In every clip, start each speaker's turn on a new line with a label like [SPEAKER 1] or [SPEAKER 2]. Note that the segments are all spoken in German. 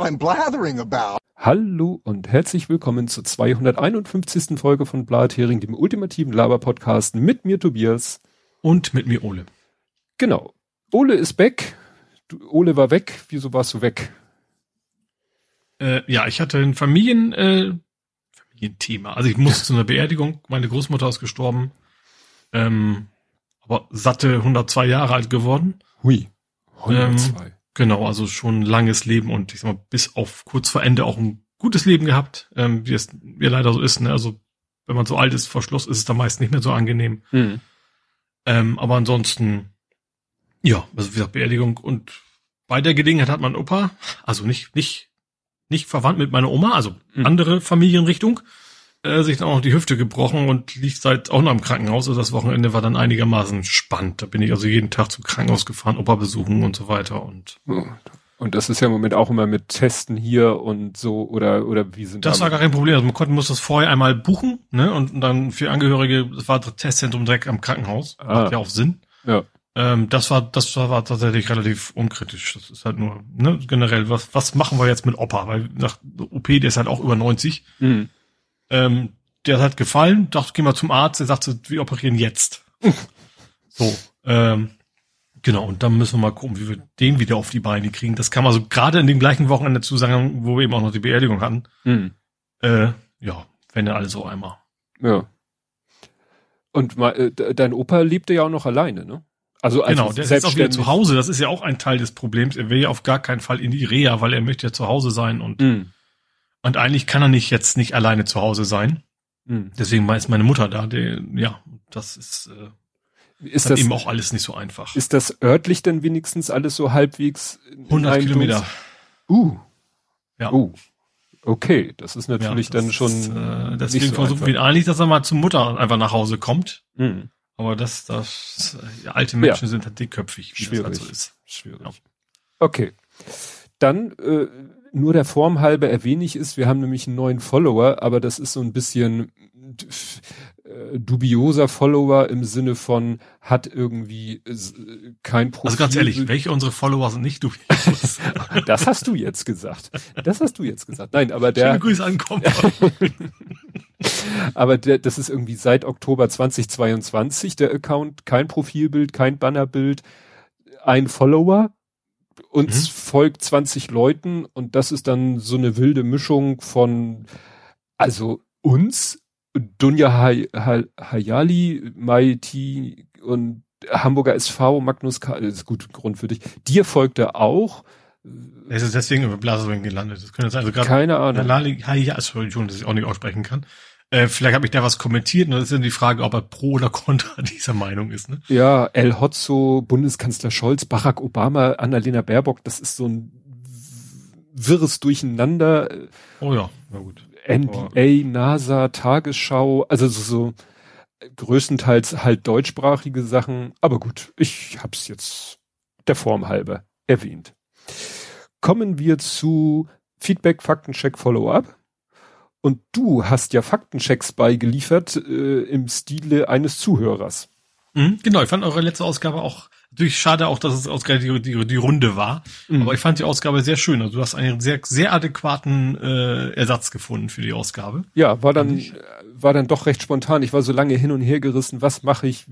[SPEAKER 1] what I'm blathering about.
[SPEAKER 2] Hallo und herzlich willkommen zur 251. Folge von Blathering, dem ultimativen Laber-Podcast mit mir Tobias.
[SPEAKER 3] Und mit mir Ole.
[SPEAKER 2] Genau. Ole ist weg. Du, Ole war weg. Wieso warst du weg?
[SPEAKER 3] Äh, ja, ich hatte ein Familien, äh, Familienthema. Also ich musste zu einer Beerdigung. Meine Großmutter ist gestorben. Ähm, aber satte 102 Jahre alt geworden.
[SPEAKER 2] Hui.
[SPEAKER 3] 102. Ähm, genau, also schon ein langes Leben und ich sag mal, bis auf kurz vor Ende auch ein gutes Leben gehabt, ähm, wie es wie leider so ist. Ne? Also wenn man so alt ist vor Schluss, ist es da meist nicht mehr so angenehm. Mhm. Ähm, aber ansonsten, ja, also wie gesagt, Beerdigung und bei der Gelegenheit hat mein Opa, also nicht, nicht nicht verwandt mit meiner Oma, also mhm. andere Familienrichtung, äh, sich dann auch die Hüfte gebrochen und liegt seit auch noch im Krankenhaus. Also das Wochenende war dann einigermaßen spannend. Da bin ich also jeden Tag zum Krankenhaus gefahren, Opa besuchen und so weiter und
[SPEAKER 2] und das ist ja im Moment auch immer mit Testen hier und so oder oder wie sind
[SPEAKER 3] das? war gar kein Problem. Also man konnte muss das vorher einmal buchen, ne? Und dann für Angehörige, das war das Testzentrum direkt am Krankenhaus. Ah. Macht ja auch Sinn.
[SPEAKER 2] Ja.
[SPEAKER 3] Ähm, das war, das war tatsächlich relativ unkritisch. Das ist halt nur, ne, generell, was, was machen wir jetzt mit Opa? Weil nach OP, der ist halt auch über 90. Mhm. Ähm, der hat halt gefallen, dachte, geh mal zum Arzt, der sagte, wir operieren jetzt. so, ähm, genau, und dann müssen wir mal gucken, wie wir den wieder auf die Beine kriegen. Das kann man so gerade in dem gleichen Wochenende zusagen, wo wir eben auch noch die Beerdigung hatten. Mhm. Äh, ja, wenn er alles so einmal.
[SPEAKER 2] Ja. Und mal, äh, dein Opa lebte ja auch noch alleine, ne?
[SPEAKER 3] Also, also genau, der ist auch wieder zu Hause. Das ist ja auch ein Teil des Problems. Er will ja auf gar keinen Fall in die Reha, weil er möchte ja zu Hause sein und mm. Und eigentlich kann er nicht jetzt nicht alleine zu Hause sein. Mm. Deswegen ist meine Mutter da. Der, ja, das ist äh, ist das eben auch alles nicht so einfach.
[SPEAKER 2] Ist das örtlich denn wenigstens alles so halbwegs?
[SPEAKER 3] 100 Kilometer.
[SPEAKER 2] Uh. Ja. Uh. Okay, das ist natürlich ja, das dann schon. Ist,
[SPEAKER 3] äh, deswegen so versuchen wir eigentlich, dass er mal zur Mutter einfach nach Hause kommt. Mm. Aber das, das ja, alte Menschen ja. sind halt dickköpfig, wie
[SPEAKER 2] Schwierig.
[SPEAKER 3] das
[SPEAKER 2] halt so ist. Schwierig. Ja. Okay. Dann äh, nur der Form halber erwähne ich es, wir haben nämlich einen neuen Follower, aber das ist so ein bisschen äh, dubioser Follower im Sinne von hat irgendwie äh, kein Profil.
[SPEAKER 3] Also ganz ehrlich, welche unsere Follower sind nicht dubios?
[SPEAKER 2] das hast du jetzt gesagt. Das hast du jetzt gesagt. Nein, aber der.
[SPEAKER 3] Schöne Grüße ankommen.
[SPEAKER 2] Aber der, das ist irgendwie seit Oktober 2022 der Account, kein Profilbild, kein Bannerbild, ein Follower. Uns mhm. folgt 20 Leuten und das ist dann so eine wilde Mischung von, also uns, Dunja Hay Hay Hayali, Maiti und Hamburger SV, Magnus K. Das ist gut Grund für dich. Dir folgt er auch.
[SPEAKER 3] Es ist deswegen über Blasewing gelandet. Das könnte sein. Also
[SPEAKER 2] Keine Ahnung.
[SPEAKER 3] Hayali, Entschuldigung, dass ich auch nicht aussprechen kann. Äh, vielleicht habe ich da was kommentiert und das ist dann die Frage, ob er pro oder contra dieser Meinung ist. Ne?
[SPEAKER 2] Ja, El Hotzo, Bundeskanzler Scholz, Barack Obama, Annalena Baerbock, das ist so ein wirres Durcheinander.
[SPEAKER 3] Oh ja, na gut.
[SPEAKER 2] NBA, NASA, Tagesschau, also so, so größtenteils halt deutschsprachige Sachen. Aber gut, ich hab's jetzt der Form halber erwähnt. Kommen wir zu Feedback, Faktencheck, Follow-up. Und du hast ja Faktenchecks beigeliefert äh, im Stile eines Zuhörers.
[SPEAKER 3] Mhm, genau, ich fand eure letzte Ausgabe auch natürlich schade auch, dass es ausgerechnet die, die, die Runde war. Mhm. Aber ich fand die Ausgabe sehr schön. Also du hast einen sehr, sehr adäquaten äh, Ersatz gefunden für die Ausgabe.
[SPEAKER 2] Ja, war dann, war dann doch recht spontan. Ich war so lange hin und her gerissen, was mache ich?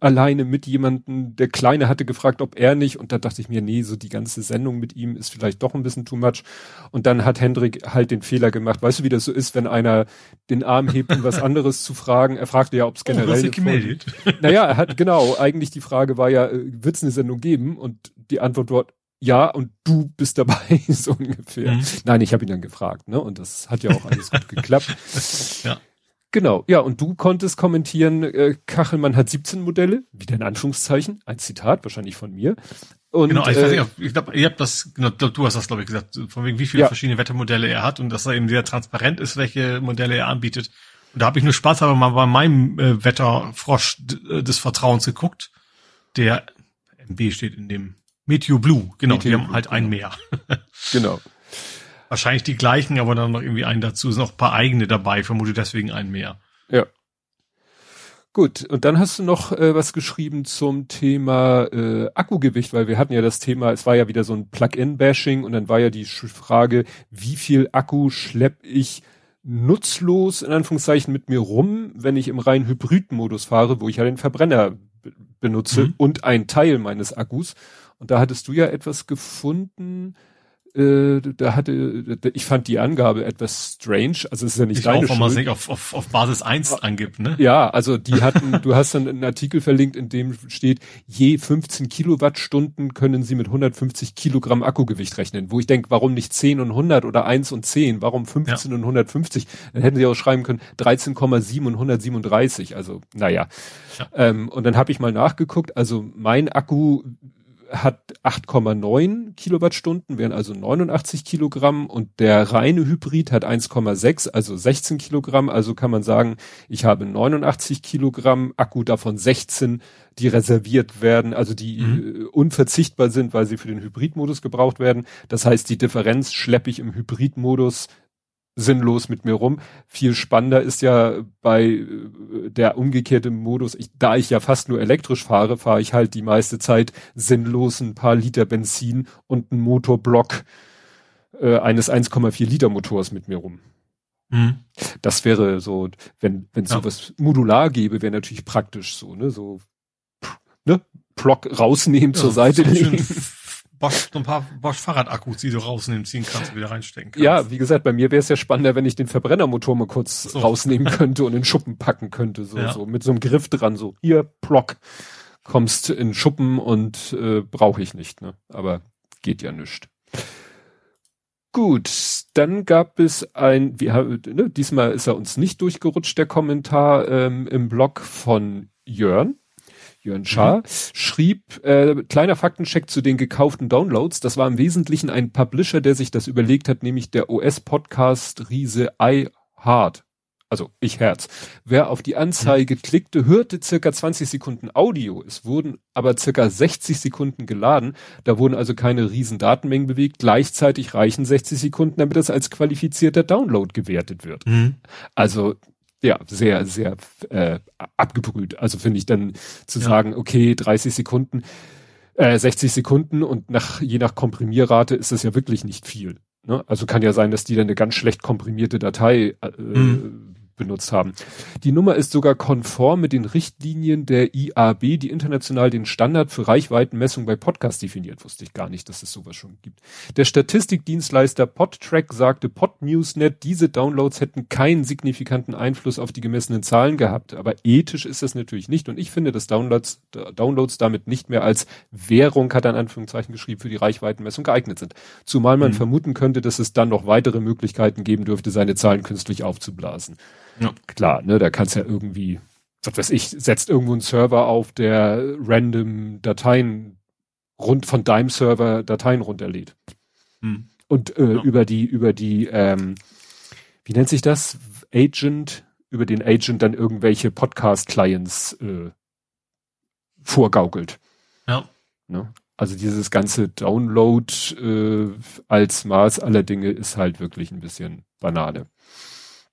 [SPEAKER 2] Alleine mit jemandem, der Kleine hatte gefragt, ob er nicht, und da dachte ich mir, nee, so die ganze Sendung mit ihm ist vielleicht doch ein bisschen too much. Und dann hat Hendrik halt den Fehler gemacht. Weißt du, wie das so ist, wenn einer den Arm hebt, um was anderes zu fragen? Er fragte ja, ob es generell. Oh, hast
[SPEAKER 3] du gemeldet?
[SPEAKER 2] Naja, er hat, genau, eigentlich die Frage war ja, äh, wird es eine Sendung geben? Und die Antwort dort, ja, und du bist dabei, so ungefähr. Mhm. Nein, ich habe ihn dann gefragt, ne? Und das hat ja auch alles gut geklappt.
[SPEAKER 3] ja.
[SPEAKER 2] Genau, ja, und du konntest kommentieren, äh, Kachelmann hat 17 Modelle, wieder in Anführungszeichen, ein Zitat, wahrscheinlich von mir. Und,
[SPEAKER 3] genau, ich, äh, ich glaube, ihr habt das, genau, du hast das, glaube ich, gesagt, von wegen, wie viele ja. verschiedene Wettermodelle er hat und dass er eben sehr transparent ist, welche Modelle er anbietet. Und da habe ich nur Spaß aber mal bei meinem äh, Wetterfrosch äh, des Vertrauens geguckt. Der MB steht in dem Meteo Blue, genau, Meteo die haben halt ein genau. mehr.
[SPEAKER 2] genau.
[SPEAKER 3] Wahrscheinlich die gleichen, aber dann noch irgendwie einen dazu. Es sind noch ein paar eigene dabei, vermute deswegen einen mehr.
[SPEAKER 2] Ja. Gut, und dann hast du noch äh, was geschrieben zum Thema äh, Akkugewicht, weil wir hatten ja das Thema, es war ja wieder so ein Plug-in-Bashing und dann war ja die Frage, wie viel Akku schlepp ich nutzlos in Anführungszeichen mit mir rum, wenn ich im reinen Hybrid-Modus fahre, wo ich ja den Verbrenner benutze mhm. und ein Teil meines Akkus. Und da hattest du ja etwas gefunden, äh, da hatte, ich fand die Angabe etwas strange, also es ist ja nicht ich deine auch,
[SPEAKER 3] Schuld. man sich auf, auf, auf Basis 1 angibt, ne?
[SPEAKER 2] Ja, also die hatten, du hast dann einen Artikel verlinkt, in dem steht, je 15 Kilowattstunden können sie mit 150 Kilogramm Akkugewicht rechnen, wo ich denke, warum nicht 10 und 100 oder 1 und 10, warum 15 ja. und 150? Dann hätten sie auch schreiben können 13,7 und 137, also naja. Ja. Ähm, und dann habe ich mal nachgeguckt, also mein Akku hat 8,9 Kilowattstunden, wären also 89 Kilogramm und der reine Hybrid hat 1,6, also 16 Kilogramm. Also kann man sagen, ich habe 89 Kilogramm Akku, davon 16, die reserviert werden, also die mhm. Äh, unverzichtbar sind, weil sie für den Hybridmodus gebraucht werden. Das heißt, die Differenz schleppe ich im Hybridmodus sinnlos mit mir rum. Viel spannender ist ja bei äh, der umgekehrte Modus, ich, da ich ja fast nur elektrisch fahre, fahre ich halt die meiste Zeit sinnlos ein paar Liter Benzin und einen Motorblock äh, eines 1,4 Liter Motors mit mir rum. Mhm. Das wäre so, wenn wenn ja. sowas modular gäbe, wäre natürlich praktisch so, ne, so ne, Block rausnehmen ja, zur Seite legen.
[SPEAKER 3] Bosch, so ein paar Bosch Fahrradakkus, die du rausnehmen, ziehen kannst und wieder reinstecken kannst.
[SPEAKER 2] Ja, wie gesagt, bei mir wäre es ja spannender, wenn ich den Verbrennermotor mal kurz so. rausnehmen könnte und in Schuppen packen könnte, so, ja. so mit so einem Griff dran, so hier, Plock, kommst in Schuppen und äh, brauche ich nicht, ne? Aber geht ja nicht. Gut, dann gab es ein, wir ne, diesmal ist er uns nicht durchgerutscht, der Kommentar ähm, im Blog von Jörn. Jörn Schaar, mhm. schrieb, äh, kleiner Faktencheck zu den gekauften Downloads. Das war im Wesentlichen ein Publisher, der sich das überlegt hat, nämlich der OS-Podcast-Riese iHeart. Also ich Herz. Wer auf die Anzeige mhm. klickte, hörte circa 20 Sekunden Audio. Es wurden aber circa 60 Sekunden geladen. Da wurden also keine riesen Datenmengen bewegt. Gleichzeitig reichen 60 Sekunden, damit das als qualifizierter Download gewertet wird. Mhm. Also ja, sehr, sehr äh, abgebrüht. Also finde ich dann zu ja. sagen, okay, 30 Sekunden, äh, 60 Sekunden und nach je nach Komprimierrate ist das ja wirklich nicht viel. Ne? Also kann ja sein, dass die dann eine ganz schlecht komprimierte Datei äh, mhm benutzt haben. Die Nummer ist sogar konform mit den Richtlinien der IAB, die international den Standard für Reichweitenmessung bei Podcasts definiert. Wusste ich gar nicht, dass es sowas schon gibt. Der Statistikdienstleister Podtrack sagte PodNewsNet, diese Downloads hätten keinen signifikanten Einfluss auf die gemessenen Zahlen gehabt. Aber ethisch ist das natürlich nicht. Und ich finde, dass Downloads, Downloads damit nicht mehr als Währung, hat er in Anführungszeichen geschrieben, für die Reichweitenmessung geeignet sind. Zumal man mhm. vermuten könnte, dass es dann noch weitere Möglichkeiten geben dürfte, seine Zahlen künstlich aufzublasen. Ja. Klar, ne, da kannst ja irgendwie, was weiß ich, setzt irgendwo einen Server auf, der random Dateien rund von deinem Server Dateien runterlädt. Hm. Und äh, ja. über die, über die, ähm, wie nennt sich das? Agent, über den Agent dann irgendwelche Podcast-Clients äh, vorgaukelt. Ja. Ne? Also dieses ganze Download äh, als Maß aller Dinge ist halt wirklich ein bisschen Banane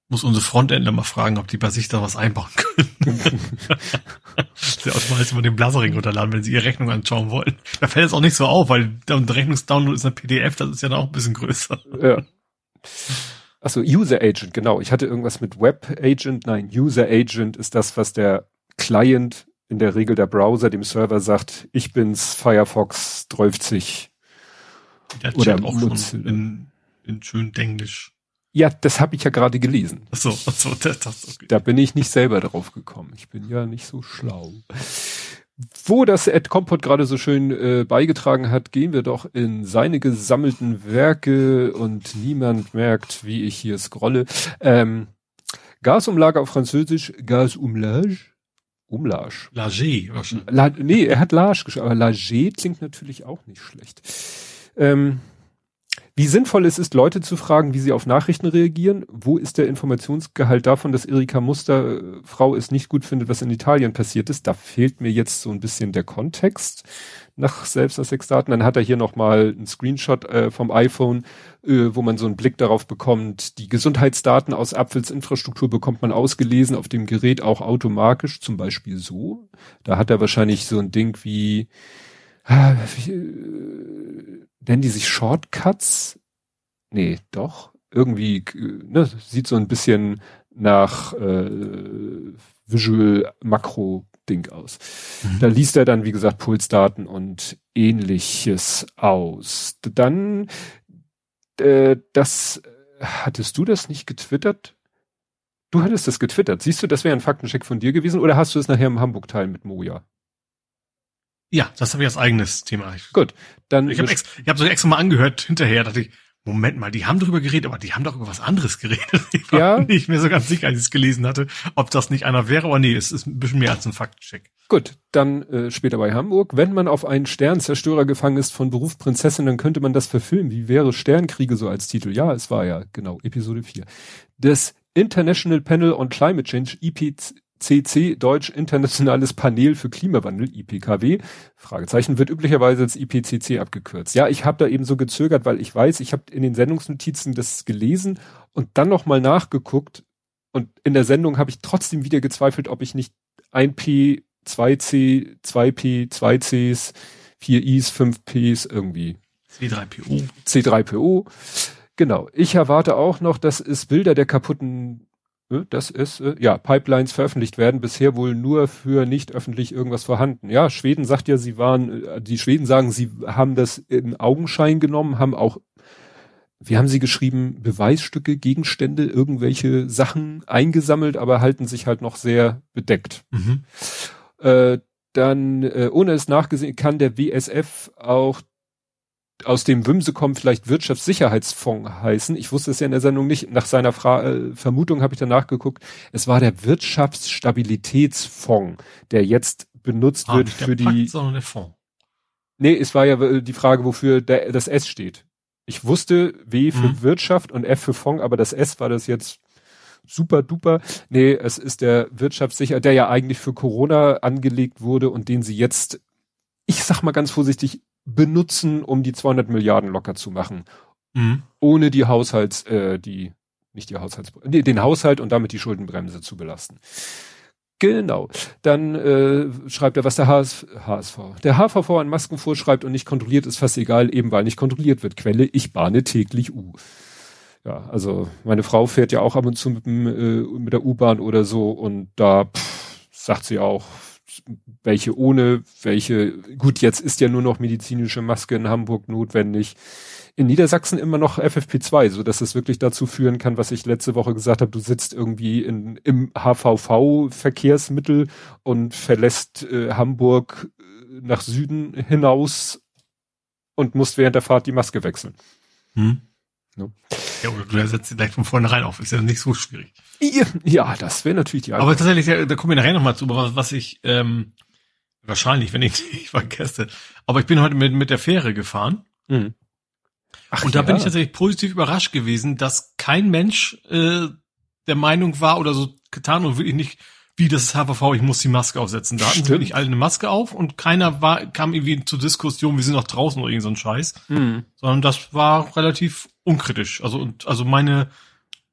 [SPEAKER 3] muss unsere Frontendler mal fragen, ob die bei sich da was einbauen können. sie automatisch mal den Blasering runterladen, wenn sie ihre Rechnung anschauen wollen. Da fällt es auch nicht so auf, weil der Rechnungsdownload ist ein PDF, das ist ja dann auch ein bisschen größer. Ja.
[SPEAKER 2] Achso, User Agent, genau. Ich hatte irgendwas mit Web Agent. Nein, User Agent ist das, was der Client, in der Regel der Browser, dem Server sagt, ich bin's, Firefox 30.
[SPEAKER 3] Der oder auch schon in, in schön Englisch.
[SPEAKER 2] Ja, das habe ich ja gerade gelesen.
[SPEAKER 3] Ach so, ach so das, das,
[SPEAKER 2] okay. Da bin ich nicht selber drauf gekommen. Ich bin ja nicht so schlau. Wo das Ed Compot gerade so schön äh, beigetragen hat, gehen wir doch in seine gesammelten Werke und niemand merkt, wie ich hier scrolle. Ähm, Gasumlage auf Französisch, Gasumlage. Umlage.
[SPEAKER 3] Lage, wahrscheinlich.
[SPEAKER 2] La, nee, er hat Lage geschrieben, aber Lage klingt natürlich auch nicht schlecht. Ähm, Wie sinnvoll es ist, Leute zu fragen, wie sie auf Nachrichten reagieren. Wo ist der Informationsgehalt davon, dass Erika Muster äh, es nicht gut findet, was in Italien passiert ist? Da fehlt mir jetzt so ein bisschen der Kontext nach selbst aus sechs Daten. Dann hat er hier nochmal einen Screenshot äh, vom iPhone, äh, wo man so einen Blick darauf bekommt. Die Gesundheitsdaten aus Apfels Infrastruktur bekommt man ausgelesen auf dem Gerät auch automatisch, zum Beispiel so. Da hat er wahrscheinlich so ein Ding wie, äh, wie äh, nennen die sich Shortcuts? Nee, doch. Irgendwie, ne, sieht so ein bisschen nach äh, Visual Makro Ding aus. Mhm. Da liest er dann, wie gesagt, Pulsdaten und ähnliches aus. Dann, äh, das, hattest du das nicht getwittert? Du hattest das getwittert. Siehst du, das wäre ein Faktencheck von dir gewesen oder hast du es nachher im Hamburg-Teil mit Moja?
[SPEAKER 3] Ja, das habe ich als eigenes Thema.
[SPEAKER 2] Gut, dann.
[SPEAKER 3] Ich habe ich hab so extra mal angehört hinterher, dachte ich, Moment mal, die haben darüber geredet, aber die haben doch über was anderes geredet. Ich war ja. nicht mehr so ganz sicher, als ich es gelesen hatte, ob das nicht einer wäre, aber nee, es ist ein bisschen mehr als ein Faktcheck.
[SPEAKER 2] Gut, dann äh, später bei Hamburg. Wenn man auf einen Sternzerstörer gefangen ist von Beruf Prinzessin, dann könnte man das verfilmen. Wie wäre Sternkriege so als Titel? Ja, es war ja, genau, Episode 4. Das International Panel on Climate Change, IPC, CC, Deutsch Internationales Panel für Klimawandel, IPKW, Fragezeichen, wird üblicherweise als IPCC abgekürzt. Ja, ich habe da eben so gezögert, weil ich weiß, ich habe in den Sendungsnotizen das gelesen und dann nochmal nachgeguckt und in der Sendung habe ich trotzdem wieder gezweifelt, ob ich nicht 1P, 2C, 2P, 2Cs, 4Is, 5Ps irgendwie.
[SPEAKER 3] C3PO.
[SPEAKER 2] C3PO. Genau. Ich erwarte auch noch, dass es Bilder der kaputten das ist, äh, ja, Pipelines veröffentlicht werden, bisher wohl nur für nicht öffentlich irgendwas vorhanden. Ja, Schweden sagt ja, sie waren, äh, die Schweden sagen, sie haben das in Augenschein genommen, haben auch, wie haben sie geschrieben, Beweisstücke, Gegenstände, irgendwelche Sachen eingesammelt, aber halten sich halt noch sehr bedeckt. Mhm. Äh, dann, äh, ohne es nachgesehen, kann der WSF auch aus dem Wimse kommen vielleicht Wirtschaftssicherheitsfonds heißen. Ich wusste es ja in der Sendung nicht. Nach seiner Fra äh, Vermutung habe ich danach geguckt. Es war der Wirtschaftsstabilitätsfonds, der jetzt benutzt ah, wird für Pakt, die.
[SPEAKER 3] Sondern der Fonds.
[SPEAKER 2] Nee, es war ja die Frage, wofür der, das S steht. Ich wusste W für mhm. Wirtschaft und F für Fonds, aber das S war das jetzt super duper. Nee, es ist der Wirtschaftssicher, der ja eigentlich für Corona angelegt wurde und den sie jetzt, ich sag mal ganz vorsichtig, benutzen, um die 200 Milliarden locker zu machen. Mhm. Ohne die Haushalts, äh, die, nicht die Haushalts, nee, den Haushalt und damit die Schuldenbremse zu belasten. Genau. Dann äh, schreibt er, was der HS, HSV. Der HVV an Masken vorschreibt und nicht kontrolliert, ist fast egal, eben weil nicht kontrolliert wird. Quelle, ich bahne täglich U. Ja, also meine Frau fährt ja auch ab und zu mit, dem, äh, mit der U-Bahn oder so und da pff, sagt sie auch, welche ohne, welche, gut, jetzt ist ja nur noch medizinische Maske in Hamburg notwendig. In Niedersachsen immer noch FFP2, so dass es wirklich dazu führen kann, was ich letzte Woche gesagt habe, du sitzt irgendwie in, im HVV-Verkehrsmittel und verlässt äh, Hamburg äh, nach Süden hinaus und musst während der Fahrt die Maske wechseln. Hm.
[SPEAKER 3] No. Ja, oder du setzt sie gleich von vornherein auf. Ist ja nicht so schwierig.
[SPEAKER 2] Ja, das wäre natürlich die
[SPEAKER 3] Antwort. Aber tatsächlich, da, da kommen wir nachher nochmal zu, was, was ich, ähm, wahrscheinlich, wenn ich nicht vergesse. Aber ich bin heute mit, mit der Fähre gefahren. Mhm. Ach, und da ja. bin ich tatsächlich positiv überrascht gewesen, dass kein Mensch äh, der Meinung war oder so getan und wirklich nicht, wie das ist HVV, ich muss die Maske aufsetzen. Da hatten wirklich alle eine Maske auf und keiner war, kam irgendwie zur Diskussion, wir sind noch draußen oder irgend so ein Scheiß. Mhm. Sondern das war relativ unkritisch. Also, und, also meine,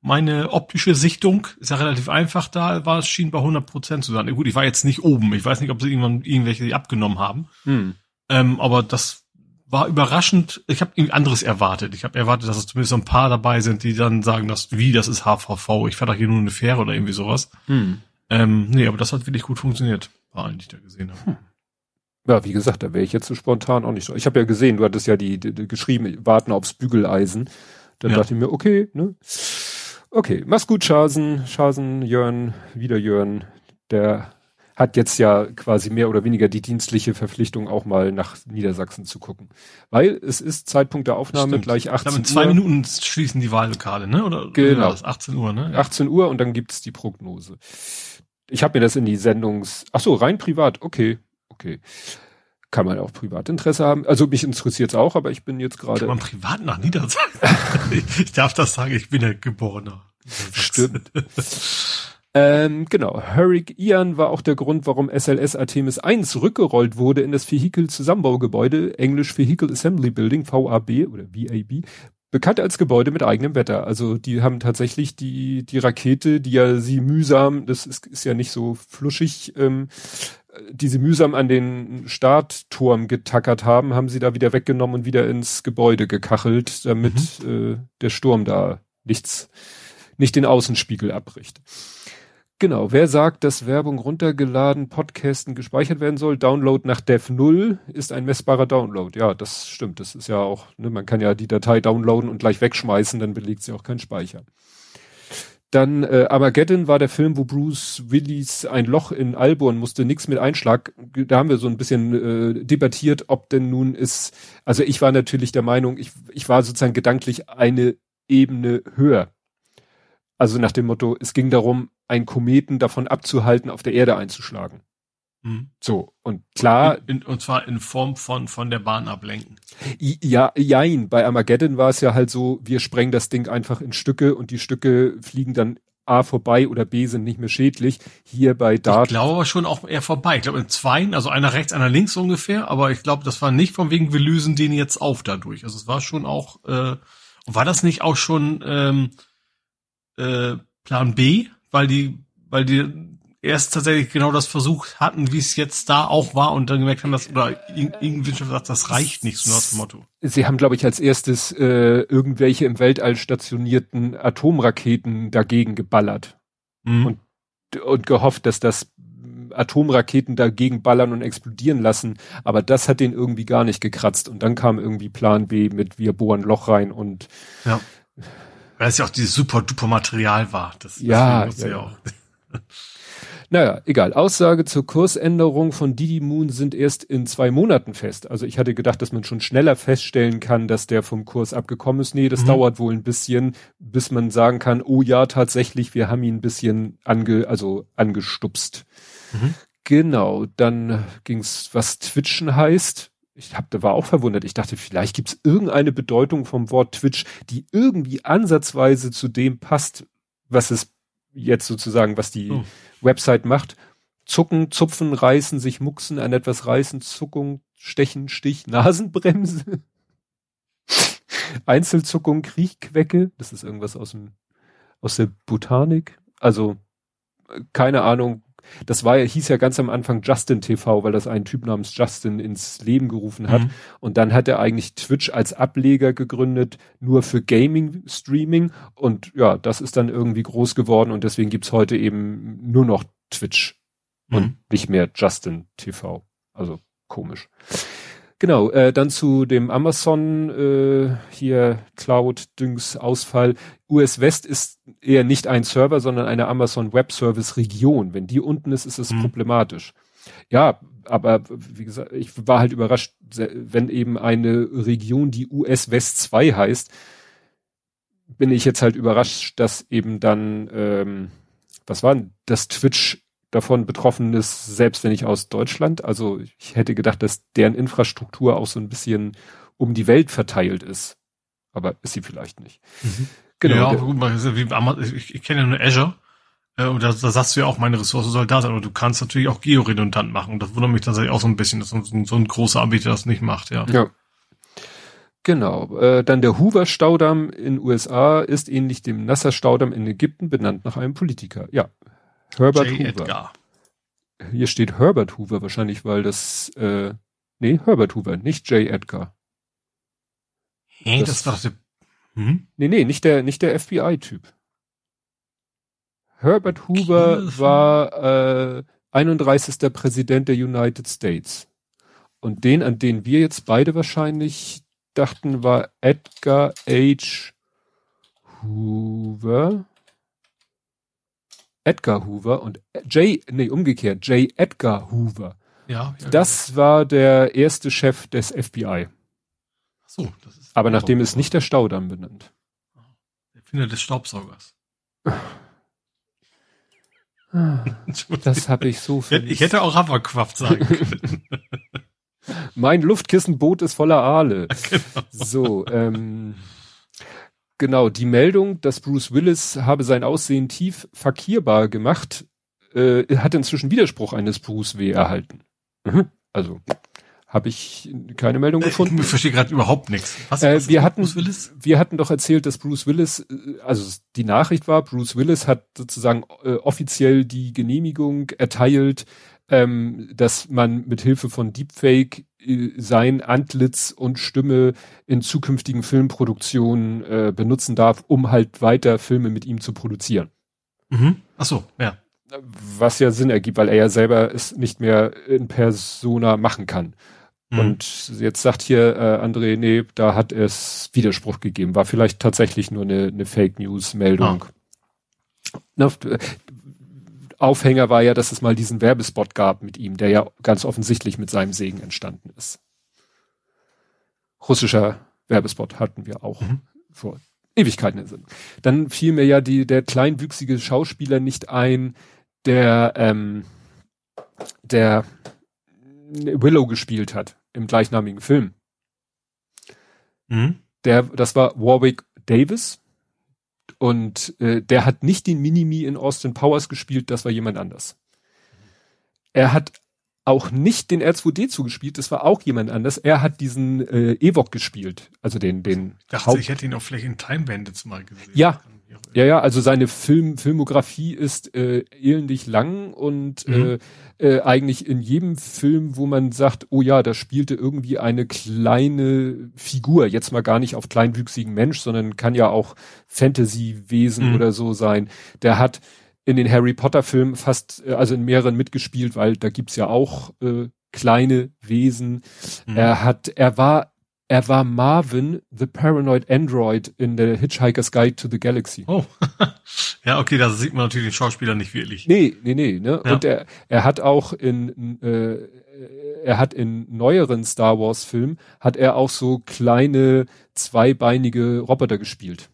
[SPEAKER 3] meine optische Sichtung ist ja relativ einfach da, war es schien bei 100 Prozent zu sein. Gut, ich war jetzt nicht oben. Ich weiß nicht, ob sie irgendwann irgendwelche abgenommen haben. Hm. Ähm, aber das war überraschend. Ich habe irgendwie anderes erwartet. Ich habe erwartet, dass es zumindest so ein paar dabei sind, die dann sagen, dass wie das ist HVV. Ich fahre doch hier nur eine Fähre oder irgendwie sowas. Hm. Ähm, nee, aber das hat wirklich gut funktioniert, war eigentlich da gesehen habe. Hm.
[SPEAKER 2] Ja, wie gesagt, da wäre ich jetzt so spontan auch nicht so. Ich habe ja gesehen, du hattest ja die, die, die geschrieben, warten aufs Bügeleisen. Dann ja. dachte ich mir, okay, ne? Okay, mach's gut, Schasen, Schasen, Jörn, wieder Jörn. Der hat jetzt ja quasi mehr oder weniger die dienstliche Verpflichtung, auch mal nach Niedersachsen zu gucken. Weil es ist Zeitpunkt der Aufnahme Stimmt. gleich 18 Uhr.
[SPEAKER 3] In zwei Minuten schließen die Wahllokale, ne? Oder
[SPEAKER 2] genau.
[SPEAKER 3] 18 Uhr, ne?
[SPEAKER 2] Ja. 18 Uhr und dann gibt's die Prognose. Ich habe mir das in die Sendungs... Ach so, rein privat, okay, okay. kann man auch Privatinteresse haben. Also mich interessiert es auch, aber ich bin jetzt gerade. Kann
[SPEAKER 3] man privat nach Niedersachsen? ich darf das sagen, ich bin ja geborener.
[SPEAKER 2] Stimmt. ähm, genau. Hurricane Ian war auch der Grund, warum SLS Artemis 1 rückgerollt wurde in das Vehikel-Zusammenbaugebäude, Englisch Vehicle Assembly Building, VAB oder VAB, bekannt als Gebäude mit eigenem Wetter. Also die haben tatsächlich die, die Rakete, die ja sie mühsam, das ist, ist ja nicht so fluschig, ähm, die sie mühsam an den Startturm getackert haben, haben sie da wieder weggenommen und wieder ins Gebäude gekachelt, damit mhm. äh, der Sturm da nichts, nicht den Außenspiegel abbricht. Genau, wer sagt, dass Werbung runtergeladen, Podcasten gespeichert werden soll? Download nach Dev 0 ist ein messbarer Download. Ja, das stimmt. Das ist ja auch, ne, man kann ja die Datei downloaden und gleich wegschmeißen, dann belegt sie auch keinen Speicher. Dann äh, Armageddon war der Film, wo Bruce Willis ein Loch in Alborn musste, nix mit Einschlag. Da haben wir so ein bisschen äh, debattiert, ob denn nun ist, also ich war natürlich der Meinung, ich, ich war sozusagen gedanklich eine Ebene höher. Also nach dem Motto, es ging darum, einen Kometen davon abzuhalten, auf der Erde einzuschlagen. Mhm. So, und klar.
[SPEAKER 3] In, in, und zwar in Form von, von der Bahn ablenken.
[SPEAKER 2] Ja, jein. Bei Armageddon war es ja halt so, wir sprengen das Ding einfach in Stücke und die Stücke fliegen dann A vorbei oder B sind nicht mehr schädlich. Hier bei Dart.
[SPEAKER 3] Ich glaube aber schon auch eher vorbei. Ich glaube in zweien, also einer rechts, einer links ungefähr, aber ich glaube, das war nicht von wegen, wir lösen den jetzt auf dadurch. Also es war schon auch, äh, war das nicht auch schon ähm, äh, Plan B, weil die, weil die erst tatsächlich genau das versucht hatten, wie es jetzt da auch war und dann gemerkt haben, dass oder irgendwie sagt, das reicht nicht, so nach dem Motto.
[SPEAKER 2] Sie haben, glaube ich, als erstes äh, irgendwelche im Weltall stationierten Atomraketen dagegen geballert mhm. und, und gehofft, dass das Atomraketen dagegen ballern und explodieren lassen, aber das hat den irgendwie gar nicht gekratzt und dann kam irgendwie Plan B mit wir bohren Loch rein und
[SPEAKER 3] ja. Weil es ja auch dieses super duper Material war. Das,
[SPEAKER 2] ja, ja, ja. auch. Naja, egal. Aussage zur Kursänderung von Didi Moon sind erst in zwei Monaten fest. Also ich hatte gedacht, dass man schon schneller feststellen kann, dass der vom Kurs abgekommen ist. Nee, das mhm. dauert wohl ein bisschen, bis man sagen kann, oh ja, tatsächlich, wir haben ihn ein bisschen ange, also angestupst. Mhm. Genau, dann ging's, was Twitchen heißt ich hab, da war auch verwundert. Ich dachte, vielleicht gibt es irgendeine Bedeutung vom Wort Twitch, die irgendwie ansatzweise zu dem passt, was es jetzt sozusagen, was die oh. Website macht. Zucken, zupfen, reißen, sich mucksen, an etwas reißen, Zuckung, Stechen, Stich, Nasenbremse. Einzelzuckung, Kriechquecke. Das ist irgendwas aus dem, aus der Botanik. Also, keine Ahnung, das war ja, hieß ja ganz am Anfang Justin TV, weil das ein Typ namens Justin ins Leben gerufen hat. Mhm. Und dann hat er eigentlich Twitch als Ableger gegründet, nur für Gaming-Streaming. Und ja, das ist dann irgendwie groß geworden und deswegen gibt's heute eben nur noch Twitch mhm. und nicht mehr Justin TV. Also komisch. Genau, äh, dann zu dem Amazon äh, hier Cloud-Düngs-Ausfall. US West ist eher nicht ein Server, sondern eine Amazon Web Service Region. Wenn die unten ist, ist es mhm. problematisch. Ja, aber wie gesagt, ich war halt überrascht, wenn eben eine Region, die US West 2 heißt, bin ich jetzt halt überrascht, dass eben dann, ähm, was war denn das Twitch davon betroffen ist, selbst wenn ich aus Deutschland. Also ich hätte gedacht, dass deren Infrastruktur auch so ein bisschen um die Welt verteilt ist. Aber ist sie vielleicht nicht.
[SPEAKER 3] Mhm. Genau. Ja, gut, ich, ich kenne ja nur Azure. Äh, und da, da sagst du ja auch, meine Ressource soll da sein. Aber du kannst natürlich auch georedundant machen. Und das wundert mich tatsächlich auch so ein bisschen, dass so ein, so ein großer Anbieter das nicht macht, ja. Ja.
[SPEAKER 2] Genau. Äh, dann der Hoover-Staudamm in USA ist ähnlich dem Nasser-Staudamm in Ägypten benannt nach einem Politiker. Ja, Herbert J. Hoover. Edgar. Hier steht Herbert Hoover wahrscheinlich, weil das, äh, nee, Herbert Hoover, nicht J. Edgar.
[SPEAKER 3] Hä, das, das war der,
[SPEAKER 2] hm? Nee, nee, nicht der, nicht der FBI-Typ. Herbert Hoover okay. war, äh, 31. Präsident der United States. Und den, an den wir jetzt beide wahrscheinlich dachten, war Edgar H. Hoover. Edgar Hoover und J, nee, umgekehrt, J. Edgar Hoover. Ja, ja Das ja. war der erste Chef des FBI. Ach so, das ist. Aber nachdem ist nicht der Staudamm benannt.
[SPEAKER 3] Der Finder des Staubsaugers.
[SPEAKER 2] das habe ich so
[SPEAKER 3] viel. Ich hätte auch Haferquaft sagen können.
[SPEAKER 2] Mein Luftkissenboot ist voller Aale. Genau. So, ähm, genau, die Meldung, dass Bruce Willis habe sein Aussehen tief verkierbar gemacht, äh, hat inzwischen Widerspruch eines Bruce W. erhalten. Mhm. Also, habe ich keine Meldung gefunden.
[SPEAKER 3] Ich verstehe gerade überhaupt nichts.
[SPEAKER 2] Was, äh, was wir hatten, Bruce Willis? wir hatten doch erzählt, dass Bruce Willis, äh, also die Nachricht war, Bruce Willis hat sozusagen äh, offiziell die Genehmigung erteilt, ähm, dass man mit Hilfe von Deepfake äh, sein Antlitz und Stimme in zukünftigen Filmproduktionen äh, benutzen darf, um halt weiter Filme mit ihm zu produzieren.
[SPEAKER 3] Mhm. Ach so, ja.
[SPEAKER 2] Was ja Sinn ergibt, weil er ja selber es nicht mehr in Persona machen kann. Mhm. Und jetzt sagt hier äh, André, nee, da hat es Widerspruch gegeben. War vielleicht tatsächlich nur eine, eine Fake News Meldung. Ah. Aufhänger war ja, dass es mal diesen Werbespot gab mit ihm, der ja ganz offensichtlich mit seinem Segen entstanden ist. Russischer Werbespot hatten wir auch mhm. vor Ewigkeiten in Sinn. Dann fiel mir ja die, der kleinwüchsige Schauspieler nicht ein, der, ähm, der Willow gespielt hat im gleichnamigen Film. Mhm. Der, das war Warwick Davis und äh, der hat nicht den Minimi in Austin Powers gespielt, das war jemand anders. Er hat auch nicht den R2D zugespielt, das war auch jemand anders. Er hat diesen äh, Ewok gespielt, also den den
[SPEAKER 3] ich dachte, Haupt ich hätte ihn auch vielleicht in Time Bandits mal gesehen.
[SPEAKER 2] Ja, ja, ja, also seine Film, Filmografie ist äh, ähnlich lang und mhm. äh, äh, eigentlich in jedem Film, wo man sagt, oh ja, da spielte irgendwie eine kleine Figur, jetzt mal gar nicht auf kleinwüchsigen Mensch, sondern kann ja auch Fantasy-Wesen mhm. oder so sein. Der hat in den Harry Potter Filmen fast, äh, also in mehreren mitgespielt, weil da gibt's ja auch äh, kleine Wesen. Mhm. Er hat, er war er war Marvin, the Paranoid Android in der Hitchhiker's Guide to the Galaxy.
[SPEAKER 3] Oh. ja, okay, da sieht man natürlich den Schauspieler nicht wirklich.
[SPEAKER 2] Nee, nee, nee, ne? Ja. Und er, er hat auch in, äh, er hat in neueren Star Wars Filmen, hat er auch so kleine, zweibeinige Roboter gespielt.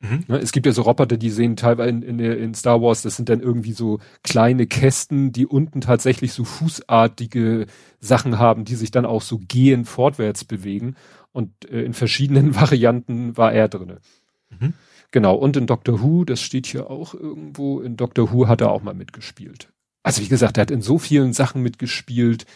[SPEAKER 2] Mhm. Ne, es gibt ja so Roboter, die sehen teilweise in, in, in, Star Wars, das sind dann irgendwie so kleine Kästen, die unten tatsächlich so fußartige Sachen haben, die sich dann auch so gehen fortwärts bewegen. Und äh, in verschiedenen Varianten war er drinne. Mhm. Genau. Und in Doctor Who, das steht hier auch irgendwo, in Doctor Who hat er auch mal mitgespielt. Also wie gesagt, er hat in so vielen Sachen mitgespielt.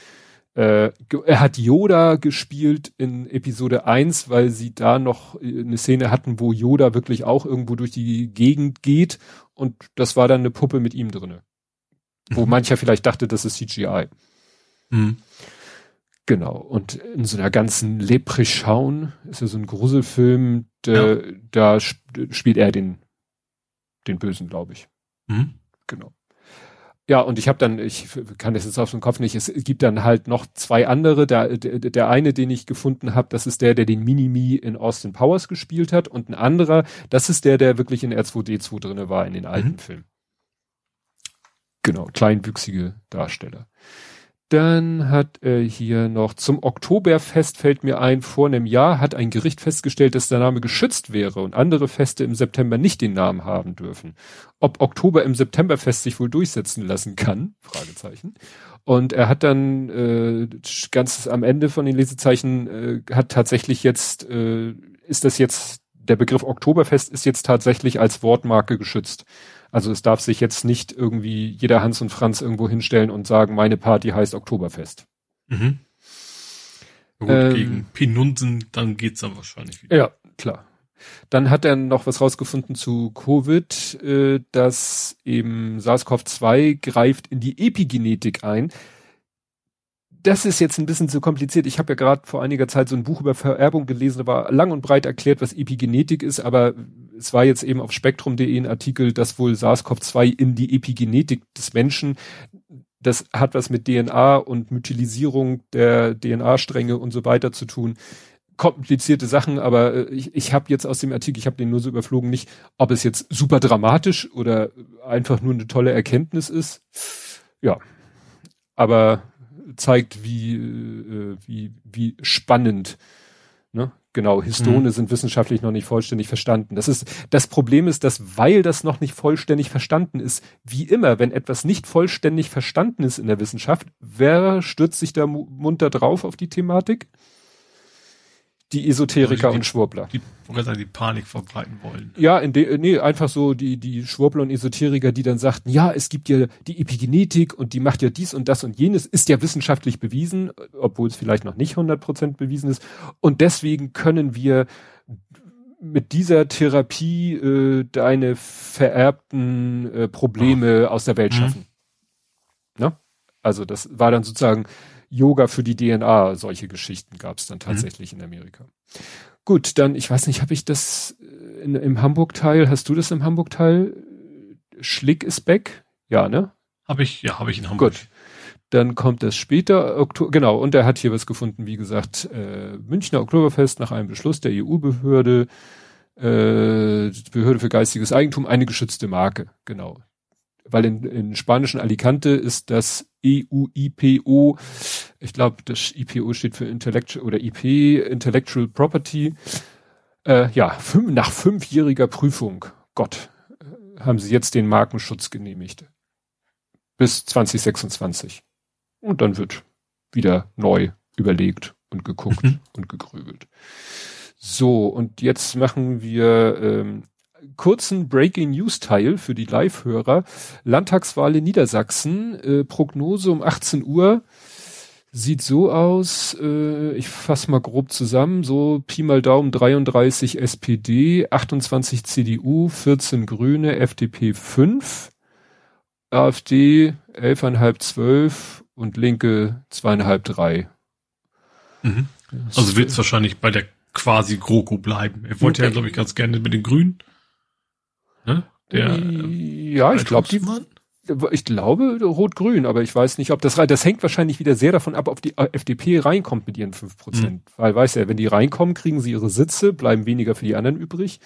[SPEAKER 2] Äh, er hat Yoda gespielt in Episode 1, weil sie da noch äh, eine Szene hatten, wo Yoda wirklich auch irgendwo durch die Gegend geht und das war dann eine Puppe mit ihm drinne. Mhm. Wo mancher vielleicht dachte, das ist CGI. Mhm. Genau. Und in so einer ganzen Leprechaun ist ja so ein Gruselfilm, der, ja. da sp spielt er den, den Bösen, glaube ich. Mhm. Genau. Ja, und ich habe dann, ich kann das jetzt auf den Kopf nicht, es gibt dann halt noch zwei andere. Der, der, der eine, den ich gefunden habe, das ist der, der den Minimi in Austin Powers gespielt hat. Und ein anderer, das ist der, der wirklich in R2D2 drinne war, in den alten mhm. Filmen. Genau, kleinwüchsige Darsteller. Dann hat er hier noch zum Oktoberfest fällt mir ein, vor einem Jahr hat ein Gericht festgestellt, dass der Name geschützt wäre und andere Feste im September nicht den Namen haben dürfen. Ob Oktober im Septemberfest sich wohl durchsetzen lassen kann? Fragezeichen. Und er hat dann äh, ganz am Ende von den Lesezeichen äh, hat tatsächlich jetzt äh, ist das jetzt der Begriff Oktoberfest ist jetzt tatsächlich als Wortmarke geschützt. Also es darf sich jetzt nicht irgendwie jeder Hans und Franz irgendwo hinstellen und sagen, meine Party heißt Oktoberfest. Mhm.
[SPEAKER 3] Gut, ähm, gegen Pinunsen, dann geht's dann wahrscheinlich
[SPEAKER 2] wieder. Ja, klar. Dann hat er noch was rausgefunden zu Covid, äh, dass eben SARS-CoV-2 greift in die Epigenetik ein das ist jetzt ein bisschen zu kompliziert. Ich habe ja gerade vor einiger Zeit so ein Buch über Vererbung gelesen, da war lang und breit erklärt, was Epigenetik ist, aber es war jetzt eben auf spektrum.de ein Artikel, dass wohl SARS-CoV-2 in die Epigenetik des Menschen, das hat was mit DNA und Mythilisierung der DNA-Stränge und so weiter zu tun. Komplizierte Sachen, aber äh, ich, ich habe jetzt aus dem Artikel, ich habe den nur so überflogen, nicht, ob es jetzt super dramatisch oder einfach nur eine tolle Erkenntnis ist. Ja, aber zeigt, wie, äh, wie, wie spannend Ne? Genau, Histone mhm. sind wissenschaftlich noch nicht vollständig verstanden. Das ist, das Problem ist, dass weil das noch nicht vollständig verstanden ist, wie immer, wenn etwas nicht vollständig verstanden ist in der Wissenschaft, wer stürzt sich da munter drauf auf die Thematik? Die Esoteriker die, und Schwurbler.
[SPEAKER 3] Die, die Panik verbreiten wollen.
[SPEAKER 2] Ja, in de, nee, einfach so die, die Schwurbler und Esoteriker, die dann sagten, ja, es gibt ja die Epigenetik und die macht ja dies und das und jenes, ist ja wissenschaftlich bewiesen, obwohl es vielleicht noch nicht 100% bewiesen ist. Und deswegen können wir mit dieser Therapie äh, deine vererbten äh, Probleme oh. aus der Welt mhm. schaffen. Mhm. Ne? Also das war dann sozusagen Yoga für die DNA, solche Geschichten gab es dann mhm. tatsächlich mhm. in Amerika. Gut, dann, ich weiß nicht, habe ich das äh, in, im Hamburg-Teil, hast du das im Hamburg-Teil? Schlick ist back? Ja, ne?
[SPEAKER 3] Habe ich, ja, habe ich in Hamburg. Gut.
[SPEAKER 2] Dann kommt das später, Oktober, genau, und er hat hier was gefunden, wie gesagt, äh, Münchner Oktoberfest nach einem Beschluss der EU-Behörde, äh, Behörde für geistiges Eigentum, eine geschützte Marke, genau weil in, in spanischen Alicante ist das EU-IPO, ich glaube, das IPO steht für Intellectual oder IP, Intellectual Property. Äh, ja, fünf, nach fünfjähriger Prüfung, Gott, äh, haben sie jetzt den Markenschutz genehmigt. Bis 2026. Und dann wird wieder neu überlegt und geguckt mhm. und gegrübelt. So, und jetzt machen wir ähm, kurzen Breaking News Teil für die Live-Hörer. Landtagswahl in Niedersachsen, äh, Prognose um 18 Uhr. Sieht so aus, äh, ich fasse mal grob zusammen, so Pi mal Daumen 33 SPD, 28 CDU, 14 Grüne, FDP 5, AfD 11,5, 12 und Linke 2,5, 3.
[SPEAKER 3] Mhm. Also wird es wahrscheinlich bei der quasi GroKo bleiben. Er wollte okay. ja, glaube ich, ganz gerne mit den Grünen.
[SPEAKER 2] Ne? Der, ja, ich glaube, die, ich glaube rot-grün, aber ich weiß nicht, ob das das hängt wahrscheinlich wieder sehr davon ab, ob die FDP reinkommt mit ihren fünf Prozent. Mhm. Weil weiß ja, wenn die reinkommen, kriegen sie ihre Sitze, bleiben weniger für die anderen übrig.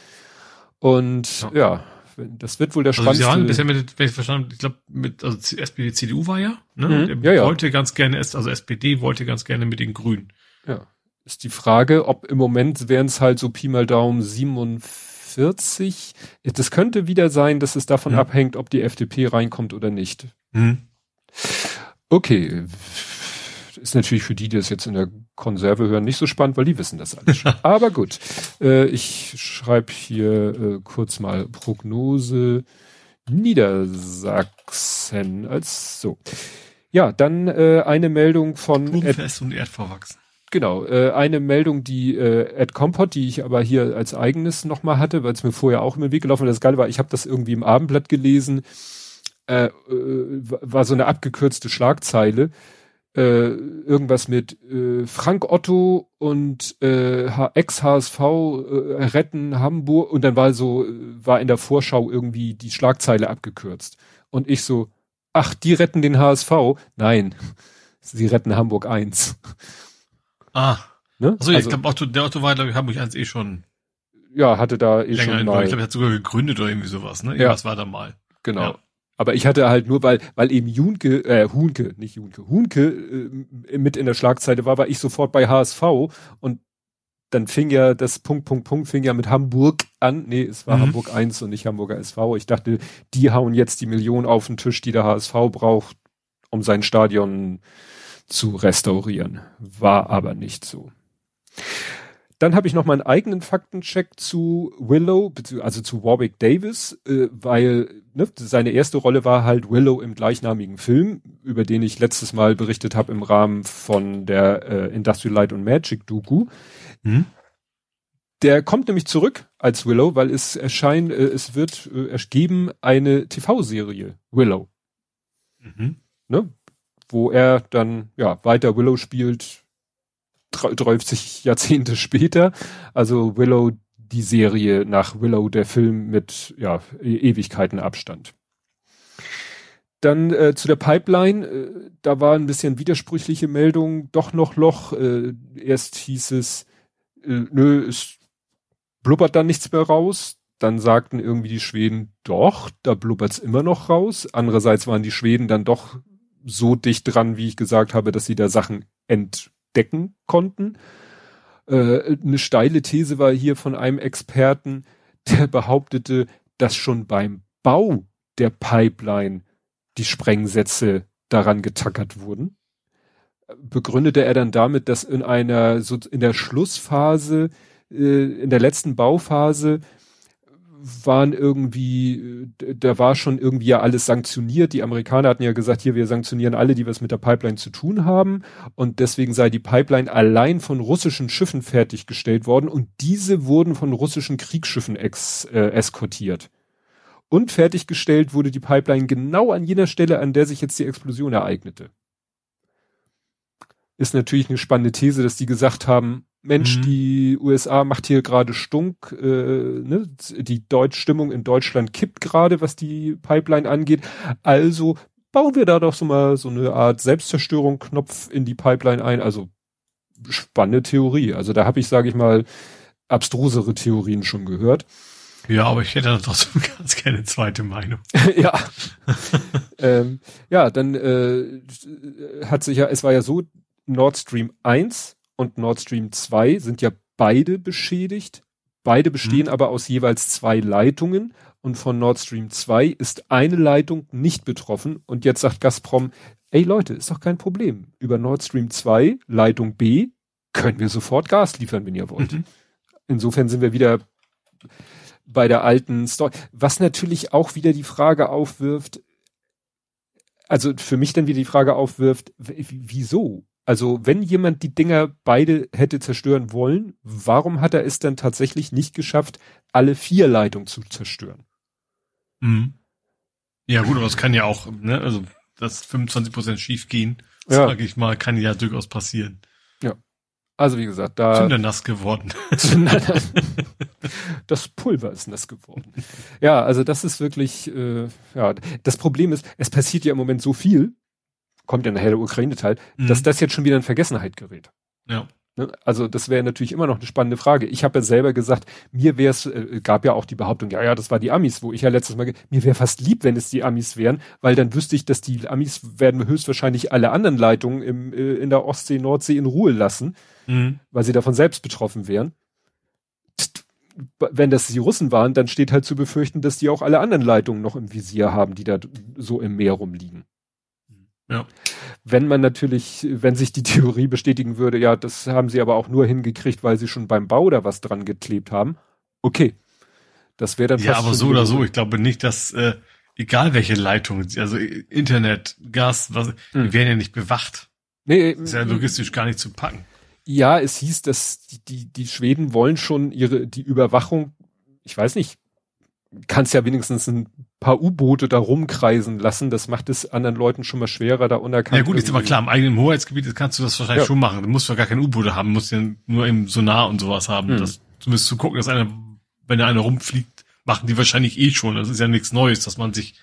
[SPEAKER 2] Und ja, ja das wird wohl der spannendste. Also sie waren
[SPEAKER 3] bisher mit, wenn ich verstanden, ich glaube, mit, also SPD, CDU war ja, ne? Mhm. Ja, ja. wollte ganz gerne, also SPD wollte ganz gerne mit den Grünen.
[SPEAKER 2] Ja. Ist die Frage, ob im Moment wären es halt so Pi mal Daumen 47 40. Das könnte wieder sein, dass es davon mhm. abhängt, ob die FDP reinkommt oder nicht. Mhm. Okay. Ist natürlich für die, die das jetzt in der Konserve hören, nicht so spannend, weil die wissen das alles schon. Aber gut. Äh, ich schreibe hier äh, kurz mal Prognose Niedersachsen als so. Ja, dann äh, eine Meldung von
[SPEAKER 3] Ed und erdverwachsen.
[SPEAKER 2] Genau, äh, eine Meldung, die äh, Ed Compot, die ich aber hier als eigenes nochmal hatte, weil es mir vorher auch immer Weg gelaufen ist. Das Geile war, ich habe das irgendwie im Abendblatt gelesen, äh, äh, war so eine abgekürzte Schlagzeile. Äh, irgendwas mit äh, Frank Otto und äh, Ex-HSV äh, retten Hamburg und dann war so, war in der Vorschau irgendwie die Schlagzeile abgekürzt. Und ich so, ach, die retten den HSV? Nein, sie retten Hamburg 1.
[SPEAKER 3] Ah. Ne? Achso, also, ich glaube, Otto, der Otto war, glaube ich, Hamburg 1 eh schon.
[SPEAKER 2] Ja, hatte da eh
[SPEAKER 3] länger
[SPEAKER 2] schon
[SPEAKER 3] mal. Ich glaube, er hat sogar gegründet oder irgendwie sowas, ne? Irgendwas ja. war da mal.
[SPEAKER 2] Genau. Ja. Aber ich hatte halt nur, weil, weil eben Junke, äh, Hunke, nicht Junke, Hunke äh, mit in der Schlagzeile war, war ich sofort bei HSV und dann fing ja das Punkt, Punkt, Punkt, fing ja mit Hamburg an. Nee, es war mhm. Hamburg 1 und nicht Hamburger SV. Ich dachte, die hauen jetzt die Millionen auf den Tisch, die der HSV braucht, um sein Stadion zu restaurieren. War aber nicht so. Dann habe ich noch meinen eigenen Faktencheck zu Willow, also zu Warwick Davis, äh, weil ne, seine erste Rolle war halt Willow im gleichnamigen Film, über den ich letztes Mal berichtet habe im Rahmen von der äh, Industrial Light und Magic Doku. Mhm. Der kommt nämlich zurück als Willow, weil es erscheint, äh, es wird äh, geben eine TV-Serie Willow. Mhm. Ne? Wo er dann ja weiter Willow spielt, 30 Jahrzehnte später. Also Willow die Serie nach Willow der Film mit ja e Ewigkeiten Abstand. Dann äh, zu der Pipeline, äh, da war ein bisschen widersprüchliche Meldung, doch noch Loch. Äh, erst hieß es, äh, nö, es blubbert dann nichts mehr raus. Dann sagten irgendwie die Schweden, doch, da blubbert's immer noch raus. Andererseits waren die Schweden dann doch so dicht dran, wie ich gesagt habe, dass sie da Sachen entdecken konnten. Äh, eine steile These war hier von einem Experten, der behauptete, dass schon beim Bau der Pipeline die Sprengsätze daran getackert wurden. Begründete er dann damit, dass in einer, so in der Schlussphase, äh, in der letzten Bauphase, waren irgendwie, da war schon irgendwie ja alles sanktioniert. Die Amerikaner hatten ja gesagt, hier, wir sanktionieren alle, die was mit der Pipeline zu tun haben. Und deswegen sei die Pipeline allein von russischen Schiffen fertiggestellt worden und diese wurden von russischen Kriegsschiffen ex, äh, eskortiert. Und fertiggestellt wurde die Pipeline genau an jener Stelle, an der sich jetzt die Explosion ereignete. Ist natürlich eine spannende These, dass die gesagt haben, Mensch, mhm. die USA macht hier gerade Stunk, äh, ne? die Deutschstimmung in Deutschland kippt gerade, was die Pipeline angeht. Also bauen wir da doch so mal so eine Art Selbstzerstörung-Knopf in die Pipeline ein. Also spannende Theorie. Also da habe ich, sage ich mal, abstrusere Theorien schon gehört.
[SPEAKER 3] Ja, aber ich hätte da trotzdem ganz keine zweite Meinung.
[SPEAKER 2] ja. ähm, ja, dann äh, hat sich ja, es war ja so, Nord Stream 1 und Nord Stream 2 sind ja beide beschädigt. Beide bestehen mhm. aber aus jeweils zwei Leitungen und von Nord Stream 2 ist eine Leitung nicht betroffen und jetzt sagt Gazprom, ey Leute, ist doch kein Problem. Über Nord Stream 2, Leitung B, können wir sofort Gas liefern, wenn ihr wollt. Mhm. Insofern sind wir wieder bei der alten Story. Was natürlich auch wieder die Frage aufwirft, also für mich dann wieder die Frage aufwirft, wieso? Also wenn jemand die Dinger beide hätte zerstören wollen, warum hat er es dann tatsächlich nicht geschafft, alle vier Leitungen zu zerstören?
[SPEAKER 3] Mhm. Ja gut, aber es kann ja auch, ne, also dass 25 Prozent schief gehen, ja. sage ich mal, kann ja durchaus passieren.
[SPEAKER 2] Ja. Also wie gesagt, da
[SPEAKER 3] Zünder nass geworden.
[SPEAKER 2] das Pulver ist nass geworden. Ja, also das ist wirklich, äh, ja, das Problem ist, es passiert ja im Moment so viel, kommt ja nachher der Ukraine-Teil, mhm. dass das jetzt schon wieder in Vergessenheit gerät.
[SPEAKER 3] Ja.
[SPEAKER 2] Ne? Also das wäre natürlich immer noch eine spannende Frage. Ich habe ja selber gesagt, mir wäre es, äh, gab ja auch die Behauptung, ja, ja, das war die Amis, wo ich ja letztes Mal, mir wäre fast lieb, wenn es die Amis wären, weil dann wüsste ich, dass die Amis werden höchstwahrscheinlich alle anderen Leitungen im, äh, in der Ostsee, Nordsee in Ruhe lassen, mhm. weil sie davon selbst betroffen wären. Wenn das die Russen waren, dann steht halt zu befürchten, dass die auch alle anderen Leitungen noch im Visier haben, die da so im Meer rumliegen.
[SPEAKER 3] Ja.
[SPEAKER 2] Wenn man natürlich, wenn sich die Theorie bestätigen würde, ja, das haben sie aber auch nur hingekriegt, weil sie schon beim Bau da was dran geklebt haben. Okay. Das wäre dann
[SPEAKER 3] Ja, aber so oder so, ich glaube nicht, dass, äh, egal welche Leitung, also Internet, Gas, was, hm. die werden ja nicht bewacht. Nee, ist ja logistisch gar nicht zu packen.
[SPEAKER 2] Ja, es hieß, dass die, die, die Schweden wollen schon ihre, die Überwachung, ich weiß nicht, kannst ja wenigstens ein paar U-Boote da rumkreisen lassen. Das macht es anderen Leuten schon mal schwerer, da unerkannt.
[SPEAKER 3] Ja gut, ist aber klar, im eigenen Hoheitsgebiet kannst du das wahrscheinlich ja. schon machen. Du musst ja gar keine U-Boote haben, musst ja nur im Sonar und sowas haben. Mhm. Das, zumindest zu gucken, dass einer, wenn da einer rumfliegt, machen die wahrscheinlich eh schon. Das ist ja nichts Neues, dass man sich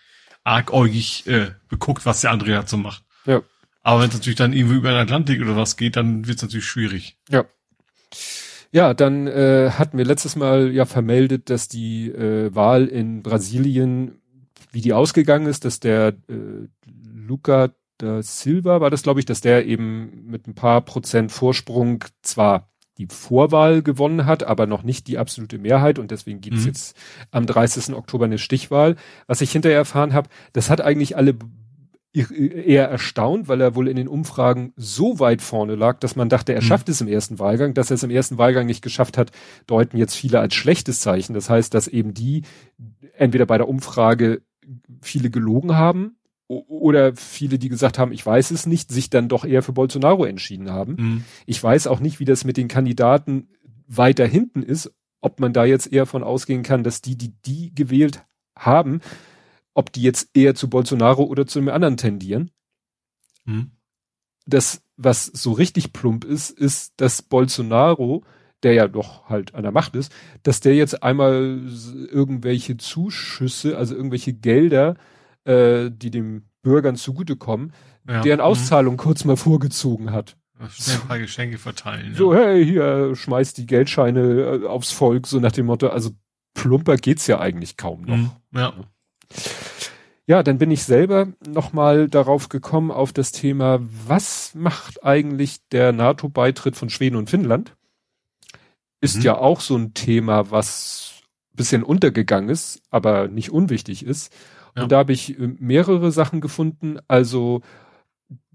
[SPEAKER 3] argäugig äh, beguckt, was der andere dazu macht.
[SPEAKER 2] Ja.
[SPEAKER 3] Aber wenn es natürlich dann irgendwie über den Atlantik oder was geht, dann wird es natürlich schwierig.
[SPEAKER 2] Ja. Ja, dann äh, hatten wir letztes Mal ja vermeldet, dass die äh, Wahl in Brasilien, wie die ausgegangen ist, dass der äh, Luca da Silva war das, glaube ich, dass der eben mit ein paar Prozent Vorsprung zwar die Vorwahl gewonnen hat, aber noch nicht die absolute Mehrheit und deswegen gibt's mhm. jetzt am 30. Oktober eine Stichwahl. Was ich hinterher erfahren habe, das hat eigentlich alle eher erstaunt, weil er wohl in den Umfragen so weit vorne lag, dass man dachte, er mhm. schafft es im ersten Wahlgang. Dass er es im ersten Wahlgang nicht geschafft hat, deuten jetzt viele als schlechtes Zeichen. Das heißt, dass eben die entweder bei der Umfrage viele gelogen haben oder viele, die gesagt haben, ich weiß es nicht, sich dann doch eher für Bolsonaro entschieden haben. Mhm. Ich weiß auch nicht, wie das mit den Kandidaten weiter hinten ist, ob man da jetzt eher von ausgehen kann, dass die, die die gewählt haben, ob die jetzt eher zu Bolsonaro oder zu einem anderen tendieren. Hm. Das, was so richtig plump ist, ist, dass Bolsonaro, der ja doch halt an der Macht ist, dass der jetzt einmal irgendwelche Zuschüsse, also irgendwelche Gelder, äh, die dem Bürgern zugutekommen, ja. deren hm. Auszahlung mhm. kurz mal vorgezogen hat.
[SPEAKER 3] Schnell ein paar Geschenke verteilen.
[SPEAKER 2] So, ja. hey, hier, schmeißt die Geldscheine äh, aufs Volk, so nach dem Motto, also plumper geht's ja eigentlich kaum noch. Mhm.
[SPEAKER 3] Ja.
[SPEAKER 2] Ja, dann bin ich selber nochmal darauf gekommen, auf das Thema, was macht eigentlich der NATO-Beitritt von Schweden und Finnland? Ist mhm. ja auch so ein Thema, was bisschen untergegangen ist, aber nicht unwichtig ist. Ja. Und da habe ich äh, mehrere Sachen gefunden. Also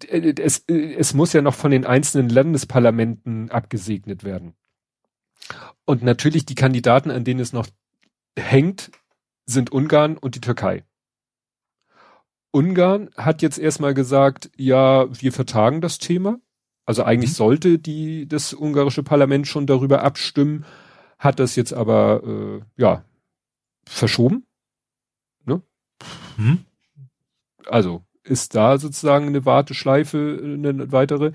[SPEAKER 2] äh, es, äh, es muss ja noch von den einzelnen Landesparlamenten abgesegnet werden. Und natürlich die Kandidaten, an denen es noch hängt, sind Ungarn und die Türkei. Ungarn hat jetzt erstmal gesagt, ja, wir vertagen das Thema. Also eigentlich mhm. sollte die, das ungarische Parlament schon darüber abstimmen, hat das jetzt aber, äh, ja, verschoben. Ne? Mhm. Also ist da sozusagen eine Warteschleife, eine weitere.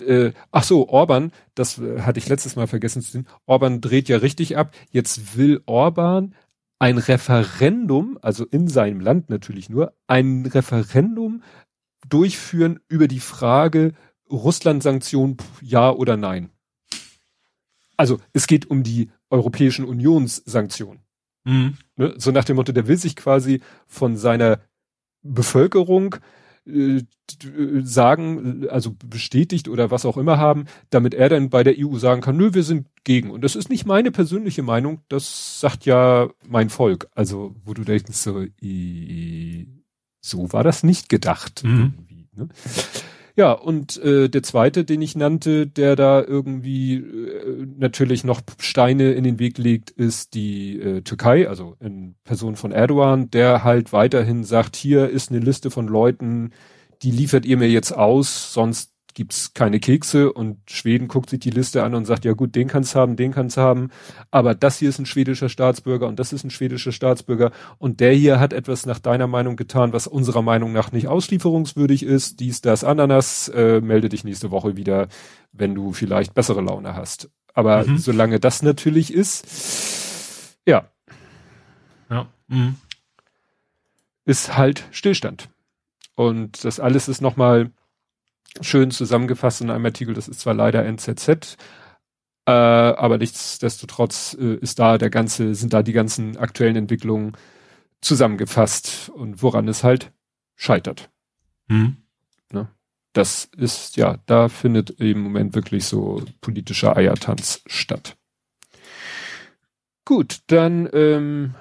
[SPEAKER 2] Äh, ach so, Orban, das hatte ich letztes Mal vergessen zu sehen. Orban dreht ja richtig ab. Jetzt will Orban ein Referendum, also in seinem Land natürlich nur, ein Referendum durchführen über die Frage Russland-Sanktionen ja oder nein. Also es geht um die Europäischen Unionssanktionen. Mhm. Ne? So nach dem Motto, der will sich quasi von seiner Bevölkerung äh, sagen, also bestätigt oder was auch immer haben, damit er dann bei der EU sagen kann, nö, wir sind gegen. Und das ist nicht meine persönliche Meinung, das sagt ja mein Volk. Also, wo du denkst, so, so war das nicht gedacht. Mhm. Ne? Ja, und äh, der zweite, den ich nannte, der da irgendwie äh, natürlich noch Steine in den Weg legt, ist die äh, Türkei, also in Person von Erdogan, der halt weiterhin sagt, hier ist eine Liste von Leuten, die liefert ihr mir jetzt aus, sonst gibt's keine Kekse und Schweden guckt sich die Liste an und sagt, ja gut, den kannst haben, den kannst haben, aber das hier ist ein schwedischer Staatsbürger und das ist ein schwedischer Staatsbürger und der hier hat etwas nach deiner Meinung getan, was unserer Meinung nach nicht auslieferungswürdig ist, dies, das, Ananas, äh, melde dich nächste Woche wieder, wenn du vielleicht bessere Laune hast. Aber mhm. solange das natürlich ist, ja.
[SPEAKER 3] Ja. Mhm.
[SPEAKER 2] Ist halt Stillstand. Und das alles ist nochmal schön zusammengefasst in einem Artikel, das ist zwar leider NZZ, äh, aber nichtsdestotrotz äh, ist da der ganze, sind da die ganzen aktuellen Entwicklungen zusammengefasst und woran es halt scheitert. Mhm. Ne? Das ist, ja, da findet im Moment wirklich so politischer Eiertanz statt. Gut, dann ähm,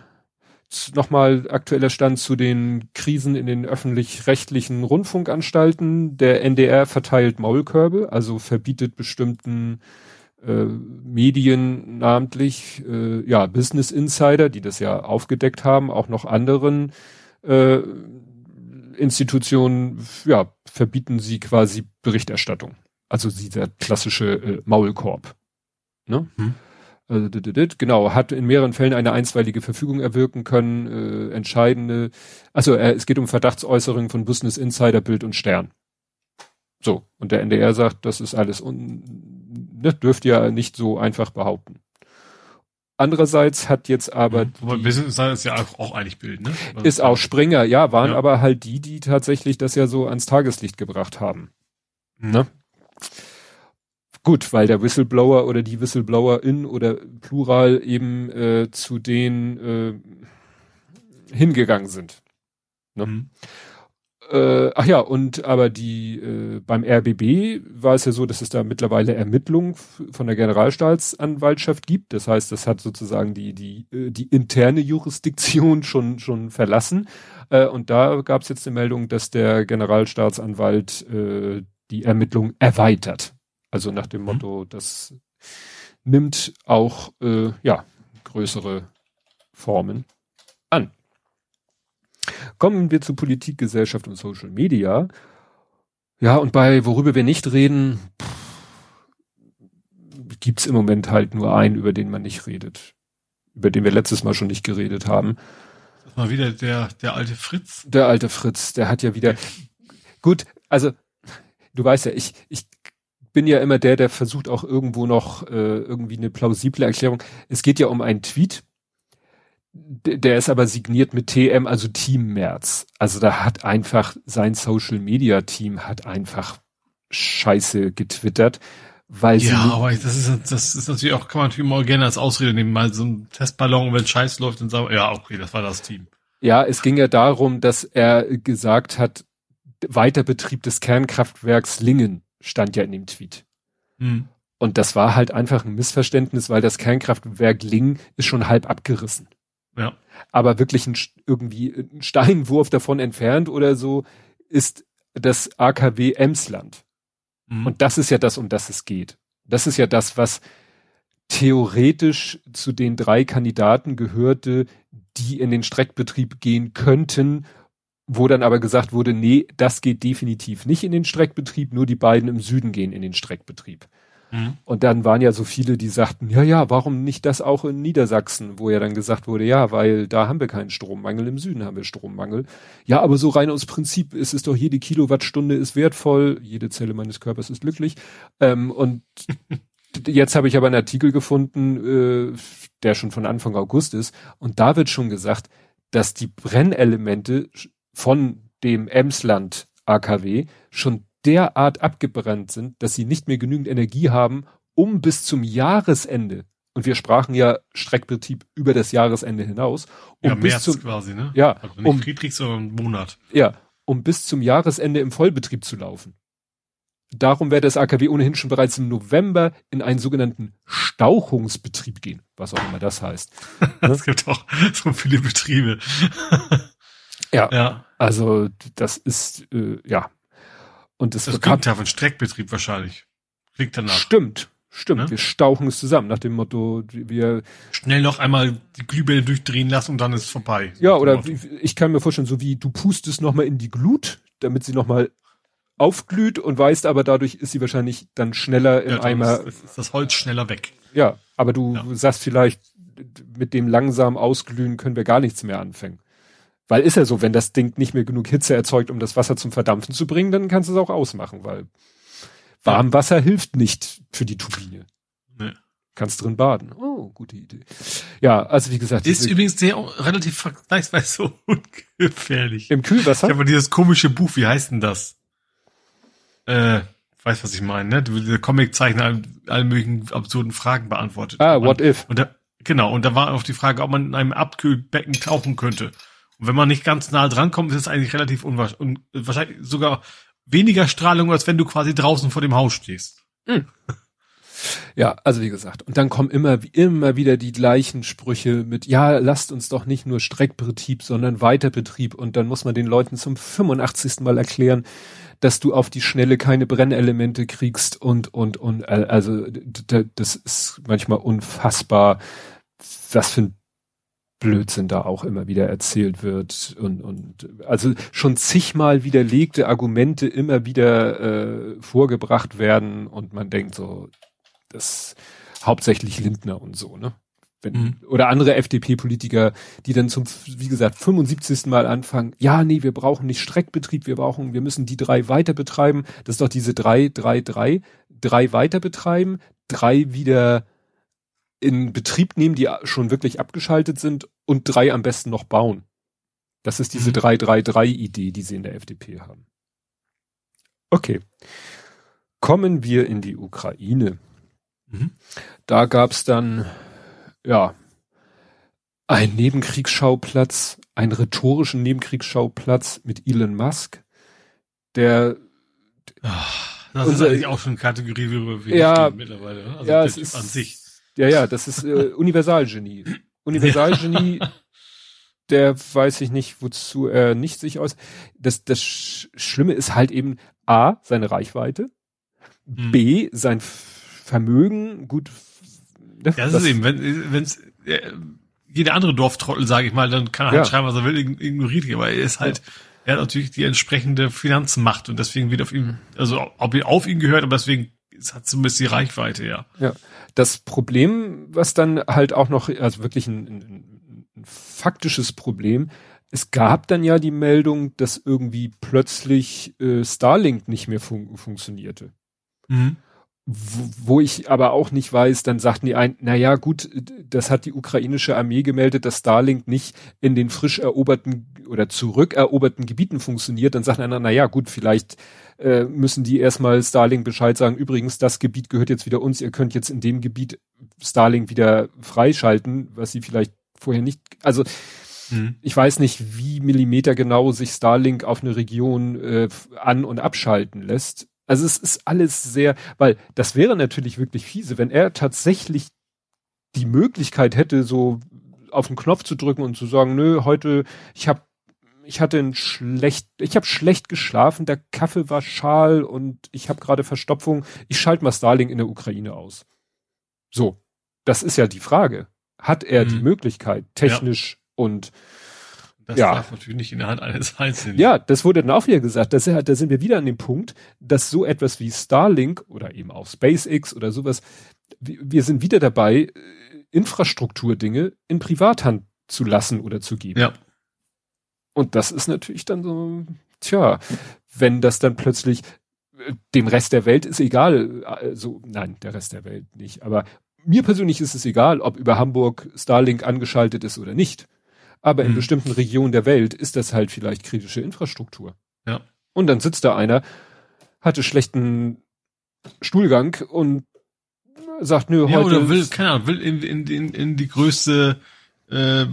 [SPEAKER 2] nochmal aktueller Stand zu den Krisen in den öffentlich-rechtlichen Rundfunkanstalten. Der NDR verteilt Maulkörbe, also verbietet bestimmten äh, Medien, namentlich äh, ja Business Insider, die das ja aufgedeckt haben, auch noch anderen äh, Institutionen, ja, verbieten sie quasi Berichterstattung. Also dieser klassische äh, Maulkorb. Ne? Hm. Also, genau, hat in mehreren Fällen eine einstweilige Verfügung erwirken können, äh, entscheidende, also äh, es geht um Verdachtsäußerungen von Business Insider, Bild und Stern. So, und der NDR sagt, das ist alles un, das dürft ihr nicht so einfach behaupten. Andererseits hat jetzt aber.
[SPEAKER 3] Aber Business Insider ist ja auch eigentlich Bild, ne?
[SPEAKER 2] ist auch Springer, ja, waren ja. aber halt die, die tatsächlich das ja so ans Tageslicht gebracht haben. Mhm. Ne? Gut, weil der Whistleblower oder die Whistleblowerin oder Plural eben äh, zu denen äh, hingegangen sind. Ne? Mhm. Äh, ach ja, und aber die äh, beim RBB war es ja so, dass es da mittlerweile Ermittlungen von der Generalstaatsanwaltschaft gibt. Das heißt, das hat sozusagen die die äh, die interne Jurisdiktion schon schon verlassen. Äh, und da gab es jetzt eine Meldung, dass der Generalstaatsanwalt äh, die Ermittlung erweitert. Also nach dem mhm. Motto, das nimmt auch äh, ja größere Formen an. Kommen wir zu Politik, Gesellschaft und Social Media. Ja, und bei worüber wir nicht reden, gibt es im Moment halt nur einen, über den man nicht redet. Über den wir letztes Mal schon nicht geredet haben.
[SPEAKER 3] Das war wieder der, der alte Fritz.
[SPEAKER 2] Der alte Fritz, der hat ja wieder. Gut, also du weißt ja, ich, ich bin ja immer der, der versucht auch irgendwo noch äh, irgendwie eine plausible Erklärung. Es geht ja um einen Tweet, der ist aber signiert mit TM, also Team März. Also da hat einfach sein Social Media Team hat einfach Scheiße getwittert, weil
[SPEAKER 3] ja, aber das ist das ist natürlich auch kann man natürlich mal gerne als Ausrede nehmen, mal so ein Testballon, wenn Scheiß läuft und sagen, ja okay, das war das Team.
[SPEAKER 2] Ja, es ging ja darum, dass er gesagt hat, Weiterbetrieb des Kernkraftwerks Lingen stand ja in dem Tweet. Mhm. Und das war halt einfach ein Missverständnis, weil das Kernkraftwerk Ling ist schon halb abgerissen.
[SPEAKER 3] Ja.
[SPEAKER 2] Aber wirklich ein, irgendwie ein Steinwurf davon entfernt oder so ist das AKW Emsland. Mhm. Und das ist ja das, um das es geht. Das ist ja das, was theoretisch zu den drei Kandidaten gehörte, die in den Streckbetrieb gehen könnten, wo dann aber gesagt wurde, nee, das geht definitiv nicht in den Streckbetrieb, nur die beiden im Süden gehen in den Streckbetrieb. Mhm. Und dann waren ja so viele, die sagten, ja, ja, warum nicht das auch in Niedersachsen, wo ja dann gesagt wurde, ja, weil da haben wir keinen Strommangel, im Süden haben wir Strommangel. Ja, aber so rein aus Prinzip ist es doch, jede Kilowattstunde ist wertvoll, jede Zelle meines Körpers ist glücklich. Ähm, und jetzt habe ich aber einen Artikel gefunden, äh, der schon von Anfang August ist, und da wird schon gesagt, dass die Brennelemente von dem Emsland AKW schon derart abgebrannt sind, dass sie nicht mehr genügend Energie haben, um bis zum Jahresende, und wir sprachen ja Streckbetrieb über das Jahresende hinaus, um
[SPEAKER 3] ja,
[SPEAKER 2] bis
[SPEAKER 3] März
[SPEAKER 2] zum,
[SPEAKER 3] quasi, ne?
[SPEAKER 2] ja,
[SPEAKER 3] Also nicht
[SPEAKER 2] um,
[SPEAKER 3] Friedrich, sondern Monat.
[SPEAKER 2] ja, um bis zum Jahresende im Vollbetrieb zu laufen. Darum werde das AKW ohnehin schon bereits im November in einen sogenannten Stauchungsbetrieb gehen, was auch immer das heißt.
[SPEAKER 3] Es gibt auch so viele Betriebe.
[SPEAKER 2] Ja,
[SPEAKER 3] Ja.
[SPEAKER 2] also das ist äh, ja und es
[SPEAKER 3] Das
[SPEAKER 2] wird
[SPEAKER 3] kommt ja von Streckbetrieb wahrscheinlich. Klingt danach.
[SPEAKER 2] stimmt, stimmt.
[SPEAKER 3] Ne?
[SPEAKER 2] Wir stauchen es zusammen nach dem Motto, wir
[SPEAKER 3] Schnell noch einmal die Glühbirne durchdrehen lassen und dann ist es vorbei.
[SPEAKER 2] ja oder wie, ich kann mir vorstellen, so wie du pustest noch mal in die Glut, damit sie noch mal aufglüht und weißt, aber dadurch ist sie wahrscheinlich dann schneller im
[SPEAKER 3] Ja, dann
[SPEAKER 2] Eimer.
[SPEAKER 3] ist, ist das Holz schneller weg.
[SPEAKER 2] Ja, aber du
[SPEAKER 3] Ja.
[SPEAKER 2] sagst vielleicht, mit dem langsam Ausglühen können wir gar nichts mehr anfangen. Weil ist ja so, wenn das Ding nicht mehr genug Hitze erzeugt, um das Wasser zum Verdampfen zu bringen, dann kannst du es auch ausmachen, weil Warmwasser hilft nicht für die Turbine.
[SPEAKER 3] Nee.
[SPEAKER 2] Kannst drin baden. Oh, gute Idee. Ja, also wie gesagt,
[SPEAKER 3] Ist übrigens sehr relativ vergleichsweise so ungefährlich.
[SPEAKER 2] im Kühlwasser.
[SPEAKER 3] Ich habe dieses komische Buch, wie heißt denn das? Äh, weiß, was ich meine, ne? Dieser Comiczeichner all, all möglichen absurden Fragen beantwortet.
[SPEAKER 2] ah, what if?
[SPEAKER 3] Und da, genau, und da war auch die Frage, ob man in einem Abkühlbecken tauchen könnte. Und wenn man nicht ganz nah dran kommt, ist es eigentlich relativ unwahrscheinlich, und wahrscheinlich sogar weniger Strahlung, als wenn du quasi draußen vor dem Haus stehst.
[SPEAKER 2] Ja, also wie gesagt, und dann kommen immer, immer wieder die gleichen Sprüche mit, ja, lasst uns doch nicht nur Streckbetrieb, sondern Weiterbetrieb. Und dann muss man den Leuten zum 85. Mal erklären, dass du auf die Schnelle keine Brennelemente kriegst und, und, und, äh, also, das ist manchmal unfassbar, was für ein Blödsinn da auch immer wieder erzählt wird und, und also schon zigmal widerlegte Argumente immer wieder äh, vorgebracht werden und man denkt so, das hauptsächlich Lindner und so, ne? Wenn,
[SPEAKER 3] Mhm.
[SPEAKER 2] Oder andere FDP-Politiker, die dann zum, wie gesagt, 75. Mal anfangen, ja, nee, wir brauchen nicht Streckbetrieb, wir brauchen, wir müssen die drei weiter betreiben. Das ist doch diese drei, drei, drei, drei weiter betreiben, drei wieder in Betrieb nehmen, die schon wirklich abgeschaltet sind und drei am besten noch bauen. Das ist diese
[SPEAKER 3] Mhm.
[SPEAKER 2] 3-3-3-Idee, die sie in der FDP haben. Okay. Kommen wir in die Ukraine.
[SPEAKER 3] Mhm.
[SPEAKER 2] Da gab's dann, ja, einen Nebenkriegsschauplatz, einen rhetorischen Nebenkriegsschauplatz mit Elon Musk, der,
[SPEAKER 3] Ah, Das
[SPEAKER 2] Unser-
[SPEAKER 3] ist eigentlich auch schon eine Kategorie, wie wir
[SPEAKER 2] Ja,
[SPEAKER 3] mittlerweile. Also
[SPEAKER 2] ja, es ist,
[SPEAKER 3] an sich.
[SPEAKER 2] Ja, ja, das ist äh, Universalgenie. Universalgenie, der weiß ich nicht, wozu er nicht sich aus. Das, das Sch Schlimme ist halt eben A, seine Reichweite,
[SPEAKER 3] Hm.
[SPEAKER 2] B, sein Vermögen, gut. ne,
[SPEAKER 3] Ja, das, ist eben, wenn wenn's äh, jeder andere Dorftrottel, sage ich mal, dann kann er halt
[SPEAKER 2] Ja.
[SPEAKER 3] schreiben, was er will, ign- ignoriert ihn, aber er ist halt, er hat natürlich die entsprechende Finanzmacht und deswegen wird auf ihm, also ob er auf ihn gehört, aber deswegen es hat zumindest die Reichweite, ja.
[SPEAKER 2] Ja, das Problem, was dann halt auch noch, also wirklich ein, ein, ein faktisches Problem, es gab dann ja die Meldung, dass irgendwie plötzlich äh, Starlink nicht mehr fun funktionierte.
[SPEAKER 3] Mhm.
[SPEAKER 2] Wo, ich aber auch nicht weiß, dann sagten die ein, na ja, gut, das hat die ukrainische Armee gemeldet, dass Starlink nicht in den frisch eroberten oder zurückeroberten Gebieten funktioniert. Dann sagt einer, na ja, gut, vielleicht äh, müssen die erstmal Starlink Bescheid sagen, übrigens, das Gebiet gehört jetzt wieder uns, ihr könnt jetzt in dem Gebiet Starlink wieder freischalten, was sie vielleicht vorher nicht, also
[SPEAKER 3] Mhm.
[SPEAKER 2] ich weiß nicht, wie Millimeter genau sich Starlink auf eine Region äh, an- und abschalten lässt. Also es ist alles sehr, weil das wäre natürlich wirklich fiese, wenn er tatsächlich die Möglichkeit hätte, so auf den Knopf zu drücken und zu sagen, nö, heute, ich habe ich hatte ein schlecht, ich habe schlecht geschlafen, der Kaffee war schal und ich habe gerade Verstopfung. Ich schalte mal Starlink in der Ukraine aus. So, das ist ja die Frage. Hat er mhm. die Möglichkeit, technisch ja. und
[SPEAKER 3] das ja. darf natürlich nicht in der Hand eines Einzelnen.
[SPEAKER 2] Ja, das wurde dann auch wieder gesagt. Das, da sind wir wieder an dem Punkt, dass so etwas wie Starlink oder eben auch SpaceX oder sowas, wir sind wieder dabei, äh, Infrastrukturdinge in Privathand zu lassen oder zu geben.
[SPEAKER 3] Ja.
[SPEAKER 2] Und das ist natürlich dann so, tja, wenn das dann plötzlich äh, dem Rest der Welt ist egal, also nein, der Rest der Welt nicht, aber mir persönlich ist es egal, ob über Hamburg Starlink angeschaltet ist oder nicht. Aber in mhm. bestimmten Regionen der Welt ist das halt vielleicht kritische Infrastruktur.
[SPEAKER 3] Ja.
[SPEAKER 2] Und dann sitzt da einer, hatte schlechten Stuhlgang und sagt, nö,
[SPEAKER 3] ja, heute. Oder will, keine Ahnung, will in, in, in, in die größte äh,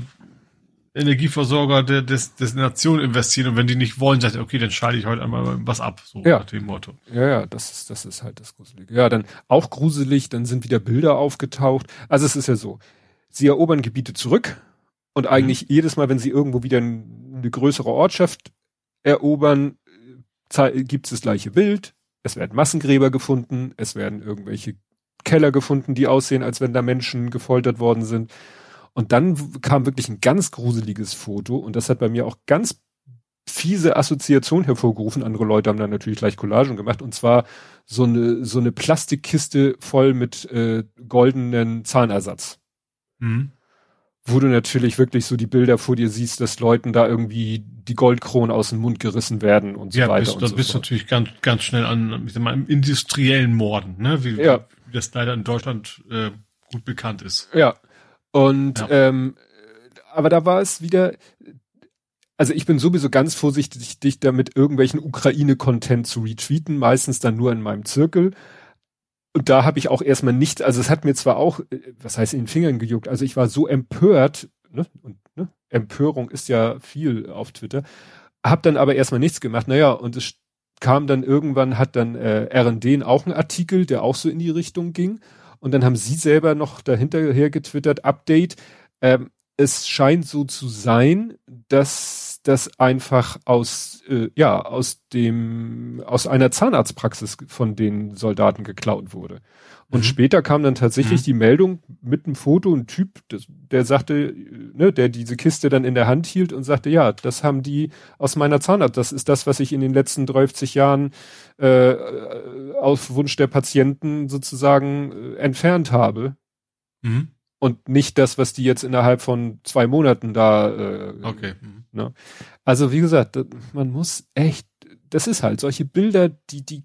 [SPEAKER 3] Energieversorger der, des, des Nation investieren und wenn die nicht wollen, sagt er, okay, dann schalte ich heute einmal was ab, so
[SPEAKER 2] ja. nach dem Motto. Ja, ja, das ist, das ist halt das Gruselige. Ja, dann auch gruselig, dann sind wieder Bilder aufgetaucht. Also es ist ja so, sie erobern Gebiete zurück, und mhm. eigentlich mhm. jedes Mal, wenn sie irgendwo wieder eine größere Ortschaft erobern, gibt es das gleiche Bild. Es werden Massengräber gefunden, es werden irgendwelche Keller gefunden, die aussehen, als wenn da Menschen gefoltert worden sind. Und dann kam wirklich ein ganz gruseliges Foto und das hat bei mir auch ganz fiese Assoziation hervorgerufen. Andere Leute haben dann natürlich gleich Collagen gemacht und zwar so eine so eine Plastikkiste voll mit äh, goldenen Zahnersatz. Mhm wo du natürlich wirklich so die Bilder vor dir siehst, dass Leuten da irgendwie die Goldkronen aus dem Mund gerissen werden und so ja, weiter.
[SPEAKER 3] Bist, da
[SPEAKER 2] so
[SPEAKER 3] bist du natürlich ganz, ganz schnell an, ich sag mal, im industriellen Morden, ne? Wie, ja. wie das leider in Deutschland äh, gut bekannt ist.
[SPEAKER 2] Ja. Und ja. ähm, aber da war es wieder, also ich bin sowieso ganz vorsichtig, dich damit irgendwelchen Ukraine-Content zu retweeten, meistens dann nur in meinem Zirkel. Und da habe ich auch erstmal nicht, also es hat mir zwar auch, äh, was heißt in den Fingern gejuckt, also ich war so empört, ne, und ne, Empörung ist ja viel auf Twitter, hab dann aber erstmal nichts gemacht. Naja, und es kam dann irgendwann, hat dann äh, RD auch einen Artikel, der auch so in die Richtung ging. Und dann haben sie selber noch dahinterher getwittert, Update. Ähm, es scheint so zu sein, dass das einfach aus, äh, ja, aus dem, aus einer Zahnarztpraxis von den Soldaten geklaut wurde. Und mhm. später kam dann tatsächlich mhm. die Meldung mit einem Foto, ein Typ, das, der sagte, ne, der diese Kiste dann in der Hand hielt und sagte, ja, das haben die aus meiner Zahnarzt, das ist das, was ich in den letzten 30 Jahren äh, auf Wunsch der Patienten sozusagen äh, entfernt habe. Mhm und nicht das, was die jetzt innerhalb von zwei Monaten da. Äh,
[SPEAKER 3] okay. Mhm.
[SPEAKER 2] Ne? Also wie gesagt, man muss echt, das ist halt solche Bilder, die die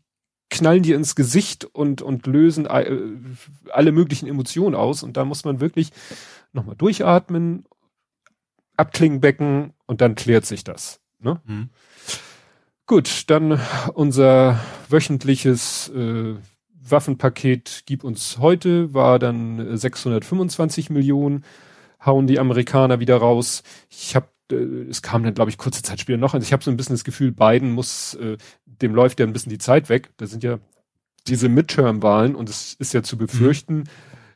[SPEAKER 2] knallen dir ins Gesicht und und lösen äh, alle möglichen Emotionen aus und da muss man wirklich nochmal durchatmen, Abklingenbecken und dann klärt sich das. Ne? Mhm. Gut, dann unser wöchentliches äh, Waffenpaket gib uns heute, war dann 625 Millionen, hauen die Amerikaner wieder raus. Ich habe äh, es kam dann, glaube ich, kurze Zeit später noch. Also ich habe so ein bisschen das Gefühl, Biden muss, äh, dem läuft ja ein bisschen die Zeit weg. Da sind ja diese Midterm-Wahlen und es ist ja zu befürchten, mhm.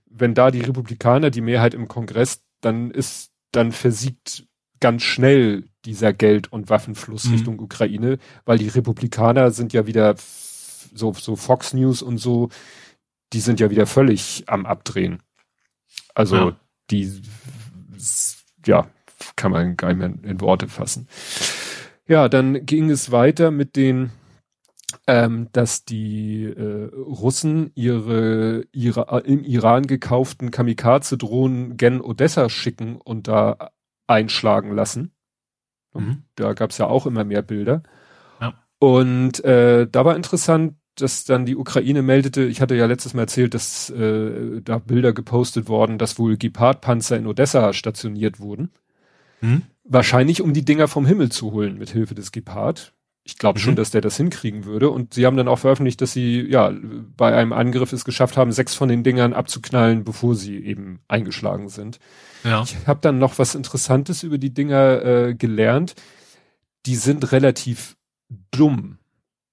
[SPEAKER 2] wenn da die Republikaner die Mehrheit im Kongress, dann ist, dann versiegt ganz schnell dieser Geld- und Waffenfluss mhm. Richtung Ukraine, weil die Republikaner sind ja wieder so, so Fox News und so, die sind ja wieder völlig am Abdrehen. Also ja. die, ja, kann man gar nicht mehr in Worte fassen. Ja, dann ging es weiter mit den, ähm, dass die äh, Russen ihre, ihre im Iran gekauften Kamikaze-Drohnen gen Odessa schicken und da einschlagen lassen. Mhm. Da gab es ja auch immer mehr Bilder. Ja. Und äh, da war interessant, dass dann die Ukraine meldete, ich hatte ja letztes Mal erzählt, dass äh, da Bilder gepostet worden, dass wohl Gepard-Panzer in Odessa stationiert wurden. Hm? Wahrscheinlich, um die Dinger vom Himmel zu holen mit Hilfe des Gepard. Ich glaube mhm. schon, dass der das hinkriegen würde. Und sie haben dann auch veröffentlicht, dass sie ja bei einem Angriff es geschafft haben, sechs von den Dingern abzuknallen, bevor sie eben eingeschlagen sind. Ja. Ich habe dann noch was Interessantes über die Dinger äh, gelernt. Die sind relativ dumm,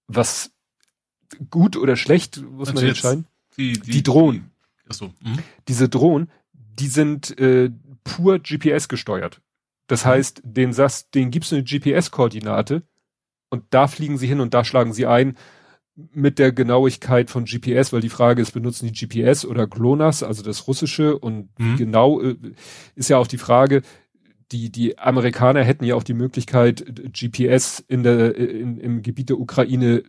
[SPEAKER 2] was gut oder schlecht, muss
[SPEAKER 3] Also
[SPEAKER 2] man entscheiden.
[SPEAKER 3] Die,
[SPEAKER 2] Die Drohnen.
[SPEAKER 3] Die, achso. Mhm.
[SPEAKER 2] Diese Drohnen, die sind äh, pur GPS gesteuert. Das
[SPEAKER 3] Mhm.
[SPEAKER 2] heißt, den sagst, den gibst du eine GPS-Koordinate und da fliegen sie hin und da schlagen sie ein mit der Genauigkeit von GPS, weil die Frage ist, benutzen die GPS oder GLONASS, also das russische und
[SPEAKER 3] Mhm.
[SPEAKER 2] genau äh, ist ja auch die Frage, die, die Amerikaner hätten ja auch die Möglichkeit, GPS in der, in, im Gebiet der Ukraine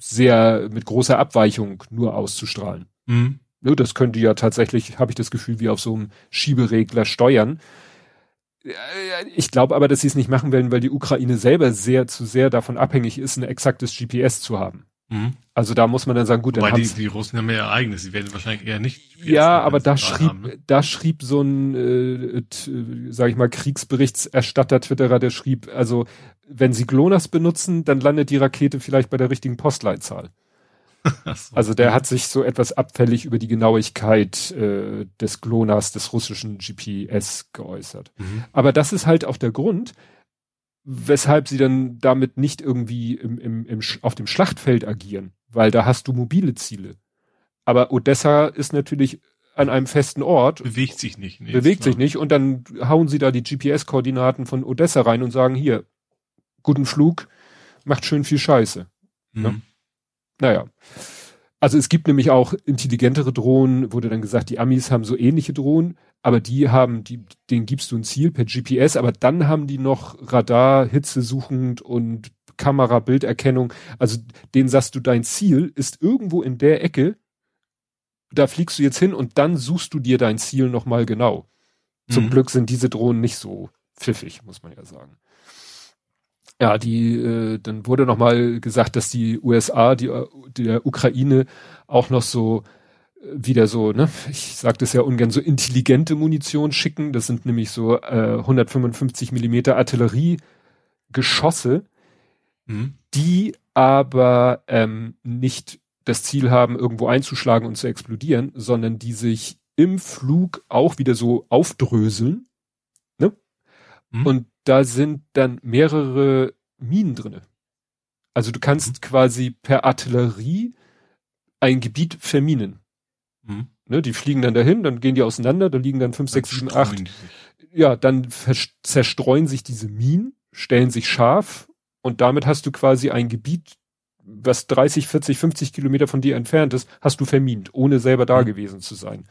[SPEAKER 2] sehr mit großer Abweichung nur auszustrahlen.
[SPEAKER 3] Mhm.
[SPEAKER 2] Das könnte ja tatsächlich, habe ich das Gefühl, wie auf so einem Schieberegler steuern. Ja, Ich glaube aber, dass sie es nicht machen werden, weil die Ukraine selber sehr zu sehr davon abhängig ist, ein exaktes GPS zu haben.
[SPEAKER 3] Mhm.
[SPEAKER 2] Also da muss man dann sagen, gut, dann
[SPEAKER 3] Wobei die,
[SPEAKER 2] haben's-
[SPEAKER 3] die Russen haben ja ihr eigenes, die werden wahrscheinlich eher nicht.
[SPEAKER 2] ja, aber da schrieb,
[SPEAKER 3] haben, ne?
[SPEAKER 2] da schrieb so ein, äh, t, sag ich mal, Kriegsberichtserstatter, Twitterer, der schrieb, also wenn sie GLONASS benutzen, dann landet die Rakete vielleicht bei der richtigen Postleitzahl.
[SPEAKER 3] So.
[SPEAKER 2] Also der hat sich so etwas abfällig über die Genauigkeit äh, des GLONASS, des russischen GPS geäußert.
[SPEAKER 3] Mhm.
[SPEAKER 2] Aber das ist halt auch der Grund, weshalb sie dann damit nicht irgendwie im, im, im, auf dem Schlachtfeld agieren, weil da hast du mobile Ziele. Aber Odessa ist natürlich an einem festen Ort,
[SPEAKER 3] Bewegt sich nicht. Nee,
[SPEAKER 2] bewegt sich
[SPEAKER 3] klar.
[SPEAKER 2] nicht und dann hauen sie da die GPS-Koordinaten von Odessa rein und sagen, hier, guten Flug, macht schön viel Scheiße. ne?
[SPEAKER 3] Mhm.
[SPEAKER 2] Naja. Also es gibt nämlich auch intelligentere Drohnen, wurde dann gesagt, die Amis haben so ähnliche Drohnen, aber die haben, die, denen gibst du ein Ziel per GPS, aber dann haben die noch Radar, Hitze suchend und Kamera, Bilderkennung. Also denen sagst du, dein Ziel ist irgendwo in der Ecke, da fliegst du jetzt hin und dann suchst du dir dein Ziel nochmal genau. Zum
[SPEAKER 3] Mhm.
[SPEAKER 2] Glück sind diese Drohnen nicht so pfiffig, muss man ja sagen. Ja, die, äh, dann wurde nochmal gesagt, dass die USA, die, äh, der Ukraine auch noch so wieder so, ne, ich sag das ja ungern, so intelligente Munition schicken. Das sind nämlich so äh, 155 Millimeter Artilleriegeschosse,
[SPEAKER 3] Mhm.
[SPEAKER 2] die aber ähm, nicht das Ziel haben, irgendwo einzuschlagen und zu explodieren, sondern die sich im Flug auch wieder so aufdröseln. Ne?
[SPEAKER 3] Mhm.
[SPEAKER 2] Und da sind dann mehrere Minen drinne. Also du kannst quasi per Artillerie ein Gebiet verminen.
[SPEAKER 3] Mhm.
[SPEAKER 2] Ne? Die fliegen dann dahin, dann gehen die auseinander, da liegen dann fünf, sechs, sieben, acht ja, dann zerstreuen sich diese Minen, stellen sich scharf und damit hast du quasi ein Gebiet, was 30, 40, 50 Kilometer von dir entfernt ist, hast du vermint, ohne selber da
[SPEAKER 3] Mhm.
[SPEAKER 2] gewesen zu sein.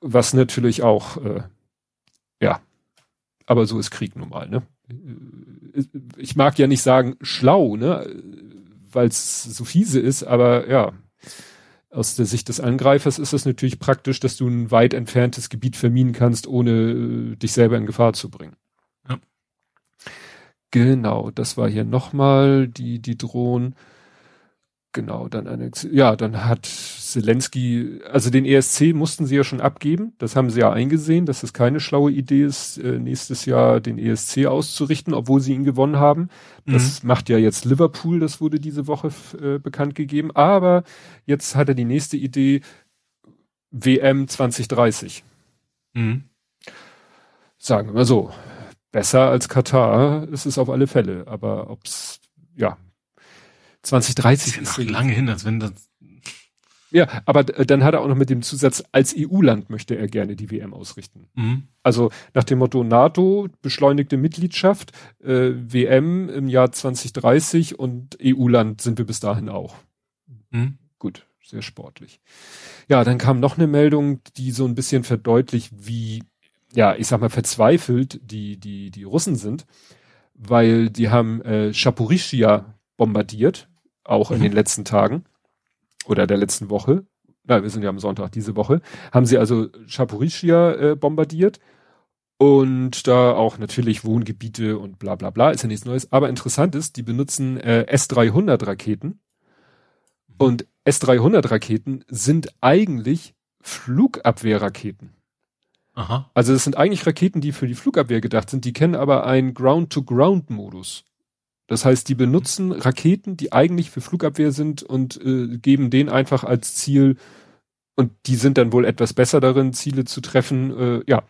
[SPEAKER 2] Was natürlich auch, äh, ja, aber so ist Krieg nun mal, ne? Äh, Ich mag ja nicht sagen schlau, ne? Weil es so fiese ist, aber ja, aus der Sicht des Angreifers ist es natürlich praktisch, dass du ein weit entferntes Gebiet verminen kannst, ohne äh, dich selber in Gefahr zu bringen.
[SPEAKER 3] Ja.
[SPEAKER 2] Genau, das war hier nochmal die, die Drohnen. Genau, dann eine, ja, dann hat Zelensky, also den ESC mussten sie ja schon abgeben. Das haben sie ja eingesehen, dass es keine schlaue Idee ist, äh, nächstes Jahr den ESC auszurichten, obwohl sie ihn gewonnen haben. Das macht ja jetzt Liverpool, das wurde diese Woche äh, bekannt gegeben. Aber jetzt hat er die nächste Idee, WM 2030.
[SPEAKER 3] Mhm.
[SPEAKER 2] Sagen wir mal so. Besser als Katar ist es auf alle Fälle. Aber ob's, ja,
[SPEAKER 3] Das
[SPEAKER 2] 2030
[SPEAKER 3] ist ja noch lange hin, als wenn das.
[SPEAKER 2] Ja, aber d- dann hat er auch noch mit dem Zusatz, als EU-Land möchte er gerne die WM ausrichten.
[SPEAKER 3] Mhm.
[SPEAKER 2] Also nach dem Motto NATO, beschleunigte Mitgliedschaft, äh, WM im Jahr 2030 und EU-Land sind wir bis dahin auch.
[SPEAKER 3] Mhm.
[SPEAKER 2] Gut, sehr sportlich. Ja, dann kam noch eine Meldung, die so ein bisschen verdeutlicht, wie, ja, ich sag mal, verzweifelt die, die, die Russen sind, weil die haben äh, Schaporischia bombardiert, auch in
[SPEAKER 3] Mhm.
[SPEAKER 2] den letzten Tagen oder der letzten Woche. Na, wir sind ja am Sonntag diese Woche. Haben sie also Schaporischia äh, bombardiert und da auch natürlich Wohngebiete und bla bla bla, ist ja nichts Neues. Aber interessant ist, die benutzen äh, S-300 Raketen und S-300 Raketen sind eigentlich Flugabwehrraketen.
[SPEAKER 3] Aha.
[SPEAKER 2] Also es sind eigentlich Raketen, die für die Flugabwehr gedacht sind, die kennen aber einen Ground-to-Ground-Modus. Das heißt, die benutzen Raketen, die eigentlich für Flugabwehr sind und äh, geben den einfach als Ziel und die sind dann wohl etwas besser darin, Ziele zu treffen, äh, ja,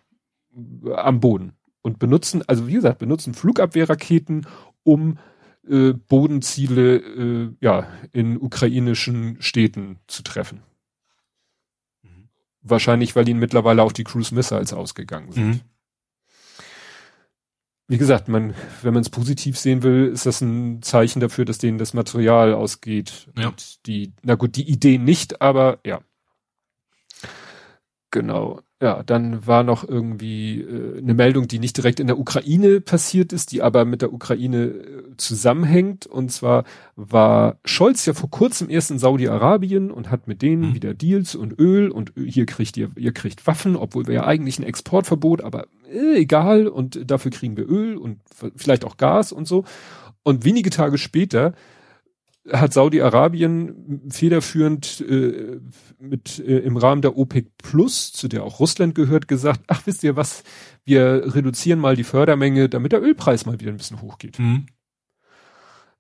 [SPEAKER 2] am Boden. Und benutzen, also wie gesagt, benutzen Flugabwehrraketen, um äh, Bodenziele äh, ja in ukrainischen Städten zu treffen. Mhm. Wahrscheinlich, weil ihnen mittlerweile auch die Cruise Missiles ausgegangen sind. Mhm. Wie gesagt, man, wenn man es positiv sehen will, ist das ein Zeichen dafür, dass denen das Material ausgeht. Ja. Und die, na gut, die Idee nicht, aber ja. Genau. Ja, dann war noch irgendwie äh, eine Meldung, die nicht direkt in der Ukraine passiert ist, die aber mit der Ukraine äh, zusammenhängt. Und zwar war Scholz ja vor kurzem erst in Saudi-Arabien und hat mit denen mhm. wieder Deals und Öl und hier kriegt ihr, ihr kriegt Waffen, obwohl wir ja eigentlich ein Exportverbot, aber äh, egal und dafür kriegen wir Öl und vielleicht auch Gas und so. Und wenige Tage später hat Saudi-Arabien federführend äh, mit äh, im Rahmen der OPEC Plus, zu der auch Russland gehört, gesagt, ach wisst ihr was, wir reduzieren mal die Fördermenge, damit der Ölpreis mal wieder ein bisschen hochgeht. Mhm.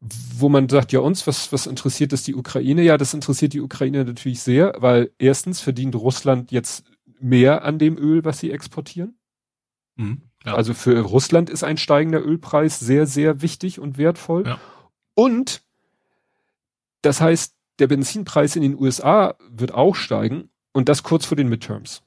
[SPEAKER 2] Wo man sagt, ja uns, was, was interessiert das die Ukraine? Ja, das interessiert die Ukraine natürlich sehr, weil erstens verdient Russland jetzt mehr an dem Öl, was sie exportieren. Mhm, ja. Also für Russland ist ein steigender Ölpreis sehr, sehr wichtig und wertvoll. Ja. Und das heißt, der Benzinpreis in den USA wird auch steigen und das kurz vor den Midterms.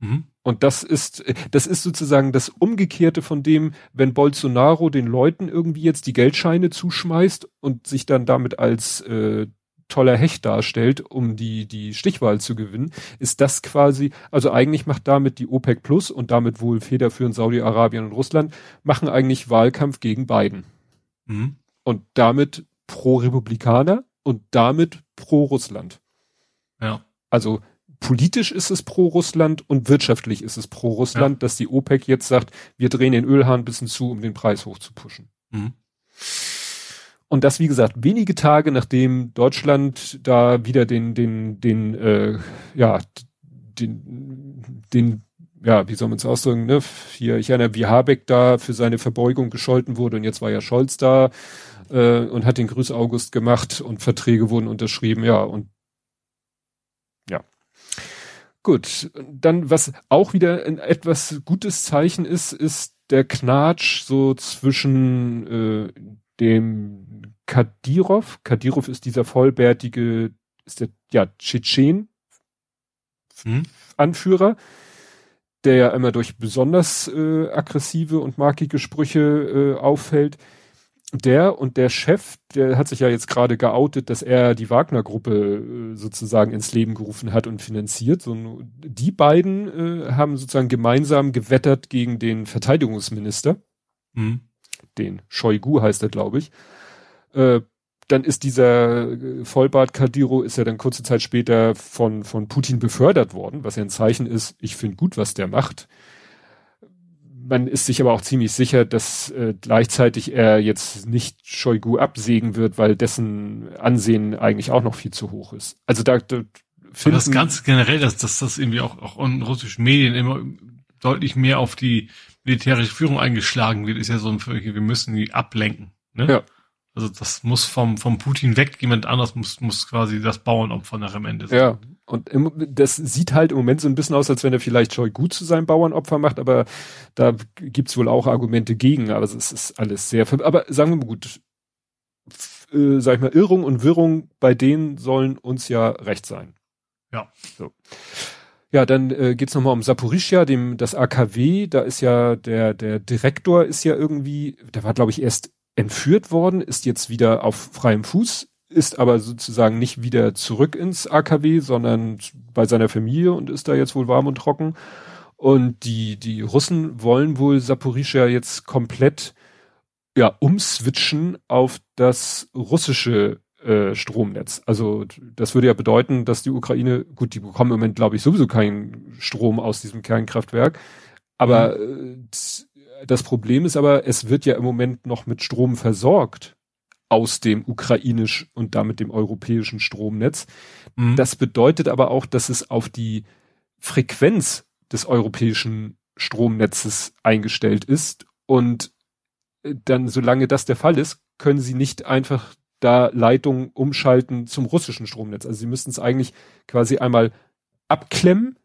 [SPEAKER 2] Mhm. Und das ist, das ist sozusagen das Umgekehrte von dem, wenn Bolsonaro den Leuten irgendwie jetzt die Geldscheine zuschmeißt und sich dann damit als äh, toller Hecht darstellt, um die, die Stichwahl zu gewinnen, ist das quasi, also eigentlich macht damit die OPEC Plus und damit wohl federführend Saudi-Arabien und Russland, machen eigentlich Wahlkampf gegen Biden. Mhm. Und damit pro Republikaner und damit pro Russland.
[SPEAKER 3] Ja.
[SPEAKER 2] Also politisch ist es pro Russland und wirtschaftlich ist es pro Russland, ja. dass die OPEC jetzt sagt, wir drehen den Ölhahn ein bisschen zu, um den Preis hochzupuschen. Mhm. Und das, wie gesagt, wenige Tage nachdem Deutschland da wieder den, den, den, äh, ja, den, den, ja, wie soll man es ausdrücken, ne? Hier, ich erinnere, wie Habeck da für seine Verbeugung gescholten wurde und jetzt war ja Scholz da äh, und hat den Grüß August gemacht und Verträge wurden unterschrieben, ja, und ja. Gut, dann was auch wieder ein etwas gutes Zeichen ist, ist der Knatsch so zwischen äh, dem Kadirov. Kadirov ist dieser vollbärtige, ist der ja Tschetschen hm? Anführer, der ja immer durch besonders äh, aggressive und markige Sprüche äh, auffällt der und der Chef, der hat sich ja jetzt gerade geoutet, dass er die Wagner-Gruppe äh, sozusagen ins Leben gerufen hat und finanziert. So, die beiden äh, haben sozusagen gemeinsam gewettert gegen den Verteidigungsminister. Mhm. Den Shoigu heißt er, glaube ich. Äh, dann ist dieser äh, Vollbart Kadiro ist ja dann kurze Zeit später von, von Putin befördert worden, was ja ein Zeichen ist, ich finde gut, was der macht man ist sich aber auch ziemlich sicher, dass äh, gleichzeitig er jetzt nicht Shoigu absägen wird, weil dessen Ansehen eigentlich auch noch viel zu hoch ist. Also da, da
[SPEAKER 3] finden, das ganz generell, dass, dass das irgendwie auch, auch in russischen Medien immer deutlich mehr auf die militärische Führung eingeschlagen wird, ist ja so ein, wir müssen die ablenken. Ne? Ja. Also das muss vom, vom Putin weg, jemand anders muss, muss quasi das Bauernopfer nach am Ende
[SPEAKER 2] sein. Ja, und im, das sieht halt im Moment so ein bisschen aus, als wenn er vielleicht Joy gut zu seinem Bauernopfer macht, aber da gibt's wohl auch Argumente gegen, aber es ist alles sehr, aber sagen wir mal gut, äh, sag ich mal, Irrung und Wirrung bei denen sollen uns ja recht sein.
[SPEAKER 3] Ja.
[SPEAKER 2] So. Ja, dann äh, geht's nochmal um Saporischia, dem das AKW, da ist ja der der Direktor ist ja irgendwie, der war glaube ich erst entführt worden, ist jetzt wieder auf freiem Fuß, ist aber sozusagen nicht wieder zurück ins AKW, sondern bei seiner Familie und ist da jetzt wohl warm und trocken. Und die, die Russen wollen wohl Saporischia jetzt komplett ja, umswitchen auf das russische äh, Stromnetz. Also das würde ja bedeuten, dass die Ukraine, gut, die bekommen im Moment, glaube ich, sowieso keinen Strom aus diesem Kernkraftwerk. Aber mhm. äh, das Problem ist aber, es wird ja im Moment noch mit Strom versorgt aus dem ukrainisch und damit dem europäischen Stromnetz. Mhm. Das bedeutet aber auch, dass es auf die Frequenz des europäischen Stromnetzes eingestellt ist und äh, dann, solange das der Fall ist, können sie nicht einfach da Leitungen umschalten zum russischen Stromnetz. Also sie müssten es eigentlich quasi einmal abklemmen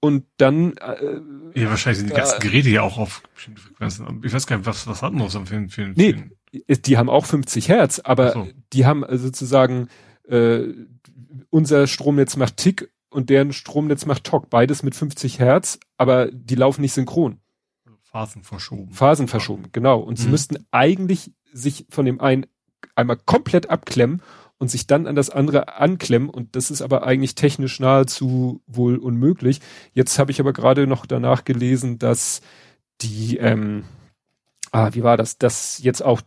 [SPEAKER 2] und dann
[SPEAKER 3] äh, ja wahrscheinlich sind die ganzen äh, Geräte ja auch auf bestimmte Frequenzen. Ich weiß gar nicht, was was hat man für, für, für
[SPEAKER 2] nee, die haben auch 50 Hertz, aber so. die haben sozusagen äh, unser Stromnetz macht Tick und deren Stromnetz macht Tock. Beides mit 50 Hertz, aber die laufen nicht synchron.
[SPEAKER 3] Phasen verschoben.
[SPEAKER 2] Phasen verschoben, genau. Und mhm. sie müssten eigentlich sich von dem einen einmal komplett abklemmen und sich dann an das andere anklemmen. Und das ist aber eigentlich technisch nahezu wohl unmöglich. Jetzt habe ich aber gerade noch danach gelesen, dass die, ähm, ah, wie war das, dass jetzt auch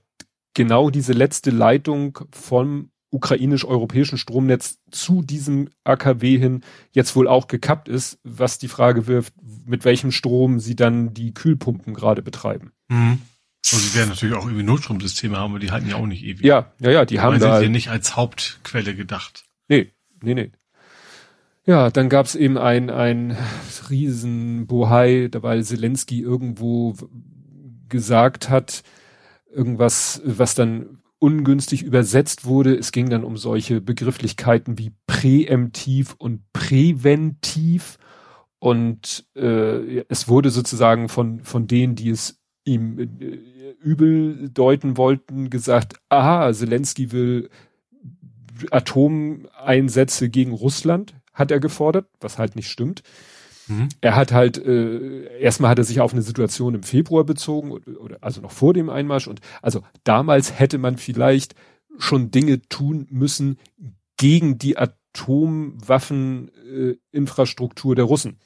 [SPEAKER 2] genau diese letzte Leitung vom ukrainisch-europäischen Stromnetz zu diesem AKW hin jetzt wohl auch gekappt ist, was die Frage wirft, mit welchem Strom sie dann die Kühlpumpen gerade betreiben.
[SPEAKER 3] Mhm. Und sie werden natürlich auch irgendwie Notstromsysteme haben, aber die halten ja auch nicht ewig.
[SPEAKER 2] Ja, ja, ja, die haben
[SPEAKER 3] da. sind ja nicht als Hauptquelle gedacht.
[SPEAKER 2] Nee, nee, nee. Ja, dann gab's eben ein, ein riesen Bohai, weil Zelensky irgendwo gesagt hat, irgendwas, was dann ungünstig übersetzt wurde. Es ging dann um solche Begrifflichkeiten wie präemptiv und präventiv. Und äh, es wurde sozusagen von, von denen, die es ihm äh, übel deuten wollten, gesagt, aha, Zelensky will Atomeinsätze gegen Russland, hat er gefordert, was halt nicht stimmt. Mhm. Er hat halt, äh, erstmal hat er sich auf eine Situation im Februar bezogen, oder, also noch vor dem Einmarsch. Und also damals hätte man vielleicht schon Dinge tun müssen gegen die Atomwaffeninfrastruktur äh, der Russen.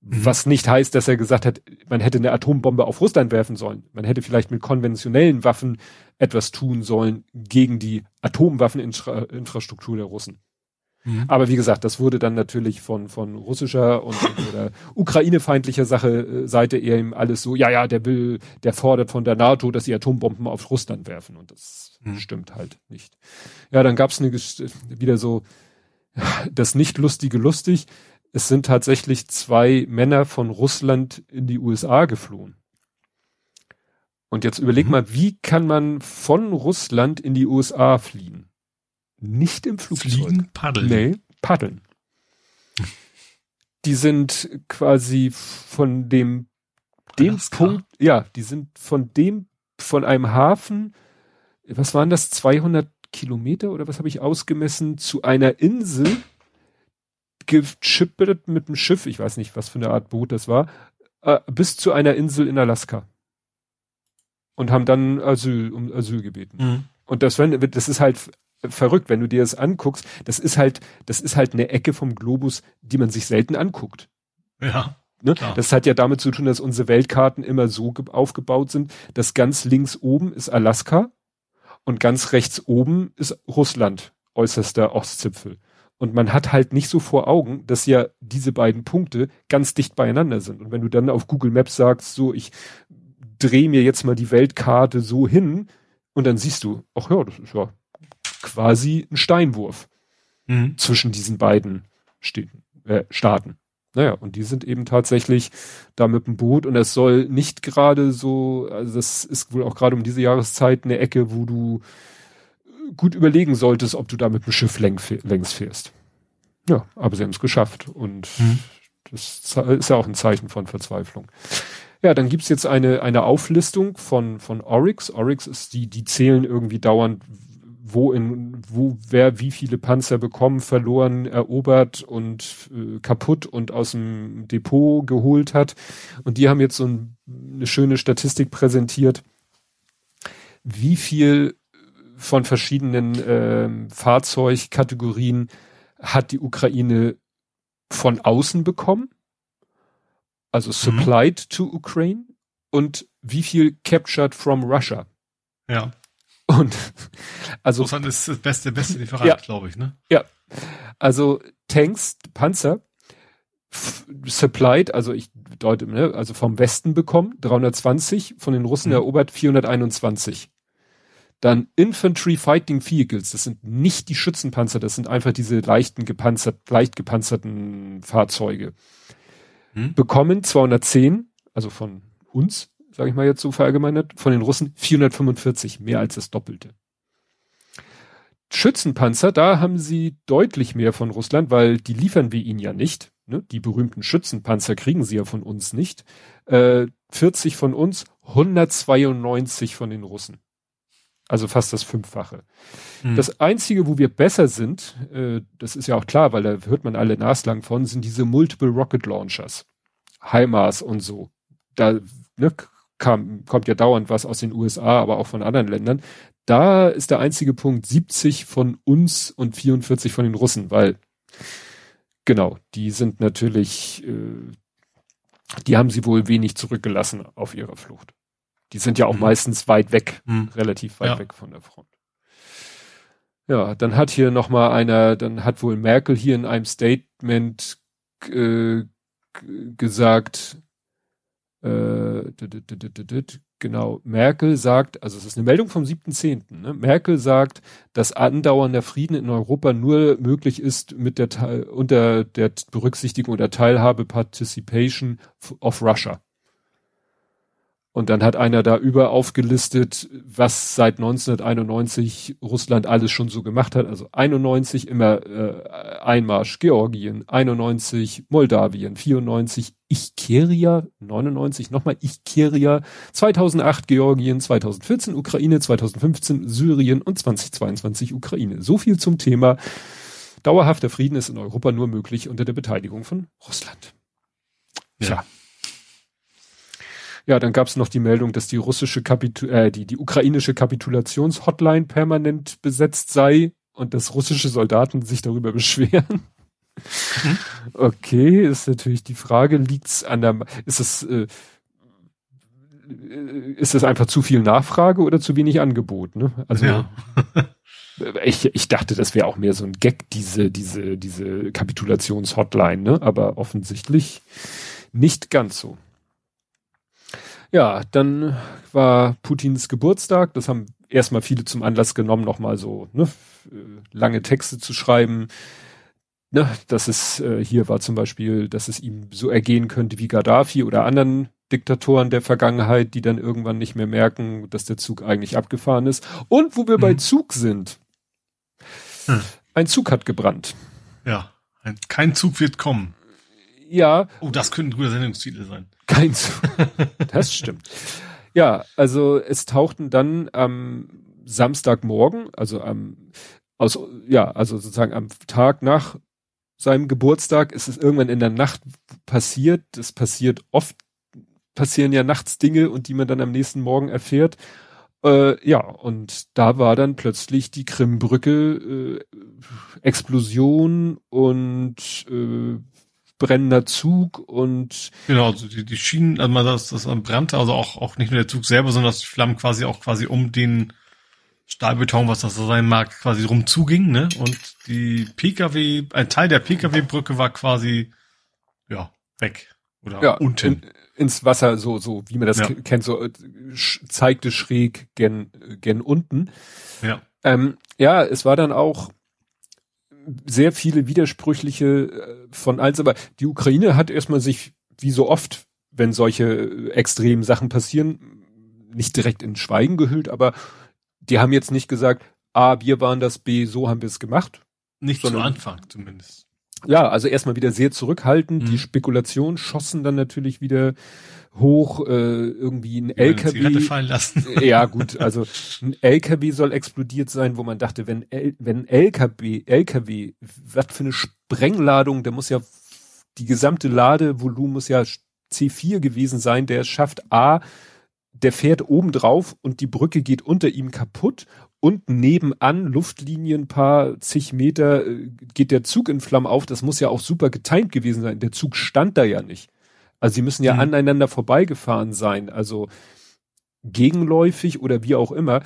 [SPEAKER 2] Mhm. Was nicht heißt, dass er gesagt hat, man hätte eine Atombombe auf Russland werfen sollen. Man hätte vielleicht mit konventionellen Waffen etwas tun sollen gegen die Atomwaffeninfrastruktur der Russen. Mhm. Aber wie gesagt, das wurde dann natürlich von, von russischer und oder ukrainefeindlicher Sache, äh, Seite eher ihm alles so, ja, ja, der will, der fordert von der NATO, dass sie Atombomben auf Russland werfen. Und das mhm. stimmt halt nicht. Ja, dann gab's eine, wieder so, das nicht lustige lustig es sind tatsächlich zwei Männer von Russland in die USA geflohen. Und jetzt überleg mhm. mal, wie kann man von Russland in die USA fliehen? Nicht im Flugzeug. Fliegen,
[SPEAKER 3] paddeln.
[SPEAKER 2] Nee, paddeln. Die sind quasi von dem, dem Alaska. Punkt, ja, die sind von dem, von einem Hafen, was waren das, 200 Kilometer oder was habe ich ausgemessen, zu einer Insel, geschippert mit dem Schiff, ich weiß nicht, was für eine Art Boot das war, äh, bis zu einer Insel in Alaska. Und haben dann Asyl, um Asyl gebeten. Mhm. Und das, das ist halt verrückt, wenn du dir das anguckst. Das ist halt, das ist halt eine Ecke vom Globus, die man sich selten anguckt.
[SPEAKER 3] Ja.
[SPEAKER 2] Ne? Das hat ja damit zu tun, dass unsere Weltkarten immer so aufgebaut sind, dass ganz links oben ist Alaska und ganz rechts oben ist Russland, äußerster Ostzipfel. Und man hat halt nicht so vor Augen, dass ja diese beiden Punkte ganz dicht beieinander sind. Und wenn du dann auf Google Maps sagst, so, ich drehe mir jetzt mal die Weltkarte so hin, und dann siehst du, ach ja, das ist ja quasi ein Steinwurf mhm. zwischen diesen beiden Städten, äh, Staaten. Naja, und die sind eben tatsächlich da mit dem Boot und es soll nicht gerade so, also das ist wohl auch gerade um diese Jahreszeit eine Ecke, wo du gut überlegen solltest, ob du da mit dem Schiff längs fährst. Ja, aber sie haben es geschafft und mhm. das ist ja auch ein Zeichen von Verzweiflung. Ja, dann gibt's jetzt eine, eine Auflistung von, von Oryx. Oryx ist die, die zählen irgendwie dauernd, wo in, wo wer wie viele Panzer bekommen, verloren, erobert und äh, kaputt und aus dem Depot geholt hat. Und die haben jetzt so ein, eine schöne Statistik präsentiert, wie viel von verschiedenen äh, Fahrzeugkategorien hat die Ukraine von außen bekommen, also mhm. supplied mhm. to Ukraine und wie viel captured from Russia.
[SPEAKER 3] Ja.
[SPEAKER 2] Und also
[SPEAKER 3] Russland ist das beste, beste Lieferant, ja, glaube ich, ne?
[SPEAKER 2] Ja. Also Tanks, Panzer supplied, also ich deute, ne, also vom Westen bekommen, 320, von den Russen mhm. erobert 421. Dann Infantry Fighting Vehicles, das sind nicht die Schützenpanzer, das sind einfach diese leichten gepanzert, leicht gepanzerten Fahrzeuge. Hm? Bekommen 210, also von uns, sage ich mal jetzt so verallgemeinert, von den Russen 445, mehr als das Doppelte. Schützenpanzer, da haben sie deutlich mehr von Russland, weil die liefern wir ihnen ja nicht. Ne? Die berühmten Schützenpanzer kriegen sie ja von uns nicht. Äh, 40 von uns, 192 von den Russen. Also fast das Fünffache. Hm. Das Einzige, wo wir besser sind, äh, das ist ja auch klar, weil da hört man alle naslang von, sind diese Multiple Rocket Launchers. HIMARS und so. Da ne, kam, kommt ja dauernd was aus den USA, aber auch von anderen Ländern. Da ist der einzige Punkt 70 von uns und 44 von den Russen, weil genau, die sind natürlich, äh, die haben sie wohl wenig zurückgelassen auf ihrer Flucht. Die sind ja auch mhm. meistens weit weg, mhm. relativ weit ja. weg von der Front. Ja, dann hat hier noch mal einer, dann hat wohl Merkel hier in einem Statement äh, gesagt, genau, Merkel sagt, also es ist eine Meldung vom 7.10., ne? Merkel sagt, dass andauernder Frieden in Europa nur möglich ist mit der unter der Berücksichtigung oder Teilhabe Participation of Russia. Und dann hat einer da über aufgelistet, was seit 1991 Russland alles schon so gemacht hat. Also 91 immer äh, Einmarsch Georgien, 91 Moldawien, 94 Ichkeria, 99 nochmal Ichkeria, 2008 Georgien, 2014 Ukraine, 2015 Syrien und 2022 Ukraine. So viel zum Thema dauerhafter Frieden ist in Europa nur möglich unter der Beteiligung von Russland.
[SPEAKER 3] Ja. Tja.
[SPEAKER 2] Ja, dann gab es noch die Meldung, dass die russische Kapitu äh, die, die ukrainische Kapitulationshotline permanent besetzt sei und dass russische Soldaten sich darüber beschweren. Mhm. Okay, ist natürlich die Frage, liegt's an der, ist es, äh, ist es einfach zu viel Nachfrage oder zu wenig Angebot, ne? Also, ja. ich, ich dachte, das wäre auch mehr so ein Gag, diese, diese, diese Kapitulationshotline, ne? Aber offensichtlich nicht ganz so. Ja, dann war Putins Geburtstag. Das haben erstmal viele zum Anlass genommen, nochmal so ne, lange Texte zu schreiben. Ne, dass es äh, hier war zum Beispiel, dass es ihm so ergehen könnte wie Gaddafi oder anderen Diktatoren der Vergangenheit, die dann irgendwann nicht mehr merken, dass der Zug eigentlich abgefahren ist. Und wo wir hm. bei Zug sind. Hm. Ein Zug hat gebrannt.
[SPEAKER 3] Ja, ein, kein Zug wird kommen.
[SPEAKER 2] Ja.
[SPEAKER 3] Oh, das könnte ein guter Sendungstitel sein.
[SPEAKER 2] Kein Das stimmt. Ja, also es tauchten dann am Samstagmorgen, also am aus ja, also sozusagen am Tag nach seinem Geburtstag ist es irgendwann in der Nacht passiert. Es passiert oft, passieren ja nachts Dinge und die man dann am nächsten Morgen erfährt. Äh, ja, und da war dann plötzlich die Krimbrücke äh, Explosion und äh, brennender Zug und
[SPEAKER 3] genau, also die, die Schienen, also man das, das brannte, also auch, auch nicht nur der Zug selber, sondern dass die Flammen quasi auch quasi um den Stahlbeton, was das sein mag, quasi rum zuging, ne? Und die PKW, ein Teil der PKW-Brücke war quasi ja weg oder
[SPEAKER 2] ja, unten in, ins Wasser, so so wie man das ja. kennt, so äh, zeigte schräg gen gen unten.
[SPEAKER 3] Ja.
[SPEAKER 2] Ähm, ja, es war dann auch sehr viele widersprüchliche äh, von eins, aber die Ukraine hat erstmal sich, wie so oft, wenn solche äh, extremen Sachen passieren, nicht direkt in Schweigen gehüllt, aber die haben jetzt nicht gesagt, A, wir waren das, B, so haben wir es gemacht.
[SPEAKER 3] Nicht sondern, zu Anfang zumindest.
[SPEAKER 2] Ja, also erstmal wieder sehr zurückhaltend. Mhm. Die Spekulationen schossen dann natürlich wieder hoch, äh, irgendwie ein LKW.
[SPEAKER 3] fallen lassen.
[SPEAKER 2] ja, gut, also ein LKW soll explodiert sein, wo man dachte, wenn, L, wenn LKW, LKW, was für eine Sprengladung, der muss ja, die gesamte Ladevolumen muss ja C4 gewesen sein, der schafft A, der fährt oben drauf und die Brücke geht unter ihm kaputt und nebenan Luftlinien paar zig Meter äh, geht der Zug in Flammen auf. Das muss ja auch super getimt gewesen sein. Der Zug stand da ja nicht. Also sie müssen ja mhm. aneinander vorbeigefahren sein, also gegenläufig oder wie auch immer.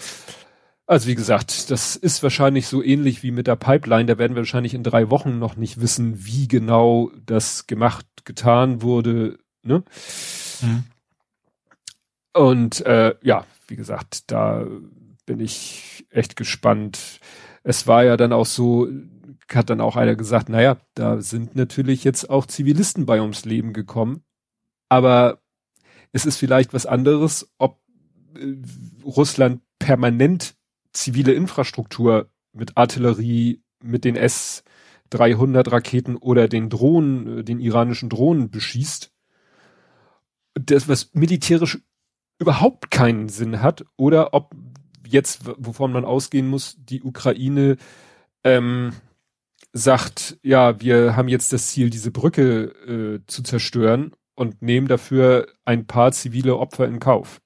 [SPEAKER 2] Also wie gesagt, das ist wahrscheinlich so ähnlich wie mit der Pipeline. Da werden wir wahrscheinlich in drei Wochen noch nicht wissen, wie genau das gemacht, getan wurde. Ne? Mhm. Und äh, ja, wie gesagt, da bin ich echt gespannt. Es war ja dann auch so, hat dann auch einer gesagt, naja, da sind natürlich jetzt auch Zivilisten bei ums Leben gekommen. Aber es ist vielleicht was anderes, ob äh, Russland permanent zivile Infrastruktur mit Artillerie, mit den S-300 Raketen oder den Drohnen, äh, den iranischen Drohnen beschießt. Das, was militärisch überhaupt keinen Sinn hat, oder ob jetzt, wovon man ausgehen muss, die Ukraine ähm, sagt, ja, wir haben jetzt das Ziel, diese Brücke äh, zu zerstören und nehmen dafür ein paar zivile Opfer in Kauf.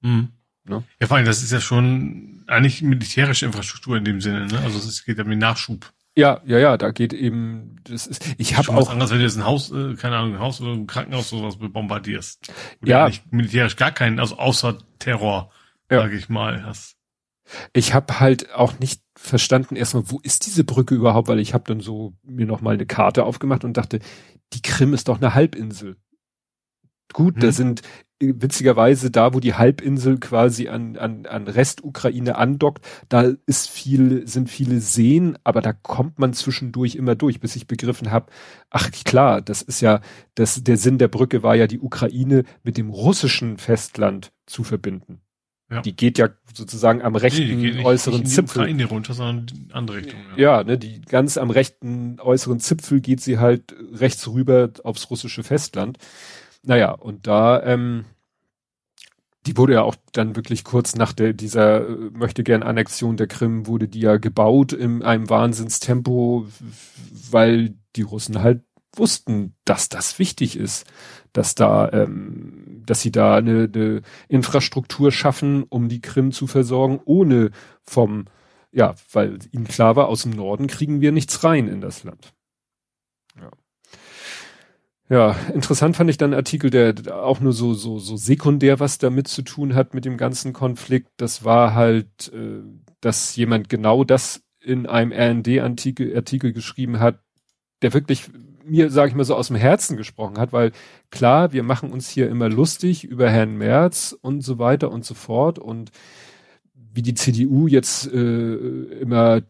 [SPEAKER 3] Mhm. Ne? Ja, vor allem, das ist ja schon eigentlich militärische Infrastruktur in dem Sinne, ne? Also es geht ja um den Nachschub.
[SPEAKER 2] Ja, ja, ja, da geht eben, das ist, ich habe auch.
[SPEAKER 3] anders, wenn du jetzt ein Haus, äh, keine Ahnung, ein Haus oder ein Krankenhaus oder sowas bombardierst.
[SPEAKER 2] Ja.
[SPEAKER 3] Nicht militärisch gar keinen, also außer Terror, ja. sage ich mal, hast.
[SPEAKER 2] Ich habe halt auch nicht verstanden erstmal, wo ist diese Brücke überhaupt, weil ich habe dann so mir noch mal eine Karte aufgemacht und dachte, die Krim ist doch eine Halbinsel. Gut, hm. da sind witzigerweise da, wo die Halbinsel quasi an, an, an Restukraine andockt, da ist viel, sind viele Seen, aber da kommt man zwischendurch immer durch, bis ich begriffen habe, ach klar, das ist ja, das, der Sinn der Brücke war ja, die Ukraine mit dem russischen Festland zu verbinden. Ja. Die geht ja sozusagen am rechten nee, nicht, äußeren nicht Zipfel.
[SPEAKER 3] Ukraine runter, sondern in andere Richtung.
[SPEAKER 2] Ja. ja, ne, die ganz am rechten äußeren Zipfel geht sie halt rechts rüber aufs russische Festland. Naja, und da, ähm, die wurde ja auch dann wirklich kurz nach der, dieser äh, möchte gern Annexion der Krim wurde die ja gebaut in einem Wahnsinnstempo, weil die Russen halt wussten, dass das wichtig ist, dass da, ähm, dass sie da eine, eine Infrastruktur schaffen, um die Krim zu versorgen, ohne vom, ja, weil ihnen klar war, aus dem Norden kriegen wir nichts rein in das Land. Ja, interessant fand ich dann Artikel, der auch nur so, so, so sekundär was damit zu tun hat mit dem ganzen Konflikt. Das war halt, äh, dass jemand genau das in einem RND-Artikel Artikel geschrieben hat, der wirklich mir, sage ich mal so, aus dem Herzen gesprochen hat, weil klar, wir machen uns hier immer lustig über Herrn Merz und so weiter und so fort und wie die CDU jetzt äh, immer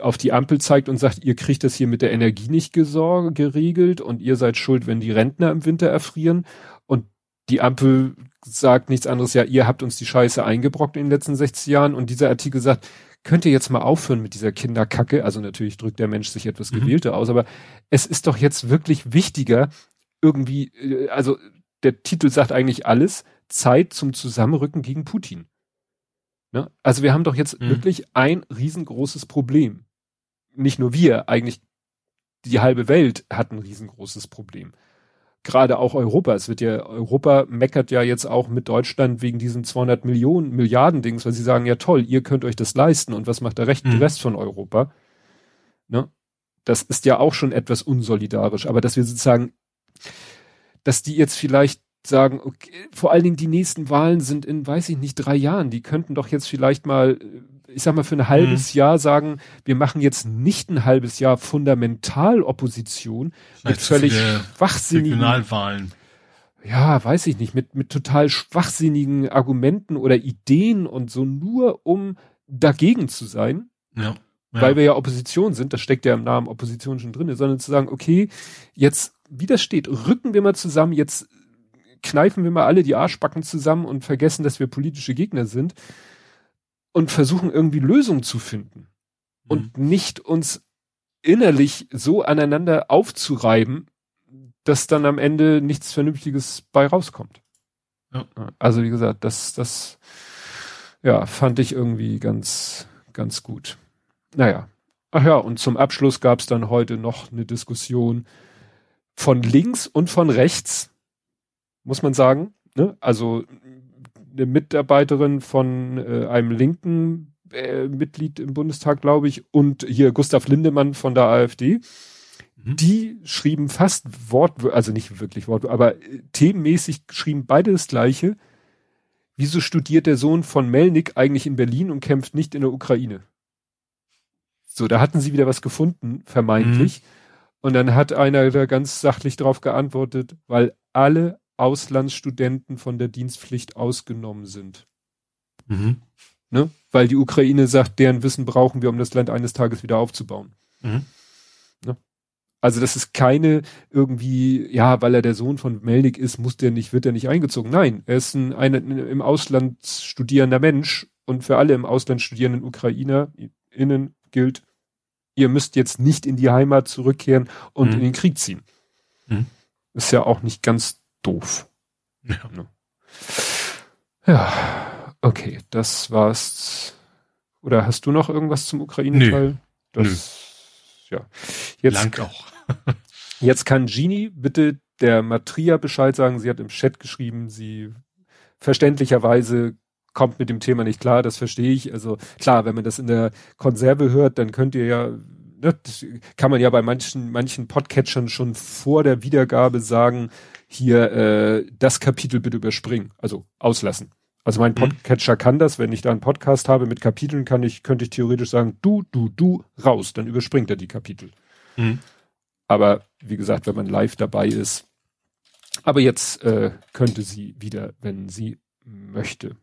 [SPEAKER 2] auf die Ampel zeigt und sagt, ihr kriegt das hier mit der Energie nicht geregelt und ihr seid schuld, wenn die Rentner im Winter erfrieren. Und die Ampel sagt nichts anderes, ja, ihr habt uns die Scheiße eingebrockt in den letzten 60 Jahren. Und dieser Artikel sagt, könnt ihr jetzt mal aufhören mit dieser Kinderkacke? Also natürlich drückt der Mensch sich etwas mhm. gewählter aus, aber es ist doch jetzt wirklich wichtiger, irgendwie, äh, also der Titel sagt eigentlich alles, Zeit zum Zusammenrücken gegen Putin. Ne? Also wir haben doch jetzt mhm. wirklich ein riesengroßes Problem. Nicht nur wir, eigentlich die halbe Welt hat ein riesengroßes Problem. Gerade auch Europa. Es wird ja, Europa meckert ja jetzt auch mit Deutschland wegen diesen 200 Millionen, Milliarden Dings, weil sie sagen, ja toll, ihr könnt euch das leisten und was macht der Rest, mhm. Rest von Europa? Ne? Das ist ja auch schon etwas unsolidarisch, aber dass wir sozusagen, dass die jetzt vielleicht sagen, okay, vor allen Dingen die nächsten Wahlen sind in, weiß ich nicht, drei Jahren. Die könnten doch jetzt vielleicht mal, ich sag mal, für ein halbes mhm. Jahr sagen, wir machen jetzt nicht ein halbes Jahr Fundamentalopposition mit völlig schwachsinnigen
[SPEAKER 3] Regionalwahlen.
[SPEAKER 2] Ja, weiß ich nicht, mit, mit total schwachsinnigen Argumenten oder Ideen und so nur um dagegen zu sein.
[SPEAKER 3] Ja.
[SPEAKER 2] Ja. Weil wir ja Opposition sind, das steckt ja im Namen Opposition schon drin, sondern zu sagen, okay, jetzt, wie das steht, rücken wir mal zusammen, jetzt kneifen wir mal alle die Arschbacken zusammen und vergessen, dass wir politische Gegner sind und versuchen irgendwie Lösungen zu finden mhm. und nicht uns innerlich so aneinander aufzureiben, dass dann am Ende nichts Vernünftiges bei rauskommt. Ja. Also wie gesagt, das, das, ja, fand ich irgendwie ganz, ganz gut. Naja. Ach ja, und zum Abschluss gab es dann heute noch eine Diskussion von links und von rechts muss man sagen. Ne? Also eine Mitarbeiterin von äh, einem linken äh, Mitglied im Bundestag, glaube ich, und hier Gustav Lindemann von der AfD. Mhm. Die schrieben fast Wort, also nicht wirklich Wort, aber äh, themenmäßig schrieben beide das Gleiche. Wieso studiert der Sohn von Melnik eigentlich in Berlin und kämpft nicht in der Ukraine? So, da hatten sie wieder was gefunden, vermeintlich. Mhm. Und dann hat einer da ganz sachlich drauf geantwortet, weil alle Auslandsstudenten von der Dienstpflicht ausgenommen sind. Mhm. Ne? Weil die Ukraine sagt, deren Wissen brauchen wir, um das Land eines Tages wieder aufzubauen. Mhm. Ne? Also das ist keine irgendwie, ja, weil er der Sohn von Melnik ist, muss der nicht, wird er nicht eingezogen. Nein, er ist ein, ein, ein im Ausland studierender Mensch und für alle im Ausland studierenden UkrainerInnen gilt, ihr müsst jetzt nicht in die Heimat zurückkehren und mhm. in den Krieg ziehen. Mhm. Ist ja auch nicht ganz doof. Ja. Ne? ja, okay, das war's Oder hast du noch irgendwas zum Ukraine-Teil?
[SPEAKER 3] Nö.
[SPEAKER 2] ja. Jetzt,
[SPEAKER 3] Lang auch.
[SPEAKER 2] jetzt kann Genie bitte der Matria Bescheid sagen. Sie hat im Chat geschrieben, sie verständlicherweise kommt mit dem Thema nicht klar, das verstehe ich. Also klar, wenn man das in der Konserve hört, dann könnt ihr ja, ne, kann man ja bei manchen, manchen Podcatchern schon vor der Wiedergabe sagen, hier äh, das Kapitel bitte überspringen, also auslassen. Also mein mhm. Podcatcher kann das, wenn ich da einen Podcast habe mit Kapiteln, kann ich, könnte ich theoretisch sagen, du, du, du, raus, dann überspringt er die Kapitel. Mhm. Aber wie gesagt, wenn man live dabei ist. Aber jetzt äh, könnte sie wieder, wenn sie möchte.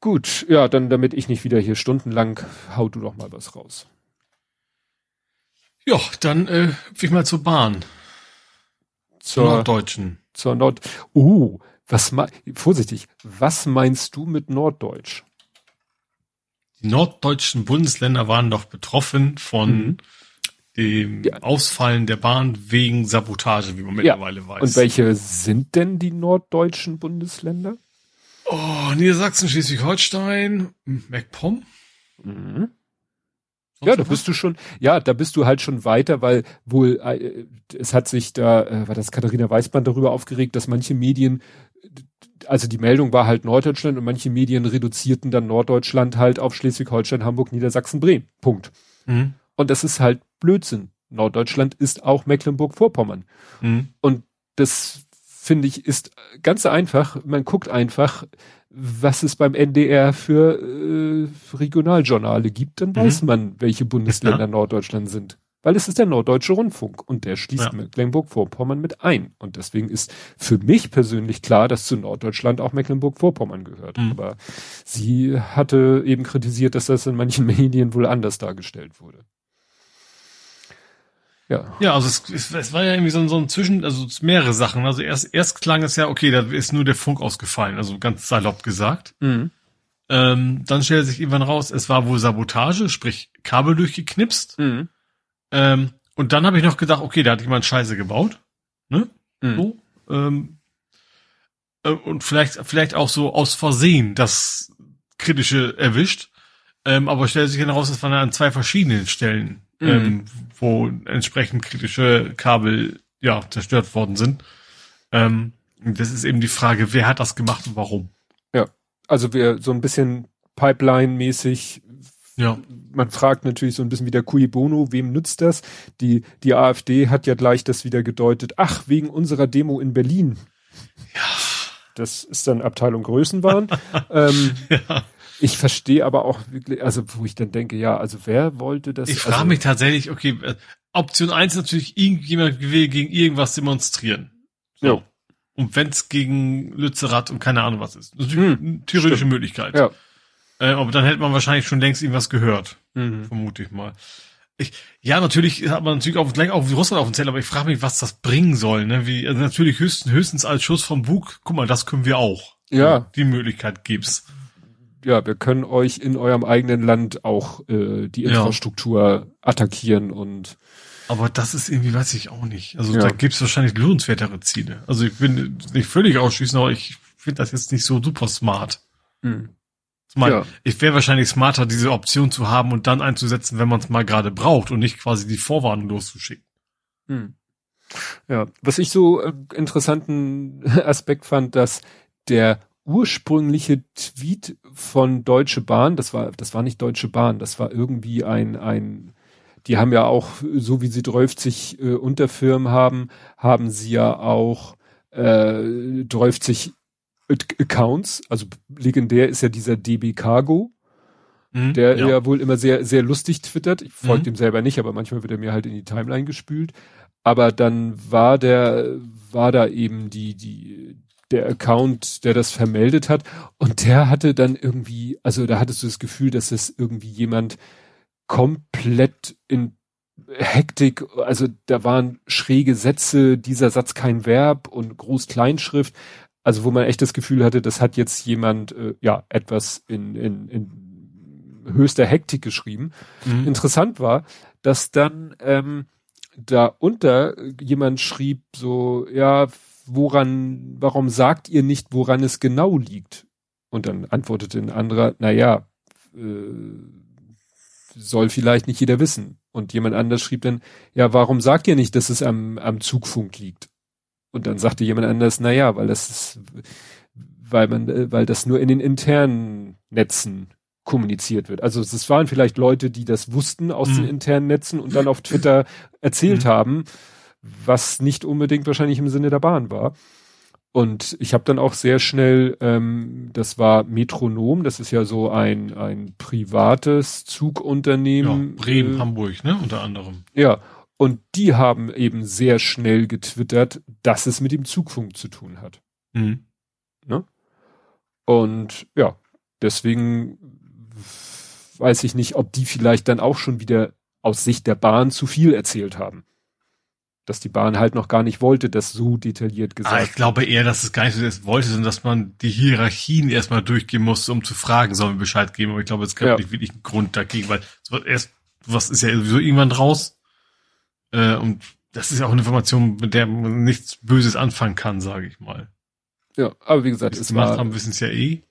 [SPEAKER 2] Gut, ja, dann damit ich nicht wieder hier stundenlang, hau du doch mal was raus.
[SPEAKER 3] Ja, dann äh, ich mal zur Bahn.
[SPEAKER 2] Zur Norddeutschen. Zur Nord. Uh, was vorsichtig, was meinst du mit Norddeutsch?
[SPEAKER 3] Die norddeutschen Bundesländer waren doch betroffen von mhm. dem ja. Ausfallen der Bahn wegen Sabotage, wie man mittlerweile ja. weiß.
[SPEAKER 2] Und welche sind denn die norddeutschen Bundesländer?
[SPEAKER 3] Oh, Niedersachsen, Schleswig-Holstein, MacPom.
[SPEAKER 2] Mhm. Ja, da bist du schon, ja, da bist du halt schon weiter, weil wohl, äh, es hat sich da, äh, war das Katharina Weißband darüber aufgeregt, dass manche Medien, also die Meldung war halt Norddeutschland und manche Medien reduzierten dann Norddeutschland halt auf Schleswig-Holstein, Hamburg, Niedersachsen, Bremen. Punkt. Mhm. Und das ist halt Blödsinn. Norddeutschland ist auch Mecklenburg-Vorpommern. Mhm. Und das finde ich, ist ganz einfach. Man guckt einfach, was es beim NDR für äh, Regionaljournale gibt, dann mhm. weiß man, welche Bundesländer ja. Norddeutschland sind. Weil es ist der Norddeutsche Rundfunk und der schließt ja. Mecklenburg-Vorpommern mit ein. Und deswegen ist für mich persönlich klar, dass zu Norddeutschland auch Mecklenburg-Vorpommern gehört. Mhm. Aber sie hatte eben kritisiert, dass das in manchen Medien wohl anders dargestellt wurde.
[SPEAKER 3] Ja. Ja, also es, es, es war ja irgendwie so, so ein Zwischen, also mehrere Sachen. Also erst, erst klang es ja, okay, da ist nur der Funk ausgefallen, also ganz salopp gesagt. Mhm. Ähm, dann stellt sich irgendwann raus, es war wohl Sabotage, sprich Kabel durchgeknipst. Mhm. Ähm, und dann habe ich noch gedacht, okay, da hat jemand Scheiße gebaut. Ne? Mhm. So. Ähm, äh, und vielleicht, vielleicht auch so aus Versehen das Kritische erwischt. Ähm, aber stellt sich dann raus, es waren an zwei verschiedenen Stellen mhm. ähm, wo entsprechend kritische Kabel ja zerstört worden sind. Ähm, das ist eben die Frage, wer hat das gemacht und warum?
[SPEAKER 2] Ja, also wir so ein bisschen Pipeline-mäßig. Ja. Man fragt natürlich so ein bisschen wieder Cui Bono, wem nützt das? Die, die AfD hat ja gleich das wieder gedeutet. Ach, wegen unserer Demo in Berlin. Ja. Das ist dann Abteilung Größenwahn. ähm, ja. Ich verstehe aber auch wirklich, also wo ich dann denke, ja, also wer wollte das?
[SPEAKER 3] Ich frage
[SPEAKER 2] also,
[SPEAKER 3] mich tatsächlich, okay, äh, Option eins ist natürlich, irgendjemand will gegen irgendwas demonstrieren. So. Ja. Und wenn es gegen Lützerath und keine Ahnung was ist. Das ist hm, eine theoretische stimmt. Möglichkeit. Ja. Äh, aber dann hätte man wahrscheinlich schon längst irgendwas gehört. Mhm. Vermute ich mal. Ich, ja, natürlich hat man natürlich auch gleich auch Russland auf dem Zettel, aber ich frage mich, was das bringen soll. Ne? Wie, also natürlich höchstens, höchstens als Schuss vom Bug, guck mal, das können wir auch.
[SPEAKER 2] Ja.
[SPEAKER 3] Die Möglichkeit gibt's
[SPEAKER 2] ja, wir können euch in eurem eigenen Land auch äh, die Infrastruktur ja. attackieren und
[SPEAKER 3] aber das ist irgendwie, weiß ich auch nicht. Also ja. da gibt's wahrscheinlich lohnenswertere Ziele. Also ich bin nicht völlig ausschließend, aber ich finde das jetzt nicht so super smart. Hm. Ich, mein, ja. ich wäre wahrscheinlich smarter, diese Option zu haben und dann einzusetzen, wenn man es mal gerade braucht und nicht quasi die Vorwarnung loszuschicken. Hm.
[SPEAKER 2] Ja, was ich so äh, interessanten Aspekt fand, dass der ursprüngliche Tweet von Deutsche Bahn, das war, das war nicht Deutsche Bahn, das war irgendwie ein, ein, die haben ja auch, so wie sie 30 äh, Unterfirmen haben, haben sie ja auch äh, 30 Accounts, also legendär ist ja dieser DB Cargo, mhm, der ja. ja. wohl immer sehr, sehr lustig twittert. Ich folge mhm. dem selber nicht, aber manchmal wird er mir halt in die Timeline gespült. Aber dann war der, war da eben die, die, der Account, der das vermeldet hat. Und der hatte dann irgendwie, also da hattest du das Gefühl, dass es irgendwie jemand komplett in Hektik, also da waren schräge Sätze, dieser Satz kein Verb und Groß-Kleinschrift. Also wo man echt das Gefühl hatte, das hat jetzt jemand äh, ja etwas in, in, in höchster Hektik geschrieben. Mhm. Interessant war, dass dann ähm, da unter jemand schrieb so, ja, woran, warum sagt ihr nicht, woran es genau liegt? Und dann antwortete ein anderer, na ja, äh, soll vielleicht nicht jeder wissen. Und jemand anders schrieb dann, ja, warum sagt ihr nicht, dass es am, am Zugfunk liegt? Und dann sagte jemand anders, na ja, weil das ist, weil man, weil das nur in den internen Netzen kommuniziert wird. Also es waren vielleicht Leute, die das wussten aus mhm. den internen Netzen und dann auf Twitter erzählt mhm. haben, was nicht unbedingt wahrscheinlich im Sinne der Bahn war. Und ich habe dann auch sehr schnell, ähm, das war Metronom, das ist ja so ein, ein privates Zugunternehmen.
[SPEAKER 3] Ja, Bremen, äh, Hamburg, ne, unter anderem.
[SPEAKER 2] Ja, und die haben eben sehr schnell getwittert, dass es mit dem Zugfunk zu tun hat. Mhm. Ne? Und ja, deswegen weiß ich nicht, ob die vielleicht dann auch schon wieder aus Sicht der Bahn zu viel erzählt haben dass die Bahn halt noch gar nicht wollte, das so detailliert gesagt. Ah,
[SPEAKER 3] ich glaube eher, dass es gar nicht so wollte, sondern dass man die Hierarchien erstmal durchgehen musste, um zu fragen, sollen wir Bescheid geben. Aber ich glaube, es gab ja. nicht wirklich einen Grund dagegen, weil erst, was ist ja sowieso irgendwann raus. Äh, und das ist ja auch eine Information, mit der man nichts Böses anfangen kann, sage ich mal.
[SPEAKER 2] Ja, aber wie gesagt,
[SPEAKER 3] es war, haben, wissen es ja eh.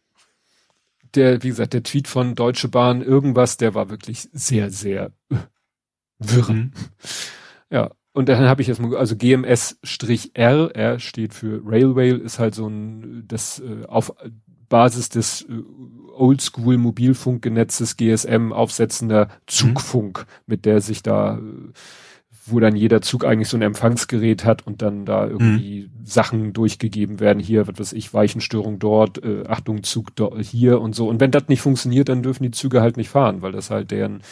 [SPEAKER 2] Der, wie gesagt, der Tweet von Deutsche Bahn, irgendwas, der war wirklich sehr, sehr wirr. Mhm. Ja, und dann habe ich jetzt mal, also GMS-R, R steht für Railway, ist halt so ein, das äh, auf Basis des äh, Oldschool Mobilfunkgenetzes GSM aufsetzender Zugfunk, mhm. mit der sich da, wo dann jeder Zug eigentlich so ein Empfangsgerät hat und dann da irgendwie mhm. Sachen durchgegeben werden, hier, was weiß ich, Weichenstörung dort, äh, Achtung, Zug dort, hier und so. Und wenn das nicht funktioniert, dann dürfen die Züge halt nicht fahren, weil das halt deren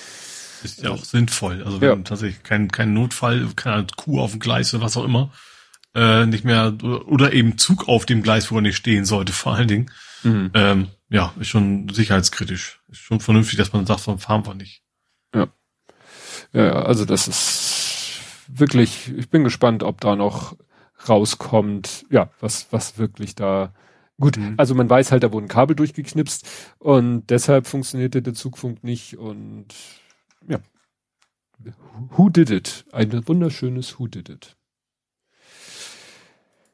[SPEAKER 3] ist ja auch sinnvoll. Also wenn ja. tatsächlich kein, kein Notfall, keine Kuh auf dem Gleis oder was auch immer, äh, nicht mehr, oder eben Zug auf dem Gleis, wo er nicht stehen sollte, vor allen Dingen. Mhm. Ähm, ja, ist schon sicherheitskritisch. Ist schon vernünftig, dass man sagt, so fahren wir nicht.
[SPEAKER 2] Ja. Ja, also das ist wirklich, ich bin gespannt, ob da noch rauskommt, ja, was, was wirklich da Gut, mhm. also man weiß halt, da wurden Kabel durchgeknipst und deshalb funktionierte der Zugfunk nicht und ja. Who did it? Ein wunderschönes Who did it.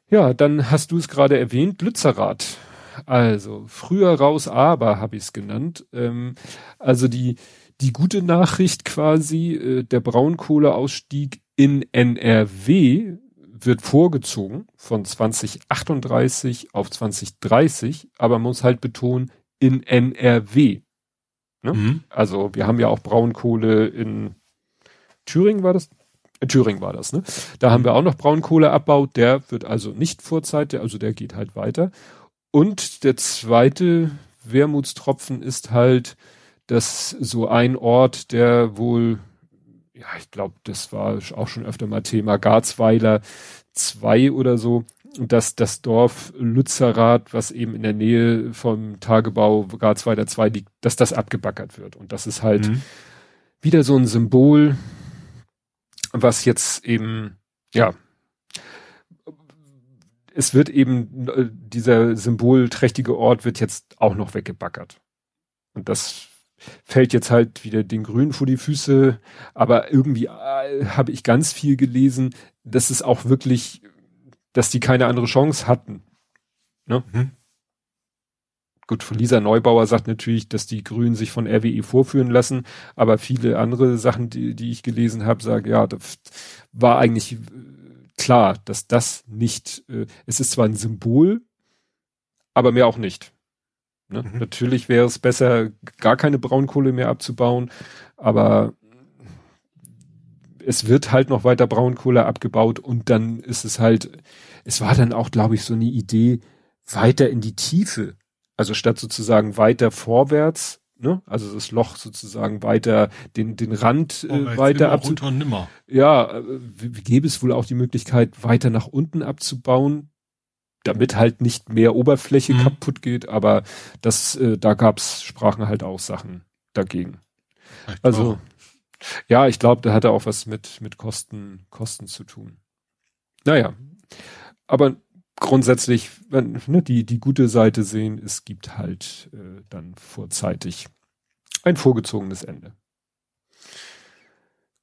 [SPEAKER 2] Ja, dann hast du es gerade erwähnt, Lützerath. Also, früher raus, aber habe ich es genannt. Ähm, also die, die gute Nachricht quasi, äh, der Braunkohleausstieg in NRW wird vorgezogen von 2038 auf 2030, aber man muss halt betonen, in NRW. Ne? Mhm. Also wir haben ja auch Braunkohle in Thüringen war das? In Thüringen war das, ne? Da haben wir auch noch Braunkohleabbau, der wird also nicht vorzeitig, also der geht halt weiter. Und der zweite Wermutstropfen ist halt, dass so ein Ort, der wohl, ja, ich glaube, das war auch schon öfter mal Thema, Garzweiler 2 oder so, dass das Dorf Lützerath, was eben in der Nähe vom Tagebau Garzweiler 2 liegt, dass das abgebackert wird. Und das ist halt mhm. wieder so ein Symbol, was jetzt eben, ja, es wird eben, dieser symbolträchtige Ort wird jetzt auch noch weggebackert. Und das fällt jetzt halt wieder den Grünen vor die Füße. Aber irgendwie äh, habe ich ganz viel gelesen, dass es auch wirklich dass die keine andere Chance hatten. Ne? Mhm. Gut, Lisa Neubauer sagt natürlich, dass die Grünen sich von RWE vorführen lassen, aber viele andere Sachen, die, die ich gelesen habe, sagen, ja, das war eigentlich äh, klar, dass das nicht, äh, es ist zwar ein Symbol, aber mehr auch nicht. Ne? Mhm. Natürlich wäre es besser, gar keine Braunkohle mehr abzubauen, aber es wird halt noch weiter Braunkohle abgebaut und dann ist es halt, es war dann auch, glaube ich, so eine Idee, weiter in die Tiefe. Also statt sozusagen weiter vorwärts, ne? Also das Loch sozusagen weiter, den, den Rand äh, weiter abzubauen. Ja, äh, gäbe es wohl auch die Möglichkeit, weiter nach unten abzubauen, damit halt nicht mehr Oberfläche mhm. kaputt geht, aber das, äh, da gab's, sprachen halt auch Sachen dagegen. Also, ja, ich glaube, da hatte auch was mit, mit Kosten, Kosten zu tun. Naja, aber grundsätzlich, wenn ne, die, die gute Seite sehen, es gibt halt äh, dann vorzeitig ein vorgezogenes Ende.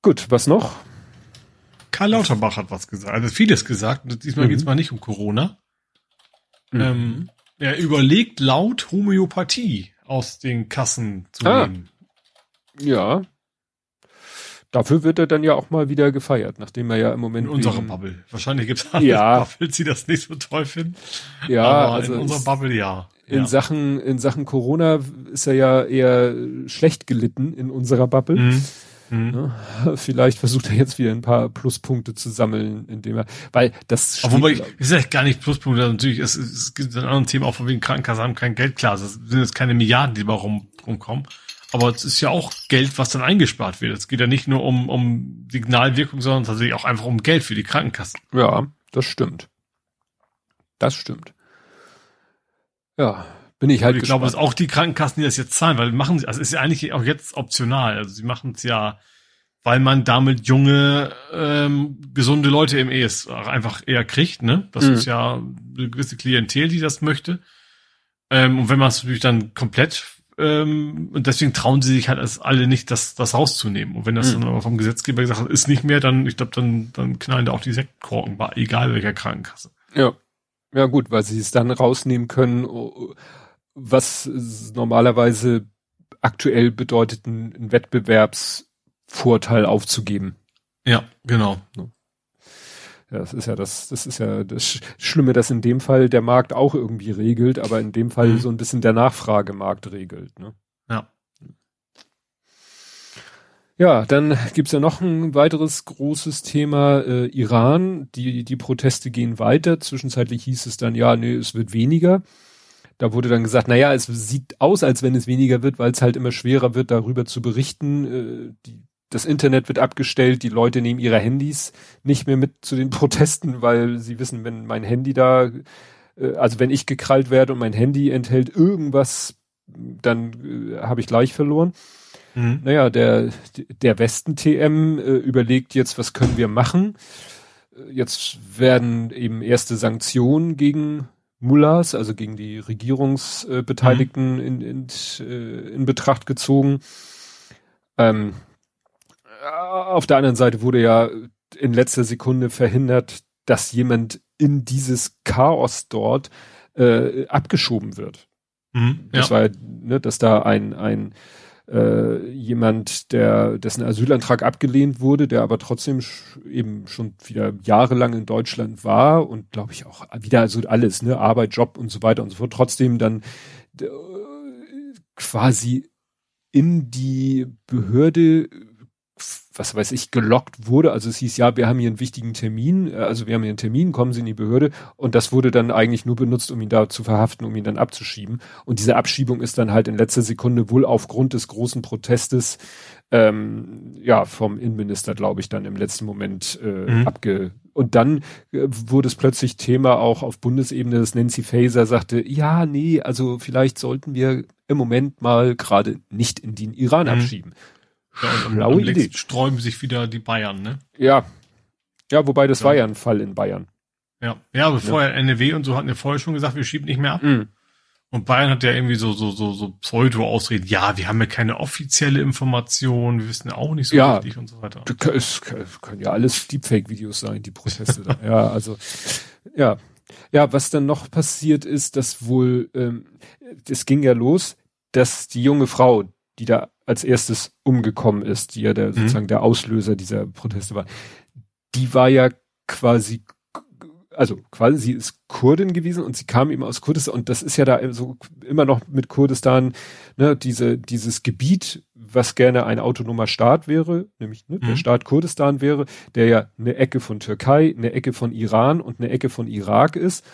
[SPEAKER 2] Gut, was noch?
[SPEAKER 3] Karl Lauterbach hat was gesagt, also vieles gesagt. Diesmal mhm. geht es mal nicht um Corona. Mhm. Ähm, Er überlegt laut Homöopathie aus den Kassen zu ah. nehmen.
[SPEAKER 2] Ja. Dafür wird er dann ja auch mal wieder gefeiert, nachdem er ja im Moment.
[SPEAKER 3] In unserer Bubble. Wahrscheinlich gibt es
[SPEAKER 2] ja.
[SPEAKER 3] Bubbles, die das nicht so toll finden.
[SPEAKER 2] Ja,
[SPEAKER 3] Aber also in unserer Bubble ja.
[SPEAKER 2] In
[SPEAKER 3] ja.
[SPEAKER 2] Sachen, in Sachen Corona ist er ja eher schlecht gelitten in unserer Bubble. Mhm. Mhm. Ne? Vielleicht versucht er jetzt wieder ein paar Pluspunkte zu sammeln, indem er, weil das.
[SPEAKER 3] Aber wobei, ist ja gar nicht Pluspunkte, natürlich, es, es gibt ein anderes Thema, auch von wegen Krankenkassen haben kein Geld, klar, es sind jetzt keine Milliarden, die da rum, rumkommen. Aber es ist ja auch Geld, was dann eingespart wird. Es geht ja nicht nur um, um Signalwirkung, sondern tatsächlich auch einfach um Geld für die Krankenkassen.
[SPEAKER 2] Ja, das stimmt. Das stimmt. Ja, bin ich halt
[SPEAKER 3] ich glaube, es ist auch die Krankenkassen, die das jetzt zahlen, weil machen sie, also ist ja eigentlich auch jetzt optional. Also sie machen es ja, weil man damit junge, ähm, gesunde Leute im ES einfach eher kriegt, ne? Das mhm. ist ja eine gewisse Klientel, die das möchte. Ähm, und wenn man es natürlich dann komplett ähm, und deswegen trauen sie sich halt als alle nicht, das, das rauszunehmen. Und wenn das mhm. dann aber vom Gesetzgeber gesagt hat, ist nicht mehr, dann, ich glaube, dann, dann knallen da auch die Sektkorken, egal welcher Krankenkasse.
[SPEAKER 2] Ja. Ja, gut, weil sie es dann rausnehmen können, was normalerweise aktuell bedeutet, einen Wettbewerbsvorteil aufzugeben.
[SPEAKER 3] Ja, genau.
[SPEAKER 2] Ja, das ist ja das, das ist ja das Schlimme, dass in dem Fall der Markt auch irgendwie regelt, aber in dem Fall mhm. so ein bisschen der Nachfragemarkt regelt. Ne?
[SPEAKER 3] Ja.
[SPEAKER 2] Ja, dann gibt's ja noch ein weiteres großes Thema, äh, Iran. Die, die Proteste gehen weiter. Zwischenzeitlich hieß es dann, ja, nee, es wird weniger. Da wurde dann gesagt, naja, es sieht aus, als wenn es weniger wird, weil es halt immer schwerer wird, darüber zu berichten. Äh, die, das Internet wird abgestellt, die Leute nehmen ihre Handys nicht mehr mit zu den Protesten, weil sie wissen, wenn mein Handy da, äh, also wenn ich gekrallt werde und mein Handy enthält irgendwas, dann äh, habe ich gleich verloren. Mhm. Naja, der, der Westen-TM äh, überlegt jetzt, was können wir machen. Jetzt werden eben erste Sanktionen gegen Mullahs, also gegen die Regierungsbeteiligten mhm. in, in, äh, in Betracht gezogen. Ähm, auf der anderen Seite wurde ja in letzter Sekunde verhindert, dass jemand in dieses Chaos dort äh, abgeschoben wird. Mhm, das ja. war, ne, dass da ein, ein äh, jemand, der dessen Asylantrag abgelehnt wurde, der aber trotzdem eben schon wieder jahrelang in Deutschland war und glaube ich auch wieder so alles, ne, Arbeit, Job und so weiter und so fort, trotzdem dann äh, quasi in die Behörde was weiß ich, gelockt wurde. Also es hieß, ja, wir haben hier einen wichtigen Termin, äh, also wir haben hier einen Termin, kommen Sie in die Behörde. Und das wurde dann eigentlich nur benutzt, um ihn da zu verhaften, um ihn dann abzuschieben. Und diese Abschiebung ist dann halt in letzter Sekunde wohl aufgrund des großen Protestes ähm, ja vom Innenminister, glaube ich, dann im letzten Moment äh, mhm. abge und dann äh, wurde es plötzlich Thema auch auf Bundesebene, dass Nancy Faeser sagte, ja, nee, also vielleicht sollten wir im Moment mal gerade nicht in den Iran mhm. abschieben.
[SPEAKER 3] Ja, und am, am Idee. sträuben sich wieder die Bayern, ne?
[SPEAKER 2] Ja. Ja, wobei das ja. war ja ein Fall in Bayern.
[SPEAKER 3] Ja, ja, aber vorher NRW und so hatten ja vorher schon gesagt, wir schieben nicht mehr ab. Mhm. Und Bayern hat ja irgendwie so, so, so, so Pseudo-Ausreden. Ja, wir haben ja keine offizielle Information, wir wissen ja auch nicht so
[SPEAKER 2] ja,
[SPEAKER 3] richtig und so weiter.
[SPEAKER 2] Es können ja alles Deepfake-Videos sein, die Proteste da. Ja, also, ja. Ja, was dann noch passiert ist, dass wohl, ähm, es ging ja los, dass die junge Frau, die da als erstes umgekommen ist, die ja der, mhm. sozusagen der Auslöser dieser Proteste war, die war ja quasi, also quasi sie ist Kurdin gewesen und sie kam eben aus Kurdistan und das ist ja da so immer noch mit Kurdistan, ne, diese, dieses Gebiet, was gerne ein autonomer Staat wäre, nämlich ne, mhm. der Staat Kurdistan wäre, der ja eine Ecke von Türkei, eine Ecke von Iran und eine Ecke von Irak ist.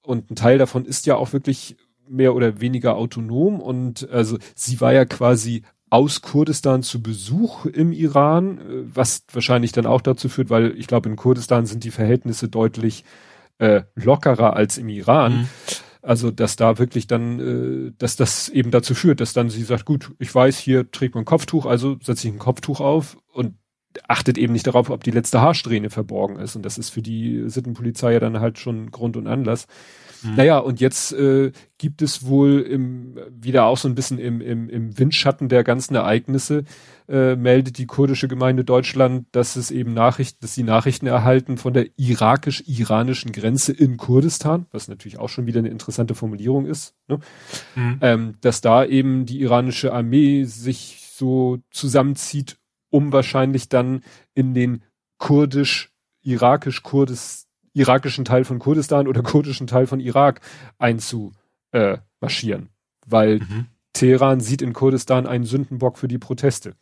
[SPEAKER 2] Und ein Teil davon ist ja auch wirklich mehr oder weniger autonom und also sie war ja quasi aus Kurdistan zu Besuch im Iran, äh, was wahrscheinlich dann auch dazu führt, weil ich glaube, in Kurdistan sind die Verhältnisse deutlich äh, lockerer als im Iran. Mhm. Also, dass da wirklich dann, äh, dass das eben dazu führt, dass dann sie sagt, gut, ich weiß, hier trägt man ein Kopftuch, also setze ich ein Kopftuch auf und achtet eben nicht darauf, ob die letzte Haarsträhne verborgen ist. Und das ist für die Sittenpolizei ja dann halt schon Grund und Anlass. Mhm. Naja, und jetzt äh, gibt es wohl im, wieder auch so ein bisschen im, im, im Windschatten der ganzen Ereignisse, äh, meldet die kurdische Gemeinde Deutschland, dass es eben Nachrichten, dass sie Nachrichten erhalten von der irakisch-iranischen Grenze in Kurdistan, was natürlich auch schon wieder eine interessante Formulierung ist, ne? mhm. ähm, dass da eben die iranische Armee sich so zusammenzieht, um wahrscheinlich dann in den kurdisch-irakisch-kurdisch irakischen Teil von Kurdistan oder kurdischen Teil von Irak einzumarschieren. Weil mhm. Teheran sieht in Kurdistan einen Sündenbock für die Proteste.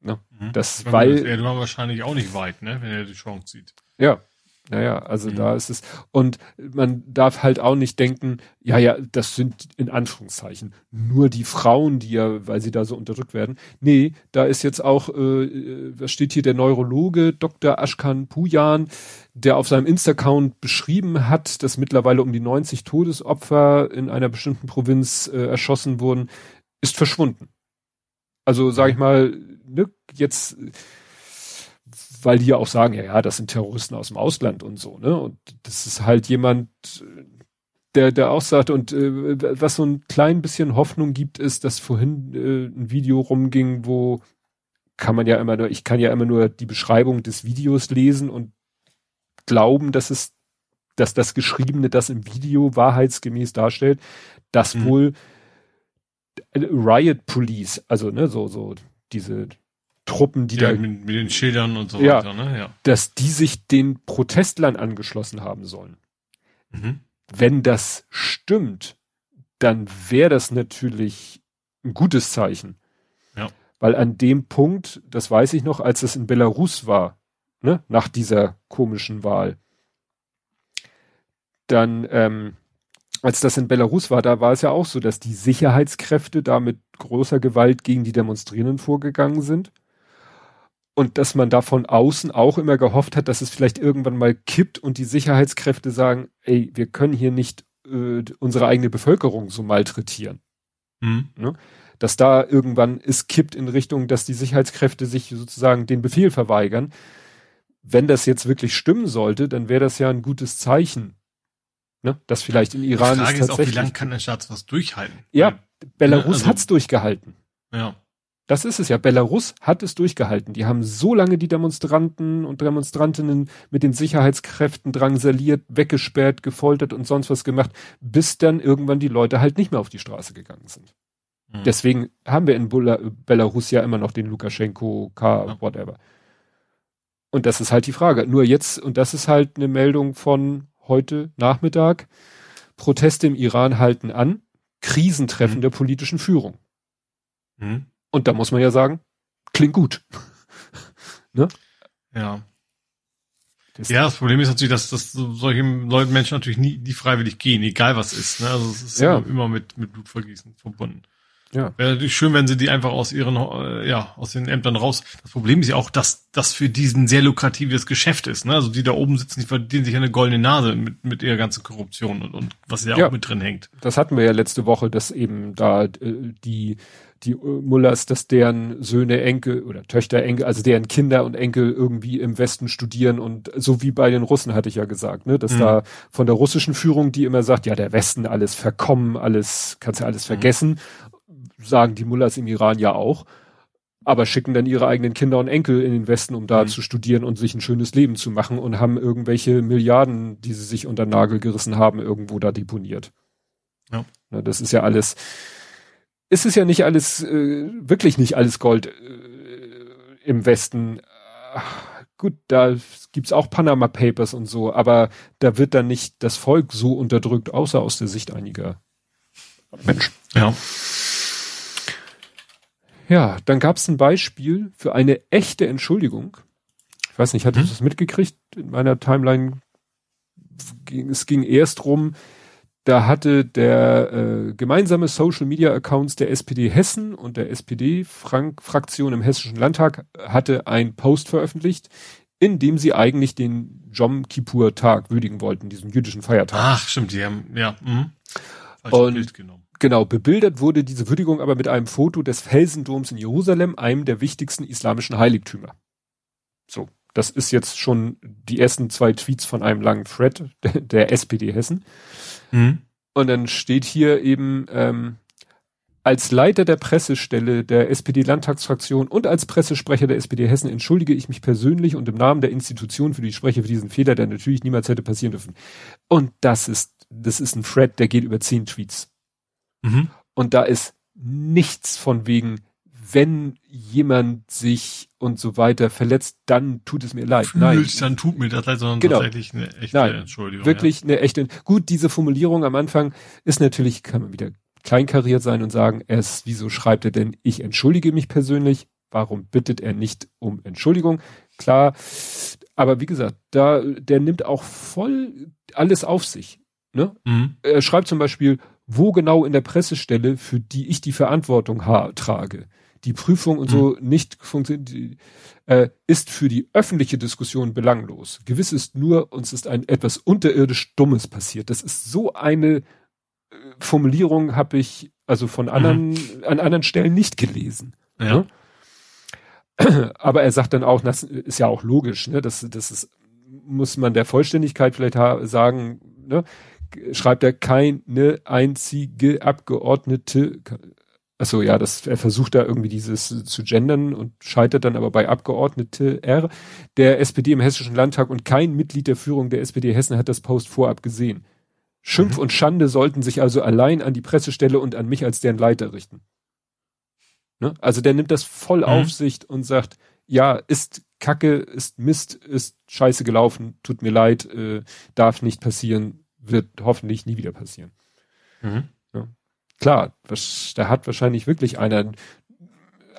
[SPEAKER 3] Ne? Mhm. Das, weil. Das wäre wahrscheinlich auch nicht weit, ne, wenn er die Chance sieht.
[SPEAKER 2] Ja, naja, also mhm. da ist es. Und man darf halt auch nicht denken, ja, ja, das sind in Anführungszeichen nur die Frauen, die ja, weil sie da so unterdrückt werden. Nee, da ist jetzt auch, äh, was steht hier, der Neurologe Dr. Ashkan Pujan, der auf seinem Insta-Account beschrieben hat, dass mittlerweile um die 90 Todesopfer in einer bestimmten Provinz äh, erschossen wurden, ist verschwunden. Also sage ich mal, ne, jetzt weil die ja auch sagen, ja, ja, das sind Terroristen aus dem Ausland und so, ne? Und das ist halt jemand, der, der auch sagt, und äh, was so ein klein bisschen Hoffnung gibt, ist, dass vorhin äh, ein Video rumging, wo kann man ja immer nur, ich kann ja immer nur die Beschreibung des Videos lesen und glauben, dass es, dass das Geschriebene das im Video wahrheitsgemäß darstellt, dass mhm. wohl Riot Police, also ne, so, so diese Truppen, die ja,
[SPEAKER 3] da mit, mit, den Schildern und so
[SPEAKER 2] ja, weiter, ne? Ja. Dass die sich den Protestlern angeschlossen haben sollen. Mhm. Wenn das stimmt, dann wäre das natürlich ein gutes Zeichen. Ja. Weil an dem Punkt, das weiß ich noch, als es in Belarus war, ne, nach dieser komischen Wahl, dann, ähm, als das in Belarus war, da war es ja auch so, dass die Sicherheitskräfte da mit großer Gewalt gegen die Demonstrierenden vorgegangen sind und dass man da von außen auch immer gehofft hat, dass es vielleicht irgendwann mal kippt und die Sicherheitskräfte sagen, ey, wir können hier nicht äh, unsere eigene Bevölkerung so malträtieren. Mhm. Ne? Dass da irgendwann es kippt in Richtung, dass die Sicherheitskräfte sich sozusagen den Befehl verweigern. Wenn das jetzt wirklich stimmen sollte, dann wäre das ja ein gutes Zeichen. Ne? Dass vielleicht in Iran
[SPEAKER 3] die Frage ist auch, wie lange kann der Staat was durchhalten?
[SPEAKER 2] Ja, Belarus ne, also, hat's durchgehalten.
[SPEAKER 3] Ja.
[SPEAKER 2] Das ist es ja. Belarus hat es durchgehalten. Die haben so lange die Demonstranten und Demonstrantinnen mit den Sicherheitskräften drangsaliert, weggesperrt, gefoltert und sonst was gemacht, bis dann irgendwann die Leute halt nicht mehr auf die Straße gegangen sind. Mhm. Deswegen haben wir in Bula Belarus ja immer noch den Lukaschenko, K, ja. whatever. Und das ist halt die Frage. Nur jetzt, und das ist halt eine Meldung von heute Nachmittag, Proteste im Iran halten an, Krisentreffen mhm. der politischen Führung. Mhm. Und da muss man ja sagen, klingt gut.
[SPEAKER 3] ne? Ja. Das ja, das Problem ist natürlich, dass, dass solche Leute Menschen natürlich nie, nie freiwillig gehen, egal was ist. Ne? Also es ist ja. immer, immer mit, mit Blutvergießen verbunden. Ja. Wäre natürlich schön, wenn sie die einfach aus ihren, äh, ja, aus den Ämtern raus. Das Problem ist ja auch, dass das für diesen sehr lukratives Geschäft ist. Ne? Also die da oben sitzen, die verdienen sich eine goldene Nase mit, mit ihrer ganzen Korruption und, und was ja, ja auch mit drin hängt.
[SPEAKER 2] Das hatten wir ja letzte Woche, dass eben da äh, die die Mullers, dass deren Söhne, Enkel oder Töchter, Enkel, also deren Kinder und Enkel irgendwie im Westen studieren und so wie bei den Russen hatte ich ja gesagt, ne, dass mhm. da von der russischen Führung, die immer sagt, ja, der Westen alles verkommen, alles, kannst ja alles mhm. vergessen, sagen die Mullahs im Iran ja auch, aber schicken dann ihre eigenen Kinder und Enkel in den Westen, um da mhm. zu studieren und sich ein schönes Leben zu machen und haben irgendwelche Milliarden, die sie sich unter Nagel gerissen haben, irgendwo da deponiert. Ja. Ne, das ist ja alles, ist es ja nicht alles, äh, wirklich nicht alles Gold äh, im Westen. Ach, gut, da gibt's auch Panama Papers und so, aber da wird dann nicht das Volk so unterdrückt, außer aus der Sicht einiger Menschen.
[SPEAKER 3] Ja.
[SPEAKER 2] Ja, dann gab es ein Beispiel für eine echte Entschuldigung. Ich weiß nicht, hattest hm? du das mitgekriegt? In meiner Timeline ging, es ging erst rum, da hatte der äh, gemeinsame Social Media Accounts der SPD Hessen und der SPD Frank Fraktion im Hessischen Landtag hatte ein Post veröffentlicht, in dem sie eigentlich den Jom Kippur Tag würdigen wollten, diesen jüdischen Feiertag.
[SPEAKER 3] Ach, stimmt, die haben, ja, mh.
[SPEAKER 2] Und Bild genommen. Genau, bebildert wurde diese Würdigung aber mit einem Foto des Felsendoms in Jerusalem, einem der wichtigsten islamischen Heiligtümer. So, Das ist jetzt schon die ersten zwei Tweets von einem langen Thread der SPD Hessen. Mhm. Und dann steht hier eben, ähm, als Leiter der Pressestelle der SPD-Landtagsfraktion und als Pressesprecher der SPD Hessen entschuldige ich mich persönlich und im Namen der Institution für die Sprecher für diesen Fehler, der natürlich niemals hätte passieren dürfen. Und das ist, das ist ein Thread, der geht über zehn Tweets. Mhm. Und da ist nichts von wegen, wenn jemand sich und so weiter verletzt, dann tut es mir leid.
[SPEAKER 3] Fühlt, Nein. dann tut mir das leid, sondern
[SPEAKER 2] genau.
[SPEAKER 3] tatsächlich
[SPEAKER 2] eine echte Nein, Entschuldigung. Wirklich ja. eine echte, gut, diese Formulierung am Anfang ist natürlich, kann man wieder kleinkariert sein und sagen, es, wieso schreibt er denn, ich entschuldige mich persönlich? Warum bittet er nicht um Entschuldigung? Klar, aber wie gesagt, da, der nimmt auch voll alles auf sich. Ne? Mhm. Er schreibt zum Beispiel, wo genau in der Pressestelle, für die ich die Verantwortung trage, die Prüfung und mhm. so nicht funktioniert, äh, ist für die öffentliche Diskussion belanglos. Gewiss ist nur, uns ist ein etwas unterirdisch Dummes passiert. Das ist so eine Formulierung habe ich also von anderen, mhm. an anderen Stellen nicht gelesen. Ja. Ne? Aber er sagt dann auch, das ist ja auch logisch, ne? Das, das ist, muss man der Vollständigkeit vielleicht sagen, ne? Schreibt er keine einzige Abgeordnete, achso, ja, das, er versucht da irgendwie dieses zu gendern und scheitert dann aber bei Abgeordnete R der SPD im Hessischen Landtag und kein Mitglied der Führung der SPD Hessen hat das Post vorab gesehen. Schimpf mhm. und Schande sollten sich also allein an die Pressestelle und an mich als deren Leiter richten. Ne? Also der nimmt das voll mhm. auf sich und sagt, ja, ist Kacke, ist Mist, ist scheiße gelaufen, tut mir leid, äh, darf nicht passieren, wird hoffentlich nie wieder passieren. Mhm. Klar, was, da hat wahrscheinlich wirklich einer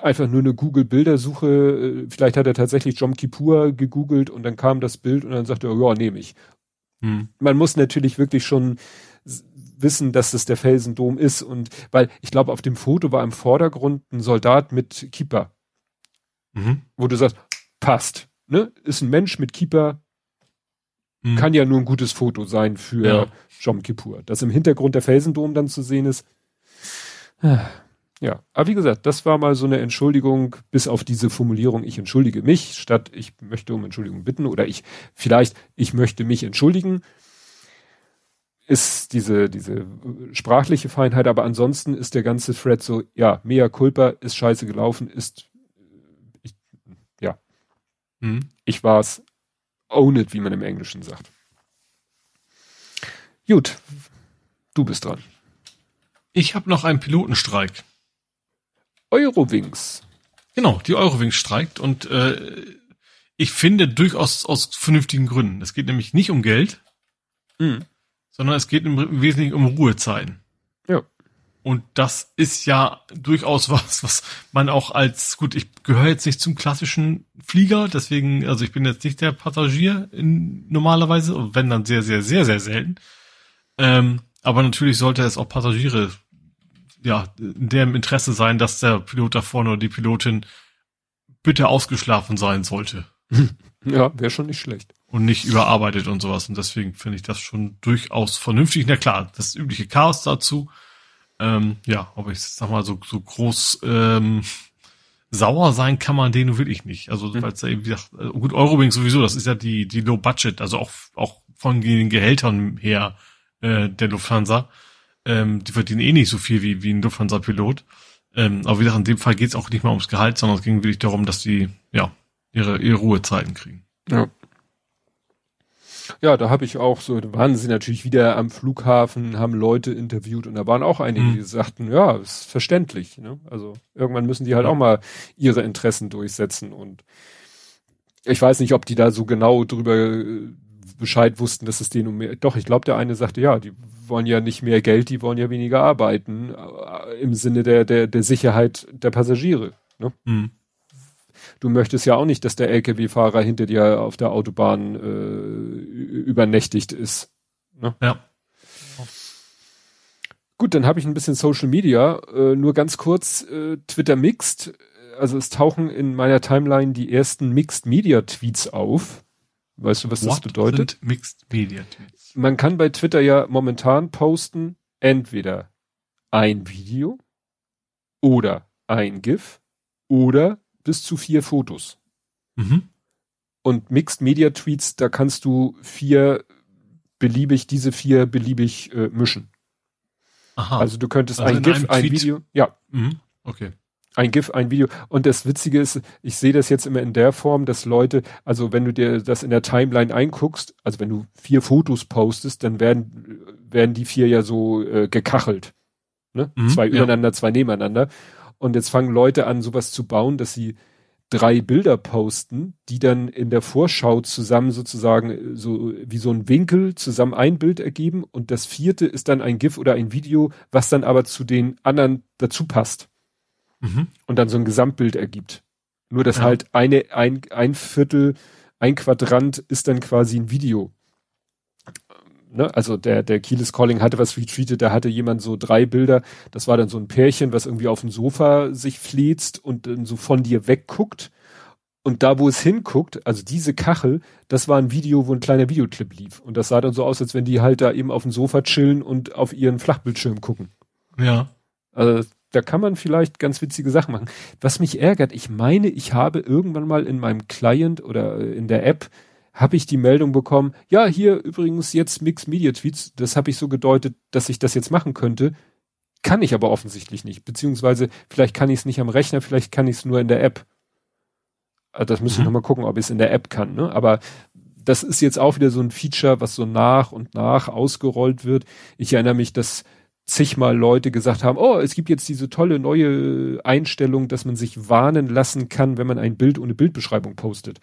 [SPEAKER 2] einfach nur eine Google-Bildersuche, äh, vielleicht hat er tatsächlich Jom Kippur gegoogelt und dann kam das Bild und dann sagte er, ja, nehme ich. Hm. Man muss natürlich wirklich schon wissen, dass es der Felsendom ist und weil ich glaube, auf dem Foto war im Vordergrund ein Soldat mit Keeper. Mhm. Wo du sagst, passt, ne? Ist ein Mensch mit Keeper, mhm. kann ja nur ein gutes Foto sein für ja. Jom Kippur. Dass im Hintergrund der Felsendom dann zu sehen ist. Ja, aber wie gesagt, das war mal so eine Entschuldigung, bis auf diese Formulierung, ich entschuldige mich, statt ich möchte um Entschuldigung bitten oder ich, vielleicht, ich möchte mich entschuldigen, ist diese, diese sprachliche Feinheit, aber ansonsten ist der ganze Thread so, ja, mea culpa, ist scheiße gelaufen, ist, ich, ja, mhm. ich war's, own it, wie man im Englischen sagt. Gut, du bist dran.
[SPEAKER 3] Ich habe noch einen Pilotenstreik.
[SPEAKER 2] Eurowings.
[SPEAKER 3] Genau, die Eurowings streikt und äh, ich finde durchaus aus vernünftigen Gründen. Es geht nämlich nicht um Geld, mhm. sondern es geht im Wesentlichen um Ruhezeiten.
[SPEAKER 2] Ja.
[SPEAKER 3] Und das ist ja durchaus was, was man auch als, gut, ich gehöre jetzt nicht zum klassischen Flieger, deswegen, also ich bin jetzt nicht der Passagier in, normalerweise, wenn dann sehr, sehr, sehr, sehr selten. Ähm, aber natürlich sollte es auch Passagiere ja, in deren Interesse sein, dass der Pilot da vorne oder die Pilotin bitte ausgeschlafen sein sollte.
[SPEAKER 2] Ja, wäre schon nicht schlecht.
[SPEAKER 3] Und nicht überarbeitet und sowas. Und deswegen finde ich das schon durchaus vernünftig. Na klar, das übliche Chaos dazu. Ähm, ja, aber ich sag mal, so, so groß ähm, sauer sein kann man denen wirklich nicht. Also, mhm. weil es ja eben, gesagt, äh, gut, Eurowings sowieso, das ist ja die, die Low Budget, also auch, auch von den Gehältern her äh, der Lufthansa. Ähm, die verdienen eh nicht so viel wie, wie ein Lufthansa-Pilot. Ähm, aber wie gesagt, in dem Fall geht es auch nicht mal ums Gehalt, sondern es ging wirklich darum, dass die ja ihre, ihre Ruhezeiten kriegen.
[SPEAKER 2] Ja. Ja, da habe ich auch so, da waren sie natürlich wieder am Flughafen, haben Leute interviewt und da waren auch einige, mhm. die sagten, ja, ist verständlich. Ne? Also irgendwann müssen die halt ja. auch mal ihre Interessen durchsetzen und ich weiß nicht, ob die da so genau drüber äh, Bescheid wussten, dass es denen um mehr. Doch, ich glaube, der eine sagte, ja, die wollen ja nicht mehr Geld, die wollen ja weniger arbeiten, äh, im Sinne der, der, der Sicherheit der Passagiere. Ne? Mhm. Du möchtest ja auch nicht, dass der Lkw-Fahrer hinter dir auf der Autobahn äh, übernächtigt ist. Ne?
[SPEAKER 3] Ja.
[SPEAKER 2] Gut, dann habe ich ein bisschen Social Media. Äh, nur ganz kurz, äh, Twitter Mixed. Also es tauchen in meiner Timeline die ersten Mixed Media Tweets auf. Weißt du, was What das bedeutet?
[SPEAKER 3] Mixed Media Tweets.
[SPEAKER 2] Man kann bei Twitter ja momentan posten entweder ein Video oder ein GIF oder bis zu vier Fotos. Mhm. Und Mixed Media Tweets, da kannst du vier beliebig, diese vier beliebig äh, mischen. Aha. Also du könntest also ein GIF, ein Video, ja. Mhm.
[SPEAKER 3] Okay.
[SPEAKER 2] Ein GIF, ein Video. Und das Witzige ist, ich sehe das jetzt immer in der Form, dass Leute, also wenn du dir das in der Timeline einguckst, also wenn du vier Fotos postest, dann werden, werden die vier ja so äh, gekachelt. Ne? Mhm, zwei übereinander, ja. zwei nebeneinander. Und jetzt fangen Leute an, sowas zu bauen, dass sie drei Bilder posten, die dann in der Vorschau zusammen sozusagen äh, so wie so ein Winkel zusammen ein Bild ergeben und das vierte ist dann ein GIF oder ein Video, was dann aber zu den anderen dazu passt mhm. und dann so ein Gesamtbild ergibt. Nur dass ja. halt eine, ein, ein Viertel, ein Quadrant ist dann quasi ein Video. Ne? Also der, der Keyless Calling hatte was retweetet, da hatte jemand so drei Bilder, das war dann so ein Pärchen, was irgendwie auf dem Sofa sich flezt und dann so von dir wegguckt. Und da, wo es hinguckt, also diese Kachel, das war ein Video, wo ein kleiner Videoclip lief. Und das sah dann so aus, als wenn die halt da eben auf dem Sofa chillen und auf ihren Flachbildschirm gucken.
[SPEAKER 3] Ja.
[SPEAKER 2] Also da kann man vielleicht ganz witzige Sachen machen. Was mich ärgert, ich meine, ich habe irgendwann mal in meinem Client oder in der App habe ich die Meldung bekommen, ja, hier übrigens jetzt Mixed Media Tweets, das habe ich so gedeutet, dass ich das jetzt machen könnte. Kann ich aber offensichtlich nicht. Beziehungsweise vielleicht kann ich es nicht am Rechner, vielleicht kann ich es nur in der App. Also das müsste mhm. ich nochmal gucken, ob ich es in der App kann. Ne? Aber das ist jetzt auch wieder so ein Feature, was so nach und nach ausgerollt wird. Ich erinnere mich, dass zigmal Leute gesagt haben, oh, es gibt jetzt diese tolle neue Einstellung, dass man sich warnen lassen kann, wenn man ein Bild ohne Bildbeschreibung postet.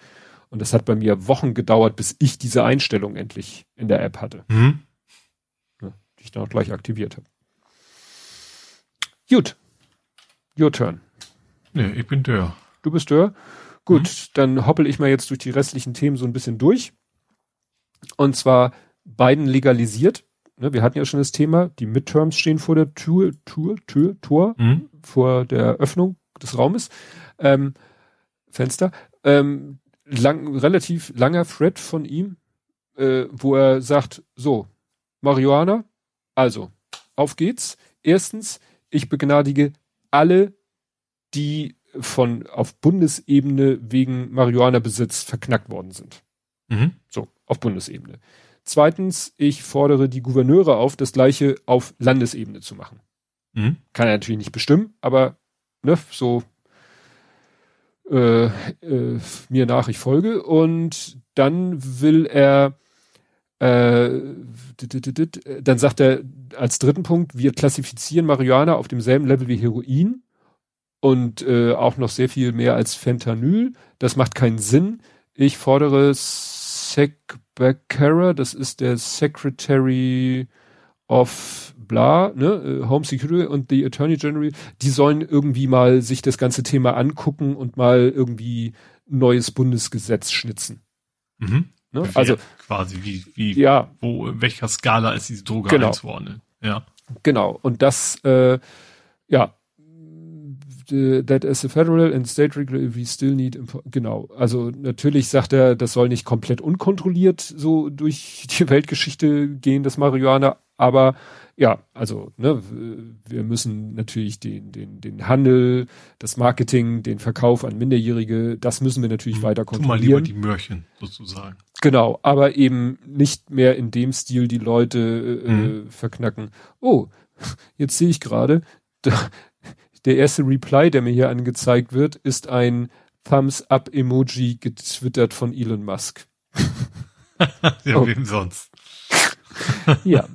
[SPEAKER 2] Und das hat bei mir Wochen gedauert, bis ich diese Einstellung endlich in der App hatte. Mhm. Ja, die ich dann auch gleich aktiviert habe. Gut. Your turn.
[SPEAKER 3] Nee, ich bin Dörr.
[SPEAKER 2] Du bist Dörr? Gut, mhm. dann hoppel ich mal jetzt durch die restlichen Themen so ein bisschen durch. Und zwar beiden legalisiert ne, wir hatten ja schon das Thema, die Midterms stehen vor der Tür, Tür, Tür, Tor, mhm. vor der Öffnung des Raumes, ähm, Fenster. Ähm, lang, relativ langer Thread von ihm, äh, wo er sagt, so, Marihuana, also, auf geht's. Erstens, ich begnadige alle, die von auf Bundesebene wegen Marihuana-Besitz verknackt worden sind. Mhm. So, auf Bundesebene. Zweitens, ich fordere die Gouverneure auf, das gleiche auf Landesebene zu machen. Mhm. Kann er natürlich nicht bestimmen, aber ne, so äh, äh, mir nach, ich folge. Und dann will er, äh, dann sagt er als dritten Punkt, wir klassifizieren Marihuana auf demselben Level wie Heroin und äh, auch noch sehr viel mehr als Fentanyl. Das macht keinen Sinn. Ich fordere Sec Becerra, das ist der Secretary of bla, ne, äh, Home Security und the Attorney General, die sollen irgendwie mal sich das ganze Thema angucken und mal irgendwie neues Bundesgesetz schnitzen.
[SPEAKER 3] Mhm. Ne? Also quasi wie, wie, ja, wo, in welcher Skala ist diese Droge
[SPEAKER 2] genau.
[SPEAKER 3] einzuordnen? Ja.
[SPEAKER 2] Genau. Und das, äh, ja, that as a federal and state regulator we still need genau. Also natürlich sagt er das soll nicht komplett unkontrolliert so durch die Weltgeschichte gehen das Marihuana. Aber ja also ne wir müssen natürlich den den den Handel das Marketing den Verkauf an Minderjährige das müssen wir natürlich hm, weiter kontrollieren tu mal lieber
[SPEAKER 3] die Mörchen sozusagen.
[SPEAKER 2] Genau aber eben nicht mehr in dem Stil die Leute äh, hm. verknacken. Oh jetzt sehe ich gerade der erste Reply, der mir hier angezeigt wird, ist ein Thumbs-up-Emoji getwittert von Elon Musk.
[SPEAKER 3] ja, oh. wem sonst?
[SPEAKER 2] ja.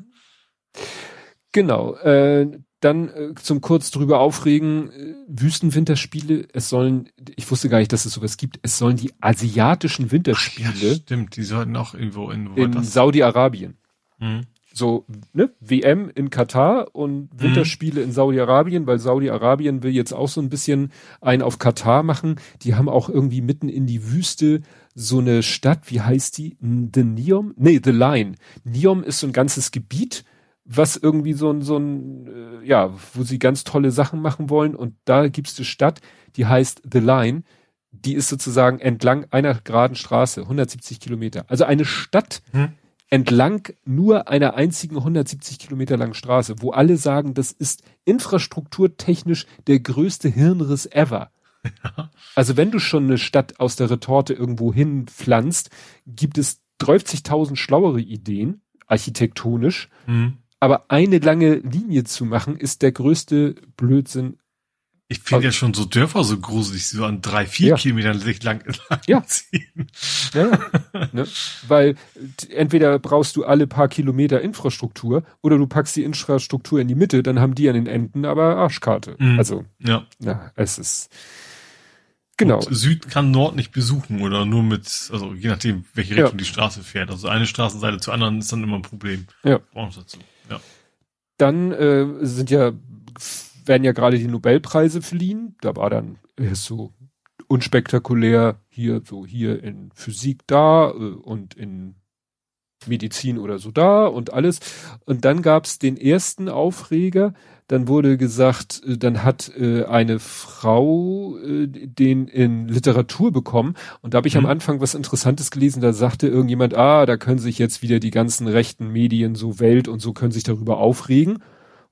[SPEAKER 2] Genau. Äh, dann äh, zum kurz drüber aufregen, äh, Wüstenwinterspiele, es sollen, ich wusste gar nicht, dass es sowas gibt, es sollen die asiatischen Winterspiele. Ach, ja,
[SPEAKER 3] stimmt, die sollten auch irgendwo
[SPEAKER 2] in, in Saudi-Arabien. Hm so ne, WM in Katar und. Winterspiele mhm. in Saudi-Arabien, weil Saudi-Arabien will jetzt auch so ein bisschen einen auf Katar machen. Die haben auch irgendwie mitten in die Wüste so eine Stadt, wie heißt die? The Neom? Nee, The Line. Neom ist so ein ganzes Gebiet, was irgendwie so ein, so ein, äh, ja, wo sie ganz tolle Sachen machen wollen. Und da gibt's eine Stadt, die heißt The Line. Die ist sozusagen entlang einer geraden Straße, 170 Kilometer. Also eine Stadt, mhm entlang nur einer einzigen 170 Kilometer langen Straße, wo alle sagen, das ist infrastrukturtechnisch der größte Hirnriss ever. Ja. Also wenn du schon eine Stadt aus der Retorte irgendwo hin pflanzt, gibt es 30.000 schlauere Ideen, architektonisch. Mhm. Aber eine lange Linie zu machen, ist der größte Blödsinn
[SPEAKER 3] ich finde ja schon so Dörfer so gruselig, so an drei, vier ja. Kilometern sich lang, lang
[SPEAKER 2] ja. ziehen. Ja, ne? Weil entweder brauchst du alle paar Kilometer Infrastruktur oder du packst die Infrastruktur in die Mitte, dann haben die an den Enden aber Arschkarte. Mhm. Also, ja. ja, es ist, genau. Und
[SPEAKER 3] Süd kann Nord nicht besuchen oder nur mit, also je nachdem, welche Richtung ja. die Straße fährt. Also eine Straßenseite zur anderen ist dann immer ein Problem.
[SPEAKER 2] Ja. Dazu. ja. Dann äh, sind ja werden ja gerade die Nobelpreise verliehen. Da war dann erst so unspektakulär hier, so hier in Physik da äh, und in Medizin oder so da und alles. Und dann gab's den ersten Aufreger. Dann wurde gesagt, äh, dann hat äh, eine Frau äh, den in Literatur bekommen. Und da habe ich mhm. am Anfang was Interessantes gelesen. Da sagte irgendjemand, ah, da können sich jetzt wieder die ganzen rechten Medien, so Welt und so können sich darüber aufregen.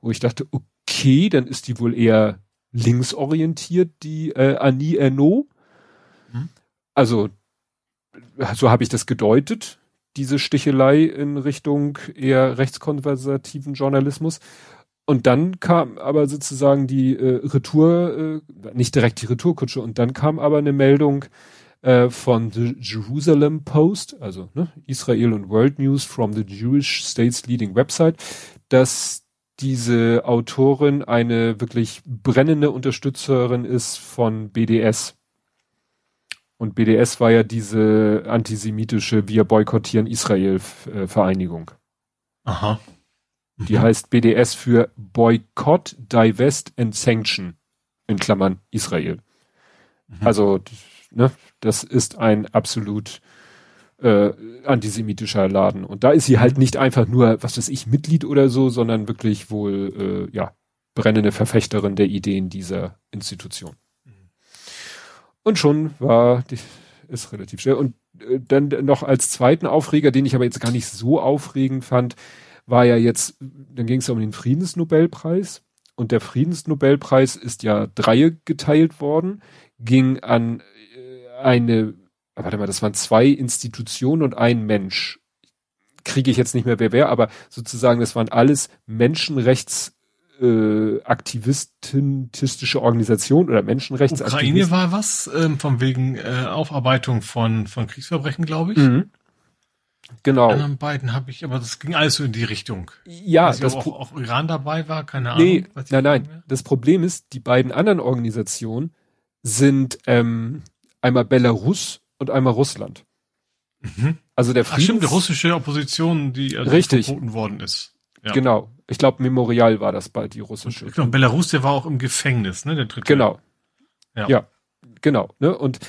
[SPEAKER 2] Wo ich dachte, okay, okay, dann ist die wohl eher linksorientiert, die äh, Annie Ernaux. Mhm. Also, so habe ich das gedeutet, diese Stichelei in Richtung eher rechtskonservativen Journalismus. Und dann kam aber sozusagen die äh, Retour, äh, nicht direkt die Retourkutsche, und dann kam aber eine Meldung äh, von The Jerusalem Post, also ne, Israel und World News from the Jewish State's Leading Website, dass diese Autorin eine wirklich brennende Unterstützerin ist von BDS. Und BDS war ja diese antisemitische Wir boykottieren Israel äh, Vereinigung.
[SPEAKER 3] Aha.
[SPEAKER 2] Mhm. Die heißt BDS für Boycott, Divest and Sanction in Klammern Israel. Mhm. Also, ne, das ist ein absolut äh, antisemitischer Laden. Und da ist sie halt nicht einfach nur, was weiß ich, Mitglied oder so, sondern wirklich wohl, äh, ja, brennende Verfechterin der Ideen dieser Institution. Und schon war, die, ist relativ schnell. Und äh, dann noch als zweiten Aufreger, den ich aber jetzt gar nicht so aufregend fand, war ja jetzt, dann ging es um den Friedensnobelpreis. Und der Friedensnobelpreis ist ja Dreie geteilt worden, ging an äh, eine warte mal, das waren zwei Institutionen und ein Mensch. Kriege ich jetzt nicht mehr wer wer, aber sozusagen, das waren alles Menschenrechts äh, Organisationen oder Menschenrechtsaktivisten.
[SPEAKER 3] Ukraine war was, ähm, von wegen äh, Aufarbeitung von, von Kriegsverbrechen, glaube ich. Mhm.
[SPEAKER 2] Genau.
[SPEAKER 3] Die anderen beiden habe ich, aber das ging alles so in die Richtung.
[SPEAKER 2] Ja,
[SPEAKER 3] Weiß das auch, auch Iran dabei war, keine Ahnung. Nee,
[SPEAKER 2] nein, nein. Das Problem ist, die beiden anderen Organisationen sind ähm, einmal Belarus und einmal Russland. Mhm. Also der
[SPEAKER 3] Friedens Ach stimmt, die russische Opposition, die
[SPEAKER 2] also Richtig.
[SPEAKER 3] verboten worden ist.
[SPEAKER 2] Ja. Genau. Ich glaube, Memorial war das bald, die russische.
[SPEAKER 3] Und, genau, Belarus, der war auch im Gefängnis, ne? Der dritte.
[SPEAKER 2] Genau. Ja. ja. Genau. Ne? Und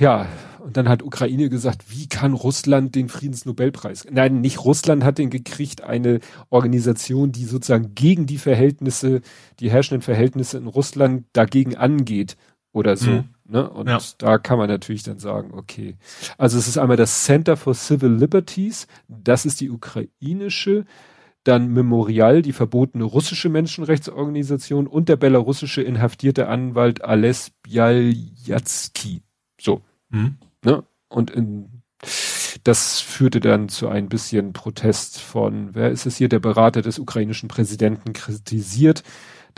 [SPEAKER 2] ja, und dann hat Ukraine gesagt, wie kann Russland den Friedensnobelpreis? Nein, nicht Russland hat den gekriegt, eine Organisation, die sozusagen gegen die Verhältnisse, die herrschenden Verhältnisse in Russland dagegen angeht oder so. Mhm. Ne? Und ja. da kann man natürlich dann sagen, okay. Also es ist einmal das Center for Civil Liberties, das ist die ukrainische, dann Memorial, die verbotene russische Menschenrechtsorganisation und der belarussische inhaftierte Anwalt Ales Bialyatsky. So. Mhm. Ne? Und in, das führte dann zu ein bisschen Protest von, wer ist es hier, der Berater des ukrainischen Präsidenten kritisiert,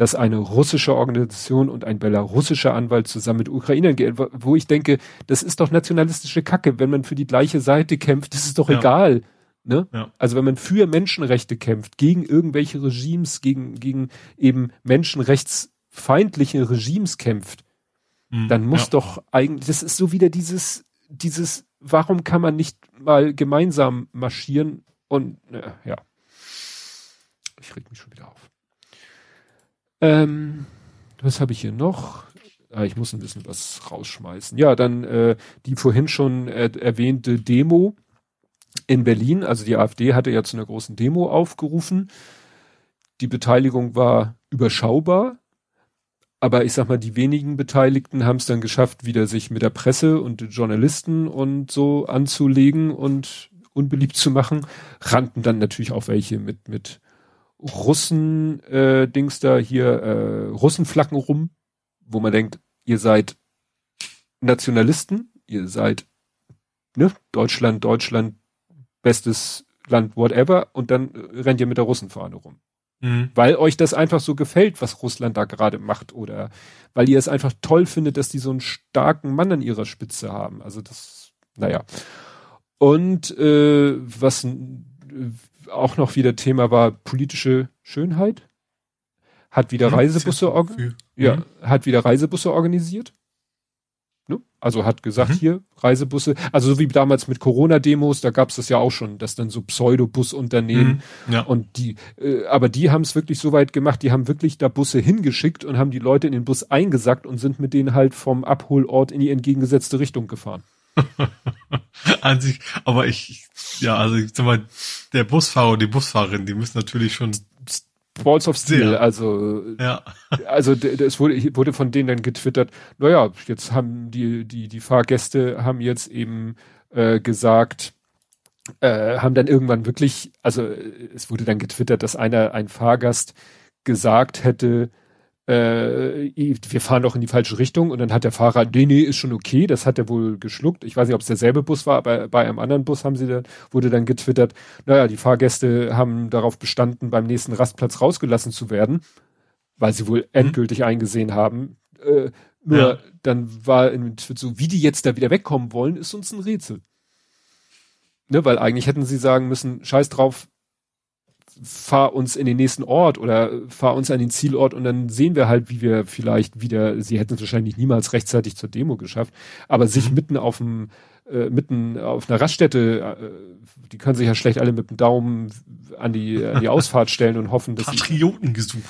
[SPEAKER 2] dass eine russische Organisation und ein belarussischer Anwalt zusammen mit Ukrainern gehen, wo ich denke, das ist doch nationalistische Kacke, wenn man für die gleiche Seite kämpft, das ist doch ja. egal. Ne? Ja. Also wenn man für Menschenrechte kämpft, gegen irgendwelche Regimes, gegen, gegen eben menschenrechtsfeindliche Regimes kämpft, mhm. dann muss ja. doch eigentlich, das ist so wieder dieses, dieses, warum kann man nicht mal gemeinsam marschieren und, ja. Ich reg mich schon wieder auf. Ähm, was habe ich hier noch? Ah, ich muss ein bisschen was rausschmeißen. Ja, dann äh, die vorhin schon er erwähnte Demo in Berlin. Also die AfD hatte ja zu einer großen Demo aufgerufen. Die Beteiligung war überschaubar. Aber ich sag mal, die wenigen Beteiligten haben es dann geschafft, wieder sich mit der Presse und Journalisten und so anzulegen und unbeliebt zu machen. Rannten dann natürlich auch welche mit, mit Russen äh, Dings da hier äh, Russenflaggen rum, wo man denkt, ihr seid Nationalisten, ihr seid ne, Deutschland, Deutschland, bestes Land, whatever, und dann rennt ihr mit der Russenfahne rum. Mhm. Weil euch das einfach so gefällt, was Russland da gerade macht, oder weil ihr es einfach toll findet, dass die so einen starken Mann an ihrer Spitze haben. Also das, naja. Und äh, was auch noch wieder Thema war, politische Schönheit. Hat wieder mhm, Reisebusse, ja, mhm. hat wieder Reisebusse organisiert. Ne? Also hat gesagt, mhm. hier, Reisebusse, also so wie damals mit Corona-Demos, da gab es das ja auch schon, dass dann so Pseudobusunternehmen
[SPEAKER 3] mhm. ja.
[SPEAKER 2] und die, äh, aber die haben es wirklich so weit gemacht, die haben wirklich da Busse hingeschickt und haben die Leute in den Bus eingesackt und sind mit denen halt vom Abholort in die entgegengesetzte Richtung gefahren.
[SPEAKER 3] An sich, aber ich, ja, also ich sag mal, der Busfahrer und die Busfahrerin, die müssen natürlich schon
[SPEAKER 2] Balls of Steel, also
[SPEAKER 3] ja.
[SPEAKER 2] also es wurde, wurde von denen dann getwittert, naja, jetzt haben die, die, die Fahrgäste haben jetzt eben äh, gesagt, äh, haben dann irgendwann wirklich, also es wurde dann getwittert, dass einer, ein Fahrgast gesagt hätte, äh, wir fahren doch in die falsche Richtung und dann hat der Fahrer, nee, nee, ist schon okay, das hat er wohl geschluckt. Ich weiß nicht, ob es derselbe Bus war, aber bei einem anderen Bus haben sie dann, wurde dann getwittert, naja, die Fahrgäste haben darauf bestanden, beim nächsten Rastplatz rausgelassen zu werden, weil sie wohl mhm. endgültig eingesehen haben. Äh, nur ja. dann war in so, wie die jetzt da wieder wegkommen wollen, ist uns ein Rätsel. Ne, weil eigentlich hätten sie sagen müssen, scheiß drauf, fahr uns in den nächsten Ort oder fahr uns an den Zielort und dann sehen wir halt, wie wir vielleicht wieder, sie hätten es wahrscheinlich niemals rechtzeitig zur Demo geschafft, aber sich mhm. mitten auf dem, mitten auf einer Raststätte, äh, die können sich ja schlecht alle mit dem Daumen an die, an die Ausfahrt stellen und hoffen, dass
[SPEAKER 3] Patrioten gesucht.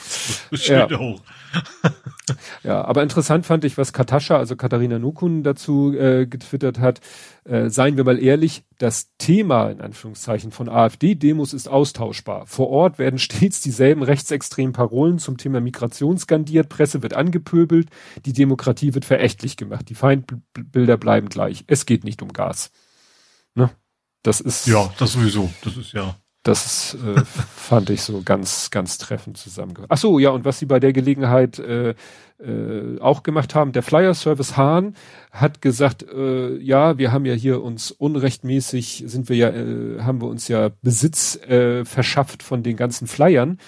[SPEAKER 2] ja. hoch. ja, aber interessant fand ich, was Katascha, also Katharina Nukun dazu äh, getwittert hat. Äh, seien wir mal ehrlich, das Thema in Anführungszeichen von AfD-Demos ist austauschbar. Vor Ort werden stets dieselben rechtsextremen Parolen zum Thema Migration skandiert, Presse wird angepöbelt, die Demokratie wird verächtlich gemacht, die Feindbilder bleiben gleich. Es geht nicht um Gas. Ne? Das ist.
[SPEAKER 3] Ja, das sowieso. Das ist ja.
[SPEAKER 2] Das äh, fand ich so ganz, ganz treffend zusammengehört. Ach so, ja, und was sie bei der Gelegenheit äh, äh, auch gemacht haben, der Flyer Service Hahn hat gesagt, äh, ja, wir haben ja hier uns unrechtmäßig, sind wir ja, äh, haben wir uns ja Besitz äh, verschafft von den ganzen Flyern.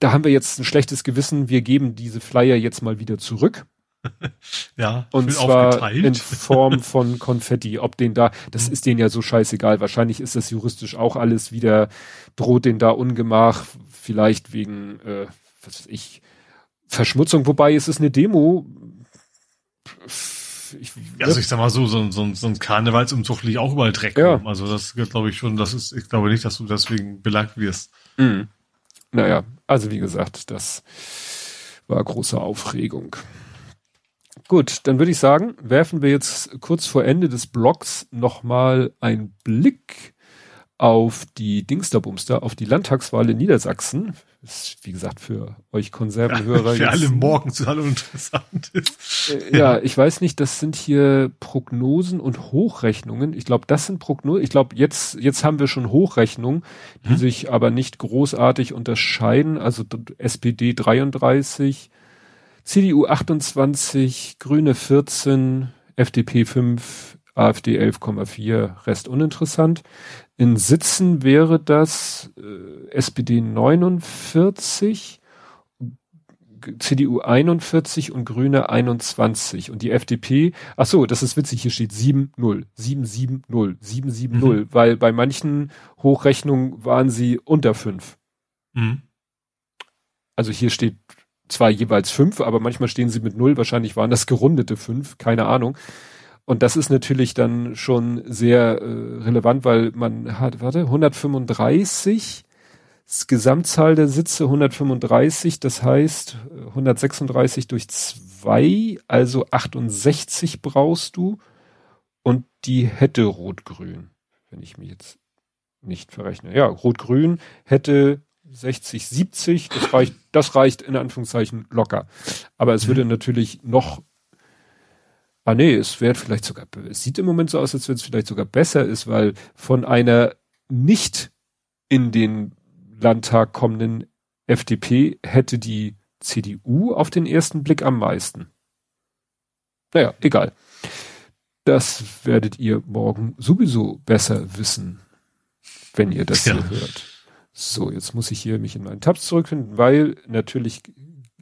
[SPEAKER 2] Da haben wir jetzt ein schlechtes Gewissen, wir geben diese Flyer jetzt mal wieder zurück.
[SPEAKER 3] ja,
[SPEAKER 2] und zwar aufgeteilt. in Form von Konfetti. Ob den da, das mhm. ist denen ja so scheißegal. Wahrscheinlich ist das juristisch auch alles wieder, droht den da Ungemach, vielleicht wegen, äh, was weiß ich, Verschmutzung. Wobei es ist eine Demo.
[SPEAKER 3] Ich, also ich sag mal so, so, so, so ein Karnevalsumzug liegt auch überall Dreck
[SPEAKER 2] ja.
[SPEAKER 3] Also das glaube ich schon, das ist, ich glaube nicht, dass du deswegen belagt wirst.
[SPEAKER 2] Mhm. Naja, also wie gesagt, das war große Aufregung. Gut, dann würde ich sagen, werfen wir jetzt kurz vor Ende des Blogs nochmal einen Blick auf die Dingsterbumster, auf die Landtagswahl in Niedersachsen. Ist, wie gesagt, für euch Konservenhörer.
[SPEAKER 3] Ja, für alle morgens hallo interessant ist.
[SPEAKER 2] Äh, ja, ich weiß nicht, das sind hier Prognosen und Hochrechnungen. Ich glaube, das sind Prognosen. Ich glaube, jetzt, jetzt haben wir schon Hochrechnungen, die hm. sich aber nicht großartig unterscheiden. Also SPD 33, CDU 28, Grüne 14, FDP 5, AfD 11,4, Rest uninteressant. In Sitzen wäre das äh, SPD 49, CDU 41 und Grüne 21 und die FDP, ach so, das ist witzig, hier steht 7-0, 7-7-0, 7-7-0, mhm. weil bei manchen Hochrechnungen waren sie unter 5. Mhm. Also hier steht zwar jeweils fünf, aber manchmal stehen sie mit null. Wahrscheinlich waren das gerundete fünf, keine Ahnung. Und das ist natürlich dann schon sehr äh, relevant, weil man hat, warte, 135, das Gesamtzahl der Sitze 135, das heißt 136 durch zwei, also 68 brauchst du. Und die hätte Rot-Grün, wenn ich mich jetzt nicht verrechne. Ja, Rot-Grün hätte 60, 70, das reicht, das reicht in Anführungszeichen locker. Aber es mhm. würde natürlich noch, ah nee, es wäre vielleicht sogar, es sieht im Moment so aus, als wenn es vielleicht sogar besser ist, weil von einer nicht in den Landtag kommenden FDP hätte die CDU auf den ersten Blick am meisten. Naja, egal. Das werdet ihr morgen sowieso besser wissen, wenn ihr das ja. hier hört. So, jetzt muss ich hier mich in meinen Tabs zurückfinden, weil natürlich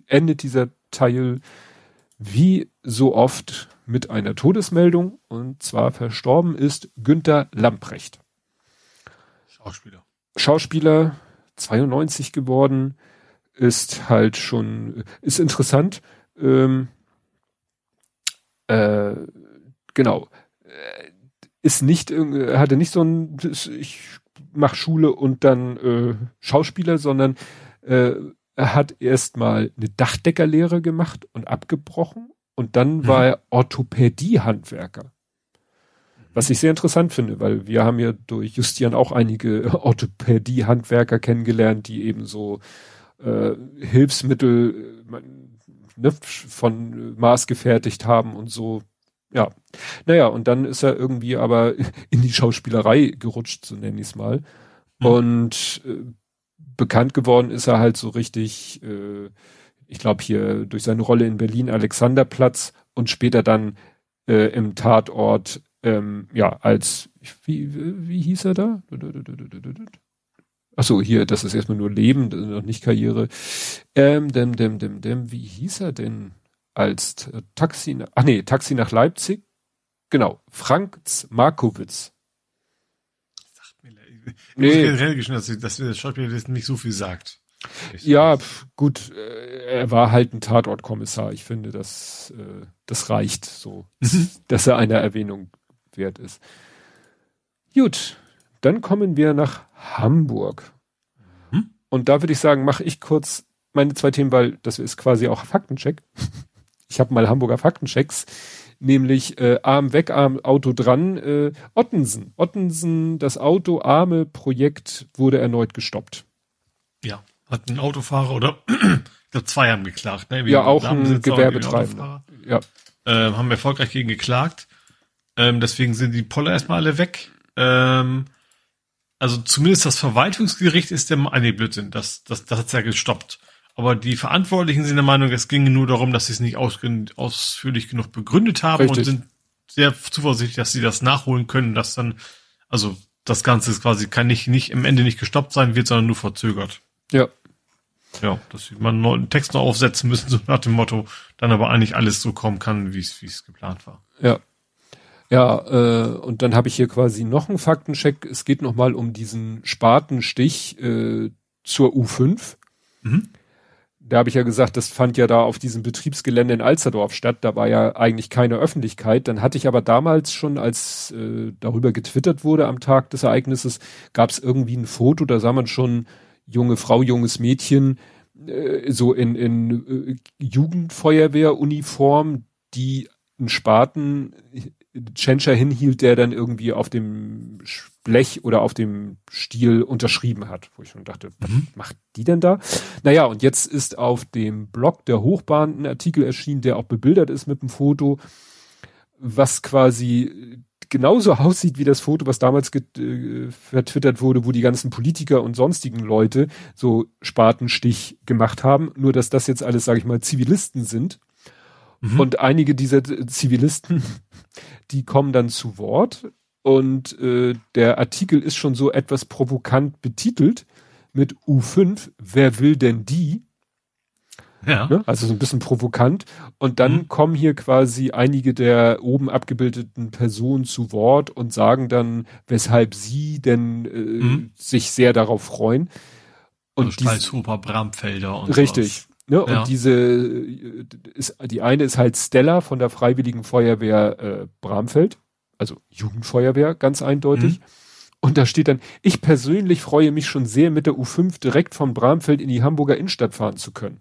[SPEAKER 2] endet dieser Teil wie so oft mit einer Todesmeldung und zwar verstorben ist Günther Lamprecht.
[SPEAKER 3] Schauspieler.
[SPEAKER 2] Schauspieler, 92 geworden, ist halt schon, ist interessant. Ähm, äh, genau. Äh, ist nicht, hatte nicht so ein, ich mach Schule und dann äh, Schauspieler, sondern äh, er hat erstmal eine Dachdeckerlehre gemacht und abgebrochen und dann mhm. war er Orthopädie-Handwerker. Was ich sehr interessant finde, weil wir haben ja durch Justian auch einige Orthopädie-Handwerker kennengelernt, die eben so äh, Hilfsmittel äh, ne, von Maß gefertigt haben und so. Ja. Naja, und dann ist er irgendwie aber in die Schauspielerei gerutscht, so nenne ich es mal. Mhm. Und äh, bekannt geworden ist er halt so richtig, äh, ich glaube hier durch seine Rolle in Berlin Alexanderplatz und später dann äh, im Tatort, ähm, ja, als, wie, wie hieß er da? Ach so, hier, das ist erstmal nur Leben, noch nicht Karriere. Ähm, dem, dem, dem, dem, wie hieß er denn als Taxi, ach nee, Taxi nach Leipzig? Genau, Franz Markowitz.
[SPEAKER 3] Sagt mir, ich nee. generell geschnitten, dass, dass der Schauspieler das nicht so viel sagt.
[SPEAKER 2] Ja, gut, äh, er war halt ein Tatortkommissar. Ich finde, das, äh, das reicht so, mhm. dass er einer Erwähnung wert ist. Gut, dann kommen wir nach Hamburg. Mhm. Und da würde ich sagen, mache ich kurz meine zwei Themen, weil das ist quasi auch Faktencheck. Ich habe mal Hamburger Faktenchecks, nämlich äh, Arm weg, Arm Auto dran. Äh, Ottensen, Ottensen, das Auto Arme Projekt wurde erneut gestoppt.
[SPEAKER 3] Ja, hat ein Autofahrer oder ich glaube zwei haben geklagt. Ne?
[SPEAKER 2] Ja, auch ein Gewerbetreibender.
[SPEAKER 3] Ja. Äh, haben erfolgreich gegen geklagt. Ähm, deswegen sind die Poller erstmal alle weg. Ähm, also zumindest das Verwaltungsgericht ist der, ah, nee, Blödsinn, das, das, das hat's ja gestoppt. Aber die Verantwortlichen sind der Meinung, es ginge nur darum, dass sie es nicht aus, ausführlich genug begründet haben Richtig. und sind sehr zuversichtlich, dass sie das nachholen können, dass dann, also das Ganze ist quasi kann nicht, nicht im Ende nicht gestoppt sein wird, sondern nur verzögert.
[SPEAKER 2] Ja.
[SPEAKER 3] Ja, dass sie mal einen neuen Text noch aufsetzen müssen, so nach dem Motto, dann aber eigentlich alles so kommen kann, wie es wie es geplant war.
[SPEAKER 2] Ja. Ja, äh, und dann habe ich hier quasi noch einen Faktencheck. Es geht nochmal um diesen Spatenstich äh, zur U5. Mhm. Da habe ich ja gesagt, das fand ja da auf diesem Betriebsgelände in Alsterdorf statt. Da war ja eigentlich keine Öffentlichkeit. Dann hatte ich aber damals schon, als äh, darüber getwittert wurde am Tag des Ereignisses, gab es irgendwie ein Foto, da sah man schon junge Frau, junges Mädchen, äh, so in, in äh, Jugendfeuerwehruniform, die einen Spaten Tschentscher hinhielt, der dann irgendwie auf dem Blech oder auf dem Stiel unterschrieben hat, wo ich schon dachte, was mhm. macht die denn da? Naja, und jetzt ist auf dem Blog der Hochbahn ein Artikel erschienen, der auch bebildert ist mit einem Foto, was quasi genauso aussieht wie das Foto, was damals äh, vertwittert wurde, wo die ganzen Politiker und sonstigen Leute so Spatenstich gemacht haben, nur dass das jetzt alles, sage ich mal, Zivilisten sind. Mhm. Und einige dieser Zivilisten die kommen dann zu Wort und äh, der Artikel ist schon so etwas provokant betitelt mit U5, wer will denn die? Ja. Ne? Also so ein bisschen provokant. Und dann mhm. kommen hier quasi einige der oben abgebildeten Personen zu Wort und sagen dann, weshalb sie denn äh, mhm. sich sehr darauf freuen.
[SPEAKER 3] Und also Stalzhuber, Bramfelder
[SPEAKER 2] und Richtig. Ne? Ja. Und diese ist, die eine ist halt Stella von der Freiwilligen Feuerwehr äh, Bramfeld, also Jugendfeuerwehr, ganz eindeutig. Mhm. Und da steht dann, ich persönlich freue mich schon sehr, mit der U5 direkt von Bramfeld in die Hamburger Innenstadt fahren zu können.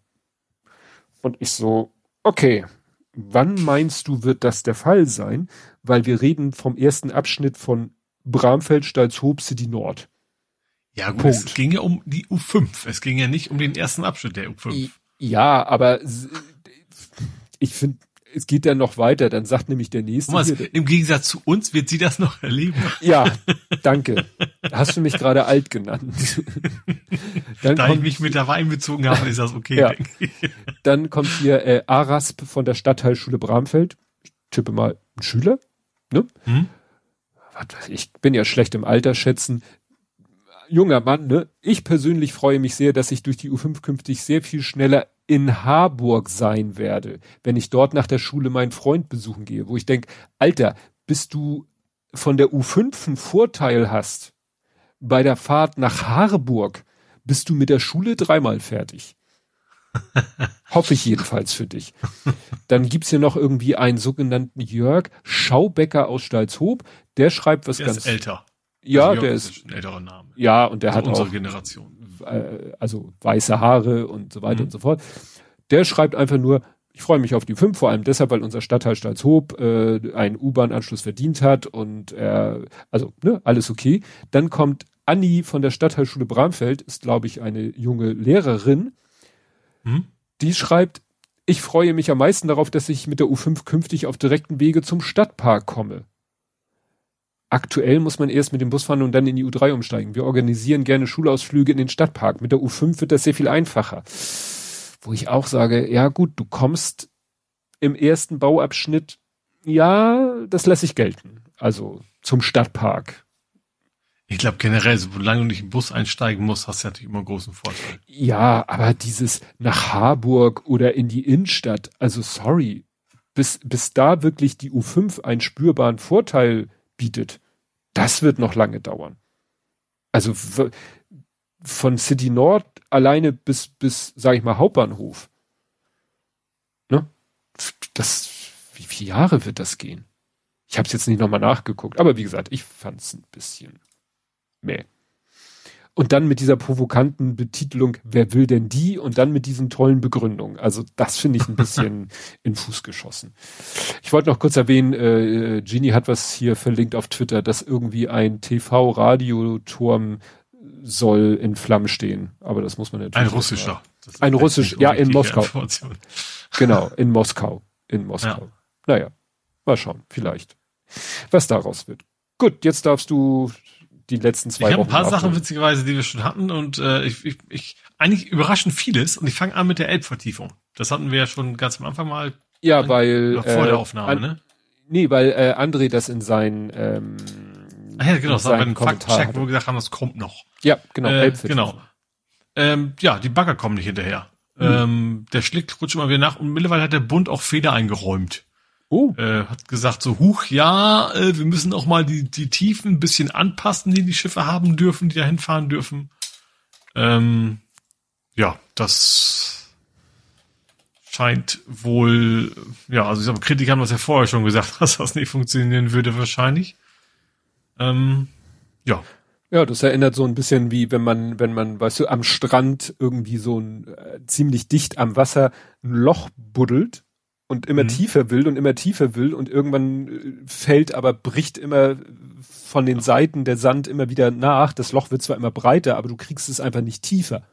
[SPEAKER 2] Und ich so, okay, wann meinst du, wird das der Fall sein? Weil wir reden vom ersten Abschnitt von Bramfeld, Stalzhoop, City Nord.
[SPEAKER 3] Ja, gut, Punkt. es ging ja um die U5. Es ging ja nicht um den ersten Abschnitt der U5.
[SPEAKER 2] Ja, aber ich finde, es geht dann noch weiter. Dann sagt nämlich der nächste.
[SPEAKER 3] Thomas, hier, Im Gegensatz zu uns wird sie das noch erleben.
[SPEAKER 2] Ja, danke. Hast du mich gerade alt genannt?
[SPEAKER 3] Dann da kommt, ich mich mit dabei einbezogen habe, ist das okay.
[SPEAKER 2] Ja. Dann kommt hier äh, Arasp von der Stadtteilschule Bramfeld. tippe mal, ein Schüler, ne? Hm? Ich bin ja schlecht im Alter schätzen. Junger Mann, ne? Ich persönlich freue mich sehr, dass ich durch die U5 künftig sehr viel schneller in Harburg sein werde, wenn ich dort nach der Schule meinen Freund besuchen gehe, wo ich denke, Alter, bist du von der U5 einen Vorteil hast bei der Fahrt nach Harburg, bist du mit der Schule dreimal fertig. Hoffe ich jedenfalls für dich. Dann gibt's hier noch irgendwie einen sogenannten Jörg Schaubecker aus Stalzhoop. Der schreibt was
[SPEAKER 3] der
[SPEAKER 2] ganz.
[SPEAKER 3] Ist älter.
[SPEAKER 2] Ja, also der ist
[SPEAKER 3] ein älterer Name.
[SPEAKER 2] Ja, und der also hat
[SPEAKER 3] unsere
[SPEAKER 2] auch,
[SPEAKER 3] Generation.
[SPEAKER 2] Äh, also weiße Haare und so weiter
[SPEAKER 3] Mhm.
[SPEAKER 2] und so fort. Der schreibt einfach nur, ich freue mich auf die fünf, vor allem deshalb, weil unser Stadtteil Stalzhoop äh, einen U-Bahn-Anschluss verdient hat und er, also, ne, alles okay. Dann kommt Anni von der Stadtteilschule Bramfeld, ist, glaube ich, eine junge Lehrerin,
[SPEAKER 3] Hm?
[SPEAKER 2] die schreibt, ich freue mich am meisten darauf, dass ich mit der U5 künftig auf direkten Wege zum Stadtpark komme. Aktuell muss man erst mit dem Bus fahren und dann in die U3 umsteigen. Wir organisieren gerne Schulausflüge in den Stadtpark. Mit der U5 wird das sehr viel einfacher. Wo ich auch sage, ja gut, du kommst im ersten Bauabschnitt, ja, das lasse ich gelten. Also zum Stadtpark.
[SPEAKER 3] Ich glaube generell, solange du nicht im Bus einsteigen musst, hast du natürlich immer einen großen Vorteil.
[SPEAKER 2] Ja, aber dieses nach Harburg oder in die Innenstadt, also sorry, bis, bis da wirklich die U5 einen spürbaren Vorteil bietet, das wird noch lange dauern. Also von City Nord alleine bis, bis, sag ich mal, Hauptbahnhof. Ne? Das, wie viele Jahre wird das gehen? Ich habe es jetzt nicht nochmal nachgeguckt, aber wie gesagt, ich fand es ein bisschen meh. Und dann mit dieser provokanten Betitelung, wer will denn die? Und dann mit diesen tollen Begründungen. Also das finde ich ein bisschen in Fuß geschossen. Ich wollte noch kurz erwähnen, äh, Genie hat was hier verlinkt auf Twitter, dass irgendwie ein TV-Radioturm soll in Flammen stehen. Aber das muss man natürlich.
[SPEAKER 3] Ein russischer.
[SPEAKER 2] Ein
[SPEAKER 3] echt
[SPEAKER 2] russisch-
[SPEAKER 3] nicht
[SPEAKER 2] ja, in Moskau. Genau, in Moskau. In Moskau. Naja, mal schauen, vielleicht. Was daraus wird. Gut, jetzt darfst du die letzten zwei
[SPEAKER 3] Ich habe
[SPEAKER 2] Wochen.
[SPEAKER 3] ein paar Sachen
[SPEAKER 2] abholen.
[SPEAKER 3] witzigerweise, die wir schon hatten und äh, ich, ich, ich eigentlich überraschend vieles und ich fange an mit der Elbvertiefung. Das hatten wir ja schon ganz am Anfang mal
[SPEAKER 2] Ja, weil.
[SPEAKER 3] oder vor
[SPEAKER 2] äh,
[SPEAKER 3] der Aufnahme,
[SPEAKER 2] an,
[SPEAKER 3] ne?
[SPEAKER 2] Nee, weil äh, André das in seinen ähm,
[SPEAKER 3] Ach ja, genau, das war
[SPEAKER 2] Kommentar
[SPEAKER 3] Faktcheck, wo wir gesagt haben, das kommt noch.
[SPEAKER 2] Ja, genau.
[SPEAKER 3] Äh, genau. Ähm, ja, die Bagger kommen nicht hinterher.
[SPEAKER 2] Hm.
[SPEAKER 3] Ähm, der Schlick rutscht immer wieder nach und mittlerweile hat der Bund auch Fehler eingeräumt.
[SPEAKER 2] Oh,
[SPEAKER 3] Äh, hat gesagt so, huch, ja, äh, wir müssen auch mal die, die Tiefen ein bisschen anpassen, die die Schiffe haben dürfen, die da hinfahren dürfen. Ähm, ja, das scheint wohl, ja, also ich mal, Kritiker haben das ja vorher schon gesagt, dass das nicht funktionieren würde wahrscheinlich. Ähm, ja,
[SPEAKER 2] ja, das erinnert so ein bisschen wie wenn man, wenn man, weißt du, am Strand irgendwie so ein äh, ziemlich dicht am Wasser ein Loch buddelt und immer
[SPEAKER 3] Mhm.
[SPEAKER 2] tiefer will und immer tiefer will und irgendwann äh, fällt, aber bricht immer von den Seiten der Sand immer wieder nach. Das Loch wird zwar immer breiter, aber du kriegst es einfach nicht tiefer,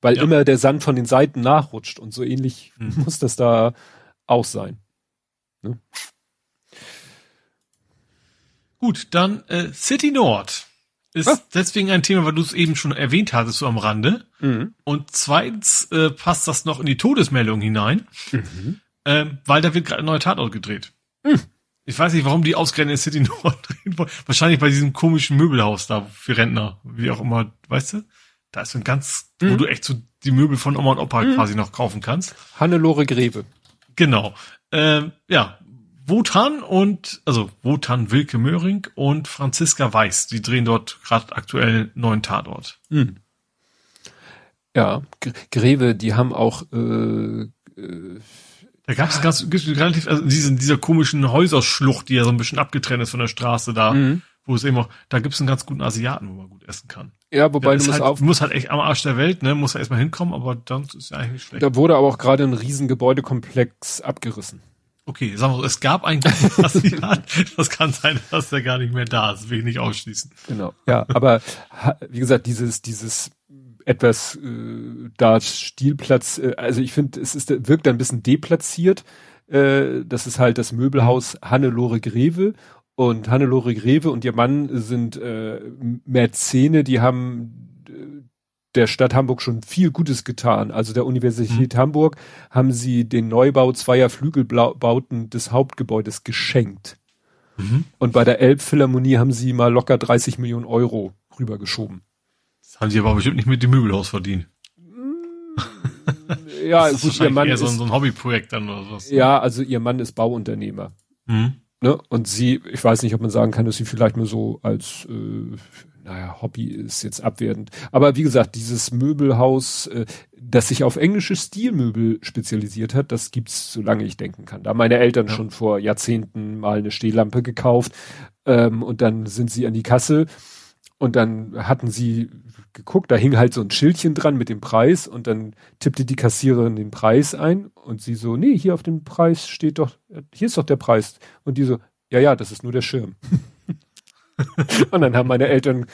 [SPEAKER 2] weil
[SPEAKER 3] Ja.
[SPEAKER 2] immer der Sand von den Seiten nachrutscht und so ähnlich
[SPEAKER 3] Mhm.
[SPEAKER 2] muss das da auch sein.
[SPEAKER 3] Gut, dann äh, City Nord ist
[SPEAKER 2] Ah.
[SPEAKER 3] deswegen ein Thema, weil du es eben schon erwähnt hattest, so am Rande. Und zweitens äh, passt das noch in die Todesmeldung hinein,
[SPEAKER 2] Mhm.
[SPEAKER 3] Ähm, weil da wird gerade ein neuer Tatort gedreht.
[SPEAKER 2] Hm.
[SPEAKER 3] Ich weiß nicht, warum die ausgerechnet City Nord drehen wollen. Wahrscheinlich bei diesem komischen Möbelhaus da für Rentner, wie auch immer, weißt du? Da ist so ein ganz, wo
[SPEAKER 2] Mhm.
[SPEAKER 3] du echt so die Möbel von Oma und Opa
[SPEAKER 2] Mhm.
[SPEAKER 3] quasi noch kaufen kannst.
[SPEAKER 2] Hannelore Greve.
[SPEAKER 3] Genau. Ähm, ja, Wotan und, also Wotan Wilke Möhring und Franziska Weiß, die drehen dort gerade aktuell neuen Tatort.
[SPEAKER 2] Hm. Ja, Greve, die haben auch äh, äh,
[SPEAKER 3] Da gab es ganz relativ, also diesen, dieser komischen Häuserschlucht, die ja so ein bisschen abgetrennt ist von der Straße da,
[SPEAKER 2] mhm.
[SPEAKER 3] wo es eben auch, da gibt es einen ganz guten Asiaten, wo man gut essen kann.
[SPEAKER 2] ja, wobei
[SPEAKER 3] Das
[SPEAKER 2] du musst
[SPEAKER 3] halt,
[SPEAKER 2] auf,
[SPEAKER 3] muss halt echt am Arsch der Welt, ne, muss da erstmal hinkommen, aber dann ist ja eigentlich nicht schlecht.
[SPEAKER 2] da wurde aber auch gerade ein riesen Gebäudekomplex abgerissen.
[SPEAKER 3] Okay, sagen wir so, es gab einen guten Asiaten, das kann sein, dass der gar nicht mehr da ist, will ich nicht ausschließen.
[SPEAKER 2] Genau. Ja, aber wie gesagt, dieses dieses etwas äh, da Stilplatz, äh, also ich finde, es ist wirkt ein bisschen deplatziert. Äh, das ist halt das Möbelhaus Hannelore Greve und Hannelore Greve und ihr Mann sind äh, Mäzene, die haben äh, der Stadt Hamburg schon viel Gutes getan. Also der Universität mhm. Hamburg haben sie den Neubau zweier Flügelbauten des Hauptgebäudes geschenkt. Mhm. Und bei der Elbphilharmonie haben sie mal locker 30 Millionen Euro rübergeschoben.
[SPEAKER 3] Das haben sie aber bestimmt nicht mit dem Möbelhaus verdient.
[SPEAKER 2] ja, das gut, ihr Mann
[SPEAKER 3] eher so, ist, so ein Hobbyprojekt dann oder was.
[SPEAKER 2] Ja, also ihr Mann ist Bauunternehmer. Mhm. Ne? Und sie, ich weiß nicht, ob man sagen kann, dass sie vielleicht nur so als äh, naja, Hobby ist jetzt abwertend. Aber wie gesagt, dieses Möbelhaus, äh, das sich auf englische Stilmöbel spezialisiert hat, das gibt's, solange ich denken kann. Da haben meine Eltern ja. schon vor Jahrzehnten mal eine Stehlampe gekauft ähm, und dann sind sie an die Kasse und dann hatten sie geguckt, da hing halt so ein Schildchen dran mit dem Preis und dann tippte die Kassiererin den Preis ein und sie so, nee, hier auf dem Preis steht doch, hier ist doch der Preis. Und die so, ja, ja, das ist nur der Schirm. und dann haben meine Eltern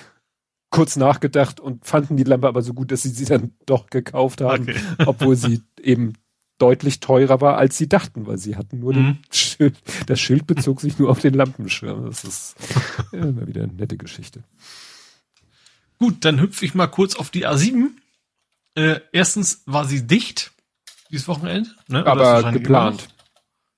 [SPEAKER 2] kurz nachgedacht und fanden die Lampe aber so gut, dass sie sie dann doch gekauft haben, okay. obwohl sie eben deutlich teurer war, als sie dachten, weil sie hatten nur mhm. den Schild. Das Schild bezog sich nur auf den Lampenschirm. Das ist immer wieder eine nette Geschichte.
[SPEAKER 3] Gut, dann hüpfe ich mal kurz auf die A7. Äh, erstens war sie dicht dieses Wochenende,
[SPEAKER 2] ne? aber geplant.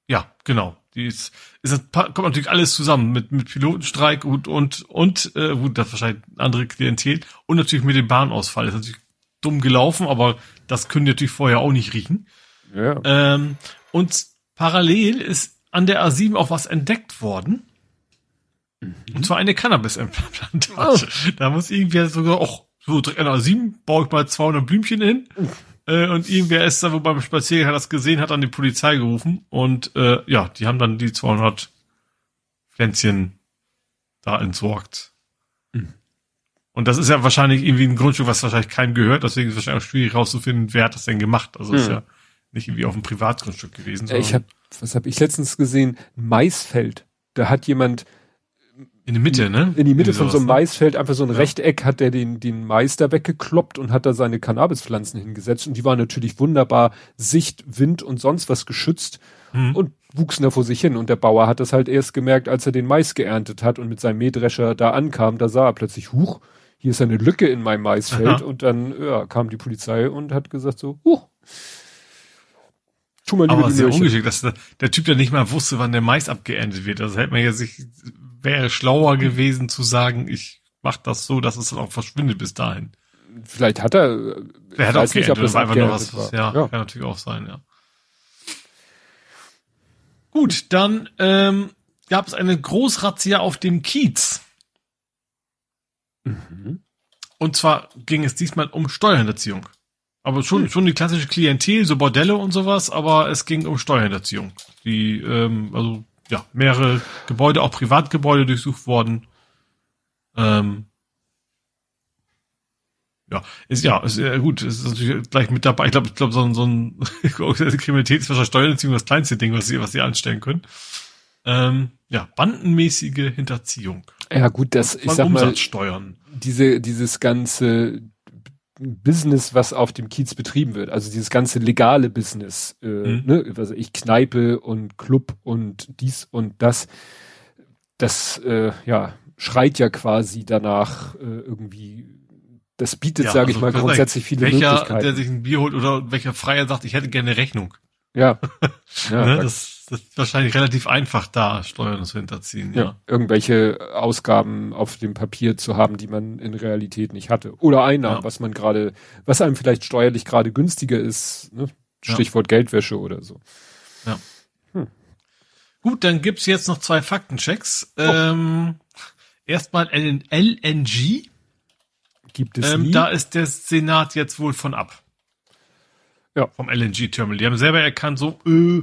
[SPEAKER 3] Ja, genau. Die ist, ist kommt natürlich alles zusammen mit mit Pilotenstreik und und und äh, gut, das wahrscheinlich andere Klientel und natürlich mit dem Bahnausfall. Das ist natürlich dumm gelaufen, aber das können die natürlich vorher auch nicht riechen. Ja. Ähm, und parallel ist an der A7 auch was entdeckt worden. Mhm. Und zwar eine Cannabis-Implantage. Oh. Da muss irgendwer sogar auch so an der A7 baue ich mal 200 Blümchen hin. Mhm. Äh, und irgendwer ist da, wo beim Spaziergang hat das gesehen, hat dann die Polizei gerufen und äh, ja, die haben dann die 200 Pflänzchen da entsorgt. Mhm. Und das ist ja wahrscheinlich irgendwie ein Grundstück, was wahrscheinlich keinem gehört, deswegen ist es wahrscheinlich auch schwierig rauszufinden, wer hat das denn gemacht. Also mhm. ist ja nicht irgendwie auf einem Privatgrundstück gewesen.
[SPEAKER 2] Ich habe, was habe ich letztens gesehen? Maisfeld. Da hat jemand
[SPEAKER 3] in die Mitte, ne?
[SPEAKER 2] In die Mitte von so einem ne? Maisfeld, einfach so ein ja. Rechteck, hat der den, den Mais da weggekloppt und hat da seine Cannabispflanzen hingesetzt. Und die waren natürlich wunderbar Sicht, Wind und sonst was geschützt mhm. und wuchsen da vor sich hin. Und der Bauer hat das halt erst gemerkt, als er den Mais geerntet hat und mit seinem Mähdrescher da ankam. Da sah er plötzlich, huch, hier ist eine Lücke in meinem Maisfeld. Aha. Und dann ja, kam die Polizei und hat gesagt so, huch,
[SPEAKER 3] Tu mal lieber Aber sehr ungeschickt, dass der, der, Typ ja nicht mal wusste, wann der Mais abgeerntet wird. Also hätte man ja sich, wäre schlauer gewesen zu sagen, ich mach das so, dass es dann auch verschwindet bis dahin.
[SPEAKER 2] Vielleicht hat er,
[SPEAKER 3] er hat auch nicht, ob das einfach nur was, war. Ja, ja, kann natürlich auch sein, ja. Gut, dann ähm, gab es eine Großrazzia auf dem Kiez. Mhm. Und zwar ging es diesmal um Steuerhinterziehung. Aber schon, hm. schon die klassische Klientel, so Bordelle und sowas, aber es ging um Steuerhinterziehung. Die, ähm, also ja, mehrere Gebäude, auch Privatgebäude durchsucht worden. Ähm, ja, ist ja, ist ja gut, ist natürlich gleich mit dabei. Ich glaube, ich glaube, so ein, so ein Kriminalität ist wahrscheinlich Steuerhinterziehung das kleinste Ding, was sie, was sie anstellen können. Ähm, ja, bandenmäßige Hinterziehung.
[SPEAKER 2] Ja, gut, das, ich sag mal, diese, dieses ganze, Business, was auf dem Kiez betrieben wird. Also dieses ganze legale Business, äh, mhm. ne, also ich Kneipe und Club und dies und das, das äh, ja schreit ja quasi danach äh, irgendwie. Das bietet, ja, sage also ich mal, grundsätzlich viele
[SPEAKER 3] welcher,
[SPEAKER 2] Möglichkeiten.
[SPEAKER 3] der sich ein Bier holt oder welcher Freier sagt, ich hätte gerne Rechnung.
[SPEAKER 2] Ja.
[SPEAKER 3] ja ne, das, das ist wahrscheinlich relativ einfach da, Steuern zu hinterziehen. Ja. ja.
[SPEAKER 2] Irgendwelche Ausgaben auf dem Papier zu haben, die man in Realität nicht hatte. Oder Einnahmen, ja. was man gerade, was einem vielleicht steuerlich gerade günstiger ist. Ne? Stichwort ja. Geldwäsche oder so.
[SPEAKER 3] Ja. Hm. Gut, dann gibt's jetzt noch zwei Faktenchecks. Oh. Ähm, erstmal LNG.
[SPEAKER 2] Gibt es
[SPEAKER 3] ähm, Da ist der Senat jetzt wohl von ab. Ja. Vom LNG-Terminal. Die haben selber erkannt, so, äh,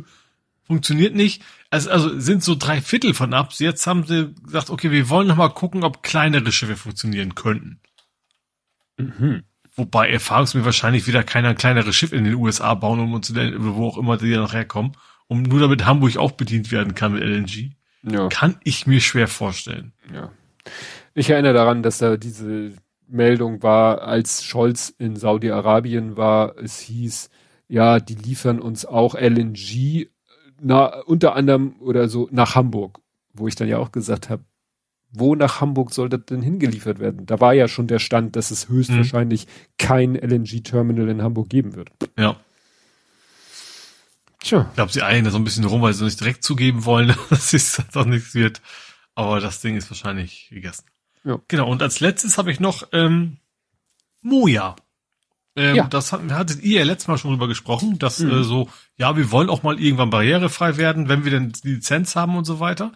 [SPEAKER 3] funktioniert nicht. Also, also sind so drei Viertel von ab. Jetzt haben sie gesagt, okay, wir wollen noch mal gucken, ob kleinere Schiffe funktionieren könnten. Mhm. Wobei erfahrungsmäßig wahrscheinlich wieder keiner ein kleineres Schiff in den USA bauen, um uns, wo auch immer die noch herkommen, um nur damit Hamburg auch bedient werden kann mit LNG. Ja. Kann ich mir schwer vorstellen.
[SPEAKER 2] Ja. Ich erinnere daran, dass da diese Meldung war, als Scholz in Saudi-Arabien war, es hieß, ja, die liefern uns auch LNG, na, unter anderem oder so nach Hamburg, wo ich dann ja auch gesagt habe, wo nach Hamburg soll das denn hingeliefert werden? Da war ja schon der Stand, dass es höchstwahrscheinlich mhm. kein LNG-Terminal in Hamburg geben wird.
[SPEAKER 3] Ja. Tja. Ich glaube, sie eilen da so ein bisschen rum, weil sie nicht direkt zugeben wollen, dass es doch nichts wird. Aber das Ding ist wahrscheinlich gegessen. Ja. Genau, und als letztes habe ich noch ähm, Moja. Ähm, ja. Das hat, hattet ihr ja letztes Mal schon drüber gesprochen, dass mhm. äh, so, ja, wir wollen auch mal irgendwann barrierefrei werden, wenn wir denn die Lizenz haben und so weiter.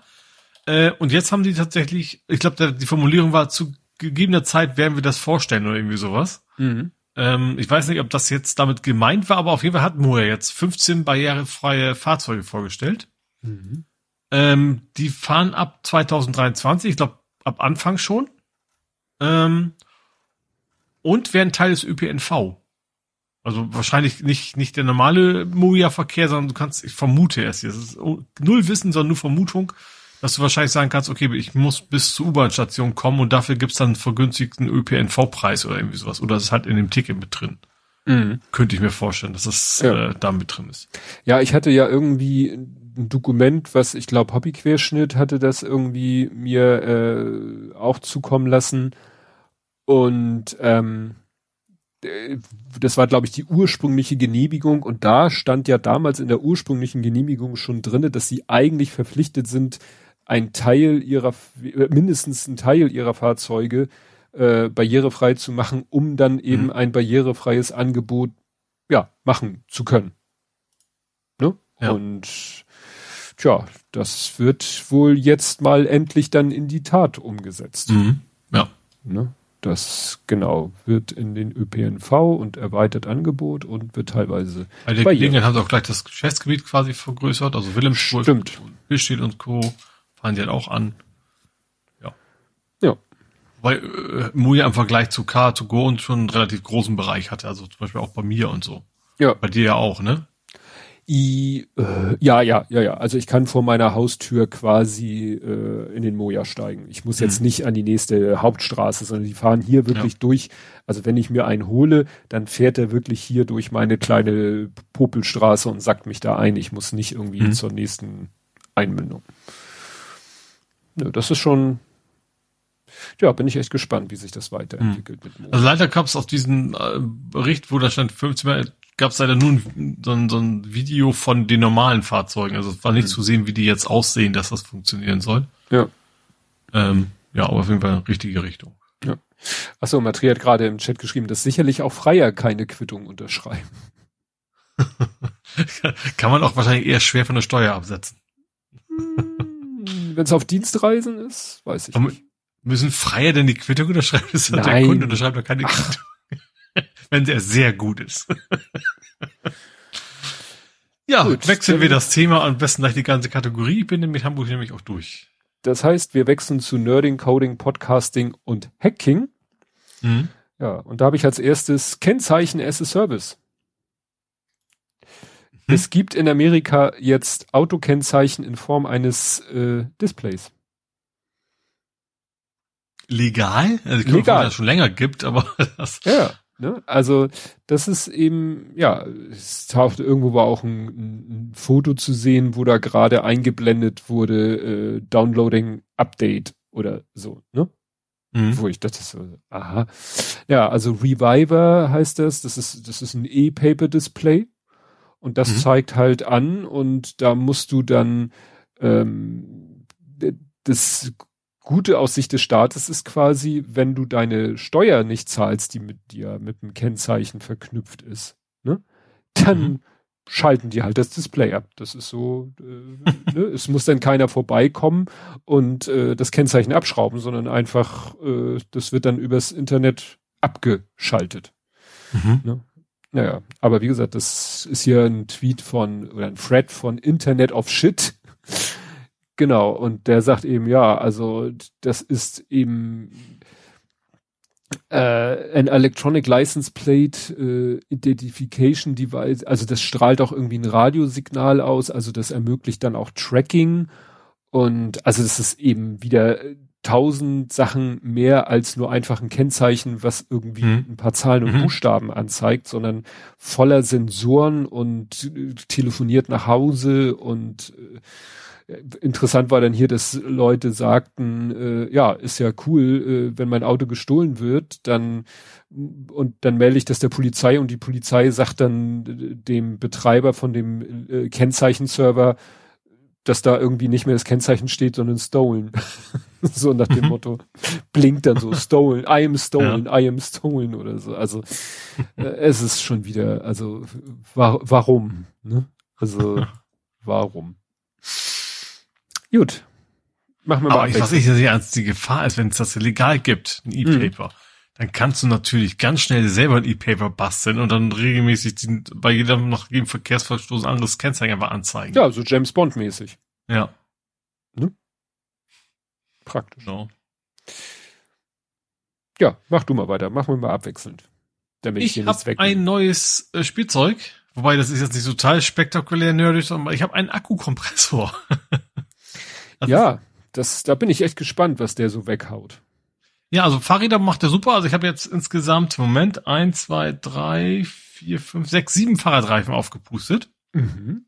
[SPEAKER 3] Äh, und jetzt haben die tatsächlich, ich glaube, die Formulierung war, zu gegebener Zeit werden wir das vorstellen oder irgendwie sowas. Mhm. Ähm, ich weiß nicht, ob das jetzt damit gemeint war, aber auf jeden Fall hat Moja jetzt 15 barrierefreie Fahrzeuge vorgestellt. Mhm. Ähm, die fahren ab 2023, ich glaube ab Anfang schon. Ähm, und werden Teil des ÖPNV. Also wahrscheinlich nicht, nicht der normale Moja-Verkehr, sondern du kannst, ich vermute erst hier, es ist null Wissen, sondern nur Vermutung, dass du wahrscheinlich sagen kannst, okay, ich muss bis zur U-Bahn-Station kommen und dafür gibt's dann einen vergünstigten ÖPNV-Preis oder irgendwie sowas. Oder es ist halt in dem Ticket mit drin. Mhm. Könnte ich mir vorstellen, dass das ja. äh, da mit drin ist.
[SPEAKER 2] Ja, ich hatte ja irgendwie ein Dokument, was ich glaube Hobbyquerschnitt hatte das irgendwie mir äh, auch zukommen lassen und ähm, äh, das war, glaube ich, die ursprüngliche Genehmigung und da stand ja damals in der ursprünglichen Genehmigung schon drinne, dass sie eigentlich verpflichtet sind, ein Teil ihrer, mindestens ein Teil ihrer Fahrzeuge äh, barrierefrei zu machen, um dann eben mhm. ein barrierefreies Angebot ja machen zu können. Ne? Ja. Und tja, das wird wohl jetzt mal endlich dann in die Tat umgesetzt.
[SPEAKER 3] Mhm. Ja.
[SPEAKER 2] Ne? Das genau wird in den ÖPNV und erweitert Angebot und wird teilweise.
[SPEAKER 3] Bei der Gelegenheit haben sie auch gleich das Geschäftsgebiet quasi vergrößert, also Wilhelmsburg,
[SPEAKER 2] Stimmt.
[SPEAKER 3] Besteht und Co. fahren die halt auch an. Ja.
[SPEAKER 2] Ja.
[SPEAKER 3] Weil äh, Muja im Vergleich zu Car2Go und schon einen relativ großen Bereich hatte, also zum Beispiel auch bei mir und so.
[SPEAKER 2] Ja.
[SPEAKER 3] Bei dir ja auch, ne?
[SPEAKER 2] I, äh, ja, ja, ja, ja. Also ich kann vor meiner Haustür quasi äh, in den Moja steigen. Ich muss jetzt mhm. nicht an die nächste Hauptstraße, sondern die fahren hier wirklich ja. durch. Also wenn ich mir einen hole, dann fährt er wirklich hier durch meine kleine Popelstraße und sackt mich da ein. Ich muss nicht irgendwie mhm. zur nächsten Einmündung. Ja, das ist schon, ja, bin ich echt gespannt, wie sich das weiterentwickelt.
[SPEAKER 3] Mhm. Also leider gab es auf diesen äh, Bericht, wo da stand 15 gab es leider nur so, ein, so ein Video von den normalen Fahrzeugen. Also es war nicht mhm. zu sehen, wie die jetzt aussehen, dass das funktionieren soll.
[SPEAKER 2] Ja.
[SPEAKER 3] Ähm, ja, aber auf jeden Fall richtige Richtung.
[SPEAKER 2] Ja. Achso, Matri hat gerade im Chat geschrieben, dass sicherlich auch Freier keine Quittung unterschreiben.
[SPEAKER 3] Kann man auch wahrscheinlich eher schwer von der Steuer absetzen.
[SPEAKER 2] Hm, Wenn es auf Dienstreisen ist, weiß ich aber nicht.
[SPEAKER 3] Müssen Freier denn die Quittung unterschreiben? Das
[SPEAKER 2] hat der Kunde
[SPEAKER 3] unterschreibt doch keine Quittung. Wenn der sehr gut ist. ja, gut, wechseln wir das Thema am besten gleich die ganze Kategorie. Ich bin mit Hamburg nämlich auch durch.
[SPEAKER 2] Das heißt, wir wechseln zu Nerding, Coding, Podcasting und Hacking. Mhm. Ja, und da habe ich als erstes Kennzeichen as a Service. Mhm. Es gibt in Amerika jetzt Autokennzeichen in Form eines äh, Displays.
[SPEAKER 3] Legal? Also ich glaube,
[SPEAKER 2] Legal.
[SPEAKER 3] das schon länger gibt, aber
[SPEAKER 2] das. Ja. Ne? Also das ist eben, ja, es taucht irgendwo war auch ein, ein Foto zu sehen, wo da gerade eingeblendet wurde, äh, Downloading Update oder so, ne? Mhm. Wo ich dachte so, aha. Ja, also Reviver heißt das, das ist, das ist ein E-Paper-Display und das mhm. zeigt halt an und da musst du dann ähm, das Gute aus Sicht des Staates ist quasi, wenn du deine Steuer nicht zahlst, die mit dir mit einem Kennzeichen verknüpft ist, ne? Dann mhm. schalten die halt das Display ab. Das ist so, äh, ne? es muss dann keiner vorbeikommen und äh, das Kennzeichen abschrauben, sondern einfach, äh, das wird dann übers Internet abgeschaltet. Mhm. Ne? Naja, aber wie gesagt, das ist hier ein Tweet von oder ein Thread von Internet of Shit. Genau, und der sagt eben, ja, also das ist eben äh, ein Electronic License Plate äh, Identification Device, also das strahlt auch irgendwie ein Radiosignal aus, also das ermöglicht dann auch Tracking und also das ist eben wieder tausend Sachen mehr als nur einfach ein Kennzeichen, was irgendwie mhm. ein paar Zahlen und mhm. Buchstaben anzeigt, sondern voller Sensoren und äh, telefoniert nach Hause und äh, interessant war dann hier, dass Leute sagten, äh, ja, ist ja cool, äh, wenn mein Auto gestohlen wird, dann und dann melde ich das der Polizei und die Polizei sagt dann dem Betreiber von dem äh, Kennzeichenserver, dass da irgendwie nicht mehr das Kennzeichen steht, sondern stolen. so nach dem mhm. Motto. Blinkt dann so, stolen, I am stolen, ja. I am stolen oder so. Also äh, es ist schon wieder, also wa warum? Ne? Also warum? Gut.
[SPEAKER 3] Machen wir mal. Aber ich, was ich sehe als die Gefahr ist, wenn es das legal gibt, ein E-Paper. Mhm dann kannst du natürlich ganz schnell selber ein E-Paper basteln und dann regelmäßig die, bei jedem nach jedem Verkehrsverstoß ein anderes Kennzeichen einfach anzeigen.
[SPEAKER 2] Ja, so James Bond mäßig.
[SPEAKER 3] Ja. Ne?
[SPEAKER 2] Praktisch. Genau. Ja, mach du mal weiter. Machen wir mal abwechselnd.
[SPEAKER 3] Damit ich ich habe ein neues äh, Spielzeug, wobei das ist jetzt nicht total spektakulär nerdig, sondern ich habe einen Akkukompressor.
[SPEAKER 2] also ja, das, da bin ich echt gespannt, was der so weghaut.
[SPEAKER 3] Ja, also Fahrräder macht er super. Also ich habe jetzt insgesamt, Moment, eins, zwei, drei, vier, fünf, sechs, sieben Fahrradreifen aufgepustet. Mhm.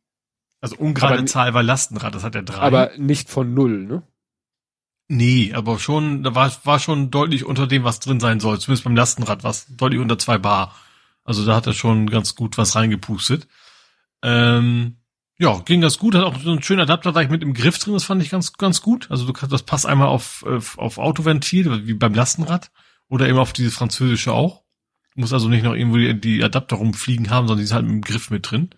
[SPEAKER 3] Also ungerade Zahl war Lastenrad, das hat er drei.
[SPEAKER 2] Aber nicht von null, ne?
[SPEAKER 3] Nee, aber schon, da war, war schon deutlich unter dem, was drin sein soll. Zumindest beim Lastenrad war es deutlich unter zwei Bar. Also da hat er schon ganz gut was reingepustet. Ähm, ja, ging das gut, hat auch so einen schönen Adapter gleich mit im Griff drin, das fand ich ganz, ganz gut. Also du kannst, das passt einmal auf, auf, Autoventil, wie beim Lastenrad, oder eben auf diese französische auch. Du musst also nicht noch irgendwo die, die Adapter rumfliegen haben, sondern die ist halt im Griff mit drin.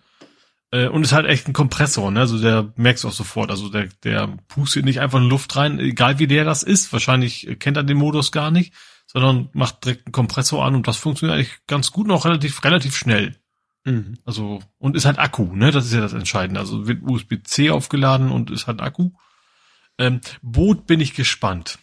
[SPEAKER 3] Äh, und ist halt echt ein Kompressor, ne? Also der merkst auch sofort. Also der, der pustet nicht einfach in Luft rein, egal wie der das ist. Wahrscheinlich kennt er den Modus gar nicht, sondern macht direkt einen Kompressor an und das funktioniert eigentlich ganz gut und auch relativ, relativ schnell. Mhm. Also, und ist halt Akku, ne? Das ist ja das Entscheidende. Also wird USB-C aufgeladen und ist halt Akku. Ähm, Boot bin ich gespannt.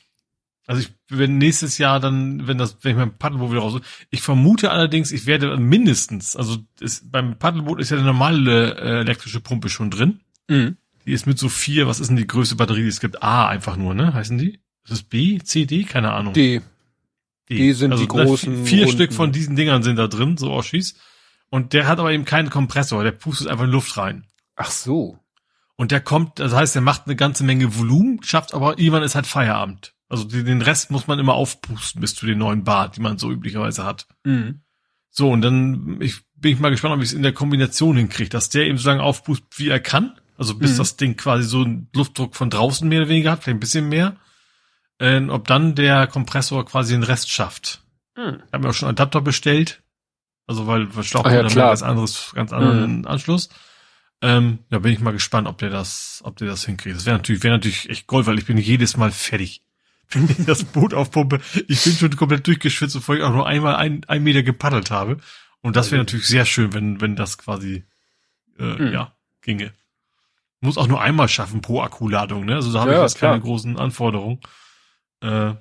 [SPEAKER 3] Also ich wenn nächstes Jahr dann, wenn das, wenn ich mein Paddelboot wieder raus, ich vermute allerdings, ich werde mindestens, also ist, beim Paddelboot ist ja eine normale äh, elektrische Pumpe schon drin. Mhm. Die ist mit so vier, was ist denn die größte Batterie, die es gibt? A einfach nur, ne? Heißen die? Ist das B, C, D? Keine Ahnung.
[SPEAKER 2] D.
[SPEAKER 3] D, D sind also die großen. Vier Runden. Stück von diesen Dingern sind da drin, so Oschis. Und der hat aber eben keinen Kompressor, der pustet einfach in Luft rein.
[SPEAKER 2] Ach so.
[SPEAKER 3] Und der kommt, das heißt, der macht eine ganze Menge Volumen, schafft aber irgendwann ist halt Feierabend. Also den Rest muss man immer aufpusten bis zu den neuen Bar, die man so üblicherweise hat. Mhm. So, und dann ich, bin ich mal gespannt, ob ich es in der Kombination hinkriege, dass der eben so lange aufpustet, wie er kann. Also bis mhm. das Ding quasi so einen Luftdruck von draußen mehr oder weniger hat, vielleicht ein bisschen mehr. Äh, ob dann der Kompressor quasi den Rest schafft. Mhm. Ich habe mir auch schon Adapter bestellt. Also weil Schlauchboot
[SPEAKER 2] ja, klar.
[SPEAKER 3] ganz anderes, ganz anderen mhm. Anschluss. Ähm, da bin ich mal gespannt, ob der das, ob der das hinkriegt. Das wäre natürlich, wäre natürlich echt Gold, weil ich bin jedes Mal fertig, wenn ich das Boot aufpumpe. Ich bin schon komplett durchgeschwitzt, bevor ich auch nur einmal ein, ein Meter gepaddelt habe. Und das wäre natürlich sehr schön, wenn, wenn das quasi, äh, mhm. ja, ginge. Muss auch nur einmal schaffen pro Akkuladung, ne? Also da habe ja, ich jetzt keine großen Anforderungen. Äh,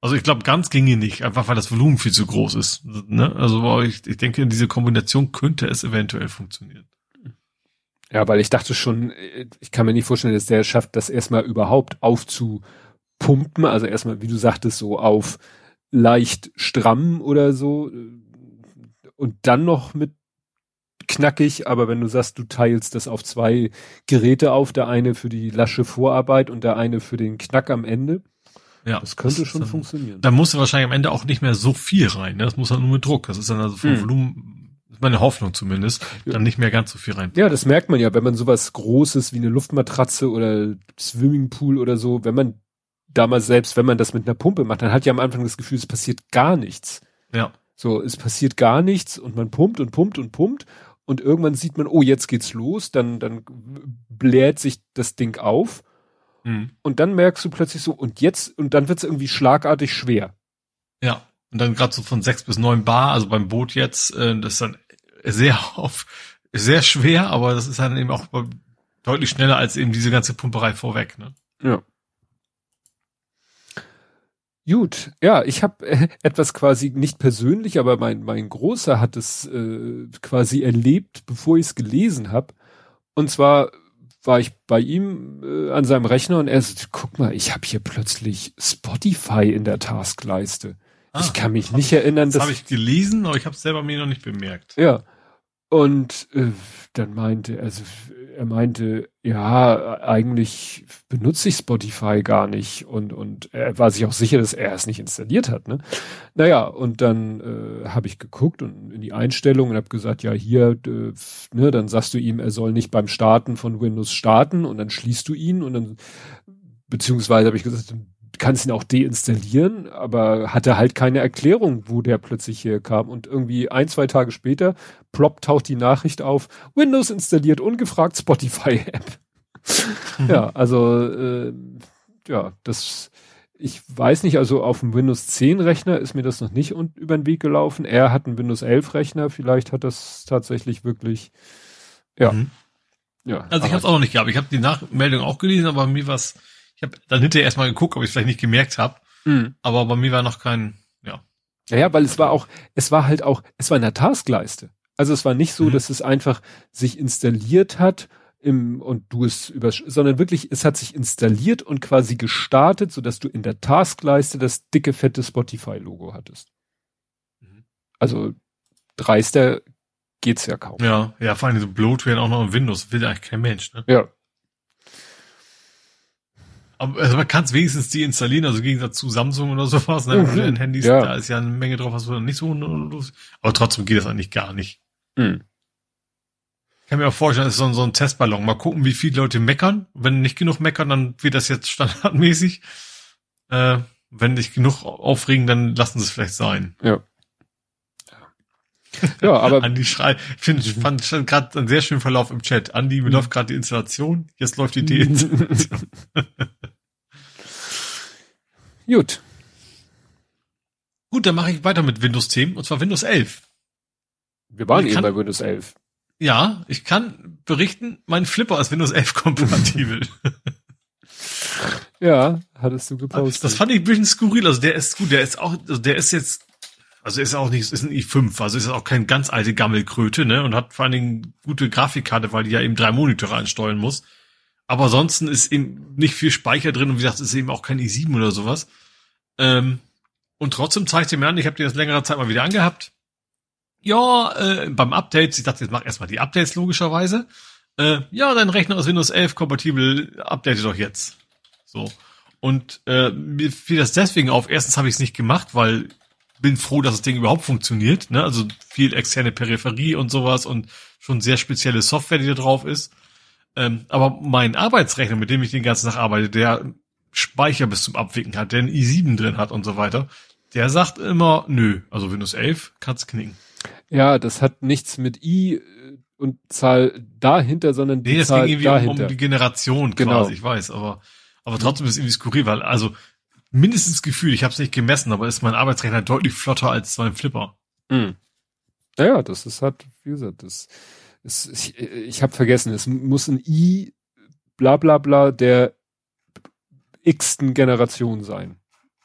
[SPEAKER 3] also ich glaube, ganz ginge nicht, einfach weil das Volumen viel zu groß ist. Ne? Also ich, ich denke, in diese Kombination könnte es eventuell funktionieren.
[SPEAKER 2] Ja, weil ich dachte schon, ich kann mir nicht vorstellen, dass der schafft, das erstmal überhaupt aufzupumpen. Also erstmal, wie du sagtest, so auf leicht stramm oder so. Und dann noch mit knackig, aber wenn du sagst, du teilst das auf zwei Geräte auf, der eine für die lasche Vorarbeit und der eine für den Knack am Ende.
[SPEAKER 3] Ja.
[SPEAKER 2] Das könnte das schon dann, funktionieren.
[SPEAKER 3] Da muss wahrscheinlich am Ende auch nicht mehr so viel rein. Ne? Das muss dann nur mit Druck. Das ist dann also vom hm. Volumen, ist meine Hoffnung zumindest, ja. dann nicht mehr ganz so viel rein.
[SPEAKER 2] Ja, das merkt man ja, wenn man sowas Großes wie eine Luftmatratze oder Swimmingpool oder so, wenn man damals selbst, wenn man das mit einer Pumpe macht, dann hat ja am Anfang das Gefühl, es passiert gar nichts.
[SPEAKER 3] Ja.
[SPEAKER 2] So, es passiert gar nichts und man pumpt und pumpt und pumpt und irgendwann sieht man, oh, jetzt geht's los, dann, dann bläht sich das Ding auf Mhm. Und dann merkst du plötzlich so, und jetzt, und dann wird's irgendwie schlagartig schwer.
[SPEAKER 3] Ja. Und dann gerade so von sechs bis neun Bar, also beim Boot jetzt, äh, das ist dann sehr auf, sehr schwer, aber das ist dann eben auch deutlich schneller als eben diese ganze Pumperei vorweg, ne?
[SPEAKER 2] Ja. Gut, ja, ich habe äh, etwas quasi nicht persönlich, aber mein mein Großer hat es äh, quasi erlebt, bevor ich es gelesen habe. Und zwar war ich bei ihm äh, an seinem Rechner und er sagt, guck mal, ich habe hier plötzlich Spotify in der Taskleiste. Ah, ich kann mich nicht erinnern,
[SPEAKER 3] das
[SPEAKER 2] dass...
[SPEAKER 3] Das habe ich gelesen, aber ich habe es selber mir noch nicht bemerkt.
[SPEAKER 2] Ja. Und äh, dann meinte er, also er meinte, ja, eigentlich benutze ich Spotify gar nicht und und er war sich auch sicher, dass er es nicht installiert hat. Ne? Naja, und dann äh, habe ich geguckt und in die Einstellungen und habe gesagt, ja hier, äh, ne, dann sagst du ihm, er soll nicht beim Starten von Windows starten und dann schließt du ihn und dann beziehungsweise habe ich gesagt, kannst ihn auch deinstallieren, aber hatte halt keine Erklärung, wo der plötzlich hier kam. Und irgendwie ein, zwei Tage später, plopp, taucht die Nachricht auf, Windows installiert, ungefragt Spotify-App. Mhm. Ja, also äh, ja, das ich weiß nicht, also auf dem Windows 10 Rechner ist mir das noch nicht über den Weg gelaufen. Er hat einen Windows 11 Rechner, vielleicht hat das tatsächlich wirklich, ja. Mhm.
[SPEAKER 3] ja also ich habe es auch noch nicht gehabt. Ich habe die Nachmeldung auch gelesen, aber mir was ich habe dann hinterher erstmal geguckt, ob ich es vielleicht nicht gemerkt habe. Mhm. Aber bei mir war noch kein, ja.
[SPEAKER 2] Ja, ja, weil es war auch, es war halt auch, es war in der Taskleiste. Also es war nicht so, mhm. dass es einfach sich installiert hat im, und du es über, sondern wirklich, es hat sich installiert und quasi gestartet, so dass du in der Taskleiste das dicke, fette Spotify-Logo hattest. Mhm. Also dreister geht's ja kaum.
[SPEAKER 3] Ja, ja, vor allem so Bloatware auch noch in Windows will eigentlich kein Mensch, ne?
[SPEAKER 2] Ja,
[SPEAKER 3] aber also man kann es wenigstens deinstallieren, also im Gegensatz zu Samsung oder sowas, ne? Mhm. In Handys, ja. da ist ja eine Menge drauf, was du nicht so los. Aber trotzdem geht das eigentlich gar nicht. Mhm. Ich kann mir auch vorstellen, das ist so, so ein Testballon. Mal gucken, wie viele Leute meckern. Wenn nicht genug meckern, dann wird das jetzt standardmäßig. Äh, wenn nicht genug aufregen, dann lassen sie es vielleicht sein.
[SPEAKER 2] Ja. Ja, aber.
[SPEAKER 3] Andi schreit, ich finde, ich fand gerade einen sehr schönen Verlauf im Chat. Andi, mir mhm. läuft gerade die Installation, jetzt läuft die Deinstallation.
[SPEAKER 2] Gut.
[SPEAKER 3] Gut, dann mache ich weiter mit Windows 10 und zwar Windows 11.
[SPEAKER 2] Wir waren eben bei Windows 11.
[SPEAKER 3] Ja, ich kann berichten, mein Flipper ist Windows 11 kompatibel.
[SPEAKER 2] ja, hattest du gepostet.
[SPEAKER 3] Das fand ich ein bisschen skurril. Also der ist gut, der ist auch, also der ist jetzt, also ist auch nicht, ist ein i5, also ist auch kein ganz alte Gammelkröte, ne, und hat vor allen Dingen gute Grafikkarte, weil die ja eben drei Monitore ansteuern muss. Aber ansonsten ist eben nicht viel Speicher drin und wie gesagt, ist eben auch kein i7 oder sowas. Ähm, und trotzdem zeigt er mir an, ich habe den jetzt längere Zeit mal wieder angehabt. Ja, äh, beim Update, ich dachte, jetzt mach erstmal die Updates logischerweise. Äh, ja, dein Rechner ist Windows 11 kompatibel, update doch jetzt. So. Und äh, mir fiel das deswegen auf. Erstens habe ich es nicht gemacht, weil bin froh, dass das Ding überhaupt funktioniert. Ne? Also viel externe Peripherie und sowas und schon sehr spezielle Software, die da drauf ist. Ähm, aber mein Arbeitsrechner, mit dem ich den ganzen Tag arbeite, der Speicher bis zum Abwicken hat, der einen i7 drin hat und so weiter, der sagt immer, nö, also Windows 11 kann's knicken.
[SPEAKER 2] Ja, das hat nichts mit i äh, und Zahl dahinter, sondern
[SPEAKER 3] die nee, Zahl ging irgendwie dahinter. Um, um die Generation genau. quasi, ich weiß, aber aber trotzdem ist es irgendwie skurril, weil also mindestens Gefühl, ich habe es nicht gemessen, aber ist mein Arbeitsrechner deutlich flotter als mein Flipper.
[SPEAKER 2] Mhm. Naja, das ist halt, wie gesagt, das es, ich, ich habe vergessen, es muss ein i bla bla bla der x-ten Generation sein.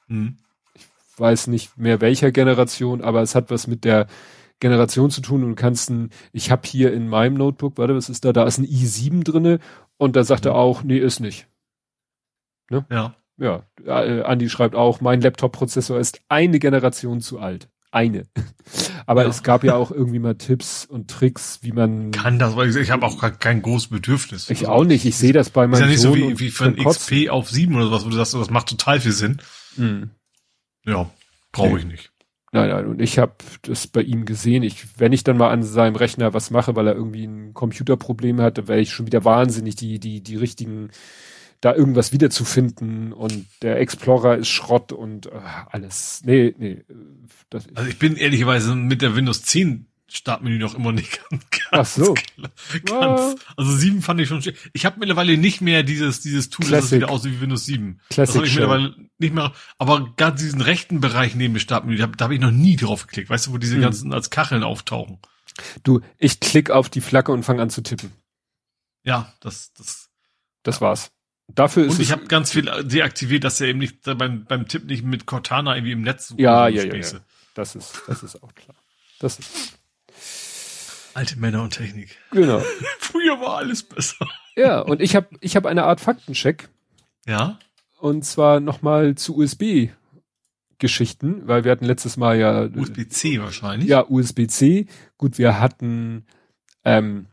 [SPEAKER 2] Mhm. Ich weiß nicht mehr welcher Generation, aber es hat was mit der Generation zu tun und du kannst ein, ich habe hier in meinem Notebook, warte, was ist da? Da ist ein i7 drinne und da sagt er mhm. auch, nee, ist nicht.
[SPEAKER 3] Ne? Ja.
[SPEAKER 2] Ja, äh, Andi schreibt auch, mein Laptop-Prozessor ist eine Generation zu alt eine. Aber ja. es gab ja auch irgendwie mal Tipps und Tricks, wie man.
[SPEAKER 3] Kann das, weil ich, ich habe auch kein großes Bedürfnis.
[SPEAKER 2] Ich also, auch nicht. Ich sehe das bei meinem
[SPEAKER 3] Ist ja nicht Sohn so wie, wie von XP auf 7 oder was, wo du sagst, das macht total viel Sinn. Mhm. Ja, brauche nee. ich nicht.
[SPEAKER 2] Nein, nein, und ich habe das bei ihm gesehen. Ich, wenn ich dann mal an seinem Rechner was mache, weil er irgendwie ein Computerproblem hatte, wäre ich schon wieder wahnsinnig, die, die, die richtigen da irgendwas wiederzufinden und der Explorer ist Schrott und äh, alles. Nee, nee.
[SPEAKER 3] Das also ich bin ehrlicherweise mit der Windows 10 Startmenü noch immer nicht ganz,
[SPEAKER 2] Ach so.
[SPEAKER 3] ganz, also 7 fand ich schon Ich habe mittlerweile nicht mehr dieses dieses Tool, Classic. das wieder aussieht wie Windows 7.
[SPEAKER 2] Classic das
[SPEAKER 3] ich mittlerweile nicht mehr, aber gerade diesen rechten Bereich neben dem Startmenü, da, da habe ich noch nie drauf geklickt. Weißt du, wo diese hm. ganzen als Kacheln auftauchen?
[SPEAKER 2] Du, ich klick auf die Flagge und fange an zu tippen.
[SPEAKER 3] Ja, das das
[SPEAKER 2] das war's. Dafür ist
[SPEAKER 3] Und ich habe ganz viel deaktiviert, dass er eben nicht beim, beim Tipp nicht mit Cortana irgendwie im Netz
[SPEAKER 2] ja, ja, ja, ja. Das ist, das ist auch klar. Das ist.
[SPEAKER 3] Alte Männer und Technik.
[SPEAKER 2] Genau.
[SPEAKER 3] Früher war alles besser.
[SPEAKER 2] Ja, und ich habe ich hab eine Art Faktencheck.
[SPEAKER 3] Ja.
[SPEAKER 2] Und zwar nochmal zu USB Geschichten, weil wir hatten letztes Mal ja
[SPEAKER 3] USB-C wahrscheinlich.
[SPEAKER 2] Ja, USB-C. Gut, wir hatten ähm,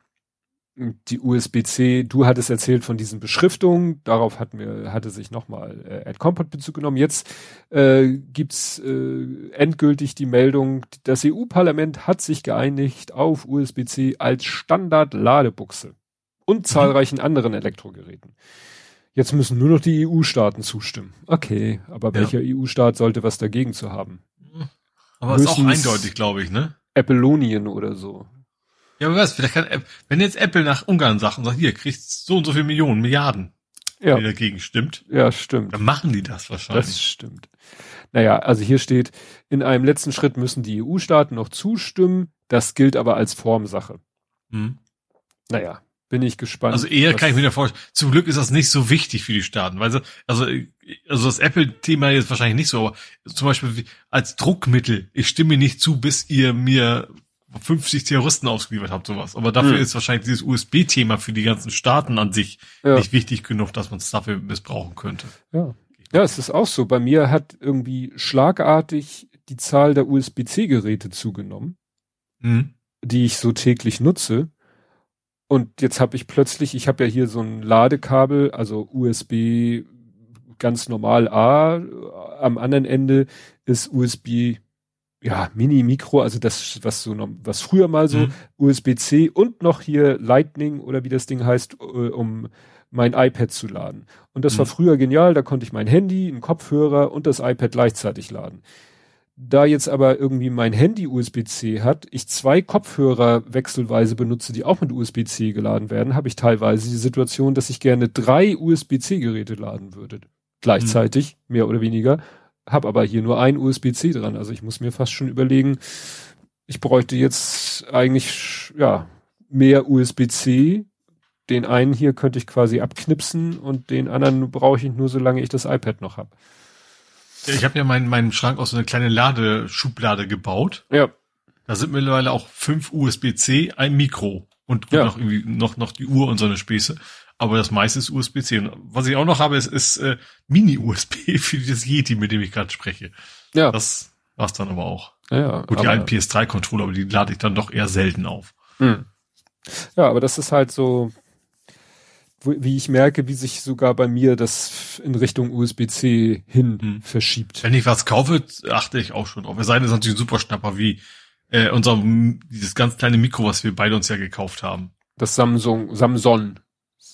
[SPEAKER 2] die USB-C, du hattest erzählt von diesen Beschriftungen, darauf hat mir, hatte sich nochmal äh, Ed Compot Bezug genommen. Jetzt äh, gibt's äh, endgültig die Meldung, das EU-Parlament hat sich geeinigt auf USB-C als Standard-Ladebuchse und mhm. zahlreichen anderen Elektrogeräten. Jetzt müssen nur noch die EU-Staaten zustimmen. Okay, aber welcher EU-Staat sollte was dagegen zu haben?
[SPEAKER 3] Aber ist auch eindeutig, glaube ich, ne?
[SPEAKER 2] Appellonien oder so.
[SPEAKER 3] Ja, aber was, vielleicht kann, wenn jetzt Apple nach Ungarn sagt und sagt, hier, kriegst so und so viel Millionen, Milliarden, ja. die dagegen stimmt.
[SPEAKER 2] Ja, stimmt.
[SPEAKER 3] Dann machen die das wahrscheinlich.
[SPEAKER 2] Das stimmt. Naja, also hier steht, in einem letzten Schritt müssen die EU-Staaten noch zustimmen, das gilt aber als Formsache. Hm. Naja, bin ich gespannt.
[SPEAKER 3] Also eher kann ich mir vorstellen, zum Glück ist das nicht so wichtig für die Staaten, weil so, also, also das Apple-Thema jetzt wahrscheinlich nicht so, aber zum Beispiel als Druckmittel, ich stimme nicht zu, bis ihr mir 50 Terroristen ausgeliefert habt, sowas. Aber dafür mhm. ist wahrscheinlich dieses USB-Thema für die ganzen Staaten an sich ja. nicht wichtig genug, dass man es dafür missbrauchen könnte.
[SPEAKER 2] Ja. Ja, es ist auch so. Bei mir hat irgendwie schlagartig die Zahl der USB-C-Geräte zugenommen, mhm. die ich so täglich nutze. Und jetzt habe ich plötzlich, ich habe ja hier so ein Ladekabel, also USB ganz normal A, am anderen Ende ist USB ja, Mini, Mikro, also das, was so was früher mal so mhm. USB-C und noch hier Lightning oder wie das Ding heißt, äh, um mein iPad zu laden. Und das mhm. war früher genial, da konnte ich mein Handy, einen Kopfhörer und das iPad gleichzeitig laden. Da jetzt aber irgendwie mein Handy USB-C hat, ich zwei Kopfhörer wechselweise benutze, die auch mit USB-C geladen werden, habe ich teilweise die Situation, dass ich gerne drei USB-C-Geräte laden würde. Gleichzeitig, mhm. mehr oder weniger habe aber hier nur ein USB-C dran. Also ich muss mir fast schon überlegen, ich bräuchte jetzt eigentlich ja mehr USB-C. Den einen hier könnte ich quasi abknipsen und den anderen brauche ich nur, solange ich das iPad noch habe.
[SPEAKER 3] Ich habe ja meinen meinen Schrank aus so eine kleine Ladeschublade gebaut.
[SPEAKER 2] Ja.
[SPEAKER 3] Da sind mittlerweile auch fünf USB-C, ein Mikro und ja. noch irgendwie noch noch die Uhr und so eine Späße. Aber das meiste ist USB-C. Was ich auch noch habe, ist, ist äh, Mini-USB für das Yeti, mit dem ich gerade spreche. Ja. Das war's dann aber auch.
[SPEAKER 2] Ja,
[SPEAKER 3] Gut, die alten PS3-Controller, aber die lade ich dann doch eher selten auf.
[SPEAKER 2] Hm. Ja, aber das ist halt so, wie ich merke, wie sich sogar bei mir das in Richtung USB-C hin hm. verschiebt.
[SPEAKER 3] Wenn ich was kaufe, achte ich auch schon auf. Es sei denn, es ist natürlich ein super Schnapper wie äh, unser dieses ganz kleine Mikro, was wir beide uns ja gekauft haben.
[SPEAKER 2] Das Samsung, Samsung.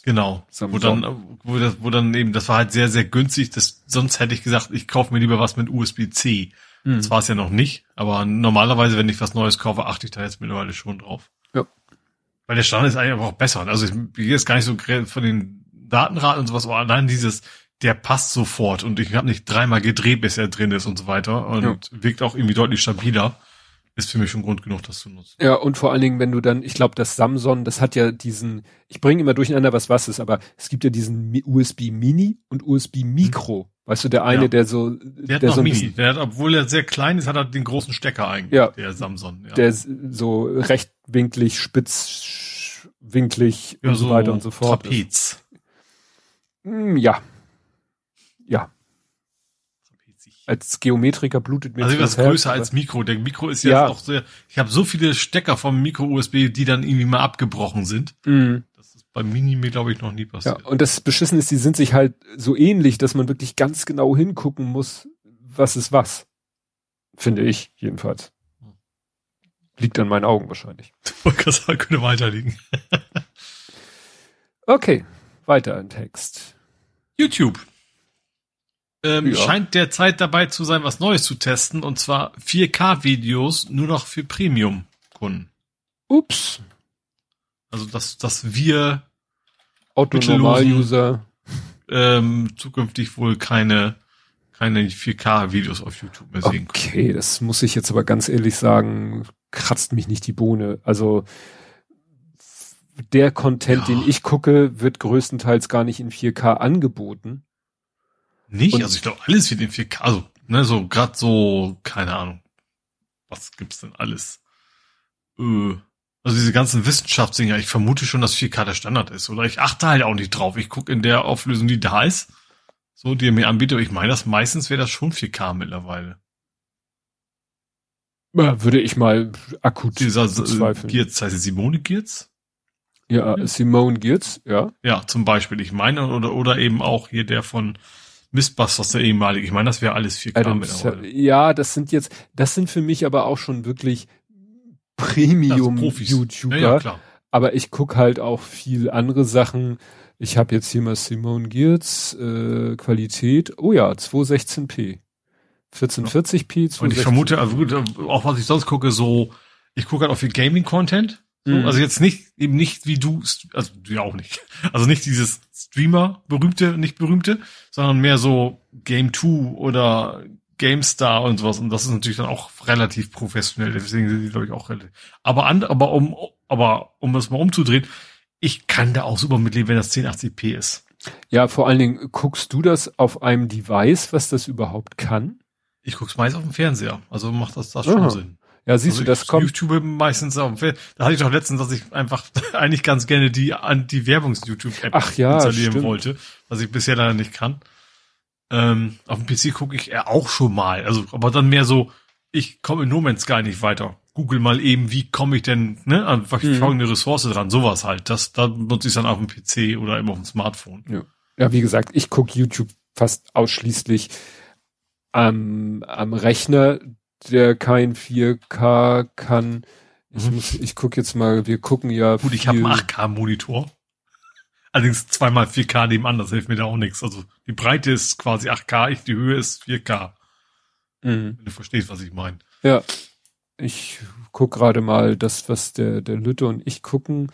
[SPEAKER 3] Genau. Wo dann, wo, das, wo dann eben, das war halt sehr, sehr günstig. Das, sonst hätte ich gesagt, ich kaufe mir lieber was mit USB-C. Mhm. Das war es ja noch nicht. Aber normalerweise, wenn ich was Neues kaufe, achte ich da jetzt mittlerweile schon drauf.
[SPEAKER 2] Ja.
[SPEAKER 3] Weil der Stand ist eigentlich einfach auch besser. Also ich gehe jetzt gar nicht so von den Datenraten und sowas, aber allein dieses, der passt sofort und ich habe nicht dreimal gedreht, bis er drin ist und so weiter und ja. wirkt auch irgendwie deutlich stabiler ist für mich schon Grund genug, das zu nutzen.
[SPEAKER 2] Ja, und vor allen Dingen, wenn du dann, ich glaube, das Samsung, das hat ja diesen, ich bringe immer durcheinander, was was ist, aber es gibt ja diesen USB Mini und USB Micro. Hm. Weißt du, der eine, ja. der so,
[SPEAKER 3] der, hat der noch so Mini. Der hat, obwohl er sehr klein ist, hat er den großen Stecker eigentlich.
[SPEAKER 2] Ja.
[SPEAKER 3] Der Samsung.
[SPEAKER 2] Ja. Der so rechtwinklig, spitzwinklig ja, und so, so weiter und so fort.
[SPEAKER 3] Trapez.
[SPEAKER 2] Hm, ja. Ja als Geometriker blutet
[SPEAKER 3] mir Also was größer als Mikro. Der Mikro ist ja, ja. auch sehr. Ich habe so viele Stecker vom Mikro USB, die dann irgendwie mal abgebrochen sind. Mhm. Das ist beim Mini mir glaube ich noch nie passiert.
[SPEAKER 2] Ja, und das Beschissen ist, die sind sich halt so ähnlich, dass man wirklich ganz genau hingucken muss, was ist was. Finde ich jedenfalls. Liegt an meinen Augen wahrscheinlich.
[SPEAKER 3] sagen, könnte weiter liegen.
[SPEAKER 2] okay, weiter im Text.
[SPEAKER 3] YouTube ähm, ja. scheint derzeit dabei zu sein, was Neues zu testen, und zwar 4K-Videos nur noch für Premium-Kunden.
[SPEAKER 2] Ups.
[SPEAKER 3] Also, dass, dass wir
[SPEAKER 2] Autonormal-User
[SPEAKER 3] ähm, zukünftig wohl keine keine 4K-Videos auf YouTube mehr sehen
[SPEAKER 2] können. Okay, das muss ich jetzt aber ganz ehrlich sagen, kratzt mich nicht die Bohne. Also der Content, ja. den ich gucke, wird größtenteils gar nicht in 4K angeboten.
[SPEAKER 3] Nicht? Und also ich glaube, alles wird in 4K, also, ne, so gerade so, keine Ahnung. Was gibt's denn alles? Äh, also diese ganzen Wissenschaftsdinger, ich vermute schon, dass 4K der Standard ist. Oder ich achte halt auch nicht drauf. Ich gucke in der Auflösung, die da ist, so, die er mir anbietet, aber ich meine, das meistens wäre das schon 4K mittlerweile.
[SPEAKER 2] Ja, würde ich mal akut
[SPEAKER 3] Dieser, bezweifeln. Geertz, heißt es Simone Geertz?
[SPEAKER 2] Ja, ja. Simone Giertz, ja.
[SPEAKER 3] Ja, zum Beispiel. Ich meine, oder, oder eben auch hier der von Mistbusters, der ehemalige. Ich meine, das wäre alles 4K
[SPEAKER 2] Adam mittlerweile. Ja, das sind jetzt, das sind für mich aber auch schon wirklich Premium-YouTuber. Ja, ja, klar. Aber ich guck halt auch viel andere Sachen. Ich habe jetzt hier mal Simone Giertz, äh, Qualität. Oh ja, 216p. 1440p, 216
[SPEAKER 3] Und ich vermute, also gut, auch was ich sonst gucke, so, ich gucke halt auch viel Gaming-Content. Mhm. Also jetzt nicht, eben nicht wie du, also du ja auch nicht. Also nicht dieses Streamer, berühmte, nicht berühmte, sondern mehr so Game 2 oder GameStar und sowas. Und das ist natürlich dann auch relativ professionell. Deswegen sind die, glaube ich, auch relativ. Aber an, aber um, aber um das mal umzudrehen, ich kann da auch super mitleben, wenn das 1080p ist.
[SPEAKER 2] Ja, vor allen Dingen guckst du das auf einem Device, was das überhaupt kann?
[SPEAKER 3] Ich guck's meist auf dem Fernseher. Also macht das, das schon Sinn.
[SPEAKER 2] Ja, siehst also du, das kommt.
[SPEAKER 3] YouTube meistens auf. Da hatte ich doch letztens, dass ich einfach eigentlich ganz gerne die Anti-Werbungs-YouTube-App
[SPEAKER 2] ja,
[SPEAKER 3] installieren
[SPEAKER 2] stimmt.
[SPEAKER 3] wollte, was ich bisher leider nicht kann. Ähm, auf dem PC gucke ich auch schon mal. Also, aber dann mehr so, ich komme in No Man's Sky nicht weiter. Google mal eben, wie komme ich denn, ne, an mhm. folgende Ressource dran, sowas halt. Das, da nutze ich dann auf dem PC oder eben auf dem Smartphone.
[SPEAKER 2] Ja, ja wie gesagt, ich gucke YouTube fast ausschließlich am, am Rechner, der kein 4K kann. Ich mhm. muss, ich gucke jetzt mal, wir gucken ja.
[SPEAKER 3] Gut, ich habe einen 8K-Monitor. Allerdings zweimal 4K nebenan, das hilft mir da auch nichts. Also die Breite ist quasi 8K, ich, die Höhe ist 4K. Mhm. Wenn du verstehst, was ich meine.
[SPEAKER 2] Ja. Ich guck gerade mal das, was der, der Lütte und ich gucken,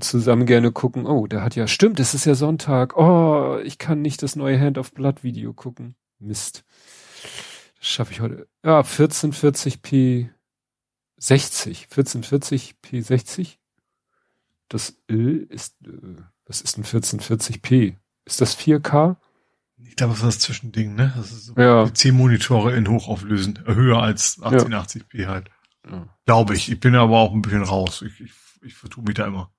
[SPEAKER 2] zusammen gerne gucken. Oh, der hat ja, stimmt, es ist ja Sonntag. Oh, ich kann nicht das neue Hand of Blood Video gucken. Mist. Schaffe ich heute. Ja, 1440p 60. 1440p 60. Das Ö ist, äh, was ist ein 1440p? Ist das 4K?
[SPEAKER 3] Ich glaube, das ist das Zwischending, ne? Das ist so ja. 10 Monitore in hochauflösend, höher als 1880p ja. halt. Ja. Glaube ich. Ich bin aber auch ein bisschen raus. Ich, ich, ich vertue mich da immer.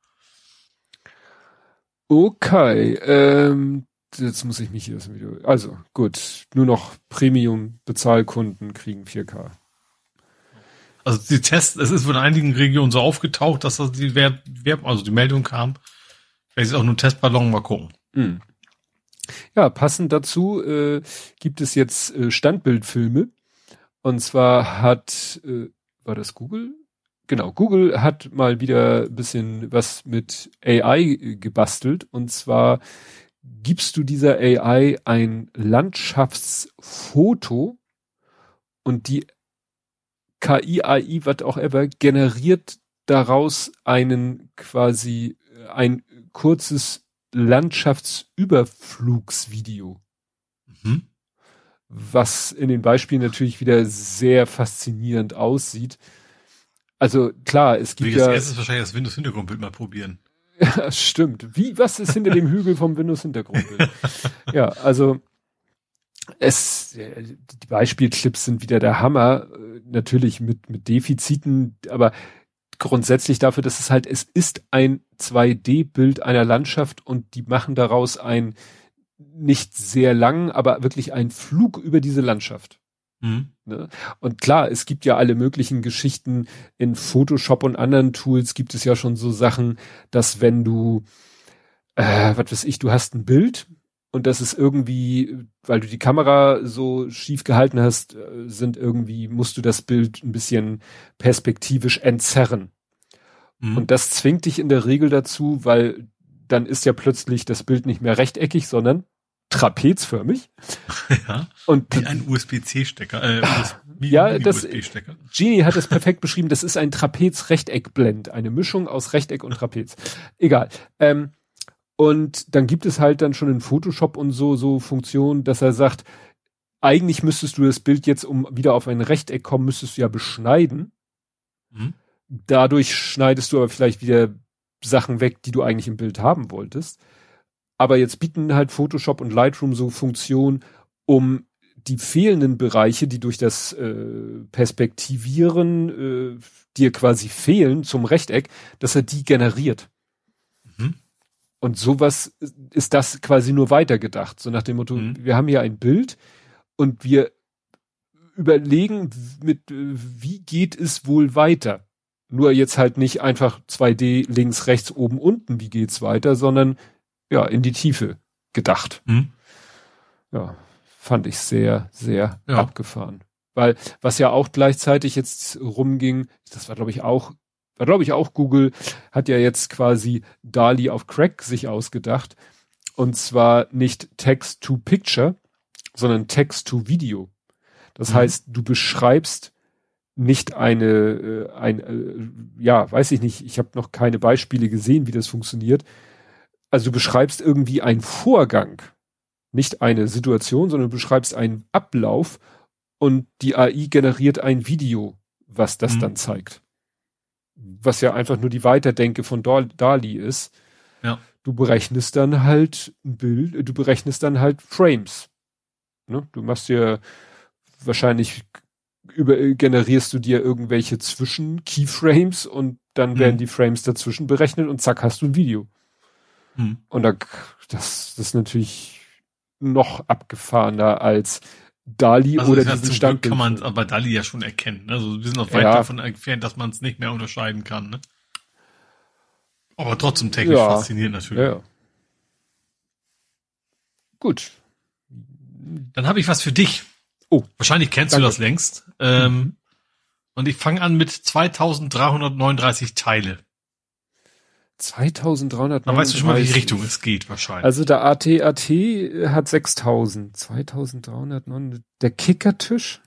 [SPEAKER 2] Okay, ähm, jetzt muss ich mich hier aus dem Video. Also, gut. Nur noch Premium-Bezahlkunden kriegen 4K.
[SPEAKER 3] Also die Tests, es ist von einigen Regionen so aufgetaucht, dass das die Wert, also die Meldung kam. Vielleicht ist auch nur ein Testballon, mal gucken. Mhm.
[SPEAKER 2] Ja, passend dazu äh, gibt es jetzt äh, Standbildfilme. Und zwar hat, äh, war das Google? Genau, Google hat mal wieder ein bisschen was mit AI gebastelt. Und zwar gibst du dieser AI ein Landschaftsfoto und die KI, AI, was auch ever, generiert daraus einen quasi ein kurzes Landschaftsüberflugsvideo. Mhm. Was in den Beispielen natürlich wieder sehr faszinierend aussieht. Also klar, es gibt Wie ja.
[SPEAKER 3] Als erstes wahrscheinlich das Windows-Hintergrundbild mal probieren.
[SPEAKER 2] Ja, stimmt. Wie, was ist hinter dem Hügel vom Windows-Hintergrundbild? ja, also es, die Beispielclips sind wieder der Hammer, natürlich mit, mit Defiziten, aber grundsätzlich dafür, dass es halt, es ist ein 2D-Bild einer Landschaft und die machen daraus ein nicht sehr lang, aber wirklich ein Flug über diese Landschaft. Mhm. Ne? Und klar, es gibt ja alle möglichen Geschichten in Photoshop und anderen Tools gibt es ja schon so Sachen, dass wenn du, äh, was weiß ich, du hast ein Bild und das ist irgendwie, weil du die Kamera so schief gehalten hast, äh, sind irgendwie, musst du das Bild ein bisschen perspektivisch entzerren. Mhm. Und das zwingt dich in der Regel dazu, weil dann ist ja plötzlich das Bild nicht mehr rechteckig, sondern trapezförmig.
[SPEAKER 3] Ja. Und wie ein USB-C-Stecker. Äh,
[SPEAKER 2] USB ja, das Genie hat es perfekt beschrieben. Das ist ein Trapez-Rechteckblend, eine Mischung aus Rechteck und Trapez. Egal. Ähm, und dann gibt es halt dann schon in Photoshop und so so Funktionen, dass er sagt, eigentlich müsstest du das Bild jetzt, um wieder auf ein Rechteck kommen, müsstest du ja beschneiden. Mhm. Dadurch schneidest du aber vielleicht wieder Sachen weg, die du eigentlich im Bild haben wolltest. Aber jetzt bieten halt Photoshop und Lightroom so Funktionen, um die fehlenden Bereiche, die durch das äh, Perspektivieren äh, dir quasi fehlen zum Rechteck, dass er die generiert. Mhm. Und sowas ist das quasi nur weitergedacht. So nach dem Motto, mhm. wir haben hier ein Bild und wir überlegen, mit wie geht es wohl weiter? Nur jetzt halt nicht einfach 2D links, rechts, oben, unten, wie geht's weiter, sondern ja, in die Tiefe gedacht. Mhm. Ja, fand ich sehr, sehr ja. abgefahren. Weil, was ja auch gleichzeitig jetzt rumging, das war glaube ich auch, war glaube ich auch Google, hat ja jetzt quasi DALI auf Crack sich ausgedacht. Und zwar nicht Text to Picture, sondern Text to Video. Das mhm. heißt, du beschreibst nicht eine, äh, ein, äh, ja, weiß ich nicht, ich habe noch keine Beispiele gesehen, wie das funktioniert. Also du beschreibst irgendwie einen Vorgang, nicht eine Situation, sondern du beschreibst einen Ablauf und die AI generiert ein Video, was das mhm. dann zeigt. Was ja einfach nur die Weiterdenke von Dali ist.
[SPEAKER 3] Ja.
[SPEAKER 2] Du berechnest dann halt ein Bild, du berechnest dann halt Frames. Ne? Du machst dir wahrscheinlich über, generierst du dir irgendwelche Zwischen-Keyframes und dann mhm. werden die Frames dazwischen berechnet und zack hast du ein Video. Mhm. Und da, das, das ist natürlich noch abgefahrener als Dali also oder diesen Standbild.
[SPEAKER 3] kann man aber Dali ja schon erkennen. Ne? Also wir sind noch weit ja. davon entfernt, dass man es nicht mehr unterscheiden kann. Ne? Aber trotzdem technisch ja. faszinierend natürlich. Ja.
[SPEAKER 2] Gut.
[SPEAKER 3] Dann habe ich was für dich. Oh. Wahrscheinlich kennst Danke. du das längst. Ähm, mhm. Und ich fange an mit 2339 Teile.
[SPEAKER 2] 2300.
[SPEAKER 3] Dann weißt du schon mal, wie Richtung es geht, wahrscheinlich.
[SPEAKER 2] Also der AT-AT hat 6000. 2309. Der Kickertisch?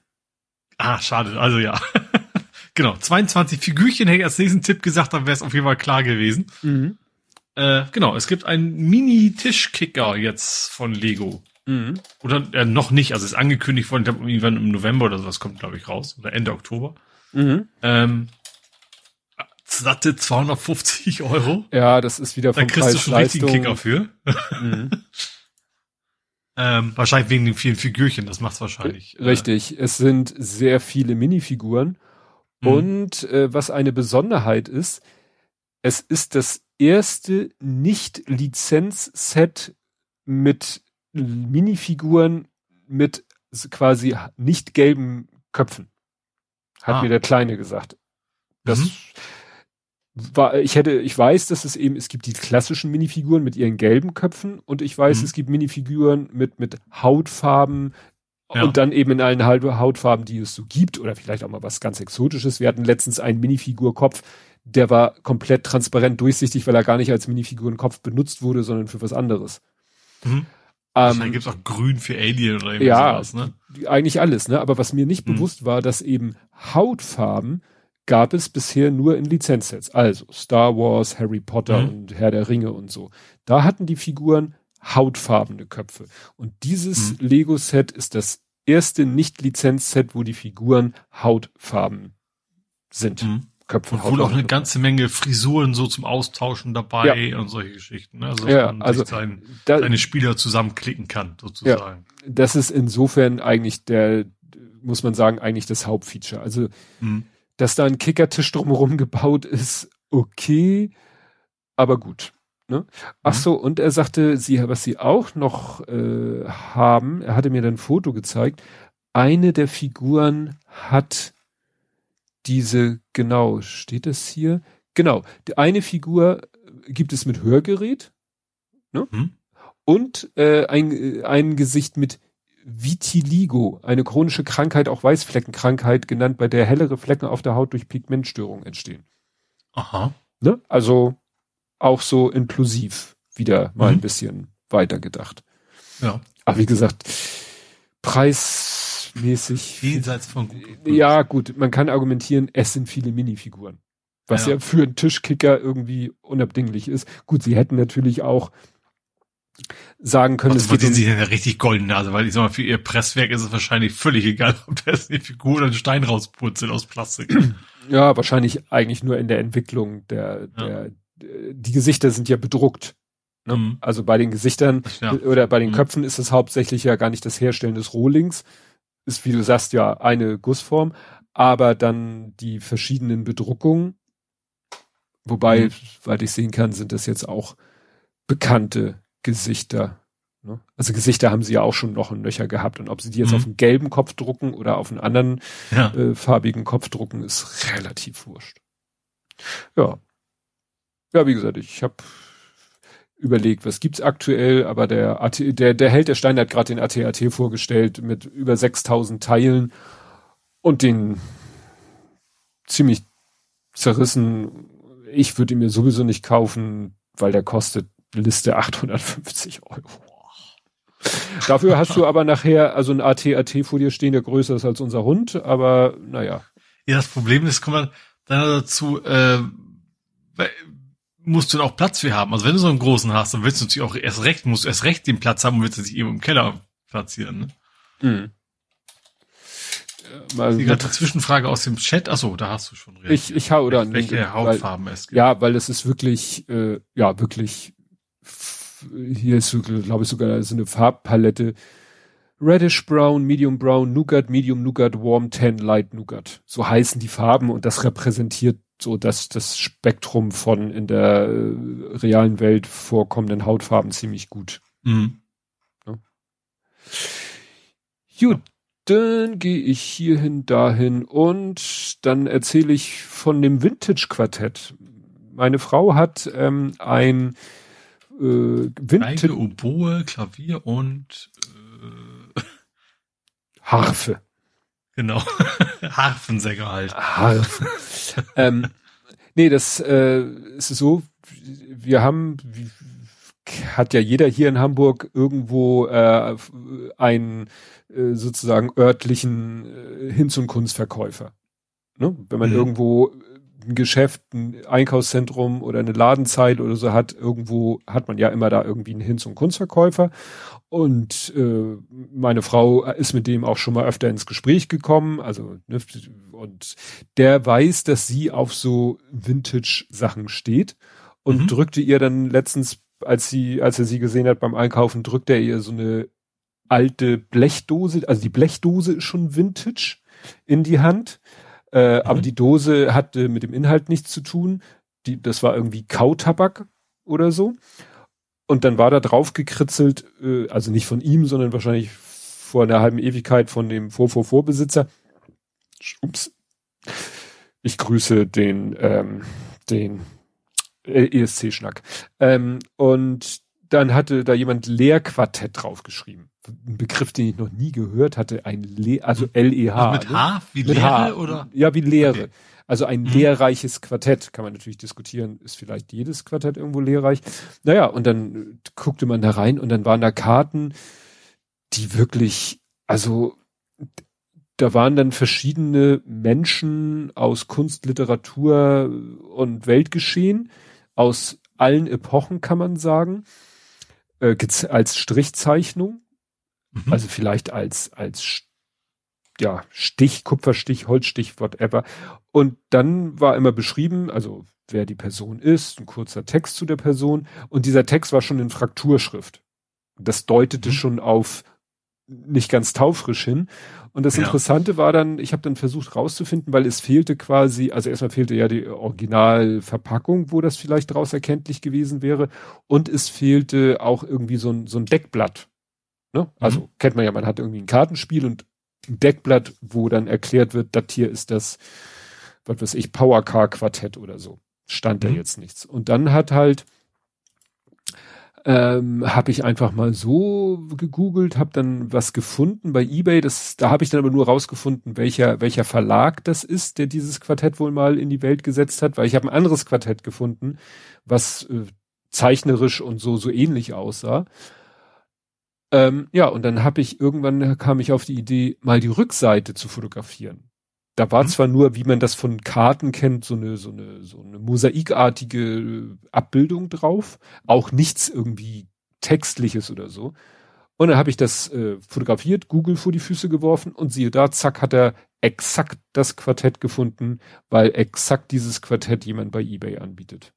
[SPEAKER 3] Ah, schade. Also ja. genau. 22 Figürchen hätte ich als nächsten Tipp gesagt, dann wäre es auf jeden Fall klar gewesen. Mhm. Äh, genau. Es gibt einen Mini-Tischkicker jetzt von Lego. Mhm. Oder äh, noch nicht. Also ist angekündigt worden. Ich glaube, irgendwann im November oder sowas kommt, glaube ich, raus. Oder Ende Oktober. Mhm. Ähm, satte 250 Euro.
[SPEAKER 2] Ja, das ist wieder
[SPEAKER 3] vom Da kriegst du schon richtigen Kicker für. Mhm. ähm, wahrscheinlich wegen den vielen Figürchen, das macht's wahrscheinlich.
[SPEAKER 2] Äh, richtig, es sind sehr viele Minifiguren. Mhm. Und äh, was eine Besonderheit ist, es ist das erste Nicht-Lizenz-Set mit Minifiguren mit quasi nicht gelben Köpfen. Hat ah. mir der Kleine gesagt. Das, mhm war, ich hätte, ich weiß, dass es eben, es gibt die klassischen Minifiguren mit ihren gelben Köpfen und ich weiß, mhm. es gibt Minifiguren mit, mit Hautfarben ja. und dann eben in allen Hautfarben, die es so gibt oder vielleicht auch mal was ganz Exotisches. Wir hatten letztens einen Minifigurkopf, der war komplett transparent durchsichtig, weil er gar nicht als Minifigurenkopf benutzt wurde, sondern für was anderes.
[SPEAKER 3] Mhm. Ähm, dann gibt's auch grün für Alien oder irgendwas,
[SPEAKER 2] ja, sowas, ne? Eigentlich alles, ne? Aber was mir nicht mhm. bewusst war, dass eben Hautfarben gab es bisher nur in Lizenzsets. Also Star Wars, Harry Potter mhm. und Herr der Ringe und so. Da hatten die Figuren hautfarbene Köpfe. Und dieses mhm. Lego-Set ist das erste Nicht-Lizenz-Set, wo die Figuren hautfarben sind. Mhm.
[SPEAKER 3] Köpfe. Und wohl auch eine ganze Menge Frisuren so zum Austauschen dabei ja. und solche Geschichten. Ne?
[SPEAKER 2] Also, dass ja, man also
[SPEAKER 3] sein, da, seine Spieler zusammenklicken kann, sozusagen.
[SPEAKER 2] Ja, das ist insofern eigentlich der, muss man sagen, eigentlich das Hauptfeature. Also, mhm dass da ein Kickertisch drumherum gebaut ist, okay, aber gut. Ne? Ach mhm. so, und er sagte, sie, was sie auch noch äh, haben, er hatte mir dann ein Foto gezeigt, eine der Figuren hat diese, genau, steht das hier? Genau, die eine Figur gibt es mit Hörgerät ne? Mhm. und äh, ein, ein Gesicht mit Vitiligo, eine chronische Krankheit, auch Weißfleckenkrankheit genannt, bei der hellere Flecken auf der Haut durch Pigmentstörungen entstehen.
[SPEAKER 3] Aha.
[SPEAKER 2] Ne? Also auch so inklusiv wieder mal mhm. ein bisschen weitergedacht.
[SPEAKER 3] Ja.
[SPEAKER 2] Aber wie gesagt, preismäßig.
[SPEAKER 3] Jenseits von
[SPEAKER 2] gut. Ja, gut, man kann argumentieren, es sind viele Minifiguren. Was ja, ja für einen Tischkicker irgendwie unabdinglich ist. Gut, sie hätten natürlich auch sagen können,
[SPEAKER 3] es geht um, sie ja richtig golden Nase, weil ich sag mal, für ihr Presswerk ist es wahrscheinlich völlig egal, ob da jetzt eine Figur oder ein Stein rauspurzelt aus Plastik.
[SPEAKER 2] Ja, wahrscheinlich eigentlich nur in der Entwicklung der, der, ja. die Gesichter sind ja bedruckt. Ne? Mhm. Also bei den Gesichtern ja. oder bei den mhm. Köpfen ist es hauptsächlich ja gar nicht das Herstellen des Rohlings. Ist, wie du sagst, ja eine Gussform, aber dann die verschiedenen Bedruckungen. Wobei, mhm. weil ich sehen kann, sind das jetzt auch bekannte Gesichter. Ne? Also Gesichter haben sie ja auch schon noch ein Löcher gehabt und ob sie die jetzt mhm. auf einen gelben Kopf drucken oder auf einen anderen ja. äh, farbigen Kopf drucken, ist relativ wurscht. Ja. Ja, wie gesagt, ich habe überlegt, was gibt's aktuell, aber der AT, der der Held der Steine hat gerade den ATAT vorgestellt mit über 6000 Teilen und den ziemlich zerrissen. Ich würde ihn mir sowieso nicht kaufen, weil der kostet Liste 850 Euro. Dafür hast du aber nachher also ein AT-AT vor dir stehen, der größer ist als unser Hund, aber naja.
[SPEAKER 3] Ja, das Problem ist, kommt man dann dazu, äh, musst du auch Platz für haben. Also wenn du so einen großen hast, dann willst du natürlich auch erst recht, musst du erst recht den Platz haben und willst du dich eben im Keller platzieren. Ne? Mhm. Mal die gerade Zwischenfrage aus dem Chat. Achso, da hast du schon
[SPEAKER 2] reagiert. Ich, ich hau oder
[SPEAKER 3] welche Hautfarben es
[SPEAKER 2] gibt. Ja, weil es ist wirklich, äh, ja, wirklich, hier ist, glaube ich, sogar so eine Farbpalette. Reddish Brown, Medium Brown, Nougat, Medium Nougat, Warm Tan, Light Nougat. So heißen die Farben und das repräsentiert so das, das Spektrum von in der äh, realen Welt vorkommenden Hautfarben ziemlich gut. Mhm. Ja. Gut, dann gehe ich hierhin, dahin und dann erzähle ich von dem Vintage-Quartett. Meine Frau hat ähm, ein
[SPEAKER 3] äh. Geige, Oboe, Klavier und äh,
[SPEAKER 2] Harfe.
[SPEAKER 3] Genau. Harfensänger halt.
[SPEAKER 2] Harfen. ähm, nee, das äh, ist so, wir haben, hat ja jeder hier in Hamburg irgendwo äh, einen äh, sozusagen örtlichen äh, Hinz- und Kunstverkäufer. Ne? Wenn man mhm. irgendwo ein Geschäft, ein Einkaufszentrum oder eine Ladenzeit oder so hat, irgendwo hat man ja immer da irgendwie einen Hinz- und Kunstverkäufer. Und äh, meine Frau ist mit dem auch schon mal öfter ins Gespräch gekommen. Also ne, und der weiß, dass sie auf so Vintage-Sachen steht und mhm. drückte ihr dann letztens, als sie, als er sie gesehen hat beim Einkaufen, drückte er ihr so eine alte Blechdose, also die Blechdose ist schon Vintage in die Hand. Äh, mhm. Aber die Dose hatte mit dem Inhalt nichts zu tun. Die, das war irgendwie Kautabak oder so. Und dann war da drauf gekritzelt, äh, also nicht von ihm, sondern wahrscheinlich vor einer halben Ewigkeit von dem Vor-Vor-Vorbesitzer. Ups. Ich grüße den, ähm, den ESC-Schnack. Ähm, und dann hatte da jemand Lehrquartett draufgeschrieben. Ein Begriff, den ich noch nie gehört hatte, ein Le also L-E-H. Also
[SPEAKER 3] mit H? Ne? Wie mit Lehre H. oder?
[SPEAKER 2] Ja, wie Lehre. Okay. Also ein mhm. lehrreiches Quartett, kann man natürlich diskutieren, ist vielleicht jedes Quartett irgendwo lehrreich. Naja, und dann guckte man da rein und dann waren da Karten, die wirklich, also da waren dann verschiedene Menschen aus Kunst, Literatur und Weltgeschehen, aus allen Epochen kann man sagen, äh, als Strichzeichnung, mhm. also vielleicht als, als ja, Stich, Kupferstich, Holzstich, whatever. Und dann war immer beschrieben, also wer die Person ist, ein kurzer Text zu der Person. Und dieser Text war schon in Frakturschrift. Das deutete mhm. schon auf nicht ganz taufrisch hin. Und das ja. Interessante war dann, ich habe dann versucht rauszufinden, weil es fehlte quasi, also erstmal fehlte ja die Originalverpackung, wo das vielleicht draus erkenntlich gewesen wäre. Und es fehlte auch irgendwie so ein, so ein Deckblatt. Ne? Also mhm. kennt man ja, man hat irgendwie ein Kartenspiel und Deckblatt, wo dann erklärt wird, das hier ist das, was weiß ich, Powercar Quartett oder so. Stand mhm. da jetzt nichts. Und dann hat halt, ähm, habe ich einfach mal so gegoogelt, habe dann was gefunden bei eBay. Das, da habe ich dann aber nur rausgefunden, welcher welcher Verlag das ist, der dieses Quartett wohl mal in die Welt gesetzt hat, weil ich habe ein anderes Quartett gefunden, was äh, zeichnerisch und so so ähnlich aussah. Ähm, ja, und dann habe ich irgendwann kam ich auf die Idee, mal die Rückseite zu fotografieren. Da war mhm. zwar nur, wie man das von Karten kennt, so eine, so eine, so eine mosaikartige Abbildung drauf, auch nichts irgendwie textliches oder so. Und dann habe ich das äh, fotografiert, Google vor die Füße geworfen und siehe da, zack, hat er exakt das Quartett gefunden, weil exakt dieses Quartett jemand bei eBay anbietet.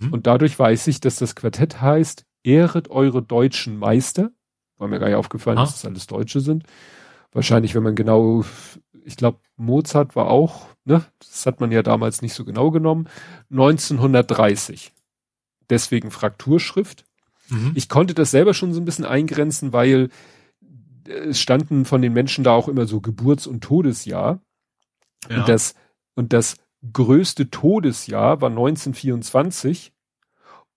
[SPEAKER 2] Mhm. Und dadurch weiß ich, dass das Quartett heißt ehret eure deutschen Meister. War mir gar nicht aufgefallen, ah. dass das alles Deutsche sind. Wahrscheinlich, wenn man genau, ich glaube, Mozart war auch, ne, das hat man ja damals nicht so genau genommen, 1930. Deswegen Frakturschrift. Mhm. Ich konnte das selber schon so ein bisschen eingrenzen, weil es standen von den Menschen da auch immer so Geburts- und Todesjahr. Ja. Und das, und das größte Todesjahr war 1924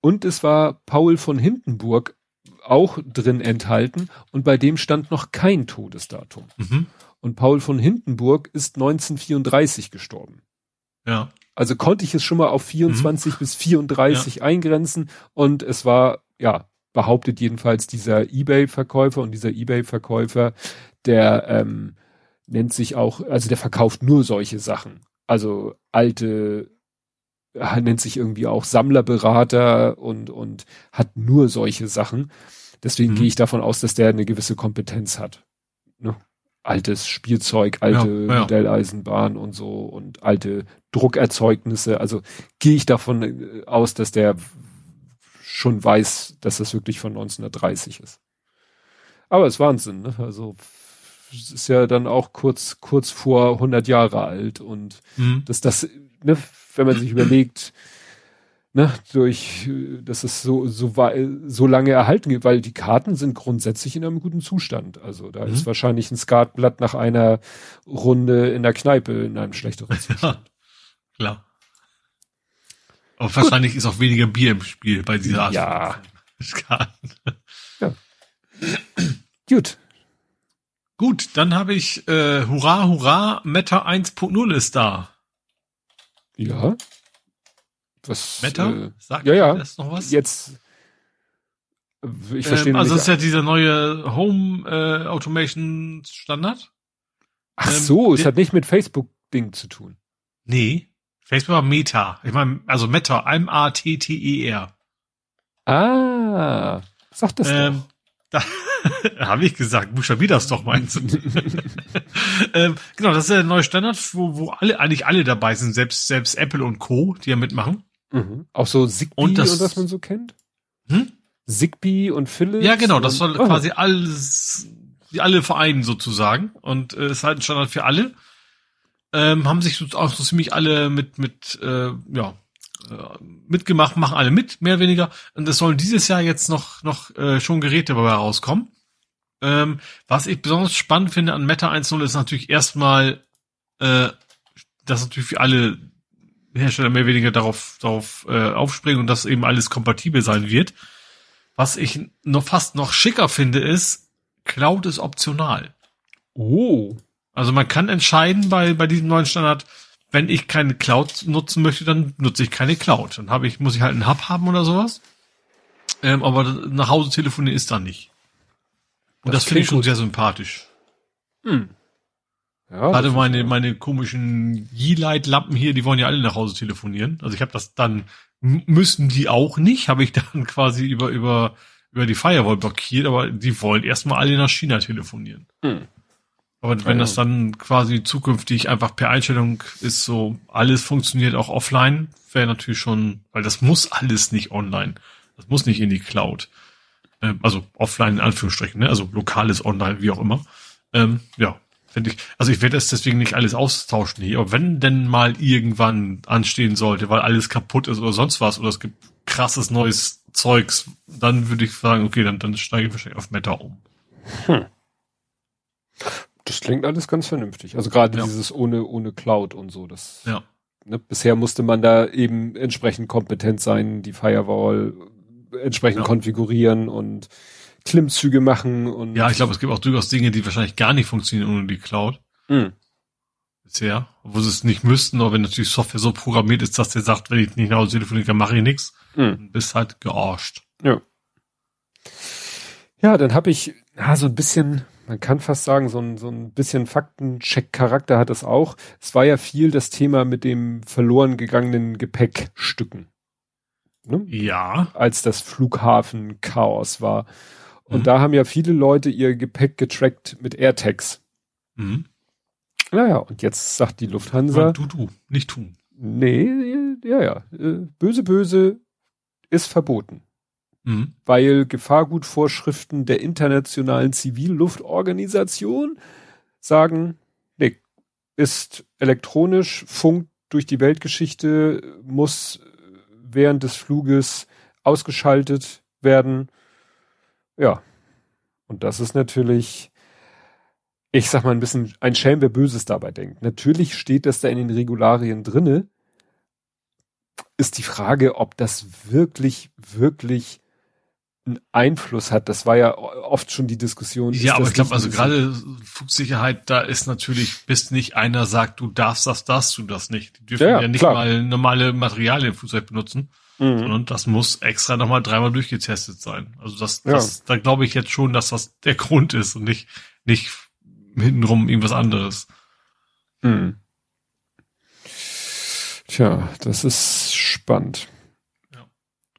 [SPEAKER 2] und es war Paul von Hindenburg auch drin enthalten und bei dem stand noch kein Todesdatum. Mhm. Und Paul von Hindenburg ist 1934 gestorben.
[SPEAKER 3] Ja.
[SPEAKER 2] Also konnte ich es schon mal auf 24 mhm. bis 34 ja. eingrenzen und es war, ja, behauptet jedenfalls dieser Ebay-Verkäufer und dieser Ebay-Verkäufer, der ähm, nennt sich auch, also der verkauft nur solche Sachen. Also alte, nennt sich irgendwie auch Sammlerberater und, und hat nur solche Sachen. Deswegen mhm. gehe ich davon aus, dass der eine gewisse Kompetenz hat. Ne? altes Spielzeug, alte ja, ja. Modelleisenbahn und so und alte Druckerzeugnisse. Also gehe ich davon äh, aus, dass der schon weiß, dass das wirklich von 1930 ist. Aber es ist Wahnsinn, ne? Also ist ja dann auch kurz kurz vor 100 Jahre alt und mhm. dass das, ne, wenn man sich überlegt, ne, durch, dass es so, so, so lange erhalten geht, weil die Karten sind grundsätzlich in einem guten Zustand. Also da mhm. ist wahrscheinlich ein Skatblatt nach einer Runde in der Kneipe in einem schlechteren Zustand.
[SPEAKER 3] Ja, klar. Aber Gut. wahrscheinlich ist auch weniger Bier im Spiel bei dieser Art
[SPEAKER 2] ja. Karten. Ja. Gut.
[SPEAKER 3] Gut, dann habe ich äh, Hurra, Hurra, Meta 1.0 ist da.
[SPEAKER 2] Ja.
[SPEAKER 3] Was, Meta? Äh,
[SPEAKER 2] Sagt ja, ja. das noch was? Jetzt.
[SPEAKER 3] Ich verstehe ähm, Also, das ist ja dieser neue Home äh, Automation Standard.
[SPEAKER 2] Ach ähm, so, es hat nicht mit Facebook-Ding zu tun.
[SPEAKER 3] Nee. Facebook war Meta. Ich meine, also Meta, M-A-T-T-E-R.
[SPEAKER 2] Ah, sag das ähm,
[SPEAKER 3] doch. Da habe ich gesagt, buchstabier das doch du. ähm, genau, das ist der neue Standard, wo, wo alle, eigentlich alle dabei sind, selbst, selbst Apple und Co., die ja mitmachen.
[SPEAKER 2] Mhm. Auch so Zigbee und, das, und was man so kennt? Hm? Zigbee und Philips?
[SPEAKER 3] Ja, genau, das soll oh. quasi alles, die alle vereinen sozusagen und äh, ist halt ein Standard für alle. Ähm, haben sich auch so ziemlich alle mit, mit, äh, ja, mitgemacht, machen alle mit, mehr oder weniger. Und es sollen dieses Jahr jetzt noch, noch äh, schon Geräte dabei rauskommen. Ähm, was ich besonders spannend finde an Meta 1.0 ist natürlich erstmal, äh, dass natürlich für alle Hersteller mehr oder weniger darauf, darauf äh, aufspringen und dass eben alles kompatibel sein wird. Was ich noch fast noch schicker finde, ist, Cloud ist optional.
[SPEAKER 2] Oh.
[SPEAKER 3] Also man kann entscheiden bei, bei diesem neuen Standard, wenn ich keine Cloud nutzen möchte, dann nutze ich keine Cloud. Dann habe ich, muss ich halt einen Hub haben oder sowas. Ähm, aber nach Hause telefonieren ist dann nicht. Und das, das finde ich schon gut. sehr sympathisch. Hm. Ja, Gerade meine, meine komischen Yeelight-Lampen hier, die wollen ja alle nach Hause telefonieren. Also ich habe das dann, müssen die auch nicht, habe ich dann quasi über, über, über die Firewall blockiert, aber die wollen erstmal alle nach China telefonieren. Hm. Aber wenn das dann quasi zukünftig einfach per Einstellung ist, so alles funktioniert auch offline, wäre natürlich schon, weil das muss alles nicht online. Das muss nicht in die Cloud. Ähm, also offline in Anführungsstrichen, ne? also lokales online, wie auch immer. Ähm, ja, Finde ich, also ich werde es deswegen nicht alles austauschen hier, aber wenn denn mal irgendwann anstehen sollte, weil alles kaputt ist oder sonst was oder es gibt krasses neues Zeugs, dann würde ich sagen, okay, dann, dann steige ich wahrscheinlich auf Meta um. Hm.
[SPEAKER 2] Das klingt alles ganz vernünftig. Also gerade ja. dieses ohne, ohne Cloud und so, das,
[SPEAKER 3] ja.
[SPEAKER 2] ne, bisher musste man da eben entsprechend kompetent sein, die Firewall entsprechend ja. konfigurieren und Klimmzüge machen und.
[SPEAKER 3] Ja, ich glaube, es gibt auch durchaus Dinge, die wahrscheinlich gar nicht funktionieren ohne die Cloud. Mhm. Bisher. Wo sie es nicht müssten, aber wenn natürlich Software so programmiert ist, dass der sagt, wenn ich nicht nach Hause telefonieren kann, mache ich nichts. Mhm. Bist halt gearscht.
[SPEAKER 2] Ja. Ja, dann habe ich, ja, so ein bisschen, man kann fast sagen, so ein, so ein bisschen Faktencheck-Charakter hat es auch. Es war ja viel das Thema mit dem verloren gegangenen Gepäckstücken.
[SPEAKER 3] Ne? Ja.
[SPEAKER 2] Als das Flughafen-Chaos war. Und mhm. da haben ja viele Leute ihr Gepäck getrackt mit AirTags. Mhm. Naja, und jetzt sagt die Lufthansa.
[SPEAKER 3] Du, du, nicht tun.
[SPEAKER 2] Nee, ja, ja. Äh, böse, böse ist verboten. Mhm. Weil Gefahrgutvorschriften der internationalen Zivilluftorganisation sagen, nee, ist elektronisch, funkt durch die Weltgeschichte, muss während des Fluges ausgeschaltet werden ja. Und das ist natürlich, ich sag mal ein bisschen ein Schelm, wer Böses dabei denkt. Natürlich steht das da in den Regularien drinne, ist die Frage, ob das wirklich, wirklich einen Einfluss hat. Das war ja oft schon die Diskussion.
[SPEAKER 3] Ja, aber ich glaube, also gerade Flugsicherheit, da ist natürlich, bis nicht einer sagt, du darfst das, darfst du das nicht. Die dürfen ja, ja nicht klar. mal normale Materialien im Flugzeug benutzen, mhm. sondern das muss extra nochmal dreimal durchgetestet sein. Also das, das ja. da glaube ich jetzt schon, dass das der Grund ist und nicht, nicht hintenrum irgendwas anderes. Mhm.
[SPEAKER 2] Tja, das ist spannend. Ja.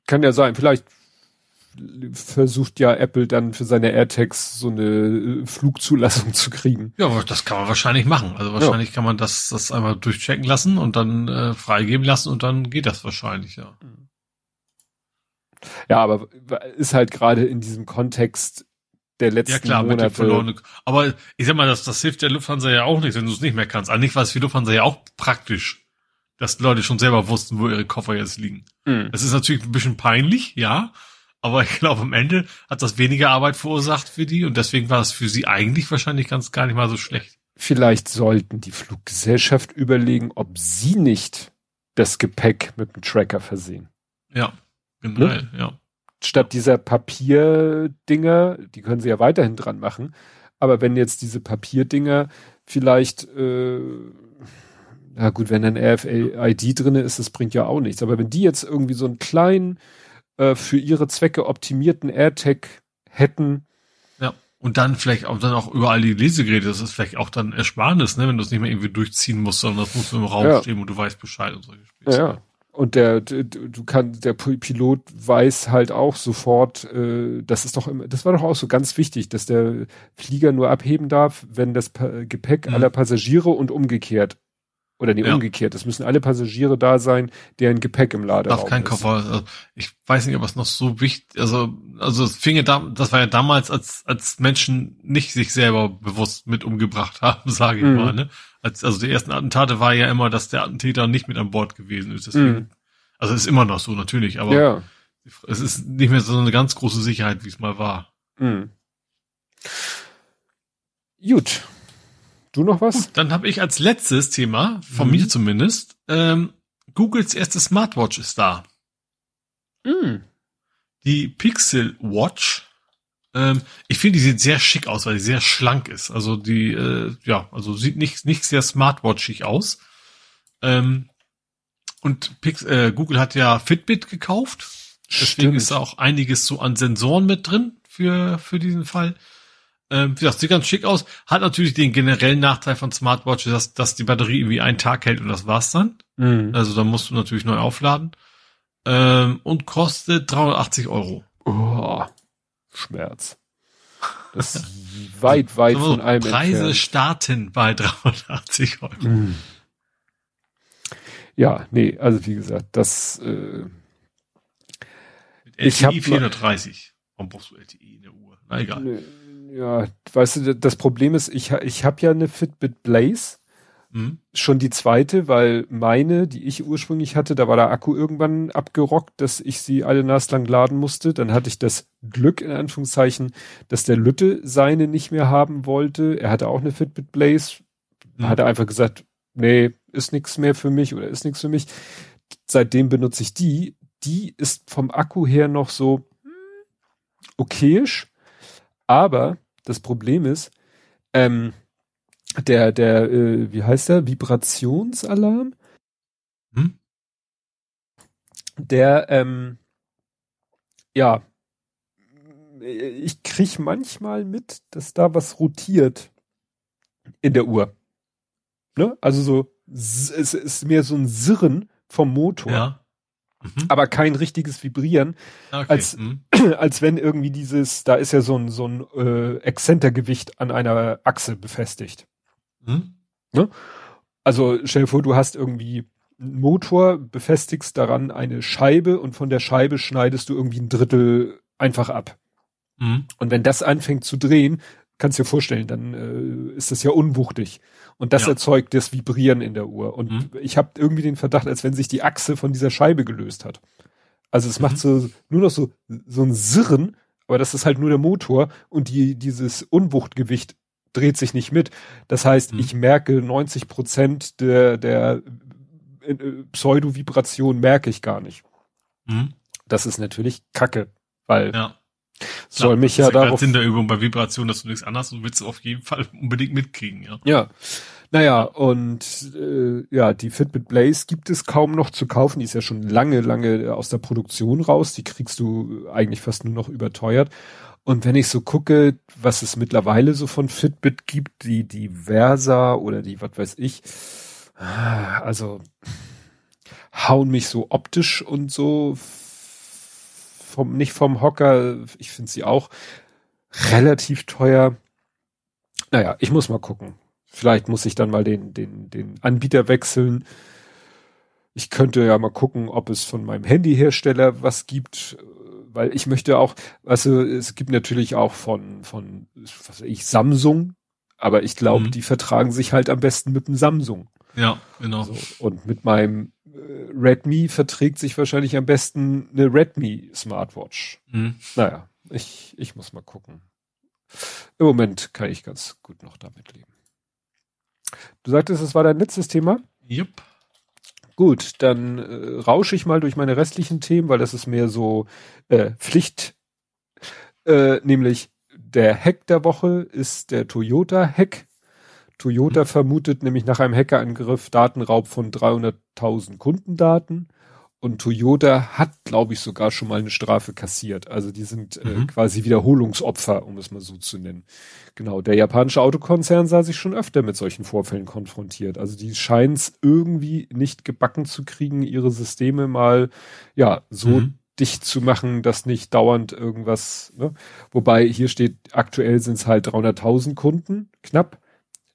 [SPEAKER 2] Kann ja sein, vielleicht versucht ja Apple dann für seine AirTags so eine äh, Flugzulassung zu kriegen.
[SPEAKER 3] Ja, das kann man wahrscheinlich machen. Also wahrscheinlich ja. kann man das, das einmal durchchecken lassen und dann äh, freigeben lassen und dann geht das wahrscheinlich, ja.
[SPEAKER 2] Ja, aber ist halt gerade in diesem Kontext der letzten ja, klar, Monate. Mit verlorene,
[SPEAKER 3] aber ich sag mal, das, das hilft der Lufthansa ja auch nicht, wenn du es nicht mehr kannst. Eigentlich war es für Lufthansa ja auch praktisch, dass Leute schon selber wussten, wo ihre Koffer jetzt liegen. Mhm. Es ist natürlich ein bisschen peinlich, ja, aber ich glaube, am Ende hat das weniger Arbeit verursacht für die und deswegen war es für sie eigentlich wahrscheinlich ganz gar nicht mal so schlecht.
[SPEAKER 2] Vielleicht sollten die Fluggesellschaft überlegen, ob sie nicht das Gepäck mit dem Tracker versehen.
[SPEAKER 3] Ja, generell, ne? ja.
[SPEAKER 2] Statt dieser Papierdinger, die können sie ja weiterhin dran machen, aber wenn jetzt diese Papierdinger vielleicht, äh, na gut, wenn ein RFID drinne ist, das bringt ja auch nichts. Aber wenn die jetzt irgendwie so einen kleinen äh, für ihre Zwecke optimierten AirTag hätten.
[SPEAKER 3] Ja. Und dann vielleicht auch dann auch überall die Lesegeräte, das ist vielleicht auch dann Ersparnis, ne, wenn du es nicht mehr irgendwie durchziehen musst, sondern das muss im Raum ja. stehen und du weißt Bescheid und solche
[SPEAKER 2] Spiele. Ja. Und der, du kannst, der Pilot weiß halt auch sofort, äh, das ist doch immer, das war doch auch so ganz wichtig, dass der Flieger nur abheben darf, wenn das Gepäck mhm. aller Passagiere und umgekehrt oder nee, ja. umgekehrt. Es müssen alle Passagiere da sein, deren Gepäck im Laderaum
[SPEAKER 3] Darf kein ist. Koffer. Also ich weiß nicht, ob es noch so wichtig, also, also es fing ja da, das war ja damals, als, als Menschen nicht sich selber bewusst mit umgebracht haben, sage ich mhm. mal, ne? Als, also die ersten Attentate war ja immer, dass der Attentäter nicht mit an Bord gewesen ist. Deswegen, mhm. Also ist immer noch so, natürlich, aber ja. es ist nicht mehr so eine ganz große Sicherheit, wie es mal war. Mhm.
[SPEAKER 2] Gut. Du noch was? Gut,
[SPEAKER 3] dann habe ich als letztes Thema, von mhm. mir zumindest, ähm, Googles erste Smartwatch ist da. Mhm. Die Pixel Watch. Ähm, ich finde, die sieht sehr schick aus, weil die sehr schlank ist. Also die, äh, ja, also sieht nicht, nicht sehr smartwatchig aus. Ähm, und Pix, äh, Google hat ja Fitbit gekauft. Deswegen Stimmt. ist da auch einiges so an Sensoren mit drin für, für diesen Fall. Ähm, gesagt, sieht ganz schick aus. Hat natürlich den generellen Nachteil von Smartwatches, dass, dass die Batterie irgendwie einen Tag hält und das war's dann. Mhm. Also da musst du natürlich neu aufladen. Ähm, und kostet 380 Euro.
[SPEAKER 2] Oh, Schmerz. Das ist weit, weit so, von allem
[SPEAKER 3] Preise entfernt. starten bei 380 Euro. Mhm.
[SPEAKER 2] Ja, nee, also wie gesagt, das äh,
[SPEAKER 3] Mit LTI ich hab 430. Warum brauchst du LTI in der Uhr? Na egal. Nee
[SPEAKER 2] ja, weißt du, das Problem ist, ich, ich habe ja eine Fitbit Blaze, mhm. schon die zweite, weil meine, die ich ursprünglich hatte, da war der Akku irgendwann abgerockt, dass ich sie alle naslang laden musste. Dann hatte ich das Glück, in Anführungszeichen, dass der Lütte seine nicht mehr haben wollte. Er hatte auch eine Fitbit Blaze, mhm. hat er einfach gesagt, nee, ist nichts mehr für mich oder ist nichts für mich. Seitdem benutze ich die. Die ist vom Akku her noch so hm, okayisch aber das Problem ist, ähm, der, der, äh, wie heißt der? Vibrationsalarm? Hm? Der, ähm, ja, ich krieg manchmal mit, dass da was rotiert in der Uhr. Ne? Also so, es ist mehr so ein Sirren vom Motor. Ja. Mhm. aber kein richtiges Vibrieren, okay. als, mhm. als wenn irgendwie dieses, da ist ja so ein, so ein äh, Exzentergewicht an einer Achse befestigt. Mhm. Ne? Also stell dir vor, du hast irgendwie einen Motor, befestigst daran eine Scheibe und von der Scheibe schneidest du irgendwie ein Drittel einfach ab. Mhm. Und wenn das anfängt zu drehen, kannst du dir vorstellen, dann äh, ist das ja unwuchtig. Und das ja. erzeugt das Vibrieren in der Uhr. Und mhm. ich habe irgendwie den Verdacht, als wenn sich die Achse von dieser Scheibe gelöst hat. Also es mhm. macht so nur noch so, so ein Sirren, aber das ist halt nur der Motor und die, dieses Unwuchtgewicht dreht sich nicht mit. Das heißt, mhm. ich merke 90 Prozent der, der äh, Pseudo-Vibration merke ich gar nicht. Mhm. Das ist natürlich Kacke, weil
[SPEAKER 3] ja.
[SPEAKER 2] Soll Klar, mich ja, ja darauf.
[SPEAKER 3] Sinn der Übung bei Vibration, dass du nichts anderes und willst du auf jeden Fall unbedingt mitkriegen, ja.
[SPEAKER 2] Ja. Naja, und äh, ja, die Fitbit Blaze gibt es kaum noch zu kaufen. Die ist ja schon lange, lange aus der Produktion raus. Die kriegst du eigentlich fast nur noch überteuert. Und wenn ich so gucke, was es mittlerweile so von Fitbit gibt, die, die Versa oder die, was weiß ich, also hauen mich so optisch und so vom, nicht vom Hocker. Ich finde sie auch relativ teuer. Naja, ich muss mal gucken. Vielleicht muss ich dann mal den, den, den Anbieter wechseln. Ich könnte ja mal gucken, ob es von meinem Handyhersteller was gibt, weil ich möchte auch, also es gibt natürlich auch von, von, was weiß ich, Samsung, aber ich glaube, mhm. die vertragen sich halt am besten mit dem Samsung.
[SPEAKER 3] Ja, genau. So,
[SPEAKER 2] und mit meinem Redmi verträgt sich wahrscheinlich am besten eine Redmi Smartwatch. Mhm. Naja, ich, ich muss mal gucken. Im Moment kann ich ganz gut noch damit leben. Du sagtest, es war dein letztes Thema?
[SPEAKER 3] Jupp.
[SPEAKER 2] Gut, dann äh, rausche ich mal durch meine restlichen Themen, weil das ist mehr so äh, Pflicht. Äh, nämlich der Hack der Woche ist der Toyota-Hack. Toyota vermutet nämlich nach einem Hackerangriff Datenraub von 300.000 Kundendaten. Und Toyota hat, glaube ich, sogar schon mal eine Strafe kassiert. Also die sind äh, mhm. quasi Wiederholungsopfer, um es mal so zu nennen. Genau, der japanische Autokonzern sah sich schon öfter mit solchen Vorfällen konfrontiert. Also die scheinen es irgendwie nicht gebacken zu kriegen, ihre Systeme mal ja so mhm. dicht zu machen, dass nicht dauernd irgendwas. Ne? Wobei hier steht, aktuell sind es halt 300.000 Kunden, knapp.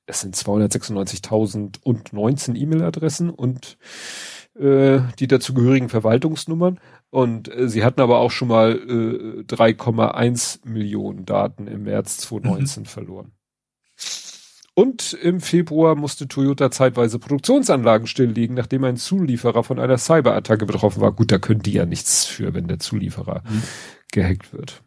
[SPEAKER 2] Es sind 296.019 E-Mail-Adressen und äh, die dazugehörigen Verwaltungsnummern. Und äh, sie hatten aber auch schon mal äh, 3,1 Millionen Daten im März 2019 mhm. verloren. Und im Februar musste Toyota zeitweise Produktionsanlagen stilllegen, nachdem ein Zulieferer von einer Cyberattacke betroffen war. Gut, da können die ja nichts für, wenn der Zulieferer mhm. gehackt wird.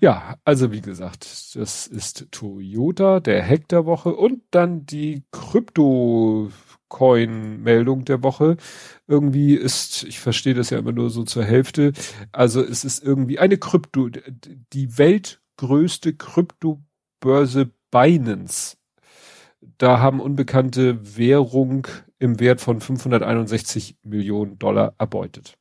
[SPEAKER 2] Ja, also wie gesagt, das ist Toyota, der Hack der Woche und dann die Krypto Coin-Meldung der Woche. Irgendwie ist, ich verstehe das ja immer nur so zur Hälfte, also es ist irgendwie eine Krypto, die weltgrößte Kryptobörse Binance. Da haben unbekannte Währung im Wert von 561 Millionen Dollar erbeutet.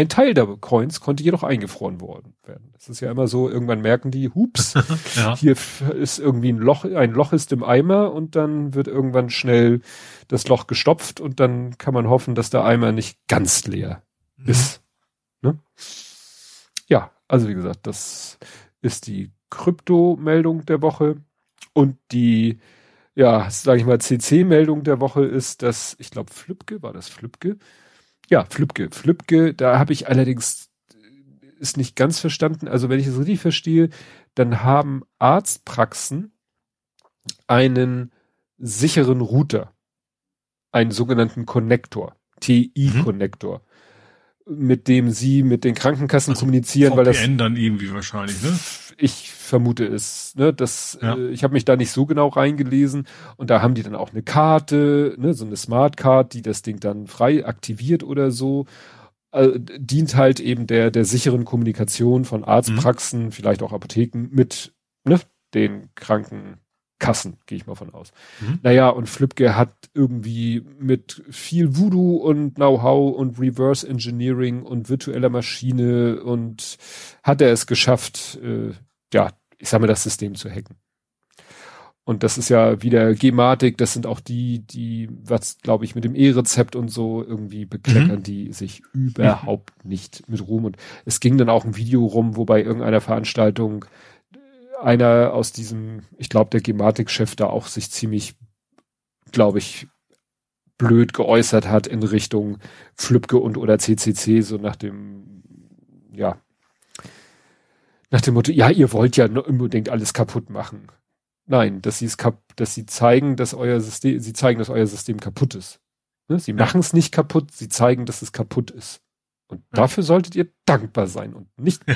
[SPEAKER 2] Ein Teil der Coins konnte jedoch eingefroren worden werden. Das ist ja immer so, irgendwann merken die, hups, ja. hier ist irgendwie ein Loch, ein Loch ist im Eimer und dann wird irgendwann schnell das Loch gestopft und dann kann man hoffen, dass der Eimer nicht ganz leer mhm. ist. Ne? Ja, also wie gesagt, das ist die Krypto-Meldung der Woche und die ja, sage ich mal, CC-Meldung der Woche ist, dass, ich glaube, Flübke, war das Flübke, ja, Flübke. Flübke, da habe ich allerdings ist nicht ganz verstanden. Also wenn ich es richtig verstehe, dann haben Arztpraxen einen sicheren Router, einen sogenannten Connector, TI-Connector, mhm. Mit dem sie mit den Krankenkassen also kommunizieren, VPN weil das
[SPEAKER 3] dann irgendwie wahrscheinlich, ne?
[SPEAKER 2] Ich vermute es, ne? Das, ja. äh, ich habe mich da nicht so genau reingelesen und da haben die dann auch eine Karte, ne, so eine Smart Card, die das Ding dann frei aktiviert oder so. Äh, dient halt eben der der sicheren Kommunikation von Arztpraxen, mhm. vielleicht auch Apotheken mit ne, den Krankenkassen, gehe ich mal von aus. Mhm. Naja, und Flipke hat irgendwie mit viel Voodoo und Know-how und Reverse Engineering und virtueller Maschine und hat er es geschafft, äh, ja, ich sag mal, das System zu hacken. Und das ist ja wieder Gematik, das sind auch die, die, was glaube ich, mit dem E-Rezept und so irgendwie bekleckern, mhm. die sich überhaupt nicht mit Ruhm. Und es ging dann auch ein Video rum, wo bei irgendeiner Veranstaltung einer aus diesem, ich glaube, der Gematik-Chef da auch sich ziemlich, glaube ich, blöd geäußert hat in Richtung Flübke und oder CCC, so nach dem, ja, nach dem Motto, ja, ihr wollt ja unbedingt alles kaputt machen. Nein, dass sie es kap dass sie zeigen, dass euer System, sie zeigen, dass euer System kaputt ist. Ne? Sie ja. machen es nicht kaputt, sie zeigen, dass es kaputt ist. Und ja. dafür solltet ihr dankbar sein und nicht ja.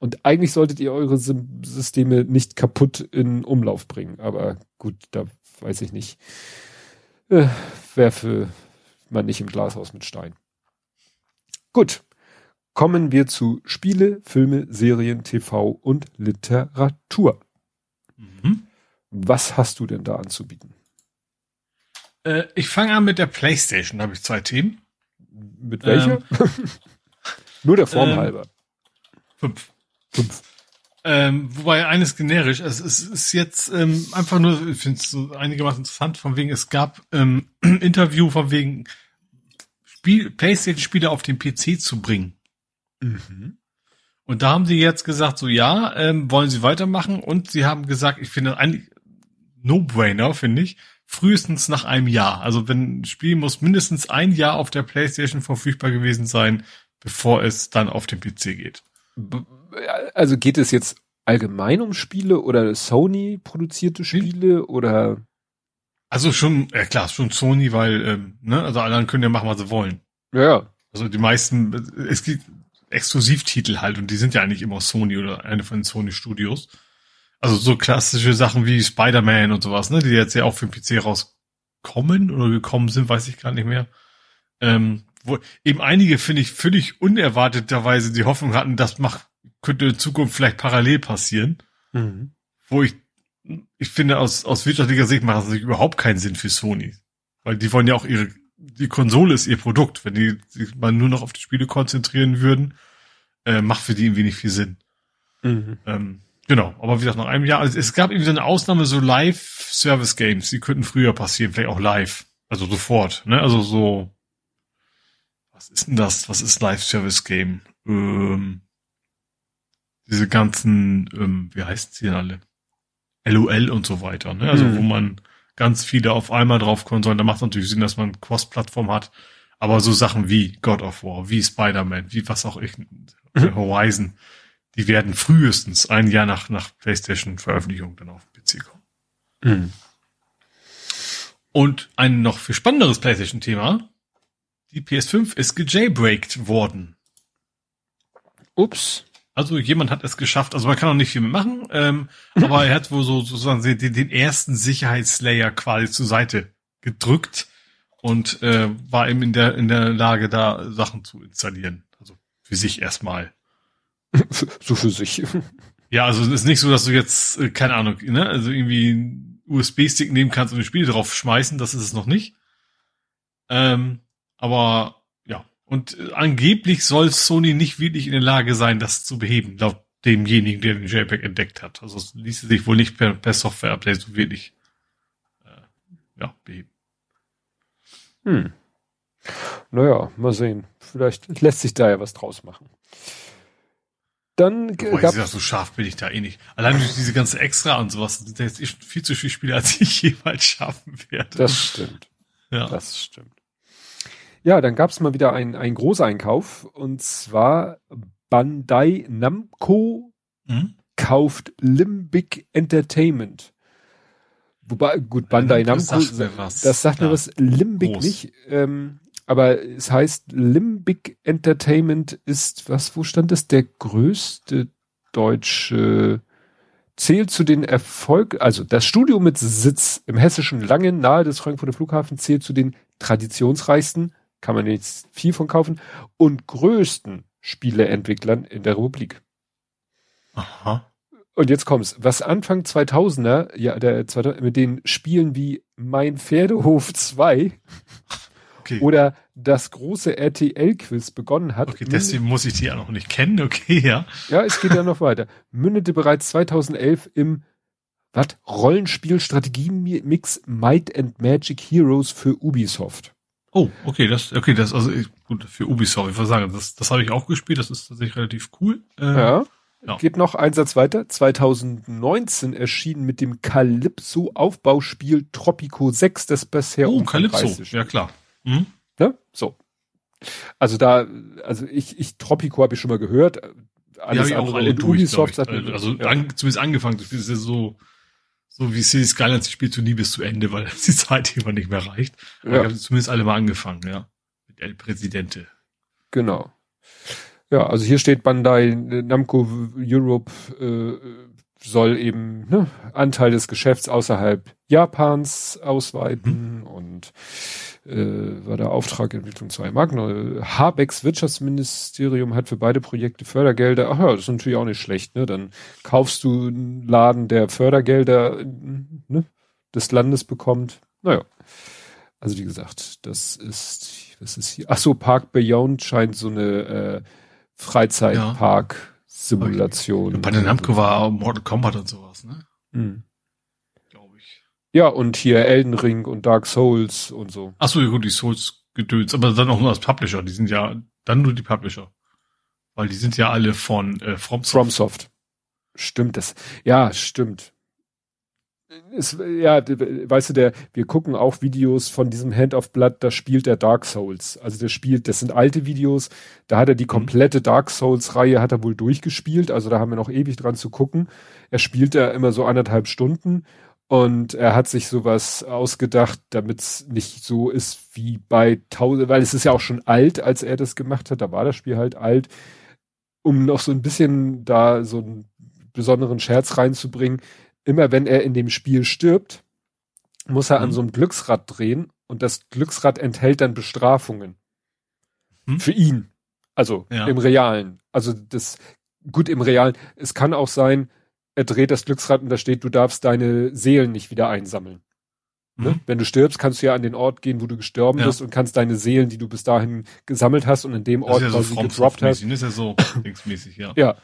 [SPEAKER 2] Und eigentlich solltet ihr eure Systeme nicht kaputt in Umlauf bringen. Aber gut, da weiß ich nicht. Äh, werfe man nicht im Glashaus mit Stein. Gut. Kommen wir zu Spiele, Filme, Serien, TV und Literatur. Mhm. Was hast du denn da anzubieten?
[SPEAKER 3] Äh, ich fange an mit der Playstation, da habe ich zwei Themen.
[SPEAKER 2] Mit welcher? Ähm, Nur der Form ähm, halber.
[SPEAKER 3] Fünf. Fünf. Ähm, wobei eines generisch, es, es ist jetzt ähm, einfach nur, ich finde es so einigermaßen interessant, von wegen, es gab ähm, Interview von wegen Spiel, Playstation-Spiele auf den PC zu bringen. Mhm. Und da haben sie jetzt gesagt, so ja, ähm, wollen sie weitermachen und sie haben gesagt, ich finde eigentlich No-Brainer, finde ich, frühestens nach einem Jahr. Also wenn ein Spiel muss mindestens ein Jahr auf der Playstation verfügbar gewesen sein, bevor es dann auf den PC geht.
[SPEAKER 2] Also geht es jetzt allgemein um Spiele oder Sony produzierte Spiele oder?
[SPEAKER 3] Also schon, ja klar, schon Sony, weil, ähm, ne, also alle können ja machen, was sie wollen.
[SPEAKER 2] Ja.
[SPEAKER 3] Also die meisten, es gibt Exklusivtitel halt und die sind ja eigentlich immer Sony oder eine von den Sony Studios. Also so klassische Sachen wie Spider-Man und sowas, ne, die jetzt ja auch für den PC rauskommen oder gekommen sind, weiß ich gar nicht mehr. Ähm, wo eben einige, finde ich, völlig unerwarteterweise die Hoffnung hatten, das macht, könnte in Zukunft vielleicht parallel passieren. Mhm. Wo ich, ich finde, aus, aus wirtschaftlicher Sicht macht das überhaupt keinen Sinn für Sony. Weil die wollen ja auch ihre, die Konsole ist ihr Produkt. Wenn die sich mal nur noch auf die Spiele konzentrieren würden, äh, macht für die irgendwie nicht viel Sinn. Mhm. Ähm, Genau, aber wie gesagt, nach einem Jahr, also es gab irgendwie so eine Ausnahme, so Live-Service-Games, die könnten früher passieren, vielleicht auch live. Also sofort, ne? Also so, was ist denn das? Was ist Live-Service-Game? Ähm, diese ganzen, ähm, wie heißt sie denn alle? LOL und so weiter, ne? Also mhm. wo man ganz viele auf einmal drauf kommen soll. Da macht es natürlich Sinn, dass man Cross-Plattform hat. Aber so Sachen wie God of War, wie Spider-Man, wie was auch ich, mhm. Horizon, die werden frühestens ein Jahr nach, nach PlayStation-Veröffentlichung dann auf den PC kommen. Mhm. Und ein noch viel spannenderes PlayStation-Thema. Die PS5 ist gejailbreakt worden.
[SPEAKER 2] Ups.
[SPEAKER 3] Also jemand hat es geschafft, also man kann auch nicht viel mehr machen, ähm, aber er hat wohl so sozusagen den, den ersten Sicherheitslayer quasi zur Seite gedrückt und äh, war eben in der in der Lage, da Sachen zu installieren. Also für sich erstmal.
[SPEAKER 2] so für sich.
[SPEAKER 3] Ja, also es ist nicht so, dass du jetzt, äh, keine Ahnung, ne, also irgendwie einen USB-Stick nehmen kannst und ein Spiel drauf schmeißen, das ist es noch nicht. Ähm, aber und äh, angeblich soll Sony nicht wirklich in der Lage sein, das zu beheben, laut demjenigen, der den JPEG entdeckt hat. Also es ließe sich wohl nicht per, per Software-Update so wirklich äh, ja, beheben.
[SPEAKER 2] Hm. Naja, mal sehen. Vielleicht lässt sich da ja was draus machen. Dann
[SPEAKER 3] Wobei, gab so scharf bin ich da eh nicht. Allein durch diese ganze Extra und sowas sind da jetzt echt viel zu viele Spiele, als ich jemals schaffen werde.
[SPEAKER 2] Das stimmt. Ja. Das stimmt. Ja, dann gab es mal wieder einen, Großeinkauf und zwar Bandai Namco hm? kauft Limbic Entertainment. Wobei, gut, Bandai Namco, das sagt mir was, das sagt mir was Limbic Groß. nicht. Ähm, aber es heißt Limbic Entertainment ist, was, wo stand es? Der größte deutsche, zählt zu den Erfolg, also das Studio mit Sitz im hessischen Langen nahe des Frankfurter Flughafen zählt zu den traditionsreichsten, kann man jetzt viel von kaufen, und größten Spieleentwicklern in der Republik.
[SPEAKER 3] Aha.
[SPEAKER 2] Und jetzt kommt's. Was Anfang 2000er, ja, der, mit den Spielen wie Mein Pferdehof 2 okay. oder das große RTL-Quiz begonnen hat.
[SPEAKER 3] Okay, deswegen muss ich die ja noch nicht kennen, okay, ja.
[SPEAKER 2] Ja, es geht ja noch weiter. Mündete bereits 2011 im was? Rollenspiel-Strategie-Mix Might and Magic Heroes für Ubisoft.
[SPEAKER 3] Oh, okay, das, okay, das, also, gut, für Ubisoft, ich würde sagen, das, das habe ich auch gespielt, das ist tatsächlich relativ cool.
[SPEAKER 2] Ähm, ja. Ja. Geht noch ein Satz weiter. 2019 erschien mit dem Calypso Aufbauspiel Tropico 6 das bisher
[SPEAKER 3] Oh, Calypso, ja klar. Mhm.
[SPEAKER 2] Ne? So. Also da, also ich, ich Tropico habe ich schon mal gehört.
[SPEAKER 3] Alles ja, andere alle und durch, Ubisoft sagt Also, also ja. an, zumindest angefangen, das ist ja so, so wie City Skylines, ich spiele zu nie bis zu Ende, weil die Zeit immer nicht mehr reicht. Aber ja. ich habe zumindest alle mal angefangen, ja. Mit El Presidente.
[SPEAKER 2] Genau. Ja, also hier steht Bandai Namco Europe äh, soll eben ne, Anteil des Geschäfts außerhalb Japans ausweiten mhm. und äh, war der Auftrag Entwicklung zwei Marken. Habecks Wirtschaftsministerium hat für beide Projekte Fördergelder. Ach ja, das ist natürlich auch nicht schlecht. Ne? Dann kaufst du einen Laden, der Fördergelder ne, des Landes bekommt. Naja, also wie gesagt, das ist, was ist hier? Ach so, Park Beyond scheint so eine äh, Freizeitpark-Simulation.
[SPEAKER 3] Okay. Bei den Namco war Mortal Kombat und sowas, ne?
[SPEAKER 2] Mhm. Glaube ich. Ja, und hier Elden Ring und Dark Souls und so.
[SPEAKER 3] Ach so, ja gut, die Souls-Gedöns, aber dann auch nur als Publisher. Die sind ja dann nur die Publisher. Weil die sind ja alle von äh, FromSoft. FromSoft.
[SPEAKER 2] Stimmt das. Ja, stimmt es, ja, weißt du, der, wir gucken auch Videos von diesem Hand of Blood, da spielt er Dark Souls. Also der spielt, das sind alte Videos, da hat er die mhm. komplette Dark Souls Reihe hat er wohl durchgespielt, also da haben wir noch ewig dran zu gucken. Er spielt da immer so anderthalb Stunden und er hat sich sowas ausgedacht, damit es nicht so ist wie bei tausend, weil es ist ja auch schon alt, als er das gemacht hat, da war das Spiel halt alt, um noch so ein bisschen da so einen besonderen Scherz reinzubringen immer wenn er in dem Spiel stirbt, muss er mhm. an so einem Glücksrad drehen und das Glücksrad enthält dann Bestrafungen. Mhm. Für ihn. Also ja. im Realen. Also das, gut im Realen. Es kann auch sein, er dreht das Glücksrad und da steht, du darfst deine Seelen nicht wieder einsammeln. Ne? Mhm. Wenn du stirbst, kannst du ja an den Ort gehen, wo du gestorben ja. bist und kannst deine Seelen, die du bis dahin gesammelt hast und in dem Ort
[SPEAKER 3] ja so gedroppt hast. Das ist ja so
[SPEAKER 2] linksmäßig, ja. Ja.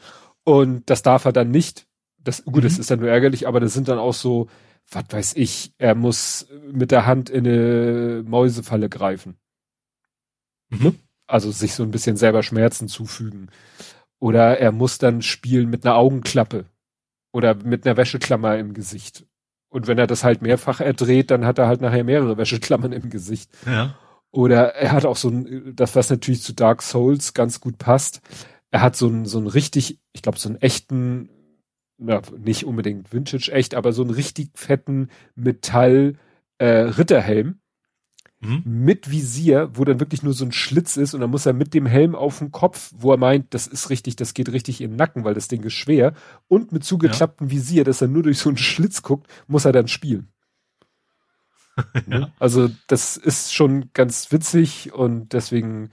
[SPEAKER 2] Und das darf er dann nicht das, gut, mhm. das ist dann nur ärgerlich, aber das sind dann auch so, was weiß ich, er muss mit der Hand in eine Mäusefalle greifen. Mhm. Also sich so ein bisschen selber Schmerzen zufügen. Oder er muss dann spielen mit einer Augenklappe oder mit einer Wäscheklammer im Gesicht. Und wenn er das halt mehrfach erdreht, dann hat er halt nachher mehrere Wäscheklammern im Gesicht.
[SPEAKER 3] Ja.
[SPEAKER 2] Oder er hat auch so ein, das was natürlich zu Dark Souls ganz gut passt. Er hat so ein, so ein richtig, ich glaube, so einen echten ja, nicht unbedingt Vintage echt, aber so einen richtig fetten Metall äh, Ritterhelm mhm. mit Visier, wo dann wirklich nur so ein Schlitz ist und dann muss er mit dem Helm auf dem Kopf, wo er meint, das ist richtig, das geht richtig in den Nacken, weil das Ding ist schwer und mit zugeklapptem ja. Visier, dass er nur durch so einen Schlitz guckt, muss er dann spielen. ja. Ne? Also das ist schon ganz witzig und deswegen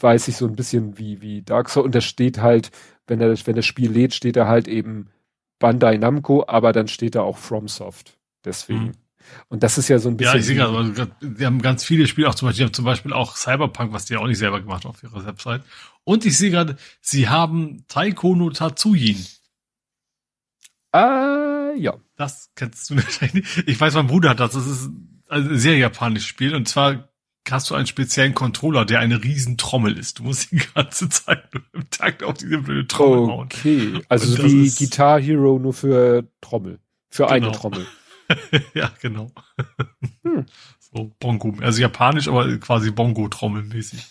[SPEAKER 2] weiß ich so ein bisschen wie wie Dark Souls und da steht halt, wenn er wenn das Spiel lädt, steht er halt eben Bandai Namco, aber dann steht da auch FromSoft. Deswegen. Mhm. Und das ist ja so ein bisschen.
[SPEAKER 3] Ja, ich sehe gerade, die haben ganz viele Spiele, auch zum Beispiel, die haben zum Beispiel auch Cyberpunk, was die ja auch nicht selber gemacht haben auf ihrer Website. Und ich sehe gerade, sie haben Taiko no Tatsujin.
[SPEAKER 2] Ah, ja.
[SPEAKER 3] Das kennst du wahrscheinlich. Ich weiß, mein Bruder hat das. Das ist ein sehr japanisches Spiel. Und zwar hast du einen speziellen Controller, der eine riesen Trommel ist. Du musst die ganze Zeit nur im Takt auf diese blöde Trommel
[SPEAKER 2] okay. hauen. Okay, also so wie Guitar Hero nur für Trommel. Für genau. eine Trommel.
[SPEAKER 3] ja, genau. Hm. So Bongo, also japanisch, aber quasi Bongo-Trommel-mäßig.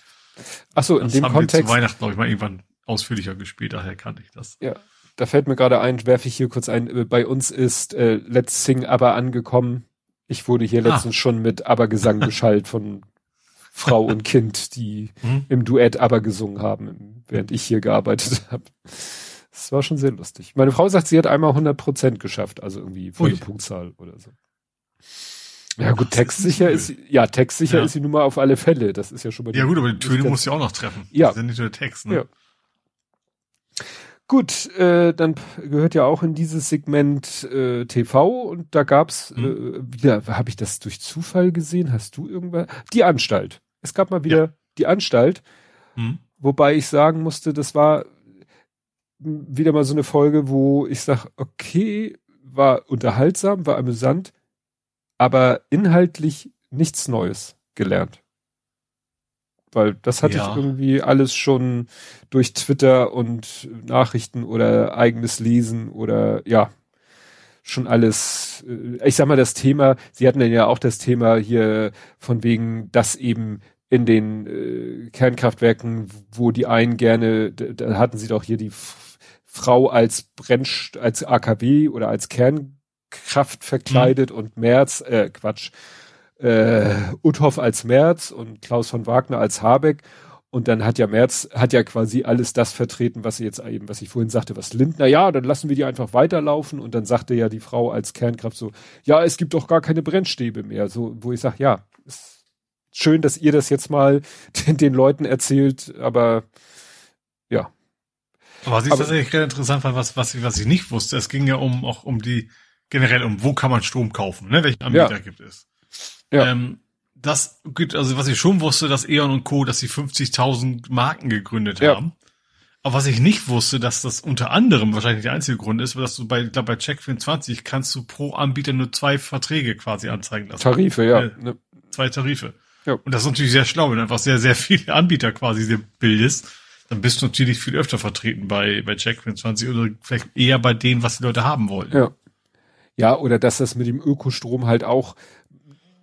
[SPEAKER 2] Ach so, in das dem haben Kontext. Wir
[SPEAKER 3] zu Weihnachten, glaube ich, mal irgendwann ausführlicher gespielt, daher kannte ich das.
[SPEAKER 2] Ja, da fällt mir gerade ein, werfe ich hier kurz ein, äh, bei uns ist äh, Let's Sing aber angekommen. Ich wurde hier ah. letztens schon mit Abergesang beschallt von Frau und Kind, die mhm. im Duett aber gesungen haben, während ich hier gearbeitet habe. Das war schon sehr lustig. Meine Frau sagt, sie hat einmal 100 Prozent geschafft, also irgendwie volle Ui. Punktzahl oder so. Ja gut, textsicher ist, ist ja textsicher ja. ist sie nun mal auf alle Fälle. Das ist ja schon mal.
[SPEAKER 3] Ja gut, aber die Töne muss ja auch noch treffen.
[SPEAKER 2] Ja.
[SPEAKER 3] Das ist ja nicht nur der Text. Ne? Ja.
[SPEAKER 2] Gut, äh, dann gehört ja auch in dieses Segment äh, TV und da gab's mhm. äh, wieder, habe ich das durch Zufall gesehen? Hast du irgendwas? Die Anstalt. Es gab mal wieder ja. die Anstalt, hm. wobei ich sagen musste, das war wieder mal so eine Folge, wo ich sag, okay, war unterhaltsam, war amüsant, aber inhaltlich nichts Neues gelernt. Weil das hatte ja. ich irgendwie alles schon durch Twitter und Nachrichten oder eigenes Lesen oder ja, schon alles, äh, ich sag mal, das Thema, sie hatten ja auch das Thema hier von wegen, dass eben in den äh, Kernkraftwerken, wo die einen gerne, da hatten sie doch hier die Frau als Brennst als AKW oder als Kernkraft verkleidet mhm. und Merz, äh, Quatsch, äh, Uthoff als Merz und Klaus von Wagner als Habeck. Und dann hat ja Merz, hat ja quasi alles das vertreten, was sie jetzt eben, was ich vorhin sagte, was Lindner, ja, dann lassen wir die einfach weiterlaufen. Und dann sagte ja die Frau als Kernkraft so, ja, es gibt doch gar keine Brennstäbe mehr. So, wo ich sage, ja, ist schön, dass ihr das jetzt mal den, den Leuten erzählt, aber ja.
[SPEAKER 3] Aber was ich aber, tatsächlich gerade interessant fand, was, was, was ich nicht wusste, es ging ja um, auch um die, generell um, wo kann man Strom kaufen, ne, welchen Anbieter ja. gibt es. Ja. Ähm, das, also was ich schon wusste, dass E.ON und Co., dass sie 50.000 Marken gegründet ja. haben. Aber was ich nicht wusste, dass das unter anderem wahrscheinlich der einzige Grund ist, dass du bei, ich glaube bei Check24 kannst du pro Anbieter nur zwei Verträge quasi anzeigen lassen.
[SPEAKER 2] Tarife, ja.
[SPEAKER 3] Äh. Zwei Tarife. Ja. Und das ist natürlich sehr schlau, wenn du einfach sehr, sehr viele Anbieter quasi bildest, dann bist du natürlich viel öfter vertreten bei, bei Check24 oder vielleicht eher bei denen, was die Leute haben wollen.
[SPEAKER 2] Ja. Ja, oder dass das mit dem Ökostrom halt auch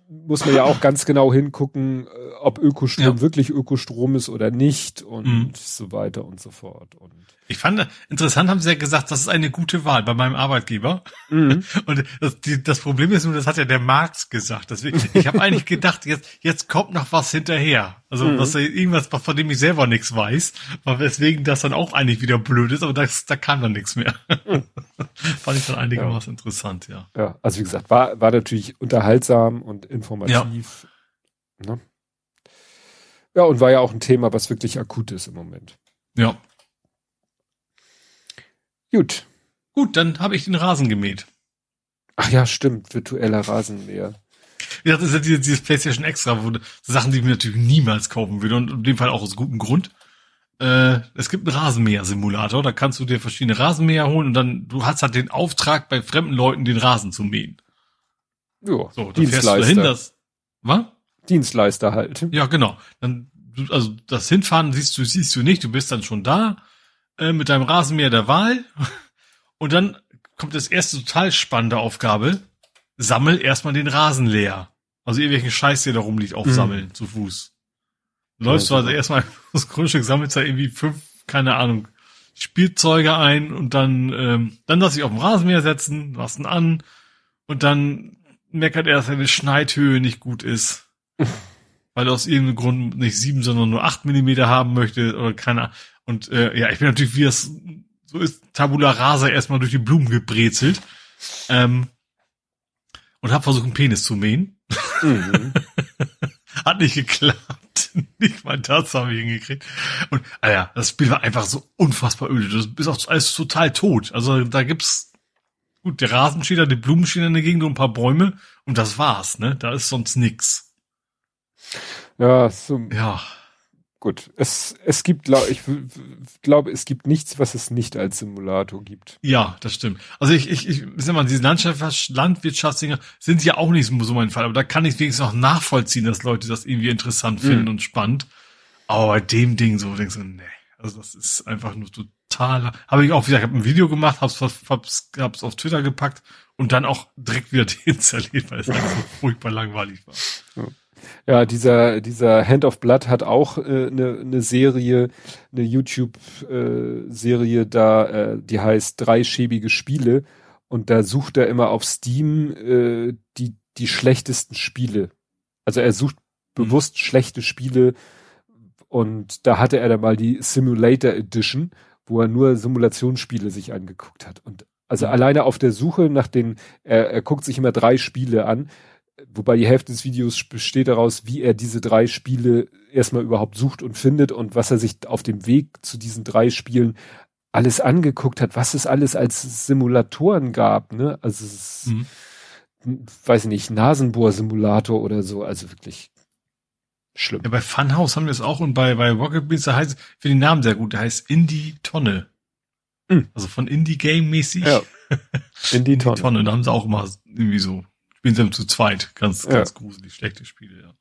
[SPEAKER 2] muss man ja auch ganz genau hingucken, äh, ob Ökostrom ja. wirklich Ökostrom ist oder nicht und mhm. so weiter und so fort. Und
[SPEAKER 3] ich fand interessant, haben sie ja gesagt, das ist eine gute Wahl bei meinem Arbeitgeber. Mhm. Und das, die, das Problem ist nur, das hat ja der Markt gesagt. Deswegen, ich habe eigentlich gedacht, jetzt, jetzt kommt noch was hinterher. Also mhm. was irgendwas, von dem ich selber nichts weiß, weswegen das dann auch eigentlich wieder blöd ist, aber das, da kam dann nichts mehr. Mhm. Fand ich dann einigermaßen ja. interessant, ja.
[SPEAKER 2] Ja, also wie gesagt, war, war natürlich unterhaltsam und informativ. Ja. Ne? ja, und war ja auch ein Thema, was wirklich akut ist im Moment.
[SPEAKER 3] Ja.
[SPEAKER 2] Gut.
[SPEAKER 3] Gut, dann habe ich den Rasen gemäht.
[SPEAKER 2] Ach ja, stimmt, virtueller Rasenmäher.
[SPEAKER 3] Ja, das ist ja dieses, dieses PlayStation Extra, wo Sachen, die ich mir natürlich niemals kaufen würde und in dem Fall auch aus gutem Grund. Äh, es gibt einen Rasenmäher-Simulator, da kannst du dir verschiedene Rasenmäher holen und dann, du hast halt den Auftrag, bei fremden Leuten den Rasen zu mähen.
[SPEAKER 2] Ja,
[SPEAKER 3] so, da fährst du dahin, das, was?
[SPEAKER 2] Dienstleister halt.
[SPEAKER 3] Ja, genau. Dann, also das Hinfahren siehst du, siehst du nicht, du bist dann schon da äh, mit deinem Rasenmäher der Wahl. Und dann kommt das erste total spannende Aufgabe. Sammel erstmal den Rasen leer. Also irgendwelchen Scheiß, der da rumliegt, aufsammeln, mhm. zu Fuß. Läufst ja, du also erstmal das Grundstück, sammelst da irgendwie fünf, keine Ahnung, Spielzeuge ein und dann, ähm, dann lass dich auf den Rasenmäher setzen, lass ihn an und dann meckert er, dass seine Schneidhöhe nicht gut ist. weil er aus irgendeinem Grund nicht sieben, sondern nur acht Millimeter haben möchte oder keine Ahnung. Und äh, ja, ich bin natürlich, wie das so ist, Tabula Rasa erstmal durch die Blumen gebrezelt. Ähm, und habe versucht, einen Penis zu mähen. Mhm. Hat nicht geklappt. nicht mal das habe ich hingekriegt. Und ah ja, das Spiel war einfach so unfassbar öde. Das ist auch alles total tot. Also da gibt's gut, der Rasen steht da, die Blumen stehen in der Gegend und ein paar Bäume und das war's, ne? Da ist sonst nix.
[SPEAKER 2] Ja, so, ja gut. Es, es gibt, glaub, ich glaube, es gibt nichts, was es nicht als Simulator gibt.
[SPEAKER 3] Ja, das stimmt. Also ich, ich, ich sag mal, diese Landwirtschafts Landwirtschaftsdinger sind ja auch nicht so mein Fall, aber da kann ich wenigstens auch nachvollziehen, dass Leute das irgendwie interessant finden mhm. und spannend. Aber bei dem Ding so denkst du, nee, also das ist einfach nur total. Habe ich auch wieder, ich habe ein Video gemacht, hab's, hab's, hab's auf Twitter gepackt und dann auch direkt wieder deinstalliert, weil es einfach so furchtbar langweilig war.
[SPEAKER 2] Ja. Ja, dieser, dieser Hand of Blood hat auch äh, eine, eine Serie, eine YouTube-Serie äh, da, äh, die heißt Drei schäbige Spiele. Und da sucht er immer auf Steam äh, die, die schlechtesten Spiele. Also er sucht mhm. bewusst schlechte Spiele. Und da hatte er dann mal die Simulator Edition, wo er nur Simulationsspiele sich angeguckt hat. Und also mhm. alleine auf der Suche nach den, er, er guckt sich immer drei Spiele an wobei die Hälfte des Videos besteht daraus, wie er diese drei Spiele erstmal überhaupt sucht und findet und was er sich auf dem Weg zu diesen drei Spielen alles angeguckt hat, was es alles als Simulatoren gab, ne? Also es ist, mhm. weiß ich nicht, Nasenbohr-Simulator oder so, also wirklich schlimm.
[SPEAKER 3] Ja, bei Funhouse haben wir es auch und bei, bei Rocket Beans, da heißt, für den Namen sehr gut, der heißt Indie Tonne. Mhm. Also von Indie Game mäßig. Ja.
[SPEAKER 2] Indie Tonne. Indie Tonne,
[SPEAKER 3] da haben sie auch immer irgendwie so spielen sie zu zweit. Ganz, ganz ja. gruselig, schlechte Spiele, ja.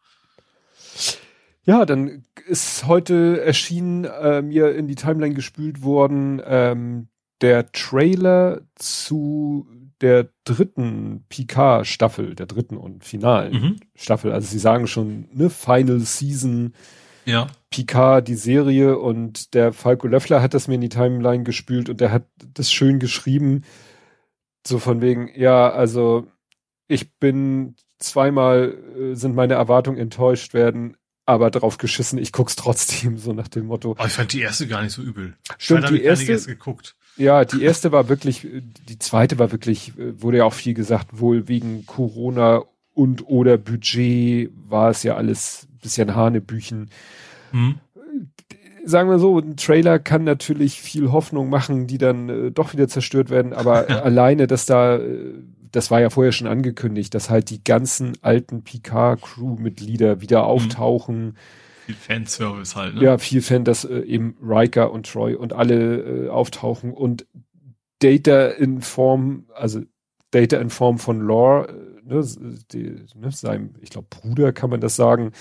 [SPEAKER 2] Ja, dann ist heute erschienen, äh, mir in die Timeline gespült worden, ähm, der Trailer zu der dritten PK-Staffel, der dritten und finalen mhm. Staffel. Also sie sagen schon, ne, Final Season,
[SPEAKER 3] ja.
[SPEAKER 2] Picard, die Serie und der Falco Löffler hat das mir in die Timeline gespült und der hat das schön geschrieben, so von wegen, ja, also ich bin zweimal äh, sind meine Erwartungen enttäuscht werden. aber drauf geschissen, ich guck's trotzdem, so nach dem Motto.
[SPEAKER 3] Aber ich fand die erste gar nicht so übel.
[SPEAKER 2] Stimmt, die erste,
[SPEAKER 3] geguckt.
[SPEAKER 2] Ja, die erste war wirklich, die zweite war wirklich, wurde ja auch viel gesagt, wohl wegen Corona und oder Budget war es ja alles bisschen Hanebüchen. Hm. Sagen wir so, ein Trailer kann natürlich viel Hoffnung machen, die dann äh, doch wieder zerstört werden, aber alleine, dass da, äh, das war ja vorher schon angekündigt, dass halt die ganzen alten Picard-Crew-Mitglieder wieder hm. auftauchen.
[SPEAKER 3] Viel Fanservice halt, ne?
[SPEAKER 2] Ja, viel Fan, dass äh, eben Riker und Troy und alle äh, auftauchen und Data in Form, also Data in Form von Lore, äh, ne, die, ne, seinem, ich glaube, Bruder kann man das sagen,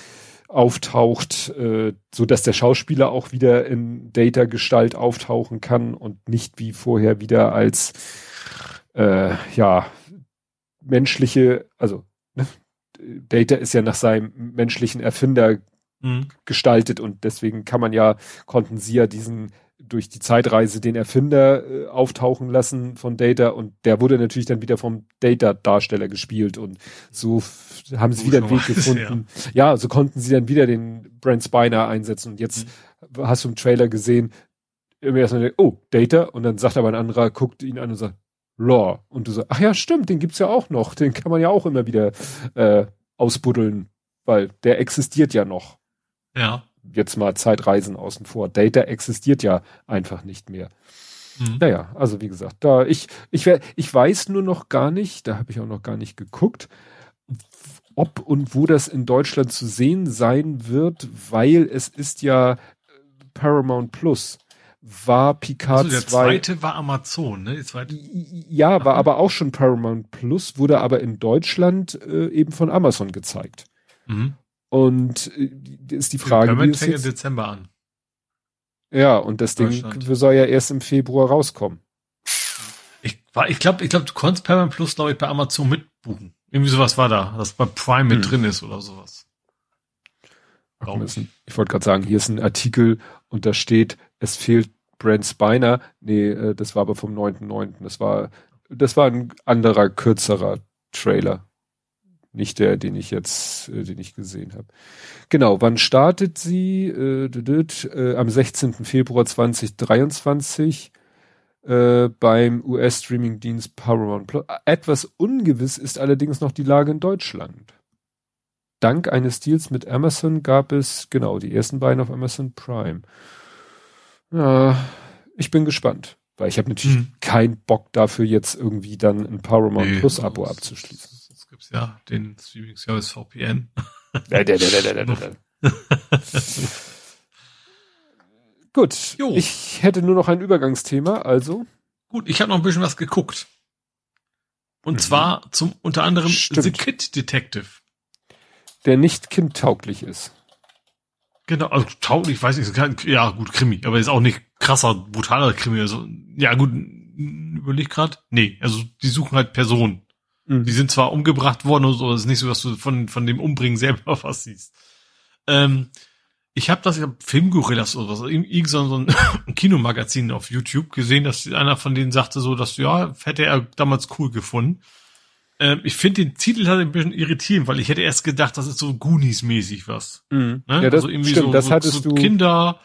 [SPEAKER 2] auftaucht, äh, so dass der Schauspieler auch wieder in Data-Gestalt auftauchen kann und nicht wie vorher wieder als äh, ja menschliche, also ne, Data ist ja nach seinem menschlichen Erfinder mhm. gestaltet und deswegen kann man ja, konnten sie ja diesen durch die Zeitreise den Erfinder äh, auftauchen lassen von Data und der wurde natürlich dann wieder vom Data-Darsteller gespielt und so haben sie wieder einen Weg gefunden. Ja. ja. so konnten sie dann wieder den Brent Spiner einsetzen und jetzt mhm. hast du im Trailer gesehen, immer erstmal, oh, Data und dann sagt aber ein anderer, guckt ihn an und sagt, Law. Und du sagst, ach ja, stimmt, den gibt's ja auch noch, den kann man ja auch immer wieder äh, ausbuddeln, weil der existiert ja noch.
[SPEAKER 3] Ja.
[SPEAKER 2] Jetzt mal Zeitreisen außen vor. Data existiert ja einfach nicht mehr. Mhm. Naja, also wie gesagt, da ich, ich, ich weiß nur noch gar nicht, da habe ich auch noch gar nicht geguckt, ob und wo das in Deutschland zu sehen sein wird, weil es ist ja äh, Paramount Plus. War Picard
[SPEAKER 3] also der 2. zweite war Amazon, ne? Die zweite.
[SPEAKER 2] Ja, war aber auch schon Paramount Plus, wurde aber in Deutschland äh, eben von Amazon gezeigt. Mhm. Und äh, ist die Frage.
[SPEAKER 3] Wie fängt im Dezember an.
[SPEAKER 2] Ja, und das Ding soll ja erst im Februar rauskommen.
[SPEAKER 3] Ich, ich glaube, ich glaub, du konntest Paramount Plus, glaube ich, bei Amazon mitbuchen. Irgendwie sowas war da, dass bei Prime mit hm. drin ist oder sowas.
[SPEAKER 2] Ach, ich wollte gerade sagen, hier ist ein Artikel und da steht, es fehlt Brent Spiner. Nee, äh, das war aber vom 9.9. Das war, das war ein anderer, kürzerer Trailer. Nicht der, den ich jetzt, äh, den ich gesehen habe. Genau, wann startet sie? Äh, am 16. Februar 2023 äh, beim US-Streaming-Dienst Paramount Plus. Etwas ungewiss ist allerdings noch die Lage in Deutschland. Dank eines Deals mit Amazon gab es, genau, die ersten beiden auf Amazon Prime. Ja, ich bin gespannt, weil ich habe natürlich hm. keinen Bock dafür, jetzt irgendwie dann ein Paramount nee, Plus Abo abzuschließen.
[SPEAKER 3] Jetzt gibt's ja den Streaming-Service VPN.
[SPEAKER 2] Gut, jo. ich hätte nur noch ein Übergangsthema, also.
[SPEAKER 3] Gut, ich habe noch ein bisschen was geguckt. Und mhm. zwar zum unter anderem Stimmt. The Kid Detective.
[SPEAKER 2] Der nicht kindtauglich ist.
[SPEAKER 3] Genau, also tauglich, weiß ich, kein, ja gut, Krimi, aber ist auch nicht krasser, brutaler Krimi. Also, ja gut, überleg grad. Nee, also die suchen halt Personen. Mhm. Die sind zwar umgebracht worden und so, es ist nicht so, dass du von, von dem Umbringen selber was siehst. Ähm, ich habe das, ich hab Filmgorillas oder was, irgend so ein, ein Kinomagazin auf YouTube gesehen, dass einer von denen sagte so, dass ja, hätte er damals cool gefunden. Ähm, ich finde den Titel halt ein bisschen irritierend, weil ich hätte erst gedacht, das ist so Goonies-mäßig was.
[SPEAKER 2] Mhm. Ne? Ja, das
[SPEAKER 3] also irgendwie
[SPEAKER 2] stimmt,
[SPEAKER 3] so,
[SPEAKER 2] das
[SPEAKER 3] so,
[SPEAKER 2] hattest
[SPEAKER 3] so
[SPEAKER 2] du
[SPEAKER 3] Kinder,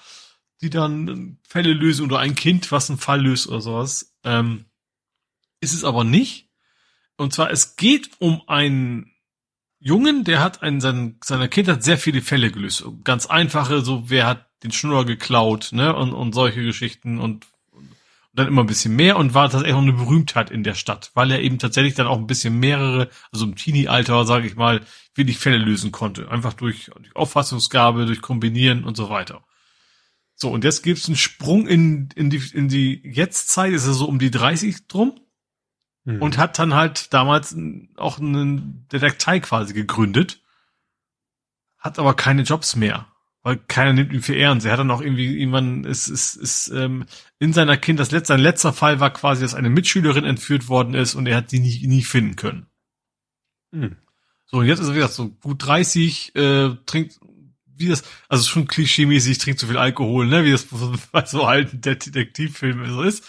[SPEAKER 3] die dann Fälle lösen oder ein Kind, was einen Fall löst oder sowas. Ähm, ist es aber nicht. Und zwar, es geht um einen Jungen, der hat in seinen, seiner Kindheit sehr viele Fälle gelöst. Ganz einfache, so wer hat den Schnurr geklaut, ne, und, und solche Geschichten und, und dann immer ein bisschen mehr und war tatsächlich auch eine Berühmtheit in der Stadt, weil er eben tatsächlich dann auch ein bisschen mehrere, also im Teenie-Alter, sage ich mal, wenig Fälle lösen konnte. Einfach durch, durch Auffassungsgabe, durch Kombinieren und so weiter. So, und jetzt gibt's einen Sprung in, in die, in die Jetztzeit, ist er so um die 30 drum mhm. und hat dann halt damals auch einen Detektei quasi gegründet, hat aber keine Jobs mehr, weil keiner nimmt ihn für ernst. Er hat dann auch irgendwie irgendwann ist ist ist ähm, in seiner Kind das letzte sein letzter Fall war quasi, dass eine Mitschülerin entführt worden ist und er hat die nie nie finden können. Mhm. So und jetzt ist er wieder so gut 30, äh, trinkt wie das, also schon klischee-mäßig, trinkt zu viel Alkohol, ne, wie das bei so alten Detektivfilmen so ist.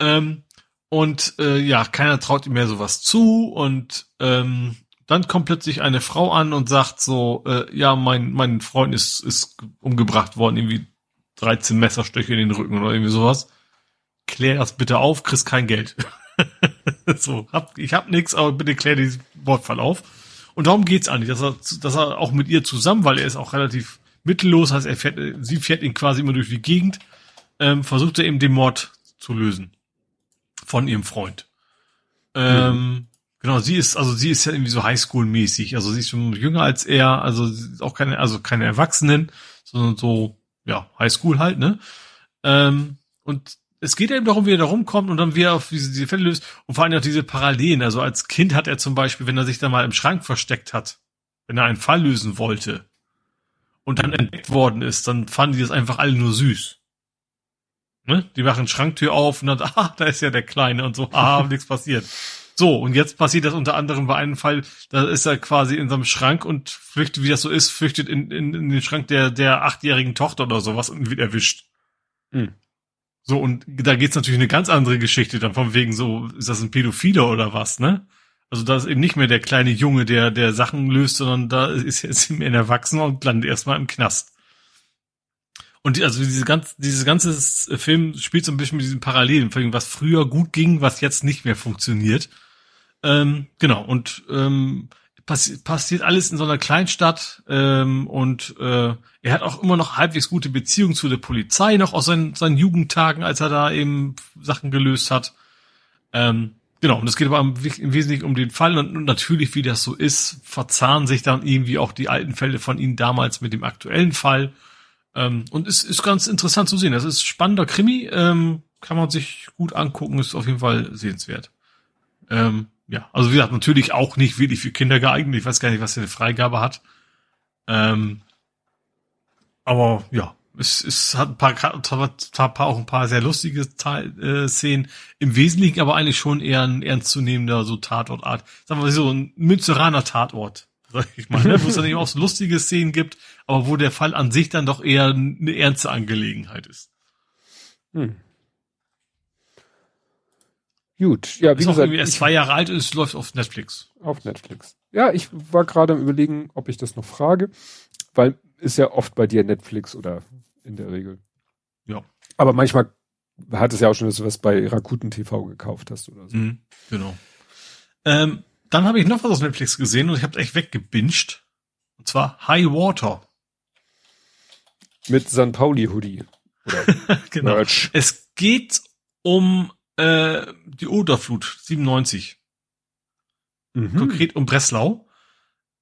[SPEAKER 3] Ähm, und äh, ja, keiner traut ihm mehr sowas zu und ähm, dann kommt plötzlich eine Frau an und sagt so, äh, ja, mein, mein Freund ist, ist umgebracht worden, irgendwie 13 Messerstiche in den Rücken oder irgendwie sowas. Klär das bitte auf, kriegst kein Geld. so, hab, ich hab nix, aber bitte klär diesen Wortfall auf. Und darum geht's eigentlich, dass er, dass er auch mit ihr zusammen, weil er ist auch relativ mittellos, heißt er fährt, sie fährt ihn quasi immer durch die Gegend, ähm, versucht er eben den Mord zu lösen von ihrem Freund. Ähm, mhm. Genau, sie ist, also sie ist ja irgendwie so Highschool-mäßig, also sie ist schon jünger als er, also auch keine, also keine Erwachsenen, sondern so, ja, Highschool halt, ne? Ähm, und es geht eben darum, wie er da rumkommt und dann wie er auf diese, diese Fälle löst und vor allem auch diese Parallelen. Also als Kind hat er zum Beispiel, wenn er sich da mal im Schrank versteckt hat, wenn er einen Fall lösen wollte und dann entdeckt worden ist, dann fanden die das einfach alle nur süß. Ne? Die machen Schranktür auf und dann, ah, da ist ja der Kleine und so, ah, nichts passiert. So, und jetzt passiert das unter anderem bei einem Fall, da ist er quasi in seinem Schrank und flüchtet, wie das so ist, flüchtet in, in, in den Schrank der, der achtjährigen Tochter oder sowas und wird erwischt. Hm. So, und da geht's natürlich eine ganz andere Geschichte dann von wegen so, ist das ein Pädophiler oder was, ne? Also da ist eben nicht mehr der kleine Junge, der, der Sachen löst, sondern da ist jetzt ein Erwachsener und landet erstmal im Knast. Und die, also diese ganze, dieses ganze Film spielt so ein bisschen mit diesen Parallelen, was früher gut ging, was jetzt nicht mehr funktioniert. Ähm, genau, und ähm, passi passiert alles in so einer Kleinstadt ähm, und äh, er hat auch immer noch halbwegs gute Beziehungen zu der Polizei, noch aus seinen, seinen Jugendtagen, als er da eben Sachen gelöst hat. Ähm, genau, und es geht aber im, im Wesentlichen um den Fall und, und, natürlich, wie das so ist, verzahnen sich dann irgendwie auch die alten Fälle von ihm damals mit dem aktuellen Fall. Ähm, und es ist ganz interessant zu sehen. Das ist spannender Krimi, ähm, kann man sich gut angucken, ist auf jeden Fall sehenswert. Ähm, ja, also wie gesagt, natürlich auch nicht wirklich für Kinder geeignet. Ich weiß gar nicht, was er eine Freigabe hat. Ähm, aber ja, es, es hat ein paar, paar, auch ein paar sehr lustige Teil, äh, Szenen. Im Wesentlichen aber eigentlich schon eher ein ernstzunehmender so Tatortart. Sagen wir so ein Münzeraner Tatort sag ich mal, ne? wo es dann eben auch so lustige Szenen gibt, aber wo der Fall an sich dann doch eher eine ernste Angelegenheit ist. Hm.
[SPEAKER 2] Gut, ja,
[SPEAKER 3] wie ist gesagt, erst zwei Jahre alt ist, läuft auf Netflix.
[SPEAKER 2] Auf Netflix. Ja, ich war gerade am überlegen, ob ich das noch frage, weil ist ja oft bei dir Netflix oder in der Regel.
[SPEAKER 3] Ja.
[SPEAKER 2] Aber manchmal hat es ja auch schon, dass du was bei Rakuten TV gekauft hast oder so. Mhm,
[SPEAKER 3] genau. Ähm, dann habe ich noch was aus Netflix gesehen und ich habe echt weggebinged. Und zwar High Water.
[SPEAKER 2] Mit San Pauli Hoodie.
[SPEAKER 3] genau. Merch. Es geht um äh, die Oderflut 97. Mhm. Konkret um Breslau.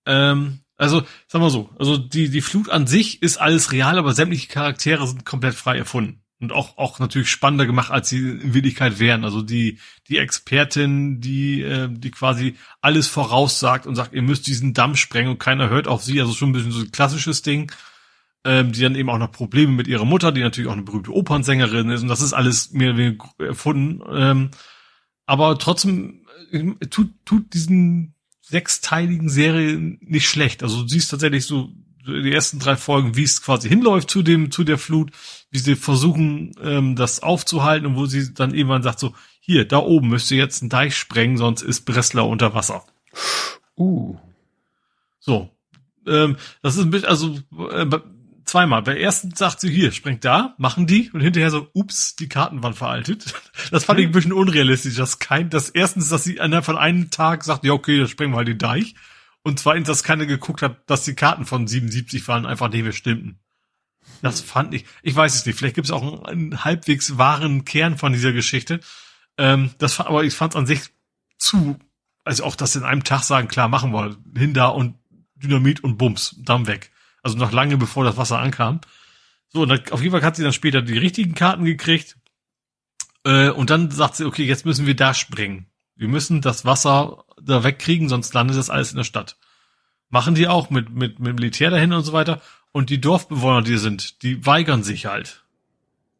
[SPEAKER 3] Ähm, also, sagen wir so, also die, die Flut an sich ist alles real, aber sämtliche Charaktere sind komplett frei erfunden und auch auch natürlich spannender gemacht, als sie in Wirklichkeit wären. Also die die Expertin, die äh, die quasi alles voraussagt und sagt, ihr müsst diesen Damm sprengen und keiner hört auf sie. Also schon ein bisschen so ein klassisches Ding. Ähm, die dann eben auch noch Probleme mit ihrer Mutter, die natürlich auch eine berühmte Opernsängerin ist und das ist alles mehr oder weniger erfunden. Ähm, aber trotzdem äh, tut tut diesen sechsteiligen Serie nicht schlecht. Also du siehst tatsächlich so die ersten drei Folgen, wie es quasi hinläuft zu dem, zu der Flut, wie sie versuchen, ähm, das aufzuhalten und wo sie dann irgendwann sagt so, hier, da oben müsst ihr jetzt einen Deich sprengen, sonst ist Breslau unter Wasser.
[SPEAKER 2] Uh.
[SPEAKER 3] So. Ähm, das ist ein bisschen, also äh, zweimal. Bei der ersten sagt sie, hier, sprengt da, machen die und hinterher so, ups, die Karten waren veraltet. Das fand ich ein bisschen unrealistisch. Das kein, das erstens, dass sie innerhalb von einem Tag sagt, ja, okay, dann sprengen wir halt den Deich. Und zweitens, dass keiner geguckt hat, dass die Karten von 77 waren einfach nicht mehr stimmten. Das fand ich, ich weiß es nicht, vielleicht gibt es auch einen, einen, halbwegs wahren Kern von dieser Geschichte. Ähm, das fand, aber ich fand es an sich zu, also auch, dass sie in einem Tag sagen, klar, machen wir, hin da und Dynamit und Bums, dann weg. Also noch lange bevor das Wasser ankam. So, und dann, auf jeden Fall hat sie dann später die richtigen Karten gekriegt. Äh, und dann sagt sie, okay, jetzt müssen wir da springen. Wir müssen das Wasser da wegkriegen, sonst landet das alles in der Stadt. Machen die auch mit, mit, mit Militär dahin und so weiter. Und die Dorfbewohner, die sind, die weigern sich halt.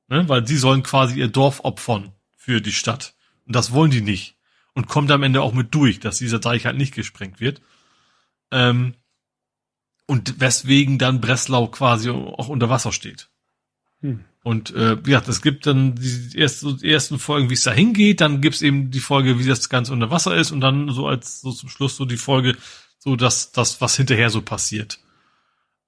[SPEAKER 3] Ne? Weil sie sollen quasi ihr Dorf opfern für die Stadt. Und das wollen die nicht. Und kommt am Ende auch mit durch, dass dieser Deich halt nicht gesprengt wird. Ähm, und weswegen dann Breslau quasi auch unter Wasser steht. Hm. Und äh, ja, es gibt dann die, ersten, die ersten Folgen, wie es da hingeht, dann gibt's eben die Folge, wie das Ganze unter Wasser ist und dann so als so zum Schluss so die Folge, so dass das, was hinterher so passiert.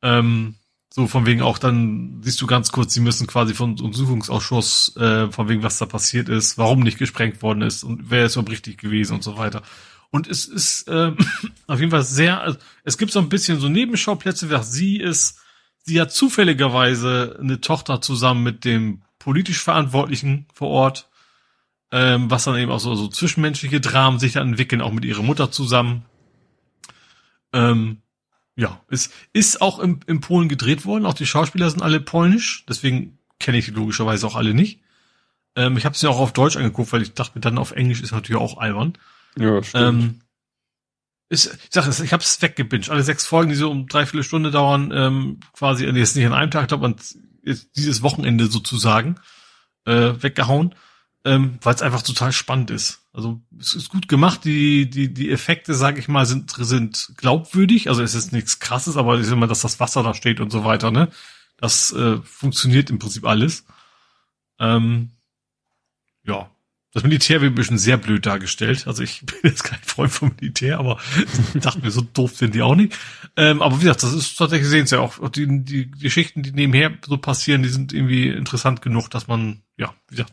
[SPEAKER 3] Ähm, so von wegen auch dann siehst du ganz kurz, sie müssen quasi von Untersuchungsausschuss, äh, von wegen was da passiert ist, warum nicht gesprengt worden ist und wer ist überhaupt richtig gewesen und so weiter. Und es ist äh, auf jeden Fall sehr, also, es gibt so ein bisschen so Nebenschauplätze, wer sie ist, sie hat zufälligerweise eine Tochter zusammen mit dem politisch Verantwortlichen vor Ort, ähm, was dann eben auch so, so zwischenmenschliche Dramen sich dann entwickeln, auch mit ihrer Mutter zusammen. Ähm, ja, es ist auch im, im Polen gedreht worden. Auch die Schauspieler sind alle polnisch, deswegen kenne ich die logischerweise auch alle nicht. Ähm, ich habe es ja auch auf Deutsch angeguckt, weil ich dachte mir dann auf Englisch ist natürlich auch albern.
[SPEAKER 2] Ja, stimmt.
[SPEAKER 3] Ähm, ist, ich sag es, ich habe es weggebinged. Alle sechs Folgen, die so um drei, vier Stunden dauern, ähm, quasi jetzt nicht an einem Tag, aber dieses Wochenende sozusagen äh, weggehauen ähm, weil es einfach total spannend ist. Also es ist gut gemacht, die die die Effekte, sage ich mal, sind sind glaubwürdig. Also es ist nichts Krasses, aber ich immer, dass das Wasser da steht und so weiter. Ne, das äh, funktioniert im Prinzip alles. Ähm, ja, das Militär wird ein bisschen sehr blöd dargestellt. Also ich bin jetzt kein Freund vom Militär, aber ich dachte mir, so doof sind die auch nicht. Ähm, aber wie gesagt, das ist tatsächlich sehen Sie ja auch, die, die Geschichten, die nebenher so passieren, die sind irgendwie interessant genug, dass man, ja, wie gesagt,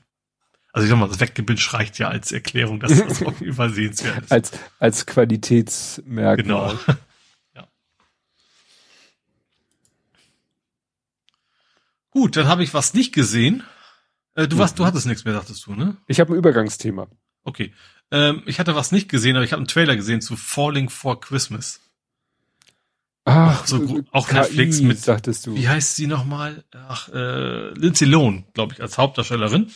[SPEAKER 3] also ich sag mal, das Weggebinsch reicht ja als Erklärung, dass das auf jeden Fall sehenswert
[SPEAKER 2] ist. Als, als Qualitätsmerkmal. Genau. ja.
[SPEAKER 3] Gut, dann habe ich was nicht gesehen. Äh, du warst, du hattest nichts mehr, dachtest du, ne?
[SPEAKER 2] Ich habe ein Übergangsthema.
[SPEAKER 3] Okay. Ähm, ich hatte was nicht gesehen, aber ich habe einen Trailer gesehen zu Falling for Christmas.
[SPEAKER 2] Ach, so,
[SPEAKER 3] auch KI, Netflix mit,
[SPEAKER 2] sagtest du.
[SPEAKER 3] Wie heißt sie nochmal? Ach, äh, Lindsay Lohan, glaube ich, als Hauptdarstellerin.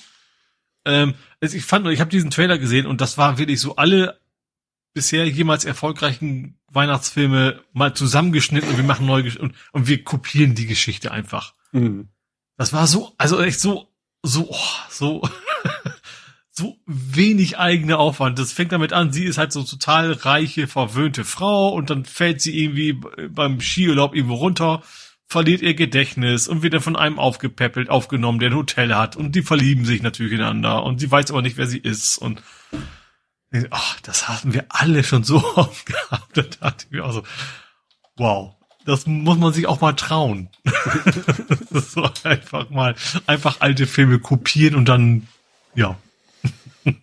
[SPEAKER 3] Ähm, also ich fand, ich habe diesen Trailer gesehen und das war wirklich so alle bisher jemals erfolgreichen Weihnachtsfilme mal zusammengeschnitten und wir machen neu und, und wir kopieren die Geschichte einfach. Mhm. Das war so, also echt so, so, oh, so, so wenig eigene Aufwand. Das fängt damit an, sie ist halt so total reiche, verwöhnte Frau und dann fällt sie irgendwie beim Skiurlaub irgendwo runter verliert ihr Gedächtnis und wird dann von einem aufgepäppelt, aufgenommen, der ein Hotel hat und die verlieben sich natürlich ineinander und sie weiß aber nicht, wer sie ist und ach, das hatten wir alle schon so oft gehabt. Da dachte ich mir auch so, wow, das muss man sich auch mal trauen. so einfach mal, einfach alte Filme kopieren und dann, ja.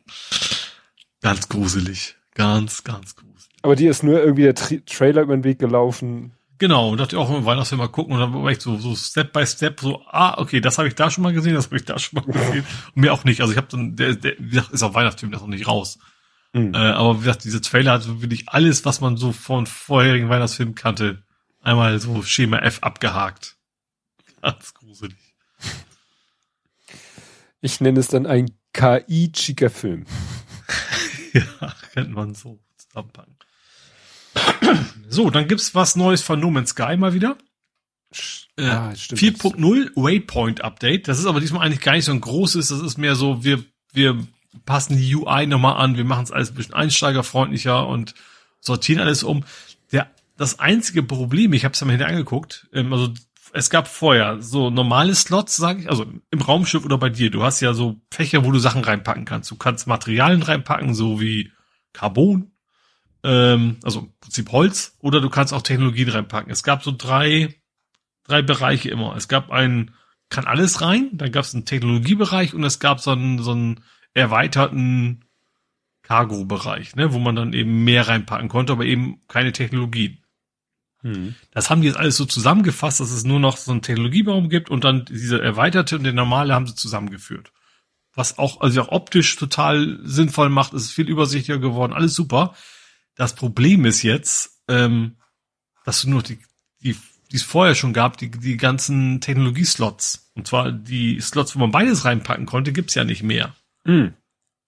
[SPEAKER 3] ganz gruselig. Ganz, ganz gruselig.
[SPEAKER 2] Aber die ist nur irgendwie der Tra Trailer über den Weg gelaufen
[SPEAKER 3] Genau, und dachte auch im Weihnachtsfilm mal gucken und dann war ich so, so Step by Step so, ah, okay, das habe ich da schon mal gesehen, das habe ich da schon mal gesehen. Und mir auch nicht. Also ich habe dann, der, der, wie gesagt, ist auch Weihnachtsfilm, der ist noch nicht raus. Mhm. Äh, aber wie gesagt, diese Trailer hat wirklich alles, was man so von vorherigen Weihnachtsfilmen kannte, einmal so Schema F abgehakt. Ganz gruselig.
[SPEAKER 2] Ich nenne es dann ein KI-chiker Film.
[SPEAKER 3] ja, könnte man so zusammenpacken. So, dann gibt's was Neues von No Man's Sky mal wieder. Äh, ah, 4.0 Waypoint Update. Das ist aber diesmal eigentlich gar nicht so ein großes. Das ist mehr so, wir, wir passen die UI nochmal an. Wir machen es alles ein bisschen einsteigerfreundlicher und sortieren alles um. Das einzige Problem, ich habe es ja mal hinter angeguckt, ähm, also es gab vorher so normale Slots, sage ich, also im Raumschiff oder bei dir. Du hast ja so Fächer, wo du Sachen reinpacken kannst. Du kannst Materialien reinpacken, so wie Carbon ähm, also im Prinzip Holz, oder du kannst auch Technologien reinpacken. Es gab so drei, drei Bereiche immer. Es gab einen, kann alles rein, dann gab es einen Technologiebereich und es gab so einen, so einen erweiterten Cargo-Bereich, ne, wo man dann eben mehr reinpacken konnte, aber eben keine Technologien. Hm. Das haben die jetzt alles so zusammengefasst, dass es nur noch so einen Technologiebaum gibt und dann diese erweiterte und der normale haben sie zusammengeführt. Was auch, also auch optisch total sinnvoll macht, es ist viel übersichtlicher geworden, alles super. Das Problem ist jetzt, ähm, dass du nur die, die, die es vorher schon gab, die, die ganzen Technologieslots. Und zwar die Slots, wo man beides reinpacken konnte, gibt's ja nicht mehr. Mhm.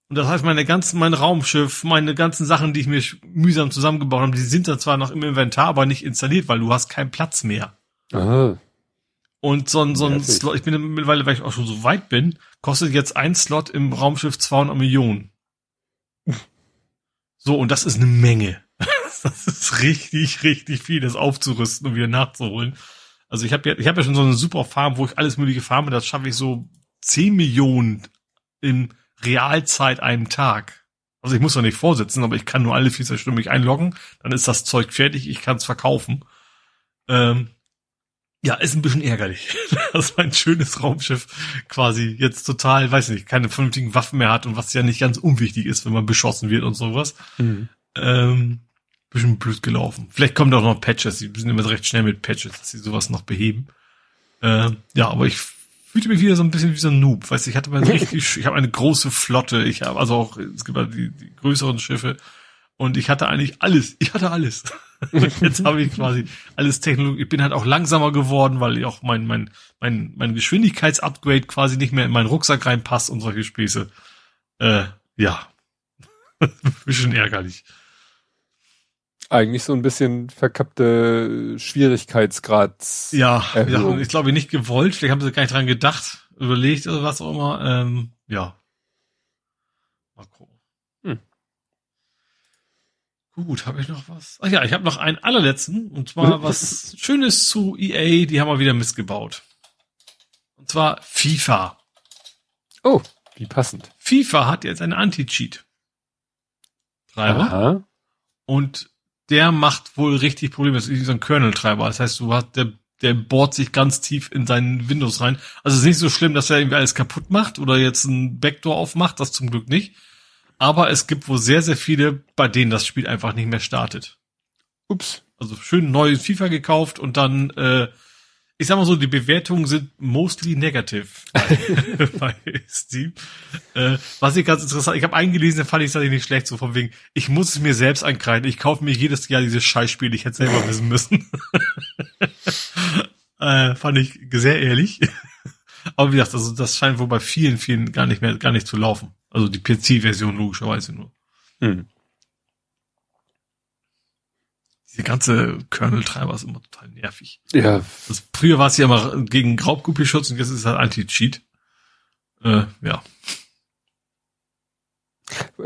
[SPEAKER 3] Und das heißt, meine ganzen, mein Raumschiff, meine ganzen Sachen, die ich mir mühsam zusammengebaut habe, die sind da zwar noch im Inventar, aber nicht installiert, weil du hast keinen Platz mehr. Aha. Und so ein, so ein Slot, ich bin mittlerweile, weil ich auch schon so weit bin, kostet jetzt ein Slot im Raumschiff 200 Millionen. So, und das ist eine Menge. das ist richtig, richtig viel, das aufzurüsten und wieder nachzuholen. Also ich habe ja, ich habe ja schon so eine super Farm, wo ich alles mögliche farme, das schaffe ich so 10 Millionen in Realzeit einem Tag. Also ich muss doch nicht vorsitzen, aber ich kann nur alle 24 Stunden mich einloggen, dann ist das Zeug fertig, ich kann es verkaufen. Ähm, ja, ist ein bisschen ärgerlich, dass mein schönes Raumschiff quasi jetzt total, weiß nicht, keine vernünftigen Waffen mehr hat und was ja nicht ganz unwichtig ist, wenn man beschossen wird und sowas. Mhm. Ähm, bisschen blöd gelaufen. Vielleicht kommen da auch noch Patches, die sind immer recht schnell mit Patches, dass sie sowas noch beheben. Ähm, ja, aber ich fühlte mich wieder so ein bisschen wie so ein Noob. Weißt du, ich hatte mal richtig, ich habe eine große Flotte, ich habe also auch, es gibt halt die, die größeren Schiffe und ich hatte eigentlich alles, ich hatte alles. jetzt habe ich quasi alles Technologie, ich bin halt auch langsamer geworden, weil ich auch mein, mein, mein, mein Geschwindigkeitsupgrade quasi nicht mehr in meinen Rucksack reinpasst und solche Späße. Äh, ja. bisschen ärgerlich.
[SPEAKER 2] Eigentlich so ein bisschen verkappte Schwierigkeitsgrad.
[SPEAKER 3] Ja, ja, ich glaube nicht gewollt. Vielleicht haben sie gar nicht dran gedacht, überlegt oder was auch immer. Ähm, ja. Mal gucken. Hm. Gut, habe ich noch was? Ach ja, ich habe noch einen allerletzten und zwar was Schönes zu EA. Die haben wir wieder missgebaut. Und zwar FIFA.
[SPEAKER 2] Oh, wie passend.
[SPEAKER 3] FIFA hat jetzt eine Anti-Cheat. Treiber. Aha. Und der macht wohl richtig Probleme. Das ist so ein Kernel-Treiber. Das heißt, du hast, der, der bohrt sich ganz tief in seinen Windows rein. Also es ist nicht so schlimm, dass er irgendwie alles kaputt macht oder jetzt ein Backdoor aufmacht. Das zum Glück nicht. Aber es gibt wohl sehr, sehr viele, bei denen das Spiel einfach nicht mehr startet. Ups. Also schön neues FIFA gekauft und dann äh, ich sag mal so, die Bewertungen sind mostly negative bei, bei Steam. Äh, was ich ganz interessant, ich habe eingelesen, da fand ich es nicht schlecht, so von wegen, ich muss es mir selbst ankreiden, ich kaufe mir jedes Jahr dieses Scheißspiel, ich hätte selber wissen müssen. äh, fand ich sehr ehrlich. Aber wie gesagt, also das scheint wohl bei vielen, vielen gar nicht mehr, gar nicht zu laufen. Also die PC-Version logischerweise nur. Hm. Diese ganze Kernel-Treiber ist immer total nervig.
[SPEAKER 2] Ja.
[SPEAKER 3] Das, früher war es ja immer gegen Raubkopierschutz und jetzt ist es halt Anti-Cheat. Äh, ja.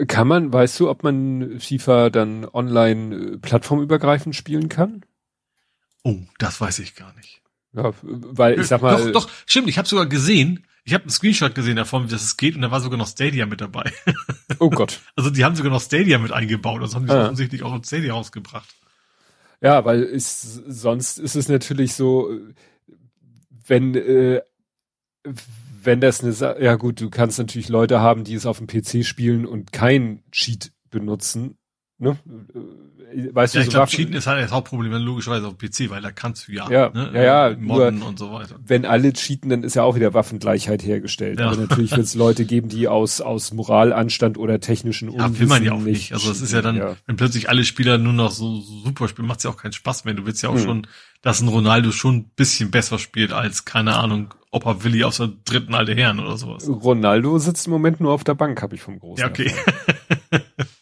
[SPEAKER 2] Kann man, weißt du, ob man FIFA dann online äh, plattformübergreifend spielen kann?
[SPEAKER 3] Oh, das weiß ich gar nicht.
[SPEAKER 2] Ja, weil ich sag mal.
[SPEAKER 3] Doch, doch, stimmt, ich habe sogar gesehen, ich habe einen Screenshot gesehen davon, wie das es geht, und da war sogar noch Stadia mit dabei.
[SPEAKER 2] Oh Gott.
[SPEAKER 3] Also die haben sogar noch Stadia mit eingebaut, das haben die ah. offensichtlich auch in Stadia rausgebracht.
[SPEAKER 2] Ja, weil ist, sonst ist es natürlich so, wenn, äh, wenn das eine, ja gut, du kannst natürlich Leute haben, die es auf dem PC spielen und kein Cheat benutzen, ne?
[SPEAKER 3] Weißt ja, du, ich so glaube, Cheaten ist halt das Hauptproblem logischerweise auf PC, weil da kannst du ja,
[SPEAKER 2] ja,
[SPEAKER 3] ne,
[SPEAKER 2] ja, ja modden und so weiter. Wenn alle cheaten, dann ist ja auch wieder Waffengleichheit hergestellt. Ja. Aber natürlich wird es Leute geben, die aus aus Moralanstand oder technischen
[SPEAKER 3] Unwissen Ja, will man ja auch nicht. Also es ist ja dann, ja. wenn plötzlich alle Spieler nur noch so, so super spielen, macht's ja auch keinen Spaß mehr. Du willst ja auch hm. schon, dass ein Ronaldo schon ein bisschen besser spielt als keine Ahnung. Opa Willi aus der dritten alte Herren oder sowas.
[SPEAKER 2] Ronaldo sitzt im Moment nur auf der Bank, habe ich vom Großen.
[SPEAKER 3] Ja, okay.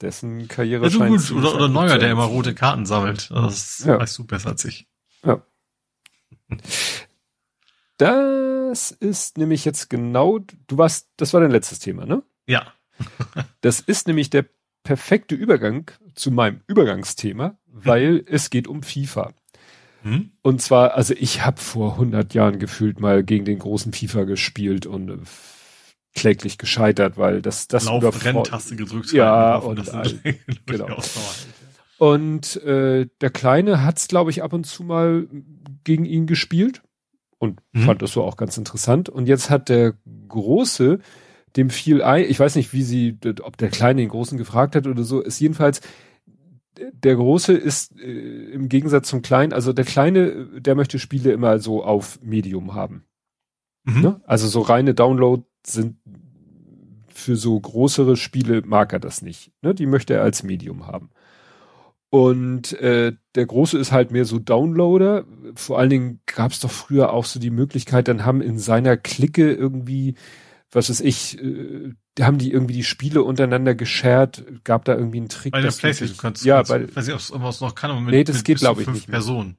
[SPEAKER 2] Dessen Karriere
[SPEAKER 3] ja, scheint gut. Oder, oder Neuer, der immer rote Karten sammelt. Das ja. weißt du besser als ich.
[SPEAKER 2] Ja. Das ist nämlich jetzt genau, du warst, das war dein letztes Thema, ne?
[SPEAKER 3] Ja.
[SPEAKER 2] das ist nämlich der perfekte Übergang zu meinem Übergangsthema, weil es geht um FIFA. Hm? Und zwar, also ich habe vor 100 Jahren gefühlt mal gegen den großen FIFA gespielt und kläglich gescheitert, weil das das
[SPEAKER 3] Lauf Renntaste gedrückt
[SPEAKER 2] ja und genau. und äh, der kleine hat's glaube ich ab und zu mal gegen ihn gespielt und mhm. fand das so auch ganz interessant und jetzt hat der große dem viel ein ich weiß nicht wie sie ob der kleine den großen gefragt hat oder so ist jedenfalls der große ist äh, im Gegensatz zum kleinen also der kleine der möchte Spiele immer so auf Medium haben mhm. ne? also so reine Download sind für so größere Spiele mag er das nicht. Ne? Die möchte er als Medium haben. Und äh, der große ist halt mehr so Downloader. Vor allen Dingen gab es doch früher auch so die Möglichkeit, dann haben in seiner Clique irgendwie, was weiß ich, äh, haben die irgendwie die Spiele untereinander geshared, gab da irgendwie einen Trick.
[SPEAKER 3] Bei der Playstation kannst
[SPEAKER 2] du, ja, kannst,
[SPEAKER 3] bei, weiß ich, ob es noch kann, aber mit,
[SPEAKER 2] nee, das geht glaube ich nicht.
[SPEAKER 3] Personen.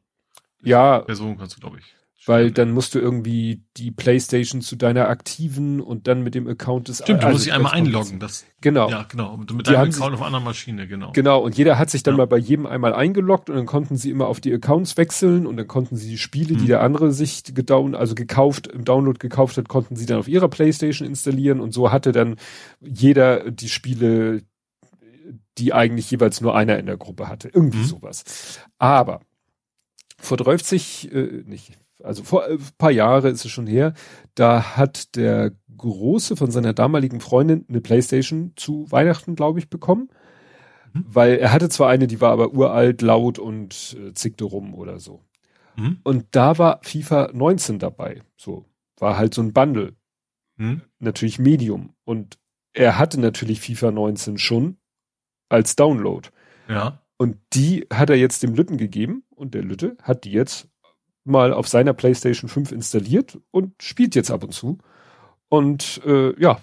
[SPEAKER 2] Ja.
[SPEAKER 3] Personen kannst du, glaube ich.
[SPEAKER 2] Weil dann musst du irgendwie die Playstation zu deiner aktiven und dann mit dem Account des
[SPEAKER 3] Stimmt, du also musst dich einmal einloggen. Das,
[SPEAKER 2] genau.
[SPEAKER 3] Ja, genau. Mit die deinem Account auf einer Maschine, genau.
[SPEAKER 2] Genau. Und jeder hat sich dann ja. mal bei jedem einmal eingeloggt und dann konnten sie immer auf die Accounts wechseln und dann konnten sie die Spiele, mhm. die der andere sich gedown, also gekauft, im Download gekauft hat, konnten sie dann auf ihrer Playstation installieren und so hatte dann jeder die Spiele, die eigentlich jeweils nur einer in der Gruppe hatte. Irgendwie mhm. sowas. Aber vor 30, äh, nicht, also vor ein äh, paar Jahre ist es schon her, da hat der Große von seiner damaligen Freundin eine Playstation zu Weihnachten, glaube ich, bekommen. Mhm. Weil er hatte zwar eine, die war aber uralt, laut und äh, zickte rum oder so. Mhm. Und da war FIFA 19 dabei. So, war halt so ein Bundle. Mhm. Natürlich Medium. Und er hatte natürlich FIFA 19 schon als Download.
[SPEAKER 3] Ja.
[SPEAKER 2] Und die hat er jetzt dem Lütten gegeben und der Lütte hat die jetzt mal auf seiner PlayStation 5 installiert und spielt jetzt ab und zu. Und äh, ja,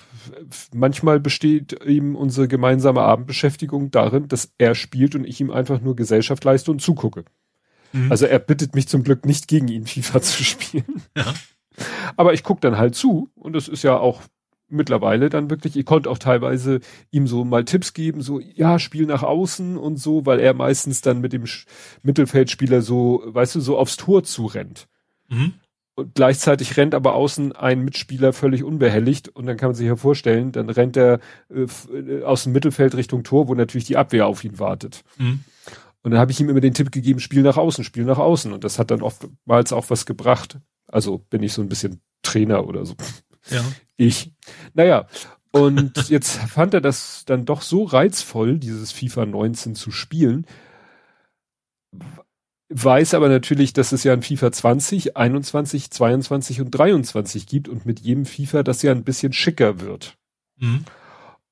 [SPEAKER 2] manchmal besteht ihm unsere gemeinsame Abendbeschäftigung darin, dass er spielt und ich ihm einfach nur Gesellschaft leiste und zugucke. Mhm. Also er bittet mich zum Glück nicht gegen ihn FIFA zu spielen. Ja. Aber ich gucke dann halt zu und das ist ja auch mittlerweile dann wirklich, ich konnte auch teilweise ihm so mal Tipps geben, so, ja, Spiel nach außen und so, weil er meistens dann mit dem Mittelfeldspieler so, weißt du, so aufs Tor zurennt. Mhm. Und gleichzeitig rennt aber außen ein Mitspieler völlig unbehelligt und dann kann man sich ja vorstellen, dann rennt er äh, äh, aus dem Mittelfeld Richtung Tor, wo natürlich die Abwehr auf ihn wartet. Mhm. Und dann habe ich ihm immer den Tipp gegeben, Spiel nach außen, Spiel nach außen. Und das hat dann oftmals auch was gebracht. Also bin ich so ein bisschen Trainer oder so.
[SPEAKER 3] Ja.
[SPEAKER 2] Ich. Naja, und jetzt fand er das dann doch so reizvoll, dieses FIFA 19 zu spielen. Weiß aber natürlich, dass es ja ein FIFA 20, 21, 22 und 23 gibt und mit jedem FIFA das ja ein bisschen schicker wird. Mhm.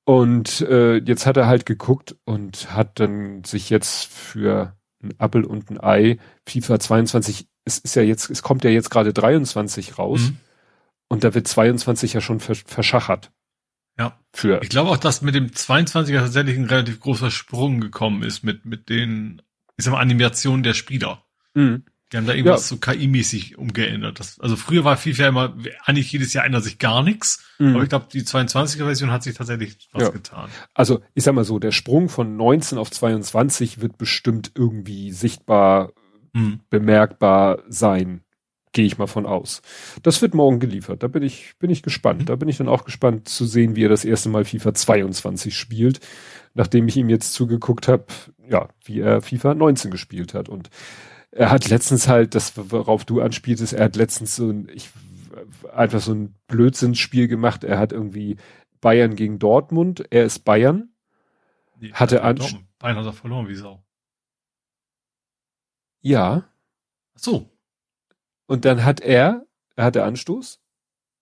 [SPEAKER 2] Und äh, jetzt hat er halt geguckt und hat dann sich jetzt für ein Apple und ein Ei FIFA 22, es ist ja jetzt, es kommt ja jetzt gerade 23 raus. Mhm. Und da wird 22 ja schon verschachert.
[SPEAKER 3] Ja. Für. Ich glaube auch, dass mit dem 22er tatsächlich ein relativ großer Sprung gekommen ist mit, mit den, ich sag mal, Animationen der Spieler. Mhm. Die haben da irgendwas ja. so KI-mäßig umgeändert. Das, also früher war FIFA immer, eigentlich jedes Jahr ändert sich gar nichts. Mhm. Aber ich glaube, die 22er-Version hat sich tatsächlich was ja. getan.
[SPEAKER 2] Also ich sag mal so, der Sprung von 19 auf 22 wird bestimmt irgendwie sichtbar, mhm. bemerkbar sein gehe ich mal von aus. Das wird morgen geliefert. Da bin ich, bin ich gespannt. Mhm. Da bin ich dann auch gespannt zu sehen, wie er das erste Mal FIFA 22 spielt, nachdem ich ihm jetzt zugeguckt habe, ja, wie er FIFA 19 gespielt hat. Und er hat letztens halt, das, worauf du anspieltest, er hat letztens so ein, ich, einfach so ein Blödsinnsspiel gemacht. Er hat irgendwie Bayern gegen Dortmund. Er ist Bayern.
[SPEAKER 3] Die hatte an. Bayern hat er verloren, wie Sau.
[SPEAKER 2] Ja.
[SPEAKER 3] Ach so.
[SPEAKER 2] Und dann hat er, er hatte Anstoß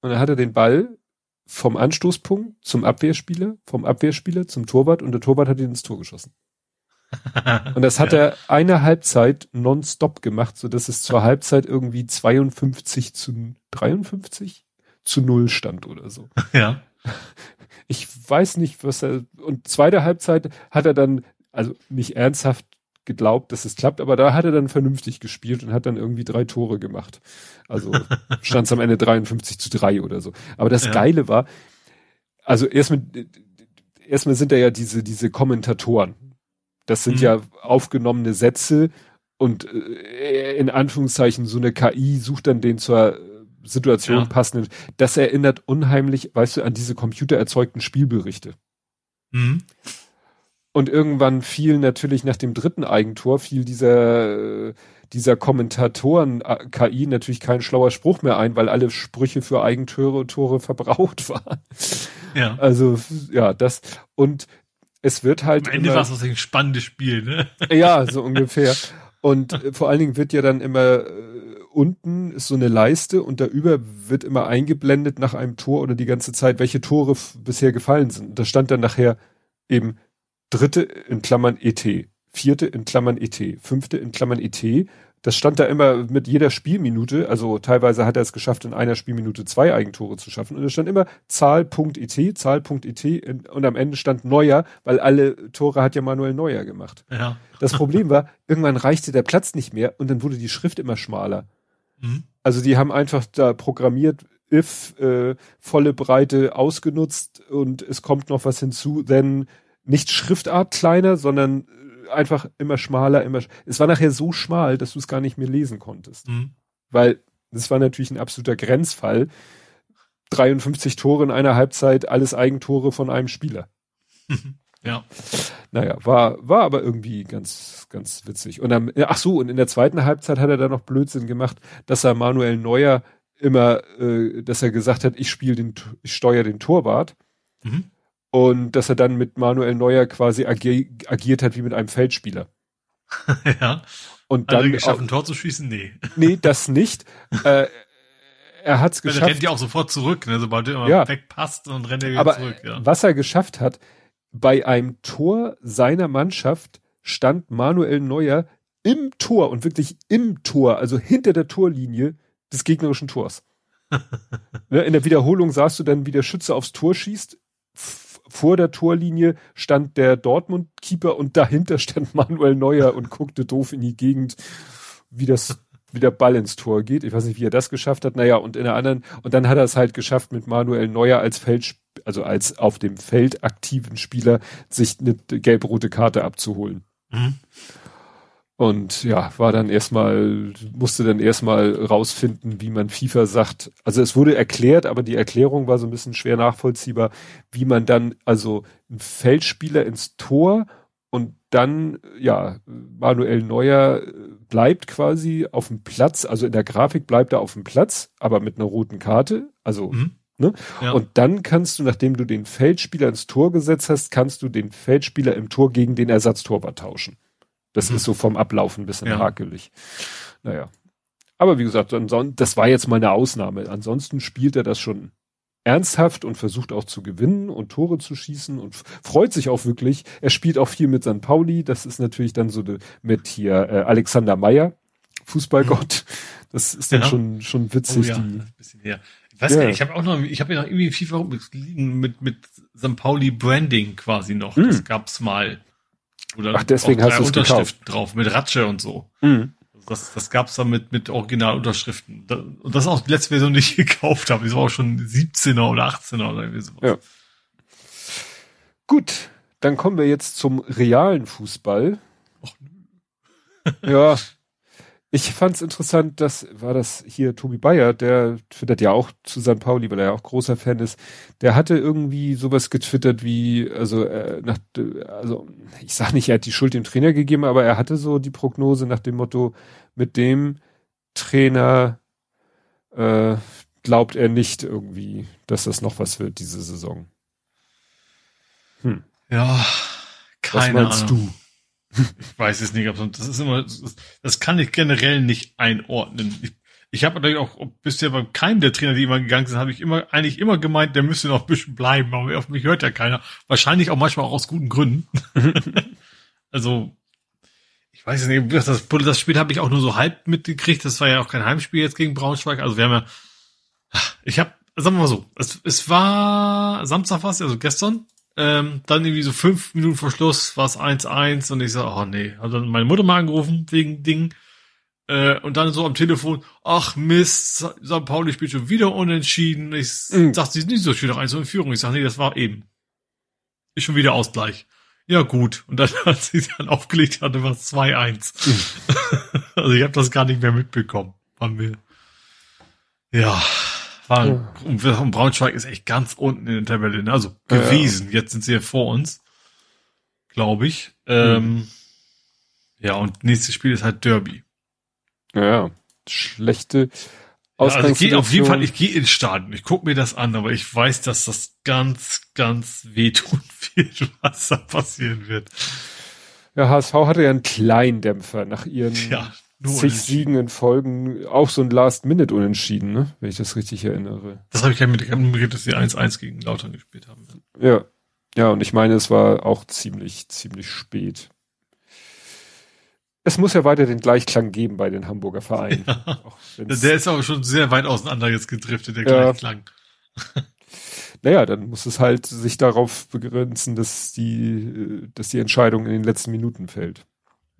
[SPEAKER 2] und dann hat er den Ball vom Anstoßpunkt zum Abwehrspieler, vom Abwehrspieler zum Torwart und der Torwart hat ihn ins Tor geschossen. und das hat ja. er eine Halbzeit nonstop gemacht, so dass es zur Halbzeit irgendwie 52 zu 53 zu null stand oder so.
[SPEAKER 3] Ja.
[SPEAKER 2] Ich weiß nicht, was er, und zweite Halbzeit hat er dann, also nicht ernsthaft geglaubt, dass es klappt, aber da hat er dann vernünftig gespielt und hat dann irgendwie drei Tore gemacht. Also stand es am Ende 53 zu drei oder so. Aber das ja. Geile war, also erstmal, erstmal sind da ja diese, diese Kommentatoren. Das sind mhm. ja aufgenommene Sätze und äh, in Anführungszeichen so eine KI sucht dann den zur Situation ja. passenden. Das erinnert unheimlich, weißt du, an diese computererzeugten Spielberichte. Mhm. Und irgendwann fiel natürlich nach dem dritten Eigentor fiel dieser dieser Kommentatoren äh, KI natürlich kein schlauer Spruch mehr ein, weil alle Sprüche für Eigentore Tore verbraucht waren.
[SPEAKER 3] Ja.
[SPEAKER 2] Also ja, das und es wird halt
[SPEAKER 3] am Ende war es ein spannendes Spiel, ne?
[SPEAKER 2] Ja, so ungefähr. Und äh, vor allen Dingen wird ja dann immer äh, unten ist so eine Leiste und da über wird immer eingeblendet nach einem Tor oder die ganze Zeit, welche Tore bisher gefallen sind. Und da stand dann nachher eben dritte in Klammern ET, vierte in Klammern ET, fünfte in Klammern ET. Das stand da immer mit jeder Spielminute, also teilweise hat er es geschafft, in einer Spielminute zwei Eigentore zu schaffen. Und es stand immer Zahl.et, Zahl.et und am Ende stand Neuer, weil alle Tore hat ja Manuel Neuer gemacht.
[SPEAKER 3] Ja.
[SPEAKER 2] Das Problem war, irgendwann reichte der Platz nicht mehr und dann wurde die Schrift immer schmaler. Mhm. Also die haben einfach da programmiert, if äh, volle Breite ausgenutzt und es kommt noch was hinzu, denn nicht Schriftart kleiner, sondern äh, einfach immer schmaler, immer. Es war nachher so schmal, dass du es gar nicht mehr lesen konntest. Mhm. Weil das war natürlich ein absoluter Grenzfall. 53 Tore in einer Halbzeit, alles Eigentore von einem Spieler.
[SPEAKER 3] Ja.
[SPEAKER 2] Naja, war, war aber irgendwie ganz, ganz witzig. Und dann, ach so, und in der zweiten Halbzeit hat er dann noch Blödsinn gemacht, dass er Manuel Neuer immer, äh, dass er gesagt hat, ich spiele den, ich steuere den Torwart. Mhm. Und dass er dann mit Manuel Neuer quasi agi agiert hat wie mit einem Feldspieler.
[SPEAKER 3] ja.
[SPEAKER 2] Und dann. Also
[SPEAKER 3] geschafft, ein Tor zu schießen? Nee.
[SPEAKER 2] Nee, das nicht. äh, er hat es geschafft. Er
[SPEAKER 3] rennt ja auch sofort zurück, ne? sobald er
[SPEAKER 2] ja.
[SPEAKER 3] wegpasst und rennt er
[SPEAKER 2] wieder Aber zurück. Ja. Was er geschafft hat, bei einem Tor seiner Mannschaft stand Manuel Neuer im Tor und wirklich im Tor, also hinter der Torlinie des gegnerischen Tors. ne, in der Wiederholung sahst du dann, wie der Schütze aufs Tor schießt. Vor der Torlinie stand der Dortmund-Keeper und dahinter stand Manuel Neuer und guckte doof in die Gegend, wie das wie der Ball ins Tor geht. Ich weiß nicht, wie er das geschafft hat. Naja, und in der anderen, und dann hat er es halt geschafft, mit Manuel Neuer als Feld, also als auf dem Feld aktiven Spieler, sich eine gelb-rote Karte abzuholen. Mhm. Und ja, war dann erstmal, musste dann erstmal rausfinden, wie man FIFA sagt. Also es wurde erklärt, aber die Erklärung war so ein bisschen schwer nachvollziehbar, wie man dann also einen Feldspieler ins Tor und dann, ja, Manuel Neuer bleibt quasi auf dem Platz, also in der Grafik bleibt er auf dem Platz, aber mit einer roten Karte, also, mhm. ne? Ja. Und dann kannst du, nachdem du den Feldspieler ins Tor gesetzt hast, kannst du den Feldspieler im Tor gegen den Ersatztorwart tauschen. Das mhm. ist so vom Ablauf ein bisschen ja. hakelig. Naja. Aber wie gesagt, das war jetzt mal eine Ausnahme. Ansonsten spielt er das schon ernsthaft und versucht auch zu gewinnen und Tore zu schießen und freut sich auch wirklich. Er spielt auch viel mit St. Pauli. Das ist natürlich dann so de, mit hier äh, Alexander Meyer, Fußballgott. Das ist dann ja. schon schon witzig. Oh, ja.
[SPEAKER 3] die, bisschen. Ich weiß ja. nicht, ich habe auch noch, ich habe ja noch irgendwie FIFA mit mit St. Pauli Branding quasi noch. Mhm. Das gab's mal.
[SPEAKER 2] Oder Ach, deswegen hast du Unterschriften
[SPEAKER 3] drauf mit Ratsche und so. Mhm. Das, das gab's dann mit, mit Originalunterschriften. Und das ist auch die letzte Version, die ich gekauft habe. Die war auch schon 17er oder 18er oder irgendwie sowas.
[SPEAKER 2] Ja. Gut, dann kommen wir jetzt zum realen Fußball. Och, ja, ich fand es interessant, dass war das hier Tobi Bayer, der twittert ja auch zu St. Pauli, weil er ja auch großer Fan ist. Der hatte irgendwie sowas getwittert wie, also äh, nach, also ich sag nicht, er hat die Schuld dem Trainer gegeben, aber er hatte so die Prognose nach dem Motto, mit dem Trainer äh, glaubt er nicht irgendwie, dass das noch was wird diese Saison.
[SPEAKER 3] Hm. Ja, keine was meinst Ahnung. du? Ich weiß es nicht, aber das ist immer, das, das kann ich generell nicht einordnen. Ich, ich habe natürlich auch bisher bei keinem der Trainer, die immer gegangen sind, habe ich immer eigentlich immer gemeint, der müsste noch ein bisschen bleiben, aber auf mich hört ja keiner. Wahrscheinlich auch manchmal auch aus guten Gründen. also ich weiß nicht, das, das Spiel habe ich auch nur so halb mitgekriegt. Das war ja auch kein Heimspiel jetzt gegen Braunschweig. Also wir haben ja, ich habe, sagen wir mal so, es, es war Samstag fast, also gestern. Ähm, dann irgendwie so fünf Minuten vor Schluss war es 1-1 und ich so, oh nee. Hat dann meine Mutter mal angerufen wegen Ding. Äh, und dann so am Telefon, ach Mist, St. Pauli spielt schon wieder unentschieden. Ich mhm. dachte, sie ist nicht so schön noch 1 in Führung. Ich sag, nee, das war eben. Ist schon wieder Ausgleich. Ja, gut. Und dann hat sie dann aufgelegt hatte, war es 2-1. Mhm. also ich habe das gar nicht mehr mitbekommen. Waren wir. Ja. War, und Braunschweig ist echt ganz unten in der Tabelle, ne? also gewesen. Ja. Jetzt sind sie ja vor uns, glaube ich. Ähm, mhm. Ja, und nächstes Spiel ist halt Derby.
[SPEAKER 2] Ja, schlechte
[SPEAKER 3] ja, also ich gehe auf jeden Fall, ich gehe ins Stadion, ich gucke mir das an, aber ich weiß, dass das ganz, ganz wehtun wird, was da passieren wird.
[SPEAKER 2] Ja, HSV hatte ja einen kleinen Dämpfer nach ihren ja, zig Siegen in Folgen, auch so ein Last-Minute-Unentschieden, ne? wenn ich das richtig erinnere.
[SPEAKER 3] Das habe ich ja mitgekriegt, dass sie 1-1 gegen Lautern gespielt haben.
[SPEAKER 2] Ja. Ja, und ich meine, es war auch ziemlich, ziemlich spät es muss ja weiter den Gleichklang geben bei den Hamburger Vereinen.
[SPEAKER 3] Ja. Der ist aber schon sehr weit auseinander jetzt gedriftet, der ja. Gleichklang.
[SPEAKER 2] naja, dann muss es halt sich darauf begrenzen, dass die, dass die Entscheidung in den letzten Minuten fällt.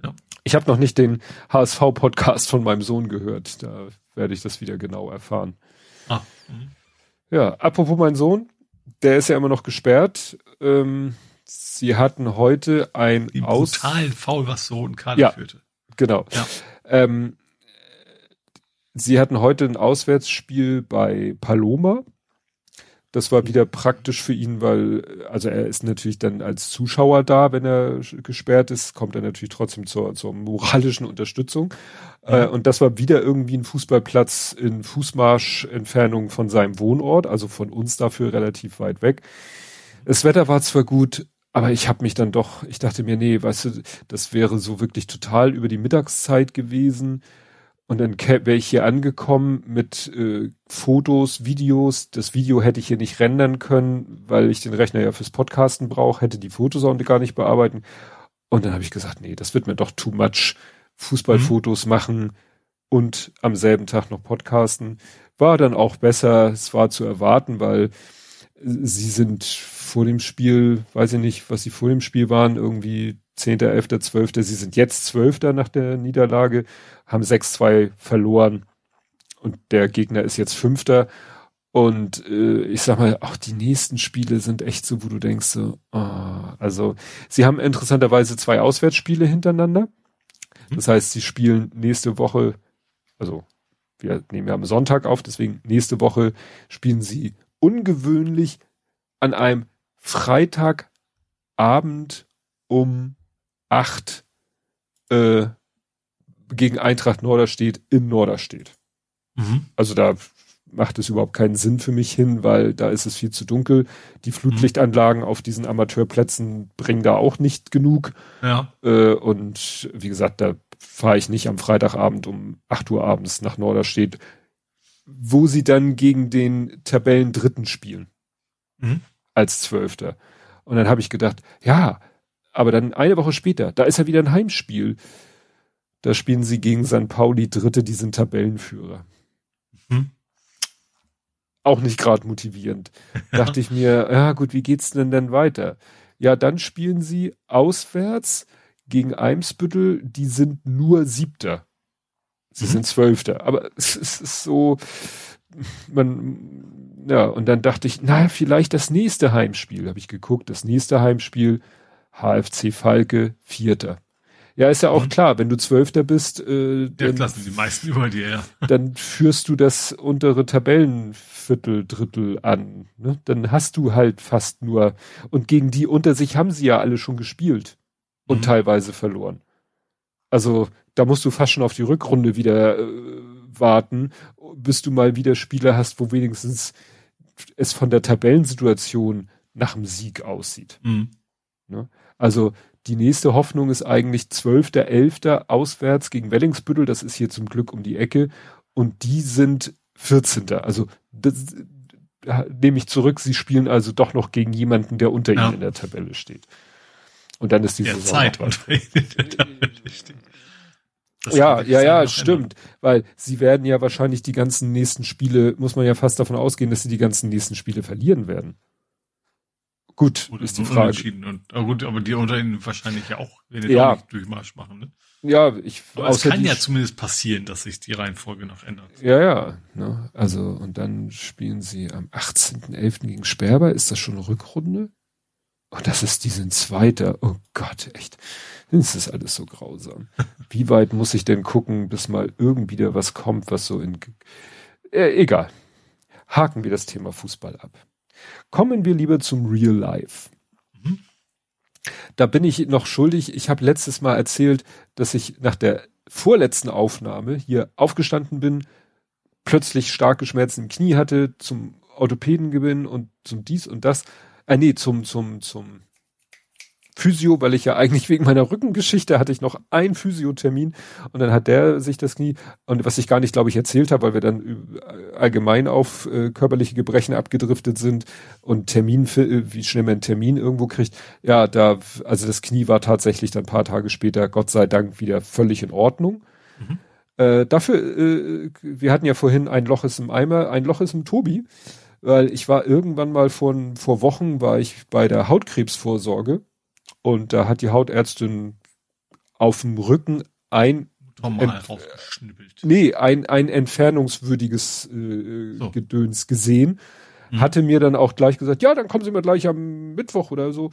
[SPEAKER 3] Ja.
[SPEAKER 2] Ich habe noch nicht den HSV-Podcast von meinem Sohn gehört. Da werde ich das wieder genau erfahren. Ah. Mhm. Ja, apropos mein Sohn, der ist ja immer noch gesperrt. Ähm, sie hatten heute ein
[SPEAKER 3] Die Aus brutal faul, was so ein Kader
[SPEAKER 2] ja, führte. Genau. Ja. Ähm, sie hatten heute ein Auswärtsspiel bei Paloma. Das war wieder praktisch für ihn, weil, also er ist natürlich dann als Zuschauer da, wenn er gesperrt ist, kommt er natürlich trotzdem zur, zur moralischen Unterstützung. Mhm. Äh, und das war wieder irgendwie ein Fußballplatz in Fußmarschentfernung von seinem Wohnort, also von uns dafür relativ weit weg. Das Wetter war zwar gut, aber ich habe mich dann doch, ich dachte mir, nee, weißt du, das wäre so wirklich total über die Mittagszeit gewesen. Und dann wäre ich hier angekommen mit äh, Fotos, Videos. Das Video hätte ich hier nicht rendern können, weil ich den Rechner ja fürs Podcasten brauche, hätte die Fotos auch gar nicht bearbeiten. Und dann habe ich gesagt, nee, das wird mir doch too much. Fußballfotos mhm. machen und am selben Tag noch podcasten. War dann auch besser, es war zu erwarten, weil sie sind vor dem Spiel, weiß ich nicht, was sie vor dem Spiel waren, irgendwie 10., 11., 12., sie sind jetzt 12. nach der Niederlage, haben 6-2 verloren und der Gegner ist jetzt Fünfter. Und äh, ich sag mal, auch die nächsten Spiele sind echt so, wo du denkst so, oh, also sie haben interessanterweise zwei Auswärtsspiele hintereinander. Mhm. Das heißt, sie spielen nächste Woche, also wir nehmen ja am Sonntag auf, deswegen nächste Woche spielen sie ungewöhnlich an einem Freitagabend um acht äh, gegen Eintracht Norderstedt in Norderstedt. Mhm. Also da macht es überhaupt keinen Sinn für mich hin, weil da ist es viel zu dunkel. Die Flutlichtanlagen mhm. auf diesen Amateurplätzen bringen da auch nicht genug.
[SPEAKER 3] Ja.
[SPEAKER 2] Äh, und wie gesagt, da fahre ich nicht am Freitagabend um 8 Uhr abends nach Norderstedt, wo sie dann gegen den Tabellendritten spielen. Mhm. Als Zwölfter. Und dann habe ich gedacht, ja, aber dann eine Woche später, da ist ja wieder ein Heimspiel. Da spielen sie gegen St. Pauli Dritte, die sind Tabellenführer. Mhm. Auch nicht gerade motivierend. Dachte ich mir, ja gut, wie geht's denn denn weiter? Ja, dann spielen sie auswärts gegen Eimsbüttel, die sind nur Siebter. Sie mhm. sind Zwölfter. Aber es, es ist so, man, ja, und dann dachte ich, na, vielleicht das nächste Heimspiel, habe ich geguckt, das nächste Heimspiel, HFC Falke, Vierter. Ja, ist ja auch mhm. klar, wenn du Zwölfter bist, äh,
[SPEAKER 3] dann, lassen die meisten über dir, ja.
[SPEAKER 2] Dann führst du das untere Tabellenviertel, Drittel an. Ne? Dann hast du halt fast nur, und gegen die unter sich haben sie ja alle schon gespielt und mhm. teilweise verloren. Also da musst du fast schon auf die Rückrunde wieder äh, warten, bis du mal wieder Spieler hast, wo wenigstens es von der Tabellensituation nach dem Sieg aussieht. Mhm. Ne? Also die nächste Hoffnung ist eigentlich 12.11. auswärts gegen Wellingsbüttel. Das ist hier zum Glück um die Ecke. Und die sind 14. Also das nehme ich zurück. Sie spielen also doch noch gegen jemanden, der unter ja. ihnen in der Tabelle steht. Und dann ist die
[SPEAKER 3] der Saison Zeit unter ihnen in der Tabelle
[SPEAKER 2] steht. ja, ja, ja, stimmt. Ändern. Weil sie werden ja wahrscheinlich die ganzen nächsten Spiele, muss man ja fast davon ausgehen, dass sie die ganzen nächsten Spiele verlieren werden. Gut,
[SPEAKER 3] Oder ist die Frage. Und, aber gut, aber die unter ihnen wahrscheinlich ja auch,
[SPEAKER 2] wenn die ja.
[SPEAKER 3] Durchmarsch machen, ne?
[SPEAKER 2] Ja, ich.
[SPEAKER 3] Aber es kann ja zumindest passieren, dass sich die Reihenfolge noch ändert.
[SPEAKER 2] Ja, ja. Ne? Also, und dann spielen sie am 18.11. gegen Sperber. Ist das schon eine Rückrunde? Und oh, das ist, die sind Zweiter. Oh Gott, echt. Das ist alles so grausam. Wie weit muss ich denn gucken, bis mal irgendwie da was kommt, was so in, äh, egal. Haken wir das Thema Fußball ab. Kommen wir lieber zum Real Life. Mhm. Da bin ich noch schuldig. Ich habe letztes Mal erzählt, dass ich nach der vorletzten Aufnahme hier aufgestanden bin, plötzlich starke Schmerzen im Knie hatte, zum Orthopäden gewinn und zum dies und das. Äh, nee, zum, zum, zum Physio, weil ich ja eigentlich wegen meiner Rückengeschichte hatte ich noch einen Physiothermin und dann hat der sich das Knie und was ich gar nicht, glaube ich, erzählt habe, weil wir dann allgemein auf äh, körperliche Gebrechen abgedriftet sind und Termin, für, äh, wie schnell man einen Termin irgendwo kriegt. Ja, da, also das Knie war tatsächlich dann ein paar Tage später, Gott sei Dank, wieder völlig in Ordnung. Mhm. Äh, dafür, äh, wir hatten ja vorhin ein Loch ist im Eimer, ein Loch ist im Tobi, weil ich war irgendwann mal vor, vor Wochen war ich bei der Hautkrebsvorsorge und da hat die Hautärztin auf dem Rücken ein
[SPEAKER 3] normal raufgeschnippelt.
[SPEAKER 2] Nee, ein, ein entfernungswürdiges äh, so. Gedöns gesehen. Mhm. Hatte mir dann auch gleich gesagt, ja, dann kommen Sie mal gleich am Mittwoch oder so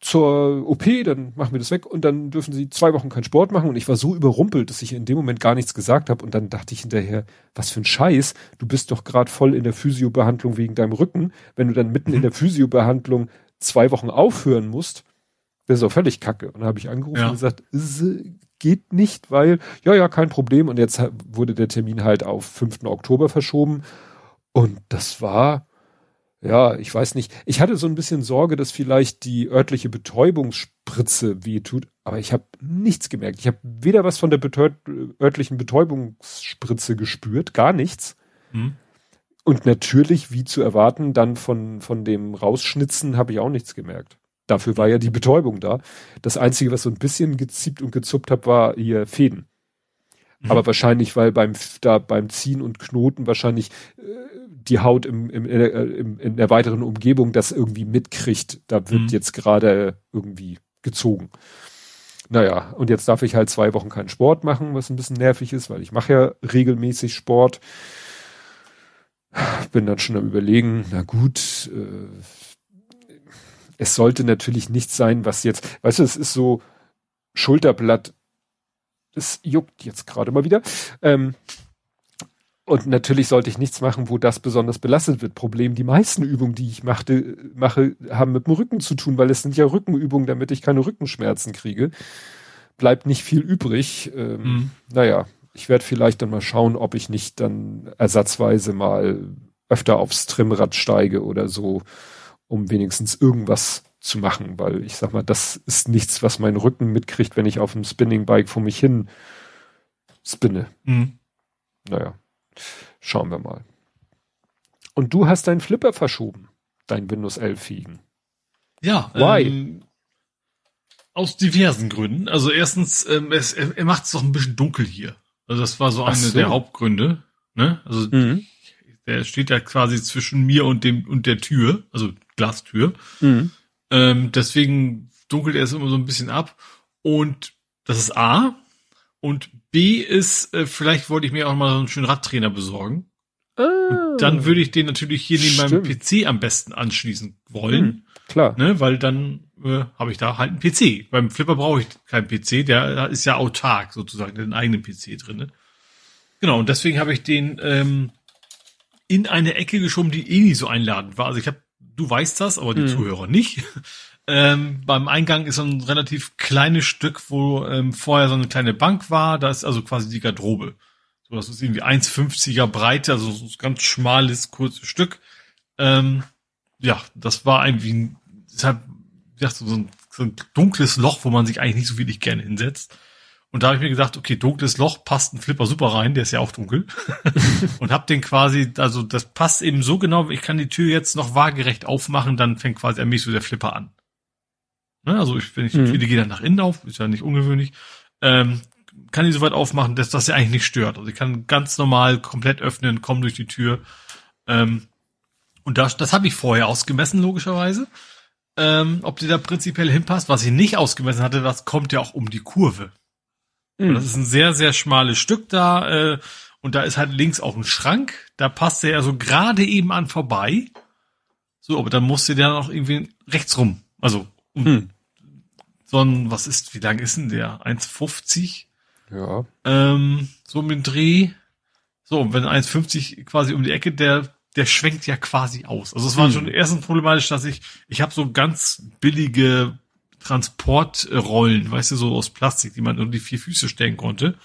[SPEAKER 2] zur OP, dann machen wir das weg und dann dürfen sie zwei Wochen keinen Sport machen. Und ich war so überrumpelt, dass ich in dem Moment gar nichts gesagt habe. Und dann dachte ich hinterher, was für ein Scheiß, du bist doch gerade voll in der Physiobehandlung wegen deinem Rücken. Wenn du dann mitten mhm. in der Physiobehandlung zwei Wochen aufhören musst, das ist doch völlig kacke. Und dann habe ich angerufen ja. und gesagt, geht nicht, weil, ja, ja, kein Problem. Und jetzt wurde der Termin halt auf 5. Oktober verschoben. Und das war, ja, ich weiß nicht. Ich hatte so ein bisschen Sorge, dass vielleicht die örtliche Betäubungsspritze wehtut, aber ich habe nichts gemerkt. Ich habe weder was von der Betäub örtlichen Betäubungsspritze gespürt, gar nichts. Hm. Und natürlich, wie zu erwarten, dann von, von dem Rausschnitzen habe ich auch nichts gemerkt. Dafür war ja die Betäubung da. Das Einzige, was so ein bisschen geziebt und gezuppt hat, war hier Fäden. Mhm. Aber wahrscheinlich, weil beim, da beim Ziehen und Knoten wahrscheinlich äh, die Haut im, im, äh, im, in der weiteren Umgebung das irgendwie mitkriegt. Da wird mhm. jetzt gerade irgendwie gezogen. Naja, und jetzt darf ich halt zwei Wochen keinen Sport machen, was ein bisschen nervig ist, weil ich mache ja regelmäßig Sport. Bin dann schon am überlegen, na gut, äh, es sollte natürlich nicht sein, was jetzt, weißt du, es ist so Schulterblatt, es juckt jetzt gerade mal wieder. Ähm, und natürlich sollte ich nichts machen, wo das besonders belastet wird. Problem, die meisten Übungen, die ich machte, mache, haben mit dem Rücken zu tun, weil es sind ja Rückenübungen, damit ich keine Rückenschmerzen kriege. Bleibt nicht viel übrig. Ähm, mhm. Naja, ich werde vielleicht dann mal schauen, ob ich nicht dann ersatzweise mal öfter aufs Trimmrad steige oder so um wenigstens irgendwas zu machen, weil ich sag mal, das ist nichts, was mein Rücken mitkriegt, wenn ich auf dem Spinning-Bike vor mich hin spinne. Mhm. Naja, schauen wir mal. Und du hast deinen Flipper verschoben, dein Windows 11 Fliegen.
[SPEAKER 3] Ja, Why? Ähm, aus diversen Gründen. Also erstens, ähm, es, er, er macht es doch ein bisschen dunkel hier. Also das war so eine so. der Hauptgründe. Ne? Also mhm. der steht ja quasi zwischen mir und dem und der Tür, also Glastür. Mhm. Ähm, deswegen dunkelt er es immer so ein bisschen ab. Und das ist A. Und B ist, äh, vielleicht wollte ich mir auch mal so einen schönen Radtrainer besorgen. Oh. Und dann würde ich den natürlich hier neben Stimmt. meinem PC am besten anschließen wollen. Hm,
[SPEAKER 2] klar.
[SPEAKER 3] Ne, weil dann äh, habe ich da halt einen PC. Beim Flipper brauche ich keinen PC, der ist ja autark sozusagen, den eigenen PC drin. Genau, und deswegen habe ich den ähm, in eine Ecke geschoben, die eh nicht so einladend war. Also ich habe du weißt das, aber die hm. Zuhörer nicht. Ähm, beim Eingang ist so ein relativ kleines Stück, wo ähm, vorher so eine kleine Bank war. Da ist also quasi die Garderobe. So, das ist irgendwie 1,50er Breite, also so ein ganz schmales, kurzes Stück. Ähm, ja, das war irgendwie, deshalb, ja, so ein, so ein dunkles Loch, wo man sich eigentlich nicht so wirklich gerne hinsetzt. Und da habe ich mir gesagt, okay, dunkles Loch passt ein Flipper super rein, der ist ja auch dunkel. und hab den quasi, also das passt eben so genau, ich kann die Tür jetzt noch waagerecht aufmachen, dann fängt quasi an mich so der Flipper an. Ne? Also ich, wenn ich mhm. die gehen dann nach innen auf, ist ja nicht ungewöhnlich, ähm, kann die so weit aufmachen, dass das ja eigentlich nicht stört. Also ich kann ganz normal komplett öffnen, kommen durch die Tür. Ähm, und das, das habe ich vorher ausgemessen, logischerweise. Ähm, ob die da prinzipiell hinpasst. Was ich nicht ausgemessen hatte, das kommt ja auch um die Kurve. Mhm. Das ist ein sehr, sehr schmales Stück da. Äh, und da ist halt links auch ein Schrank. Da passt der ja so gerade eben an vorbei. So, aber dann musst du der noch irgendwie rechts rum. Also, um, mhm. so ein, was ist, wie lang ist denn der? 1,50?
[SPEAKER 2] Ja.
[SPEAKER 3] Ähm, so mit Dreh. So, und wenn 1,50 quasi um die Ecke, der, der schwenkt ja quasi aus. Also es war mhm. schon erstens problematisch, dass ich, ich habe so ganz billige Transportrollen, weißt du, so aus Plastik, die man unter die vier Füße stellen konnte.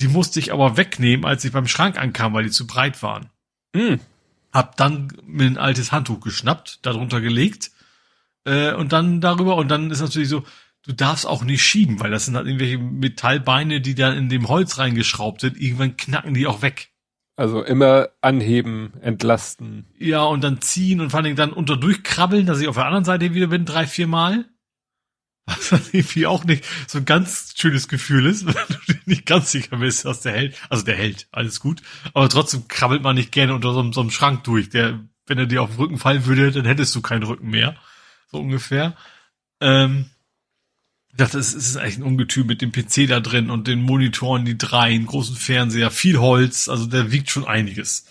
[SPEAKER 3] Die musste ich aber wegnehmen, als ich beim Schrank ankam, weil die zu breit waren. Mhm. Hab dann mir ein altes Handtuch geschnappt, darunter gelegt äh, und dann darüber und dann ist natürlich so, du darfst auch nicht schieben, weil das sind halt irgendwelche Metallbeine, die dann in dem Holz reingeschraubt sind. Irgendwann knacken die auch weg.
[SPEAKER 2] Also immer anheben, entlasten.
[SPEAKER 3] Ja, und dann ziehen und vor allen Dingen dann unter durchkrabbeln, dass ich auf der anderen Seite wieder bin, drei, vier Mal. Was dann irgendwie auch nicht so ein ganz schönes Gefühl ist, wenn du nicht ganz sicher bist, dass der hält. Also der hält, alles gut. Aber trotzdem krabbelt man nicht gerne unter so, so einem Schrank durch. Der, wenn er dir auf den Rücken fallen würde, dann hättest du keinen Rücken mehr. So ungefähr. Ähm, Ich dachte, es ist eigentlich ein Ungetüm mit dem PC da drin und den Monitoren, die dreien, großen Fernseher, viel Holz, also der wiegt schon einiges.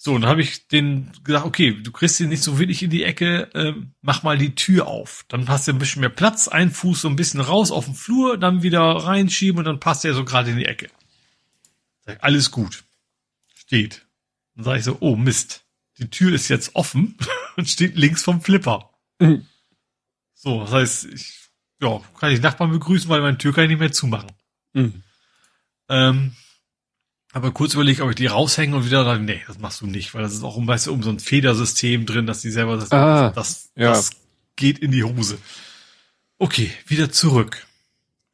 [SPEAKER 3] So, und dann habe ich den gesagt, okay, du kriegst ihn nicht so wenig in die Ecke, äh, mach mal die Tür auf. Dann hast du ein bisschen mehr Platz, ein Fuß so ein bisschen raus auf den Flur, dann wieder reinschieben und dann passt er so gerade in die Ecke. Sag, alles gut. Steht. Dann sage ich so, oh Mist, die Tür ist jetzt offen und steht links vom Flipper. Mhm. So, das heißt, ich ja, kann ich Nachbarn begrüßen, weil meine Tür kann ich nicht mehr zumachen. Mhm. Ähm, aber kurz überlegt, ob ich die raushänge und wieder sage, nee, das machst du nicht, weil das ist auch um, weißt du, um so ein Federsystem drin, dass die selber das, ah, das, ja. das geht in die Hose. Okay, wieder zurück.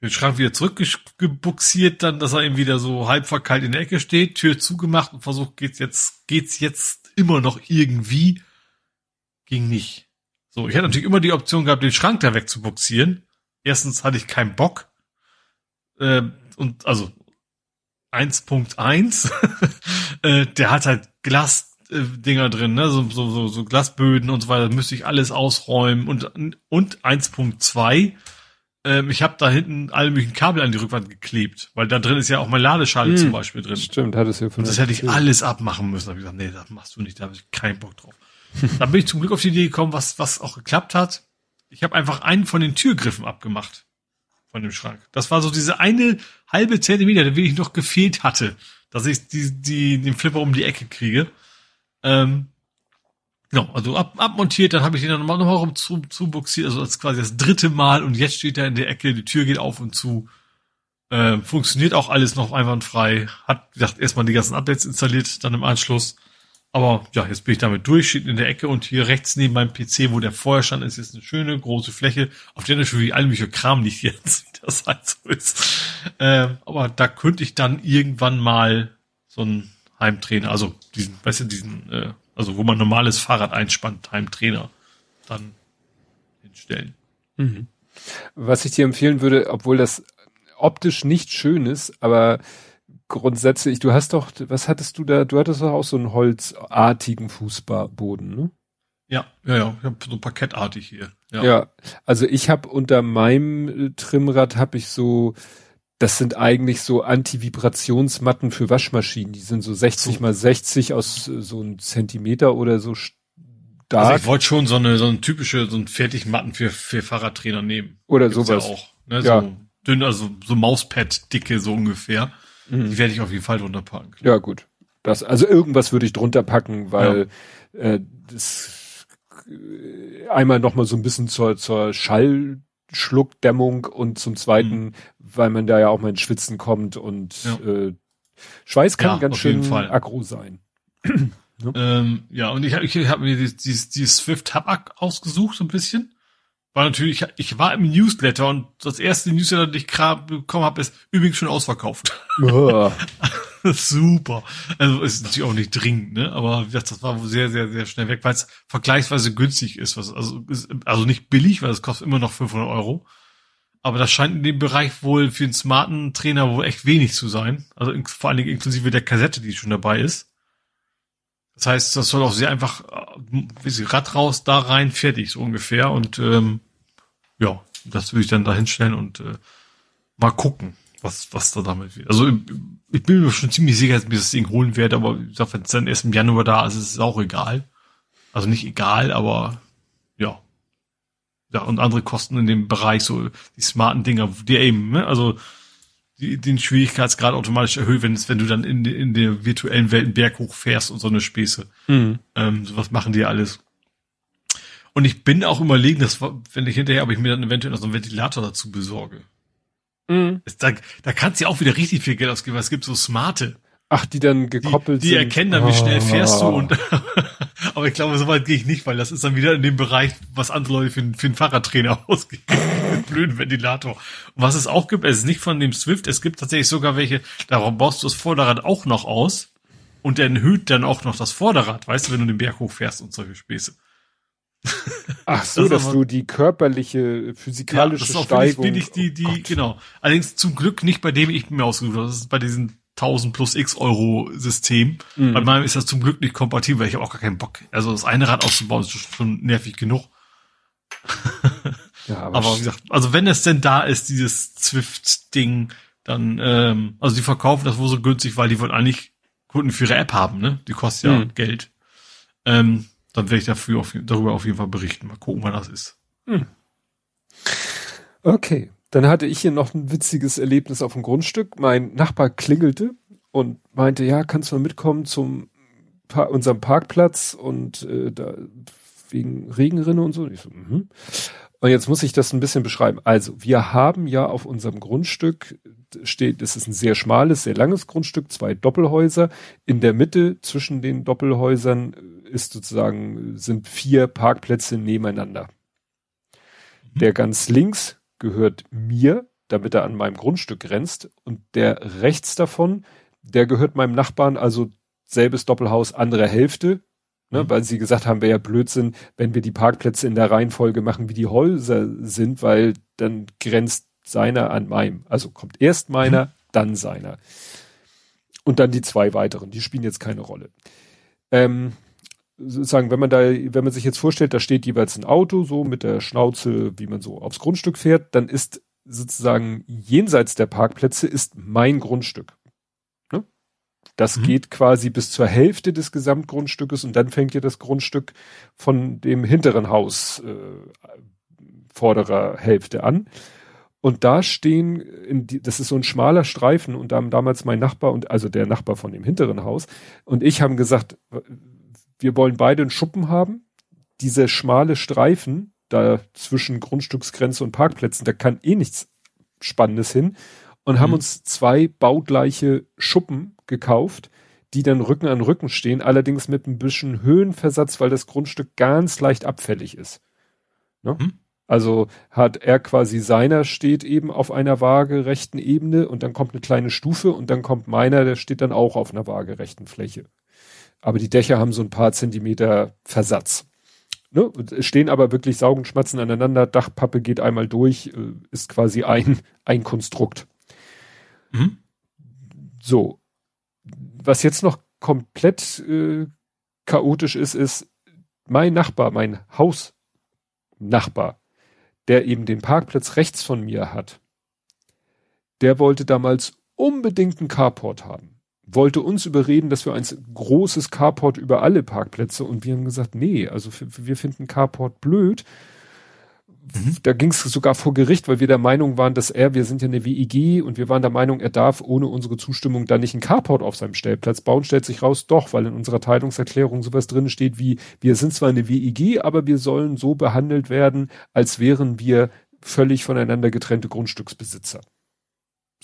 [SPEAKER 3] Den Schrank wieder zurückgebuxiert, dann, dass er eben wieder so halb verkeilt in der Ecke steht, Tür zugemacht und versucht, geht's jetzt, geht's jetzt immer noch irgendwie. Ging nicht. So, ich hatte natürlich immer die Option gehabt, den Schrank da wegzubuxieren. Erstens hatte ich keinen Bock. Äh, und, also, 1.1, äh, der hat halt Glasdinger drin, ne, so, so, so, so Glasböden und so weiter, müsste ich alles ausräumen und, und 1.2, ähm, ich habe da hinten alle möglichen Kabel an die Rückwand geklebt, weil da drin ist ja auch mein Ladeschale hm, zum Beispiel drin.
[SPEAKER 2] Stimmt, hattest du ja
[SPEAKER 3] Und das hätte ich alles abmachen müssen. Da habe ich gesagt, nee, das machst du nicht, da habe ich keinen Bock drauf. da bin ich zum Glück auf die Idee gekommen, was, was auch geklappt hat. Ich habe einfach einen von den Türgriffen abgemacht von dem Schrank. Das war so diese eine halbe Zentimeter, der wirklich noch gefehlt hatte, dass ich die, die, den Flipper um die Ecke kriege. Ähm, ja, also ab, abmontiert, dann habe ich den dann nochmal noch rum zu, zu buxiert, also das quasi das dritte Mal und jetzt steht er in der Ecke, die Tür geht auf und zu. Äh, funktioniert auch alles noch einwandfrei. Hat, wie gesagt, erstmal die ganzen Updates installiert, dann im Anschluss. Aber ja, jetzt bin ich damit durch, steht in der Ecke und hier rechts neben meinem PC, wo der vorher stand, ist jetzt eine schöne große Fläche, auf der natürlich all mögliche Kram liegt jetzt, wie das halt so ist. Ähm, aber da könnte ich dann irgendwann mal so einen Heimtrainer, also diesen, weißt du, diesen, äh, also wo man normales Fahrrad einspannt, Heimtrainer, dann hinstellen.
[SPEAKER 2] Mhm. Was ich dir empfehlen würde, obwohl das optisch nicht schön ist, aber grundsätzlich, du hast doch, was hattest du da, du hattest doch auch so einen holzartigen Fußboden, ne?
[SPEAKER 3] Ja, ja, ja, ich habe so parkettartig hier.
[SPEAKER 2] Ja, ja also ich habe unter meinem äh, Trimmrad habe ich so, das sind eigentlich so Anti-Vibrationsmatten für Waschmaschinen. Die sind so 60 so. mal 60 aus äh, so ein Zentimeter oder so stark. Also
[SPEAKER 3] ich wollte schon so eine so eine typische so ein Fertigmatten für für Fahrradtrainer nehmen.
[SPEAKER 2] Oder Gibt's sowas.
[SPEAKER 3] Ja auch, ne? Ja. So dünn, also so Mauspad-Dicke so ungefähr. Mhm. Die werde ich auf jeden Fall drunter packen.
[SPEAKER 2] Ja, gut. Das, also irgendwas würde ich drunter packen, weil ja. äh, das äh, einmal nochmal so ein bisschen zur, zur Schallschluckdämmung und zum zweiten, mhm. weil man da ja auch mal ins Schwitzen kommt und ja. äh, Schweiß kann ja, ganz schön aggro sein.
[SPEAKER 3] ne? ähm, ja, und ich habe ich hab mir dieses, dieses, dieses Swift Hub ausgesucht, so ein bisschen. War natürlich, ich war im Newsletter und das erste Newsletter, das ich bekommen habe, ist übrigens schon ausverkauft. Oh. Super. Also ist natürlich auch nicht dringend, ne? Aber das war sehr, sehr, sehr schnell weg, weil es vergleichsweise günstig ist. Was, also, ist, also nicht billig, weil es kostet immer noch 500 Euro. Aber das scheint in dem Bereich wohl für einen smarten Trainer wohl echt wenig zu sein. Also in, vor allen Dingen inklusive der Kassette, die schon dabei ist. Das heißt, das soll auch sehr einfach, äh, wie sie Rad raus, da rein, fertig, so ungefähr. Und ähm, ja, das würde ich dann da hinstellen und äh, mal gucken, was, was da damit wird. Also ich bin mir schon ziemlich sicher, dass ich das Ding holen werde, aber ich sag, wenn es dann erst im Januar da ist, ist es auch egal. Also nicht egal, aber ja. Ja, und andere Kosten in dem Bereich, so die smarten Dinger, die eben, ne? Also die, den Schwierigkeitsgrad automatisch erhöht, wenn, es, wenn du dann in, in der virtuellen Welt einen Berg hochfährst und so eine Späße. Mhm. Ähm, sowas machen die alles. Und ich bin auch überlegen, dass, wenn ich hinterher, ob ich mir dann eventuell noch so einen Ventilator dazu besorge. Mhm. Da, da kannst du ja auch wieder richtig viel Geld ausgeben, weil es gibt so smarte.
[SPEAKER 2] Ach, die dann gekoppelt
[SPEAKER 3] die, die sind. Die erkennen dann, wie schnell fährst du und, aber ich glaube, so weit gehe ich nicht, weil das ist dann wieder in dem Bereich, was andere Leute für, für einen Fahrradtrainer ausgeben. blöden Ventilator. Und was es auch gibt, es ist nicht von dem Swift, es gibt tatsächlich sogar welche, da baust du das Vorderrad auch noch aus und der erhöht dann auch noch das Vorderrad, weißt du, wenn du den Berg hochfährst und solche Späße.
[SPEAKER 2] Ach so, das dass du die körperliche, physikalische ja, das Steigung.
[SPEAKER 3] Bin ich die, die, oh genau. Allerdings zum Glück nicht bei dem ich mir ausgesucht habe. Das ist bei diesen 1000 plus X Euro System. Mhm. Bei meinem ist das zum Glück nicht kompatibel, weil ich habe auch gar keinen Bock. Also das eine Rad auszubauen ist schon nervig genug. Ja, aber, aber wie gesagt, also wenn es denn da ist, dieses Zwift-Ding, dann, ähm, also die verkaufen das wohl so günstig, weil die wollen eigentlich Kunden für ihre App haben, ne? Die kostet ja hm. Geld. Ähm, dann werde ich dafür auf, darüber auf jeden Fall berichten. Mal gucken, wann das ist. Hm.
[SPEAKER 2] Okay. Dann hatte ich hier noch ein witziges Erlebnis auf dem Grundstück. Mein Nachbar klingelte und meinte, ja, kannst du mal mitkommen zum pa unserem Parkplatz und äh, da wegen Regenrinne und so. Und so, mhm. Und jetzt muss ich das ein bisschen beschreiben. Also, wir haben ja auf unserem Grundstück steht, es ist ein sehr schmales, sehr langes Grundstück, zwei Doppelhäuser. In der Mitte zwischen den Doppelhäusern ist sozusagen, sind vier Parkplätze nebeneinander. Mhm. Der ganz links gehört mir, damit er an meinem Grundstück grenzt. Und der rechts davon, der gehört meinem Nachbarn, also selbes Doppelhaus, andere Hälfte. Ne, mhm. Weil sie gesagt haben, wäre ja Blödsinn, wenn wir die Parkplätze in der Reihenfolge machen, wie die Häuser sind, weil dann grenzt seiner an meinem. Also kommt erst meiner, mhm. dann seiner. Und dann die zwei weiteren, die spielen jetzt keine Rolle. Ähm, sozusagen, wenn man da, wenn man sich jetzt vorstellt, da steht jeweils ein Auto, so mit der Schnauze, wie man so aufs Grundstück fährt, dann ist sozusagen jenseits der Parkplätze ist mein Grundstück. Ne? Das mhm. geht quasi bis zur Hälfte des Gesamtgrundstückes und dann fängt ja das Grundstück von dem hinteren Haus äh, vorderer Hälfte an. Und da stehen, die, das ist so ein schmaler Streifen und da haben damals mein Nachbar und also der Nachbar von dem hinteren Haus und ich haben gesagt, wir wollen beide einen Schuppen haben. Dieser schmale Streifen da zwischen Grundstücksgrenze und Parkplätzen, da kann eh nichts Spannendes hin und mhm. haben uns zwei baugleiche Schuppen gekauft, die dann Rücken an Rücken stehen, allerdings mit ein bisschen Höhenversatz, weil das Grundstück ganz leicht abfällig ist. Ne? Mhm. Also hat er quasi seiner steht eben auf einer waagerechten Ebene und dann kommt eine kleine Stufe und dann kommt meiner, der steht dann auch auf einer waagerechten Fläche. Aber die Dächer haben so ein paar Zentimeter Versatz. Ne? Stehen aber wirklich saugen, schmatzen aneinander, Dachpappe geht einmal durch, äh, ist quasi ein, ein Konstrukt. Mhm. So. Was jetzt noch komplett äh, chaotisch ist, ist mein Nachbar, mein Hausnachbar, der eben den Parkplatz rechts von mir hat, der wollte damals unbedingt einen Carport haben. Wollte uns überreden, dass wir ein großes Carport über alle Parkplätze und wir haben gesagt, nee, also wir finden Carport blöd. Mhm. Da ging es sogar vor Gericht, weil wir der Meinung waren, dass er, wir sind ja eine WIG und wir waren der Meinung, er darf ohne unsere Zustimmung da nicht einen Carport auf seinem Stellplatz bauen. Stellt sich raus, doch, weil in unserer Teilungserklärung sowas drin steht wie, wir sind zwar eine WIG, aber wir sollen so behandelt werden, als wären wir völlig voneinander getrennte Grundstücksbesitzer.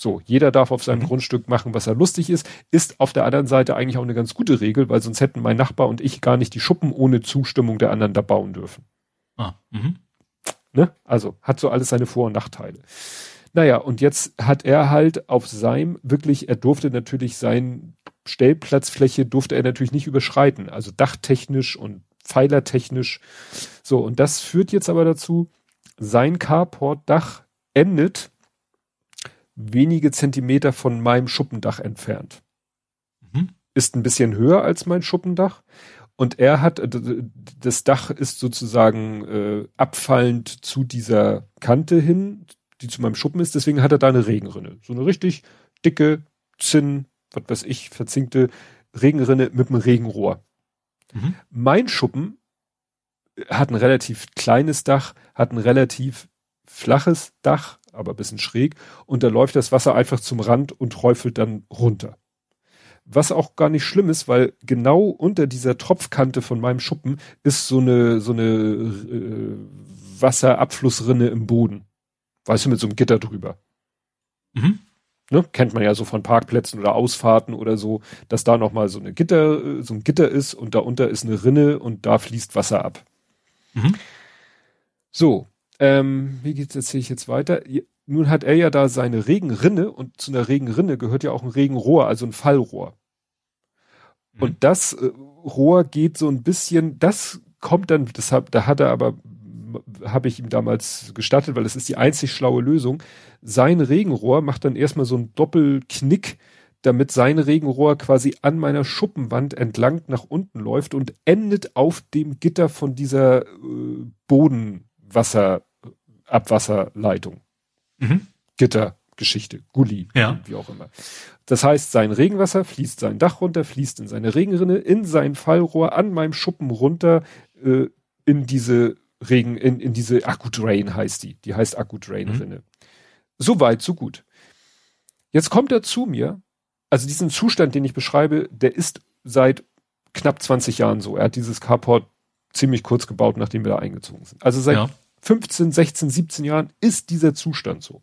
[SPEAKER 2] So, jeder darf auf seinem mhm. Grundstück machen, was er lustig ist, ist auf der anderen Seite eigentlich auch eine ganz gute Regel, weil sonst hätten mein Nachbar und ich gar nicht die Schuppen ohne Zustimmung der anderen da bauen dürfen. Ah, mhm. Ne? Also hat so alles seine Vor- und Nachteile. Naja, und jetzt hat er halt auf seinem wirklich, er durfte natürlich sein Stellplatzfläche durfte er natürlich nicht überschreiten, also dachtechnisch und pfeilertechnisch. So, und das führt jetzt aber dazu, sein Carport-Dach endet wenige Zentimeter von meinem Schuppendach entfernt. Mhm. Ist ein bisschen höher als mein Schuppendach und er hat, das Dach ist sozusagen äh, abfallend zu dieser Kante hin, die zu meinem Schuppen ist. Deswegen hat er da eine Regenrinne. So eine richtig dicke, Zinn, was weiß ich, verzinkte Regenrinne mit einem Regenrohr. Mhm. Mein Schuppen hat ein relativ kleines Dach, hat ein relativ flaches Dach, aber bisschen schräg. Und da läuft das Wasser einfach zum Rand und träufelt dann runter. Was auch gar nicht schlimm ist, weil genau unter dieser Tropfkante von meinem Schuppen ist so eine, so eine äh, Wasserabflussrinne im Boden. Weißt du, mit so einem Gitter drüber. Mhm. Ne? Kennt man ja so von Parkplätzen oder Ausfahrten oder so, dass da nochmal so eine Gitter, äh, so ein Gitter ist und darunter ist eine Rinne und da fließt Wasser ab. Mhm. So, ähm, wie geht's, erzähle ich jetzt weiter? Nun hat er ja da seine Regenrinne und zu einer Regenrinne gehört ja auch ein Regenrohr, also ein Fallrohr. Mhm. Und das äh, Rohr geht so ein bisschen, das kommt dann, deshalb, da hat er aber, habe ich ihm damals gestattet, weil das ist die einzig schlaue Lösung. Sein Regenrohr macht dann erstmal so einen Doppelknick, damit sein Regenrohr quasi an meiner Schuppenwand entlang nach unten läuft und endet auf dem Gitter von dieser äh, Bodenwasser Abwasserleitung. Mhm. Gittergeschichte, Gully,
[SPEAKER 3] ja.
[SPEAKER 2] wie auch immer. Das heißt, sein Regenwasser fließt sein Dach runter, fließt in seine Regenrinne, in sein Fallrohr, an meinem Schuppen runter, äh, in diese Regen, in, in diese Akku-Drain heißt die. Die heißt Akku-Drain-Rinne. Mhm. So weit, so gut. Jetzt kommt er zu mir, also diesen Zustand, den ich beschreibe, der ist seit knapp 20 Jahren so. Er hat dieses Carport ziemlich kurz gebaut, nachdem wir da eingezogen sind. Also seit ja. 15, 16, 17 Jahren ist dieser Zustand so.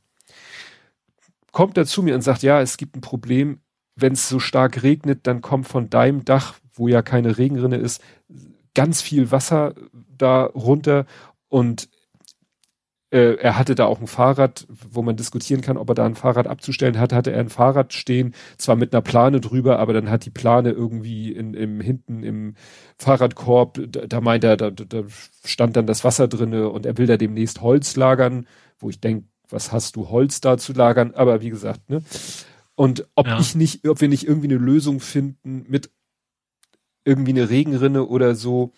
[SPEAKER 2] Kommt er zu mir und sagt, ja, es gibt ein Problem, wenn es so stark regnet, dann kommt von deinem Dach, wo ja keine Regenrinne ist, ganz viel Wasser da runter und äh, er hatte da auch ein Fahrrad, wo man diskutieren kann, ob er da ein Fahrrad abzustellen hat, hatte er ein Fahrrad stehen, zwar mit einer Plane drüber, aber dann hat die Plane irgendwie in, im hinten im Fahrradkorb, da, da meint er, da, da stand dann das Wasser drinne und er will da demnächst Holz lagern, wo ich denke, was hast du Holz da zu lagern? Aber wie gesagt, ne? Und ob ja. ich nicht, ob wir nicht irgendwie eine Lösung finden mit irgendwie eine Regenrinne oder so,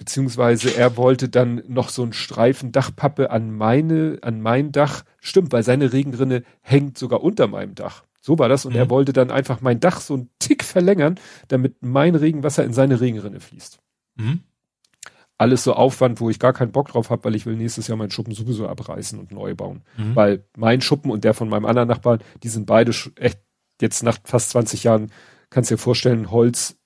[SPEAKER 2] beziehungsweise er wollte dann noch so einen Streifen Dachpappe an meine, an mein Dach. Stimmt, weil seine Regenrinne hängt sogar unter meinem Dach. So war das und mhm. er wollte dann einfach mein Dach so einen Tick verlängern, damit mein Regenwasser in seine Regenrinne fließt. Mhm. Alles so Aufwand, wo ich gar keinen Bock drauf habe, weil ich will nächstes Jahr meinen Schuppen sowieso abreißen und neu bauen. Mhm. Weil mein Schuppen und der von meinem anderen Nachbarn, die sind beide echt jetzt nach fast 20 Jahren, kannst dir vorstellen, Holz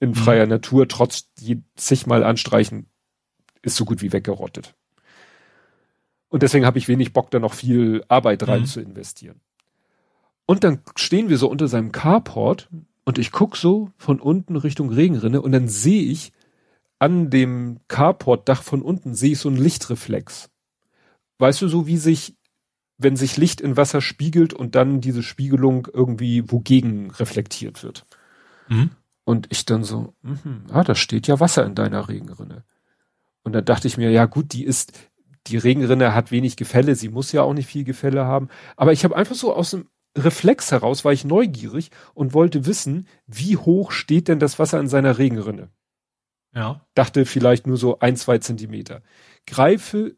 [SPEAKER 2] in mhm. freier mhm. Natur, trotz zigmal anstreichen, ist so gut wie weggerottet. Und deswegen habe ich wenig Bock, da noch viel Arbeit rein mhm. zu investieren. Und dann stehen wir so unter seinem Carport und ich guck so von unten Richtung Regenrinne und dann sehe ich an dem Carport-Dach von unten sehe ich so einen Lichtreflex. Weißt du, so wie sich, wenn sich Licht in Wasser spiegelt und dann diese Spiegelung irgendwie wogegen reflektiert wird. Mhm. Und ich dann so, mh, ah, da steht ja Wasser in deiner Regenrinne. Und dann dachte ich mir, ja gut, die ist, die Regenrinne hat wenig Gefälle, sie muss ja auch nicht viel Gefälle haben. Aber ich habe einfach so aus dem Reflex heraus, war ich neugierig und wollte wissen, wie hoch steht denn das Wasser in seiner Regenrinne?
[SPEAKER 3] Ja.
[SPEAKER 2] Dachte vielleicht nur so ein, zwei Zentimeter. Greife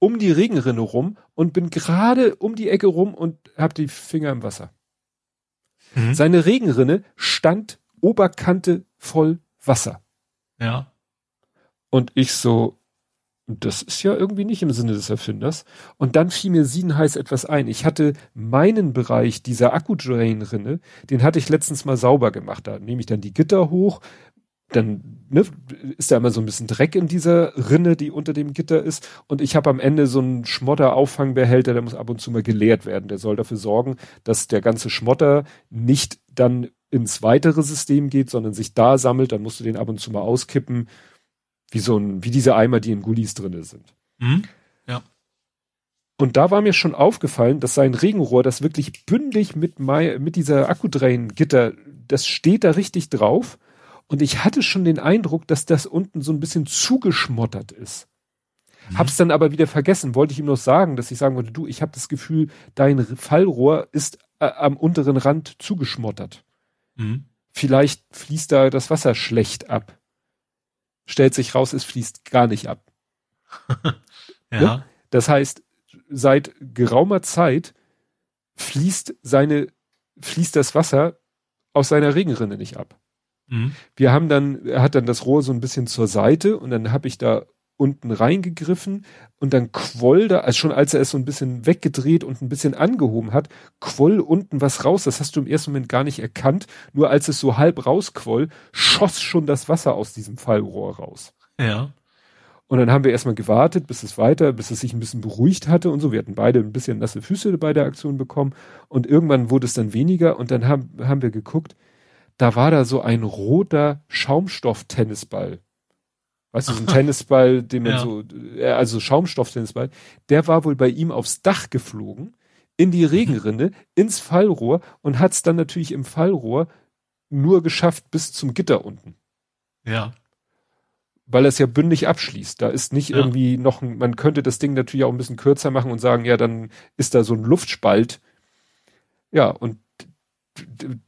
[SPEAKER 2] um die Regenrinne rum und bin gerade um die Ecke rum und hab die Finger im Wasser. Mhm. Seine Regenrinne stand Oberkante voll Wasser.
[SPEAKER 3] Ja.
[SPEAKER 2] Und ich so, das ist ja irgendwie nicht im Sinne des Erfinders. Und dann fiel mir siedenheiß etwas ein. Ich hatte meinen Bereich dieser Akku-Drain-Rinne, den hatte ich letztens mal sauber gemacht. Da nehme ich dann die Gitter hoch, dann ne, ist da immer so ein bisschen Dreck in dieser Rinne, die unter dem Gitter ist. Und ich habe am Ende so einen Schmotter-Auffangbehälter, der muss ab und zu mal geleert werden. Der soll dafür sorgen, dass der ganze Schmotter nicht dann ins weitere System geht, sondern sich da sammelt, dann musst du den ab und zu mal auskippen, wie so ein, wie diese Eimer, die in Gullis drinne sind.
[SPEAKER 3] Mhm. Ja.
[SPEAKER 2] Und da war mir schon aufgefallen, dass sein Regenrohr, das wirklich bündig mit, my, mit dieser Akkudrain-Gitter, das steht da richtig drauf. Und ich hatte schon den Eindruck, dass das unten so ein bisschen zugeschmottert ist. Mhm. Hab's dann aber wieder vergessen. Wollte ich ihm noch sagen, dass ich sagen wollte, du, ich habe das Gefühl, dein Fallrohr ist äh, am unteren Rand zugeschmottert. Mhm. Vielleicht fließt da das Wasser schlecht ab. Stellt sich raus, es fließt gar nicht ab.
[SPEAKER 3] ja. Ne?
[SPEAKER 2] Das heißt, seit geraumer Zeit fließt seine, fließt das Wasser aus seiner Regenrinne nicht ab. Mhm. Wir haben dann, er hat dann das Rohr so ein bisschen zur Seite und dann habe ich da unten reingegriffen und dann quoll da, also schon als er es so ein bisschen weggedreht und ein bisschen angehoben hat, quoll unten was raus. Das hast du im ersten Moment gar nicht erkannt. Nur als es so halb rausquoll, schoss schon das Wasser aus diesem Fallrohr raus.
[SPEAKER 3] Ja.
[SPEAKER 2] Und dann haben wir erstmal gewartet, bis es weiter, bis es sich ein bisschen beruhigt hatte und so. Wir hatten beide ein bisschen nasse Füße bei der Aktion bekommen und irgendwann wurde es dann weniger und dann haben, haben wir geguckt, da war da so ein roter Schaumstoff-Tennisball Weißt du, so ein Tennisball, den man ja. so, äh, also Schaumstoff-Tennisball, der war wohl bei ihm aufs Dach geflogen, in die Regenrinne, ins Fallrohr und hat es dann natürlich im Fallrohr nur geschafft bis zum Gitter unten.
[SPEAKER 3] Ja.
[SPEAKER 2] Weil er es ja bündig abschließt. Da ist nicht ja. irgendwie noch, ein, man könnte das Ding natürlich auch ein bisschen kürzer machen und sagen, ja, dann ist da so ein Luftspalt. Ja, und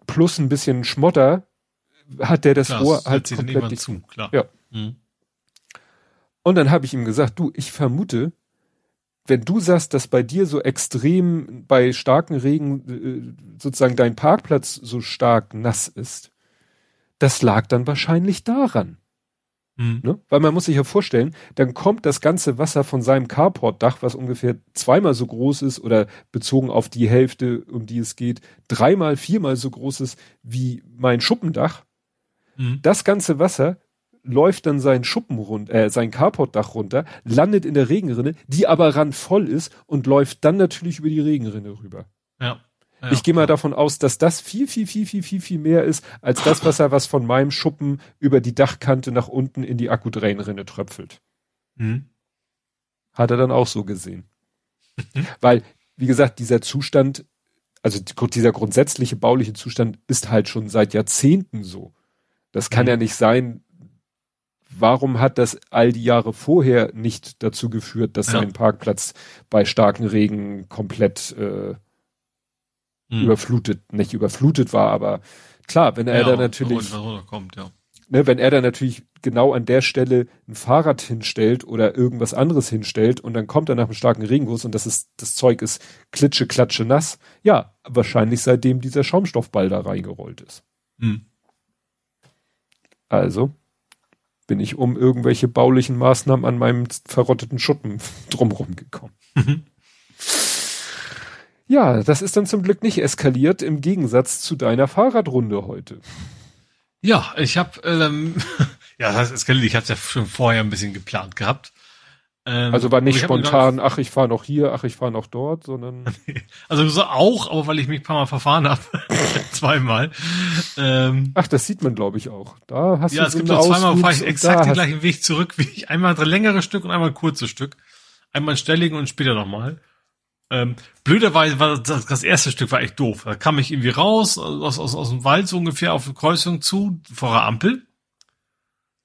[SPEAKER 2] plus ein bisschen Schmotter hat der das Klar, Rohr halt komplett
[SPEAKER 3] zu, klar.
[SPEAKER 2] Ja. Mhm. Und dann habe ich ihm gesagt, du, ich vermute, wenn du sagst, dass bei dir so extrem bei starken Regen äh, sozusagen dein Parkplatz so stark nass ist, das lag dann wahrscheinlich daran. Mhm. Ne? Weil man muss sich ja vorstellen, dann kommt das ganze Wasser von seinem Carportdach, was ungefähr zweimal so groß ist oder bezogen auf die Hälfte, um die es geht, dreimal, viermal so groß ist wie mein Schuppendach. Mhm. Das ganze Wasser läuft dann sein Schuppen rund, äh, sein Carportdach runter, landet in der Regenrinne, die aber randvoll ist und läuft dann natürlich über die Regenrinne rüber.
[SPEAKER 3] Ja.
[SPEAKER 2] ja ich gehe mal davon aus, dass das viel, viel, viel, viel, viel, viel mehr ist, als das Wasser, was von meinem Schuppen über die Dachkante nach unten in die Akkudrainrinne tröpfelt. Mhm. Hat er dann auch so gesehen. Mhm. Weil, wie gesagt, dieser Zustand, also dieser grundsätzliche bauliche Zustand ist halt schon seit Jahrzehnten so. Das kann mhm. ja nicht sein, warum hat das all die Jahre vorher nicht dazu geführt, dass ja. sein Parkplatz bei starken Regen komplett äh, hm. überflutet, nicht überflutet war, aber klar, wenn er ja, da natürlich,
[SPEAKER 3] kommt, ja.
[SPEAKER 2] ne, wenn er da natürlich genau an der Stelle ein Fahrrad hinstellt oder irgendwas anderes hinstellt und dann kommt er nach einem starken Regenguss und das ist, das Zeug ist klitsche, klatsche nass, ja, wahrscheinlich seitdem dieser Schaumstoffball da reingerollt ist. Hm. Also, bin ich um irgendwelche baulichen Maßnahmen an meinem verrotteten Schuppen drumherum gekommen. Mhm. Ja, das ist dann zum Glück nicht eskaliert im Gegensatz zu deiner Fahrradrunde heute.
[SPEAKER 3] Ja, ich habe ähm, ja, das eskaliert. Ich hatte ja schon vorher ein bisschen geplant gehabt.
[SPEAKER 2] Ähm, also war nicht spontan, ach, ich fahre noch hier, ach, ich fahre noch dort, sondern.
[SPEAKER 3] also so auch, aber weil ich mich ein paar Mal verfahren habe. zweimal.
[SPEAKER 2] Ähm, ach, das sieht man, glaube ich, auch. Da hast
[SPEAKER 3] ja, du so es gibt so zweimal, fahre ich exakt den gleichen Weg zurück, wie ich einmal ein längeres Stück und einmal ein kurzes Stück. Einmal ein stelligen und später nochmal. Ähm, blöderweise war das, das erste Stück war echt doof. Da kam ich irgendwie raus, aus, aus, aus dem Wald so ungefähr auf eine Kreuzung zu, vor der Ampel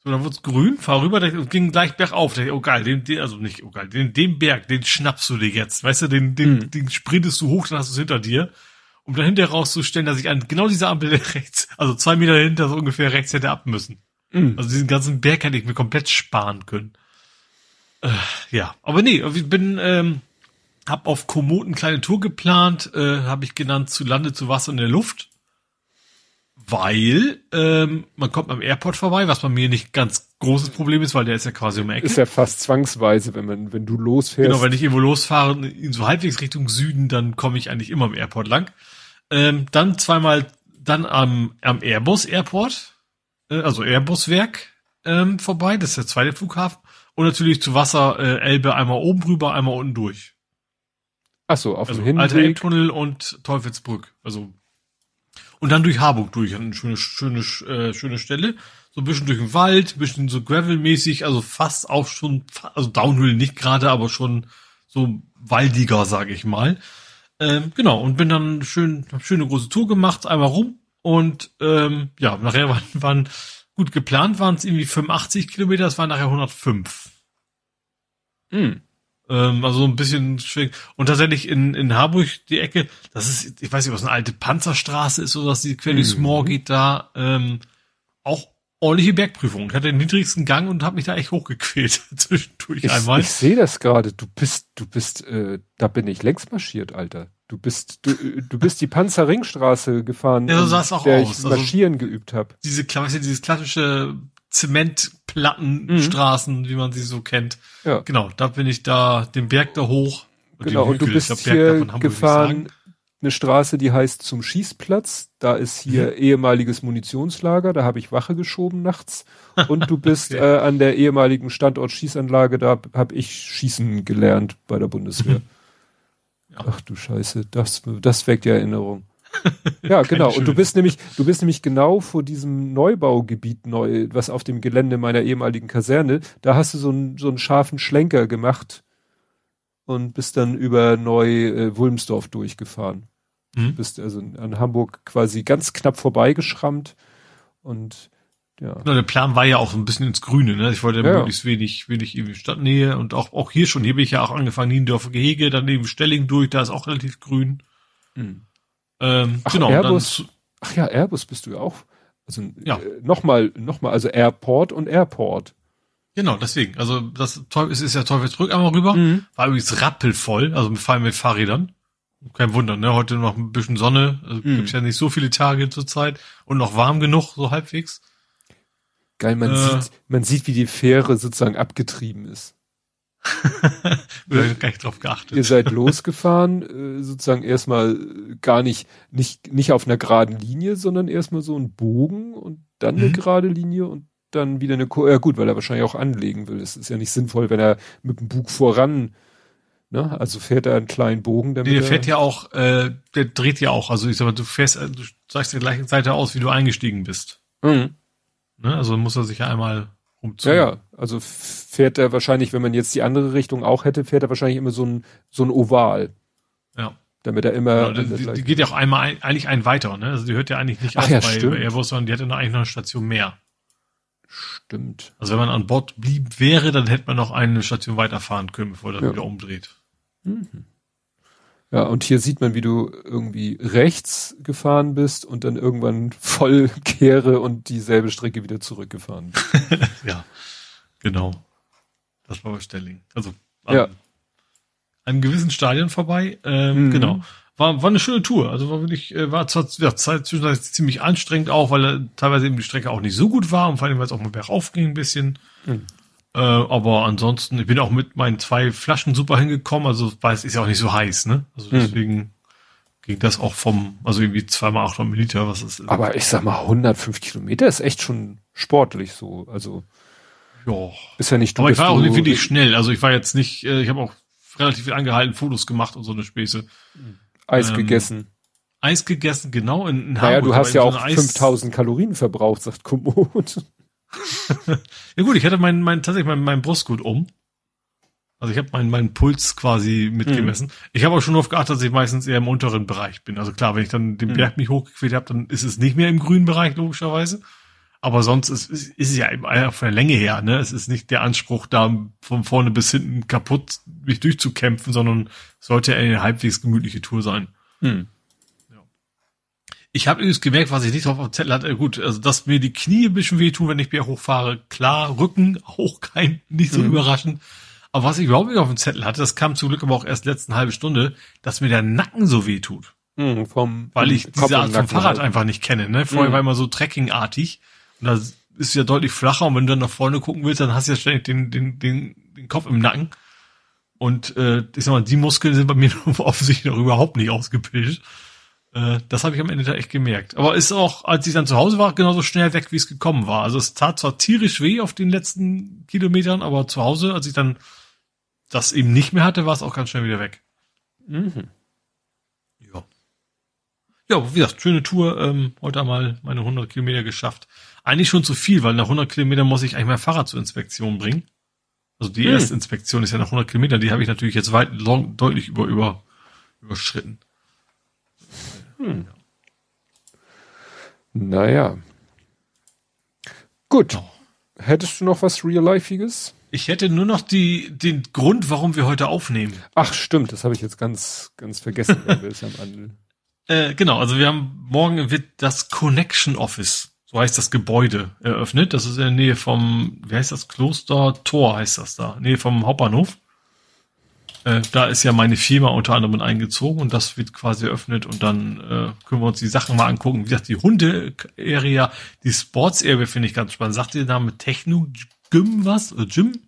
[SPEAKER 3] so, dann wurde grün, fahr rüber, der ging gleich bergauf. Der, oh geil, den, den, also nicht, oh geil, den, den Berg, den schnappst du dir jetzt. Weißt du, den, den, mhm. den sprintest du hoch, dann hast du es hinter dir. Um dann hinterher rauszustellen, dass ich an genau dieser Ampel rechts, also zwei Meter hinter so ungefähr rechts hätte ab müssen. Mhm. Also diesen ganzen Berg hätte ich mir komplett sparen können. Äh, ja, aber nee, ich bin, ähm, hab auf Komoot eine kleine Tour geplant, äh, habe ich genannt, zu Lande, zu Wasser in der Luft weil ähm, man kommt am Airport vorbei, was bei mir nicht ganz großes Problem ist, weil der ist ja quasi um die Ecke.
[SPEAKER 2] Ist ja fast zwangsweise, wenn man, wenn du losfährst.
[SPEAKER 3] Genau, wenn ich irgendwo losfahre, in so halbwegs Richtung Süden, dann komme ich eigentlich immer am Airport lang. Ähm, dann zweimal dann am, am Airbus Airport, äh, also Airbus-Werk ähm, vorbei, das ist der zweite Flughafen. Und natürlich zu Wasser äh, Elbe einmal oben rüber, einmal unten durch.
[SPEAKER 2] Ach so, auf
[SPEAKER 3] also
[SPEAKER 2] dem
[SPEAKER 3] Hinweg. Alter Elbtunnel und Teufelsbrück. Also und dann durch Harburg durch, eine schöne, schöne, äh, schöne Stelle. So ein bisschen durch den Wald, ein bisschen so Gravel-mäßig, also fast auch schon, also Downhill nicht gerade, aber schon so waldiger, sage ich mal. Ähm, genau, und bin dann schön, hab schöne große Tour gemacht, einmal rum und ähm, ja, nachher waren, waren gut geplant, waren es irgendwie 85 Kilometer, es waren nachher 105. Mhm. Ähm, also ein bisschen schwierig. Und tatsächlich in, in Harburg die Ecke, das ist, ich weiß nicht, was eine alte Panzerstraße ist oder was die quer durchs Moor mhm. geht da, ähm, auch ordentliche Bergprüfung. Ich hatte den niedrigsten Gang und habe mich da echt hochgequält zwischendurch
[SPEAKER 2] ich,
[SPEAKER 3] einmal.
[SPEAKER 2] Ich sehe das gerade. Du bist, du bist, äh, da bin ich längs marschiert, Alter. Du bist, du, du bist die Panzerringstraße gefahren,
[SPEAKER 3] ja, so sah es auch
[SPEAKER 2] der aus. ich also marschieren also, geübt habe.
[SPEAKER 3] Diese, dieses klassische Zementplattenstraßen, mhm. wie man sie so kennt. Ja. Genau, da bin ich da, den Berg da hoch.
[SPEAKER 2] Und genau, und du bist glaub, hier gefahren, eine Straße, die heißt zum Schießplatz. Da ist hier mhm. ehemaliges Munitionslager, da habe ich Wache geschoben nachts. Und du bist okay. äh, an der ehemaligen Standort Schießanlage, da habe ich Schießen gelernt bei der Bundeswehr. Ja. Ach du Scheiße, das, das weckt ja Erinnerung. Ja, genau. Und du bist nämlich, du bist nämlich genau vor diesem Neubaugebiet neu, was auf dem Gelände meiner ehemaligen Kaserne, da hast du so einen, so einen scharfen Schlenker gemacht und bist dann über Neu-Wulmsdorf äh, durchgefahren. Mhm. Du bist also an Hamburg quasi ganz knapp vorbeigeschrammt und ja.
[SPEAKER 3] Genau, der Plan war ja auch ein bisschen ins Grüne, ne? Ich wollte ja, möglichst wenig, wenig irgendwie Stadtnähe und auch, auch hier schon, hier bin ich ja auch angefangen, Niendorfer Gehege, daneben Stelling durch, da ist auch relativ grün. Mhm.
[SPEAKER 2] Ähm, ach, genau. Airbus, dann, ach ja, Airbus bist du ja auch. Also ja. äh, nochmal, nochmal, also Airport und Airport.
[SPEAKER 3] Genau, deswegen. Also das es ist ja Teufelsbrück einmal rüber. Mhm. War übrigens rappelvoll, also mit, vor allem mit Fahrrädern. Kein Wunder, ne? Heute noch ein bisschen Sonne. Also mhm. Gibt ja nicht so viele Tage zur Zeit und noch warm genug, so halbwegs.
[SPEAKER 2] Geil, man äh, sieht, man sieht, wie die Fähre sozusagen abgetrieben ist.
[SPEAKER 3] Wird gar nicht drauf geachtet.
[SPEAKER 2] Ihr seid losgefahren, äh, sozusagen erstmal gar nicht, nicht, nicht auf einer geraden Linie, sondern erstmal so ein Bogen und dann eine mhm. gerade Linie und dann wieder eine Kurve. Ja gut, weil er wahrscheinlich auch anlegen will. Es ist ja nicht sinnvoll, wenn er mit dem Bug voran, ne? Also fährt er einen kleinen Bogen
[SPEAKER 3] damit. Der fährt ja auch, äh, der dreht ja auch. Also ich sag mal, du fährst, du sagst der gleichen Seite aus, wie du eingestiegen bist. Mhm. Ne? Also muss er sich ja einmal
[SPEAKER 2] umziehen. Ja, ja. Also fährt er wahrscheinlich, wenn man jetzt die andere Richtung auch hätte, fährt er wahrscheinlich immer so ein, so ein Oval.
[SPEAKER 3] Ja.
[SPEAKER 2] Damit er immer.
[SPEAKER 3] Ja, die, die, geht ja auch einmal ein, eigentlich ein weiter, ne? Also die hört ja eigentlich nicht
[SPEAKER 2] Ach, auf ja, bei, bei
[SPEAKER 3] Airbus, sondern die hätte noch eigentlich noch eine Station mehr.
[SPEAKER 2] Stimmt.
[SPEAKER 3] Also wenn man an Bord blieb wäre, dann hätte man noch eine Station weiterfahren können, bevor er ja. wieder umdreht. Mhm.
[SPEAKER 2] Ja, und hier sieht man, wie du irgendwie rechts gefahren bist und dann irgendwann voll kehre und dieselbe Strecke wieder zurückgefahren
[SPEAKER 3] bist. ja, genau. Das war bei Stelling. Also
[SPEAKER 2] an ja.
[SPEAKER 3] einem gewissen Stadion vorbei. Ähm, mhm. Genau. War, war eine schöne Tour. Also war wirklich, äh, war zwar ja, zwischenzeitlich ziemlich anstrengend auch, weil äh, teilweise eben die Strecke auch nicht so gut war und vor allem, weil es auch mal bergauf ging ein bisschen. Mhm. Äh, aber ansonsten, ich bin auch mit meinen zwei Flaschen super hingekommen, also weil es ist ja auch nicht so heiß, ne? Also hm. deswegen hm. ging das auch vom, also irgendwie zweimal 800 Milliliter, was ist.
[SPEAKER 2] Aber ich sag mal, 105 Kilometer ist echt schon sportlich so, also.
[SPEAKER 3] Ja.
[SPEAKER 2] Ist ja nicht
[SPEAKER 3] du. Aber ich war auch nicht wirklich schnell, also ich war jetzt nicht, äh, ich habe auch relativ viel angehalten, Fotos gemacht und so eine Späße.
[SPEAKER 2] Eis ähm, gegessen.
[SPEAKER 3] Eis gegessen, genau, in, in
[SPEAKER 2] naja, Hamburg. du hast ja auch 5000 Kalorien verbraucht, sagt Komoot
[SPEAKER 3] ja gut, ich hatte mein, mein, tatsächlich mein, mein Brustgut um. Also ich habe meinen mein Puls quasi mitgemessen. Mhm. Ich habe auch schon darauf geachtet, dass ich meistens eher im unteren Bereich bin. Also klar, wenn ich dann den mhm. Berg mich hochgequält habe, dann ist es nicht mehr im grünen Bereich, logischerweise. Aber sonst ist, ist, ist es ja von der Länge her, ne? Es ist nicht der Anspruch, da von vorne bis hinten kaputt mich durchzukämpfen, sondern sollte eine halbwegs gemütliche Tour sein. Mhm. Ich habe übrigens gemerkt, was ich nicht drauf auf dem Zettel hatte. Gut, also dass mir die Knie ein bisschen wehtun, wenn ich Berg hochfahre. Klar, Rücken auch kein, nicht so mhm. überraschend. Aber was ich überhaupt nicht auf dem Zettel hatte, das kam zum Glück aber auch erst letzten halbe Stunde, dass mir der Nacken so wehtut.
[SPEAKER 2] Mhm, vom,
[SPEAKER 3] Weil ich diese Art vom Fahrrad einfach nicht kenne. Ne? Vorher mhm. war immer so trekkingartig. Und da ist ja deutlich flacher. Und wenn du dann nach vorne gucken willst, dann hast du ja ständig den, den, den, den Kopf im Nacken. Und äh, ich sag mal, die Muskeln sind bei mir offensichtlich noch überhaupt nicht ausgebildet. Äh, das habe ich am Ende da echt gemerkt. Aber ist auch, als ich dann zu Hause war, genauso schnell weg, wie es gekommen war. Also es tat zwar tierisch weh auf den letzten Kilometern, aber zu Hause, als ich dann das eben nicht mehr hatte, war es auch ganz schnell wieder weg. Mhm. Ja. Ja, wie gesagt, schöne Tour. Ähm, heute einmal meine 100 Kilometer geschafft. Eigentlich schon zu viel, weil nach 100 Kilometern muss ich eigentlich mein Fahrrad zur Inspektion bringen. Also die hm. erste Inspektion ist ja nach 100 Kilometern. Die habe ich natürlich jetzt weit long, deutlich über, über, überschritten. Hm.
[SPEAKER 2] Naja. Gut. Hättest du noch was Real-Lifeiges?
[SPEAKER 3] Ich hätte nur noch die, den Grund, warum wir heute aufnehmen.
[SPEAKER 2] Ach, stimmt, das habe ich jetzt ganz, ganz vergessen.
[SPEAKER 3] äh, genau, also wir haben morgen wird das Connection Office, so heißt das Gebäude, eröffnet. Das ist in der Nähe vom, wie heißt das, Kloster Tor heißt das da, Nähe vom Hauptbahnhof. Äh, da ist ja meine Firma unter anderem eingezogen und das wird quasi eröffnet und dann äh, können wir uns die Sachen mal angucken. Wie gesagt, die Hunde-Area, die Sports-Area finde ich ganz spannend. Sagt ihr der Name Techno-Gym was? Oder Gym?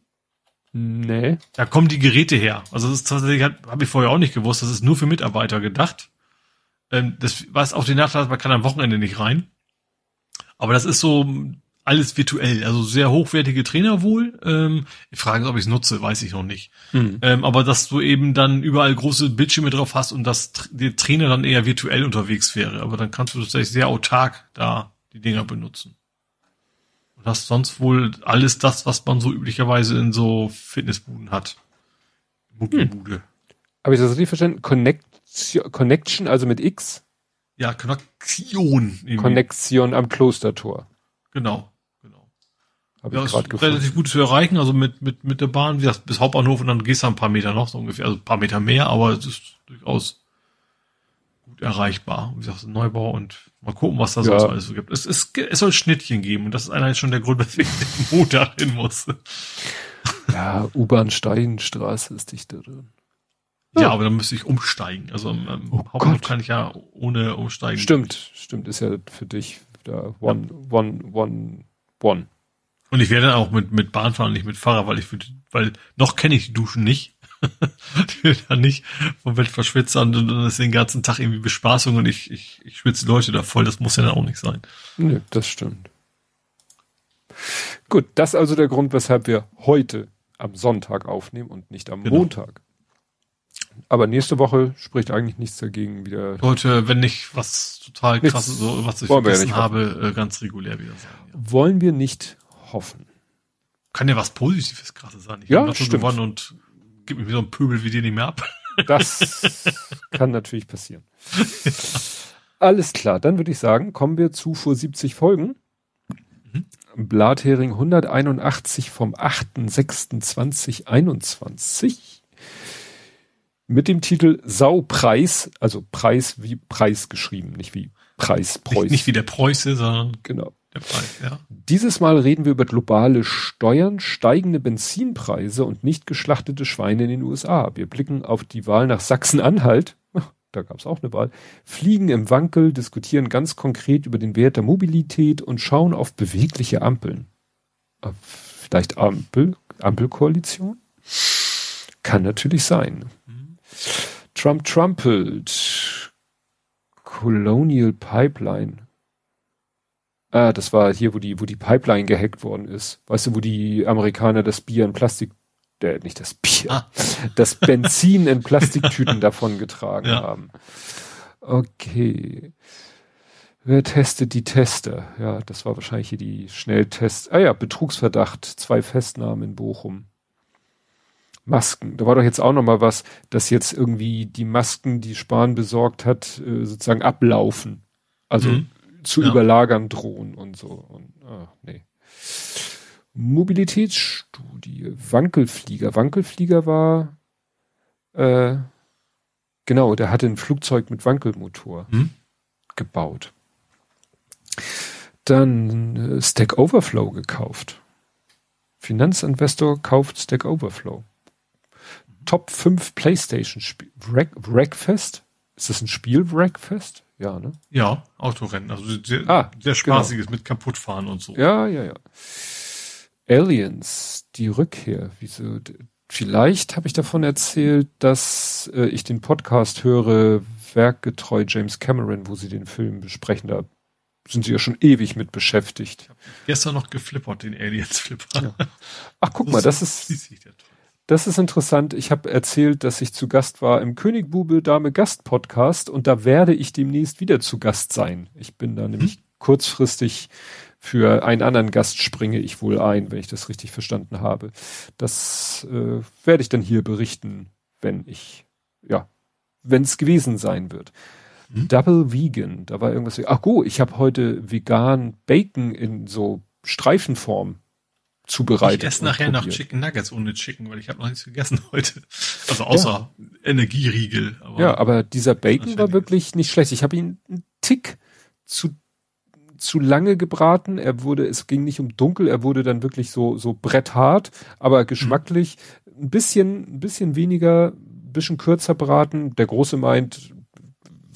[SPEAKER 2] Nee.
[SPEAKER 3] Da kommen die Geräte her. Also das ist tatsächlich, habe ich vorher auch nicht gewusst, das ist nur für Mitarbeiter gedacht. Ähm, das was auch den Nachteil, man kann am Wochenende nicht rein. Aber das ist so alles virtuell, also sehr hochwertige Trainer wohl. Ähm, ich frage, ob ich es nutze, weiß ich noch nicht. Mhm. Ähm, aber dass du eben dann überall große Bildschirme drauf hast und dass der Trainer dann eher virtuell unterwegs wäre. Aber dann kannst du tatsächlich sehr autark da die Dinger benutzen. Und hast sonst wohl alles das, was man so üblicherweise in so Fitnessbuden hat.
[SPEAKER 2] Muckibude. Hm. Habe ich das richtig verstanden? Connection, Connection, also mit X?
[SPEAKER 3] Ja, Connection.
[SPEAKER 2] Connection am Klostertor.
[SPEAKER 3] Genau. Hab ja, ist gefunden. relativ gut zu erreichen, also mit, mit, mit der Bahn, wie gesagt, bis Hauptbahnhof und dann gehst du ein paar Meter noch, so ungefähr, also ein paar Meter mehr, aber es ist durchaus gut erreichbar. Wie gesagt, Neubau und mal gucken, was da ja. sonst alles so gibt. Es, es, es soll Schnittchen geben und das ist allein schon der Grund, weswegen ich den Montag hin muss.
[SPEAKER 2] Ja, U-Bahn Steinstraße ist dichter drin.
[SPEAKER 3] Ja, ja, aber dann müsste ich umsteigen. Also im oh Hauptbahnhof kann ich ja ohne umsteigen.
[SPEAKER 2] Stimmt, stimmt, ist ja für dich da one, ja. one, one, one.
[SPEAKER 3] Und ich werde dann auch mit, mit Bahn fahren, nicht mit Fahrrad, weil ich für, weil noch kenne ich die Duschen nicht. ich will da nicht vom Bett verschwitzen und dann ist den ganzen Tag irgendwie Bespaßung und ich, ich, ich schwitze Leute da voll. Das muss ja dann auch nicht sein.
[SPEAKER 2] Nö, das stimmt. Gut, das ist also der Grund, weshalb wir heute am Sonntag aufnehmen und nicht am genau. Montag. Aber nächste Woche spricht eigentlich nichts dagegen wieder.
[SPEAKER 3] Heute, wenn nicht was total krasses, so, was ich vergessen ja habe, äh, ganz regulär wieder sein.
[SPEAKER 2] Ja. Wollen wir nicht hoffen.
[SPEAKER 3] Kann ja was Positives krasses sein.
[SPEAKER 2] Ich ja, stimmt.
[SPEAKER 3] gewonnen und gib mir so ein Pöbel wie dir nicht mehr ab.
[SPEAKER 2] Das kann natürlich passieren. Alles klar, dann würde ich sagen, kommen wir zu vor 70 Folgen. Mhm. Blathering 181 vom 8.6.2021 mit dem Titel Saupreis, also Preis wie Preis geschrieben, nicht wie Preis
[SPEAKER 3] Preuß. Nicht, nicht wie der Preuße, sondern
[SPEAKER 2] genau.
[SPEAKER 3] Der Preis, ja.
[SPEAKER 2] Dieses Mal reden wir über globale Steuern, steigende Benzinpreise und nicht geschlachtete Schweine in den USA. Wir blicken auf die Wahl nach Sachsen-Anhalt, da gab es auch eine Wahl, fliegen im Wankel, diskutieren ganz konkret über den Wert der Mobilität und schauen auf bewegliche Ampeln. Äh, vielleicht Ampel, Ampelkoalition? Kann natürlich sein. Trump trumpelt. Colonial Pipeline. Ah, das war hier, wo die, wo die Pipeline gehackt worden ist. Weißt du, wo die Amerikaner das Bier in Plastik, äh, nicht das Bier, ah. das Benzin in Plastiktüten davon getragen ja. haben. Okay. Wer testet die Tester? Ja, das war wahrscheinlich hier die Schnelltest. Ah ja, Betrugsverdacht, zwei Festnahmen in Bochum. Masken. Da war doch jetzt auch noch mal was, dass jetzt irgendwie die Masken, die Spahn besorgt hat, äh, sozusagen ablaufen. Also mhm. Zu ja. überlagern drohen und so. Und, ach, nee. Mobilitätsstudie, Wankelflieger. Wankelflieger war, äh, genau, der hatte ein Flugzeug mit Wankelmotor mhm. gebaut. Dann äh, Stack Overflow gekauft. Finanzinvestor kauft Stack Overflow. Top 5 PlayStation-Spiel. Wreck, Wreckfest? Ist das ein Spiel, Wreckfest? Ja, ne?
[SPEAKER 3] Ja, Autorennen. Also sehr, ah, sehr genau. spaßiges genau. mit kaputtfahren und so.
[SPEAKER 2] Ja, ja, ja. Aliens, die Rückkehr. Wieso? Vielleicht habe ich davon erzählt, dass äh, ich den Podcast höre, werkgetreu James Cameron, wo sie den Film besprechen. Da sind sie ja schon ewig mit beschäftigt. Ich
[SPEAKER 3] gestern noch geflippert, den Aliens-Flipper. Ja.
[SPEAKER 2] Ach, guck mal, das ist, das ist interessant. Ich habe erzählt, dass ich zu Gast war im Königbube Dame Gast Podcast und da werde ich demnächst wieder zu Gast sein. Ich bin da mhm. nämlich kurzfristig für einen anderen Gast springe ich wohl ein, wenn ich das richtig verstanden habe. Das äh, werde ich dann hier berichten, wenn ich, ja, wenn es gewesen sein wird. Mhm. Double Vegan, da war irgendwas. Ach go, ich habe heute vegan Bacon in so Streifenform zubereitet.
[SPEAKER 3] Ich esse nachher noch Chicken Nuggets ohne Chicken, weil ich habe noch nichts gegessen heute. Also außer ja. Energieriegel.
[SPEAKER 2] Aber ja, aber dieser Bacon war wirklich nicht schlecht. Ich habe ihn einen Tick zu zu lange gebraten. Er wurde, es ging nicht um dunkel, er wurde dann wirklich so so bretthart, aber geschmacklich mhm. ein bisschen ein bisschen weniger, ein bisschen kürzer braten. Der große meint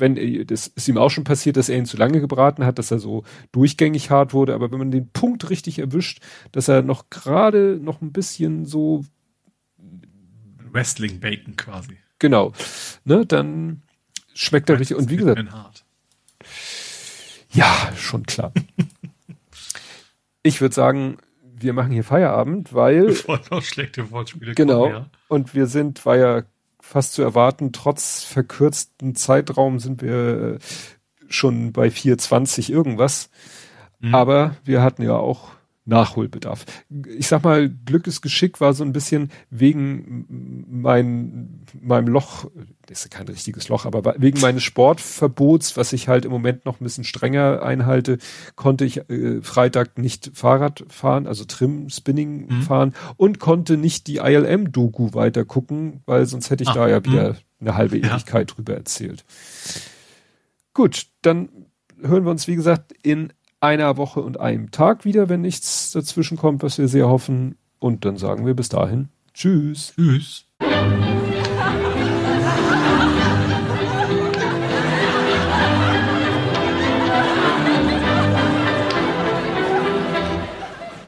[SPEAKER 2] wenn, das ist ihm auch schon passiert, dass er ihn zu lange gebraten hat, dass er so durchgängig hart wurde, aber wenn man den Punkt richtig erwischt, dass er noch gerade noch ein bisschen so
[SPEAKER 3] Wrestling Bacon quasi.
[SPEAKER 2] Genau. Ne, dann schmeckt er richtig. Und wie gesagt. Ja, schon klar. ich würde sagen, wir machen hier Feierabend, weil.
[SPEAKER 3] Bevor noch schlechte Wortspiele
[SPEAKER 2] Genau. Kommen, ja. Und wir sind, war ja fast zu erwarten. Trotz verkürzten Zeitraum sind wir äh, schon bei 420 irgendwas. Mhm. Aber wir hatten ja auch Nachholbedarf. Ich sag mal, Glückes Geschick war so ein bisschen wegen mein, meinem Loch, das ist kein richtiges Loch, aber wegen meines Sportverbots, was ich halt im Moment noch ein bisschen strenger einhalte, konnte ich äh, Freitag nicht Fahrrad fahren, also Trim Spinning mhm. fahren und konnte nicht die ILM-Doku weiter gucken, weil sonst hätte ich Ach, da ja wieder mh. eine halbe Ewigkeit ja. drüber erzählt. Gut, dann hören wir uns, wie gesagt, in einer Woche und einem Tag wieder, wenn nichts dazwischen kommt, was wir sehr hoffen. Und dann sagen wir bis dahin Tschüss.
[SPEAKER 3] Tschüss.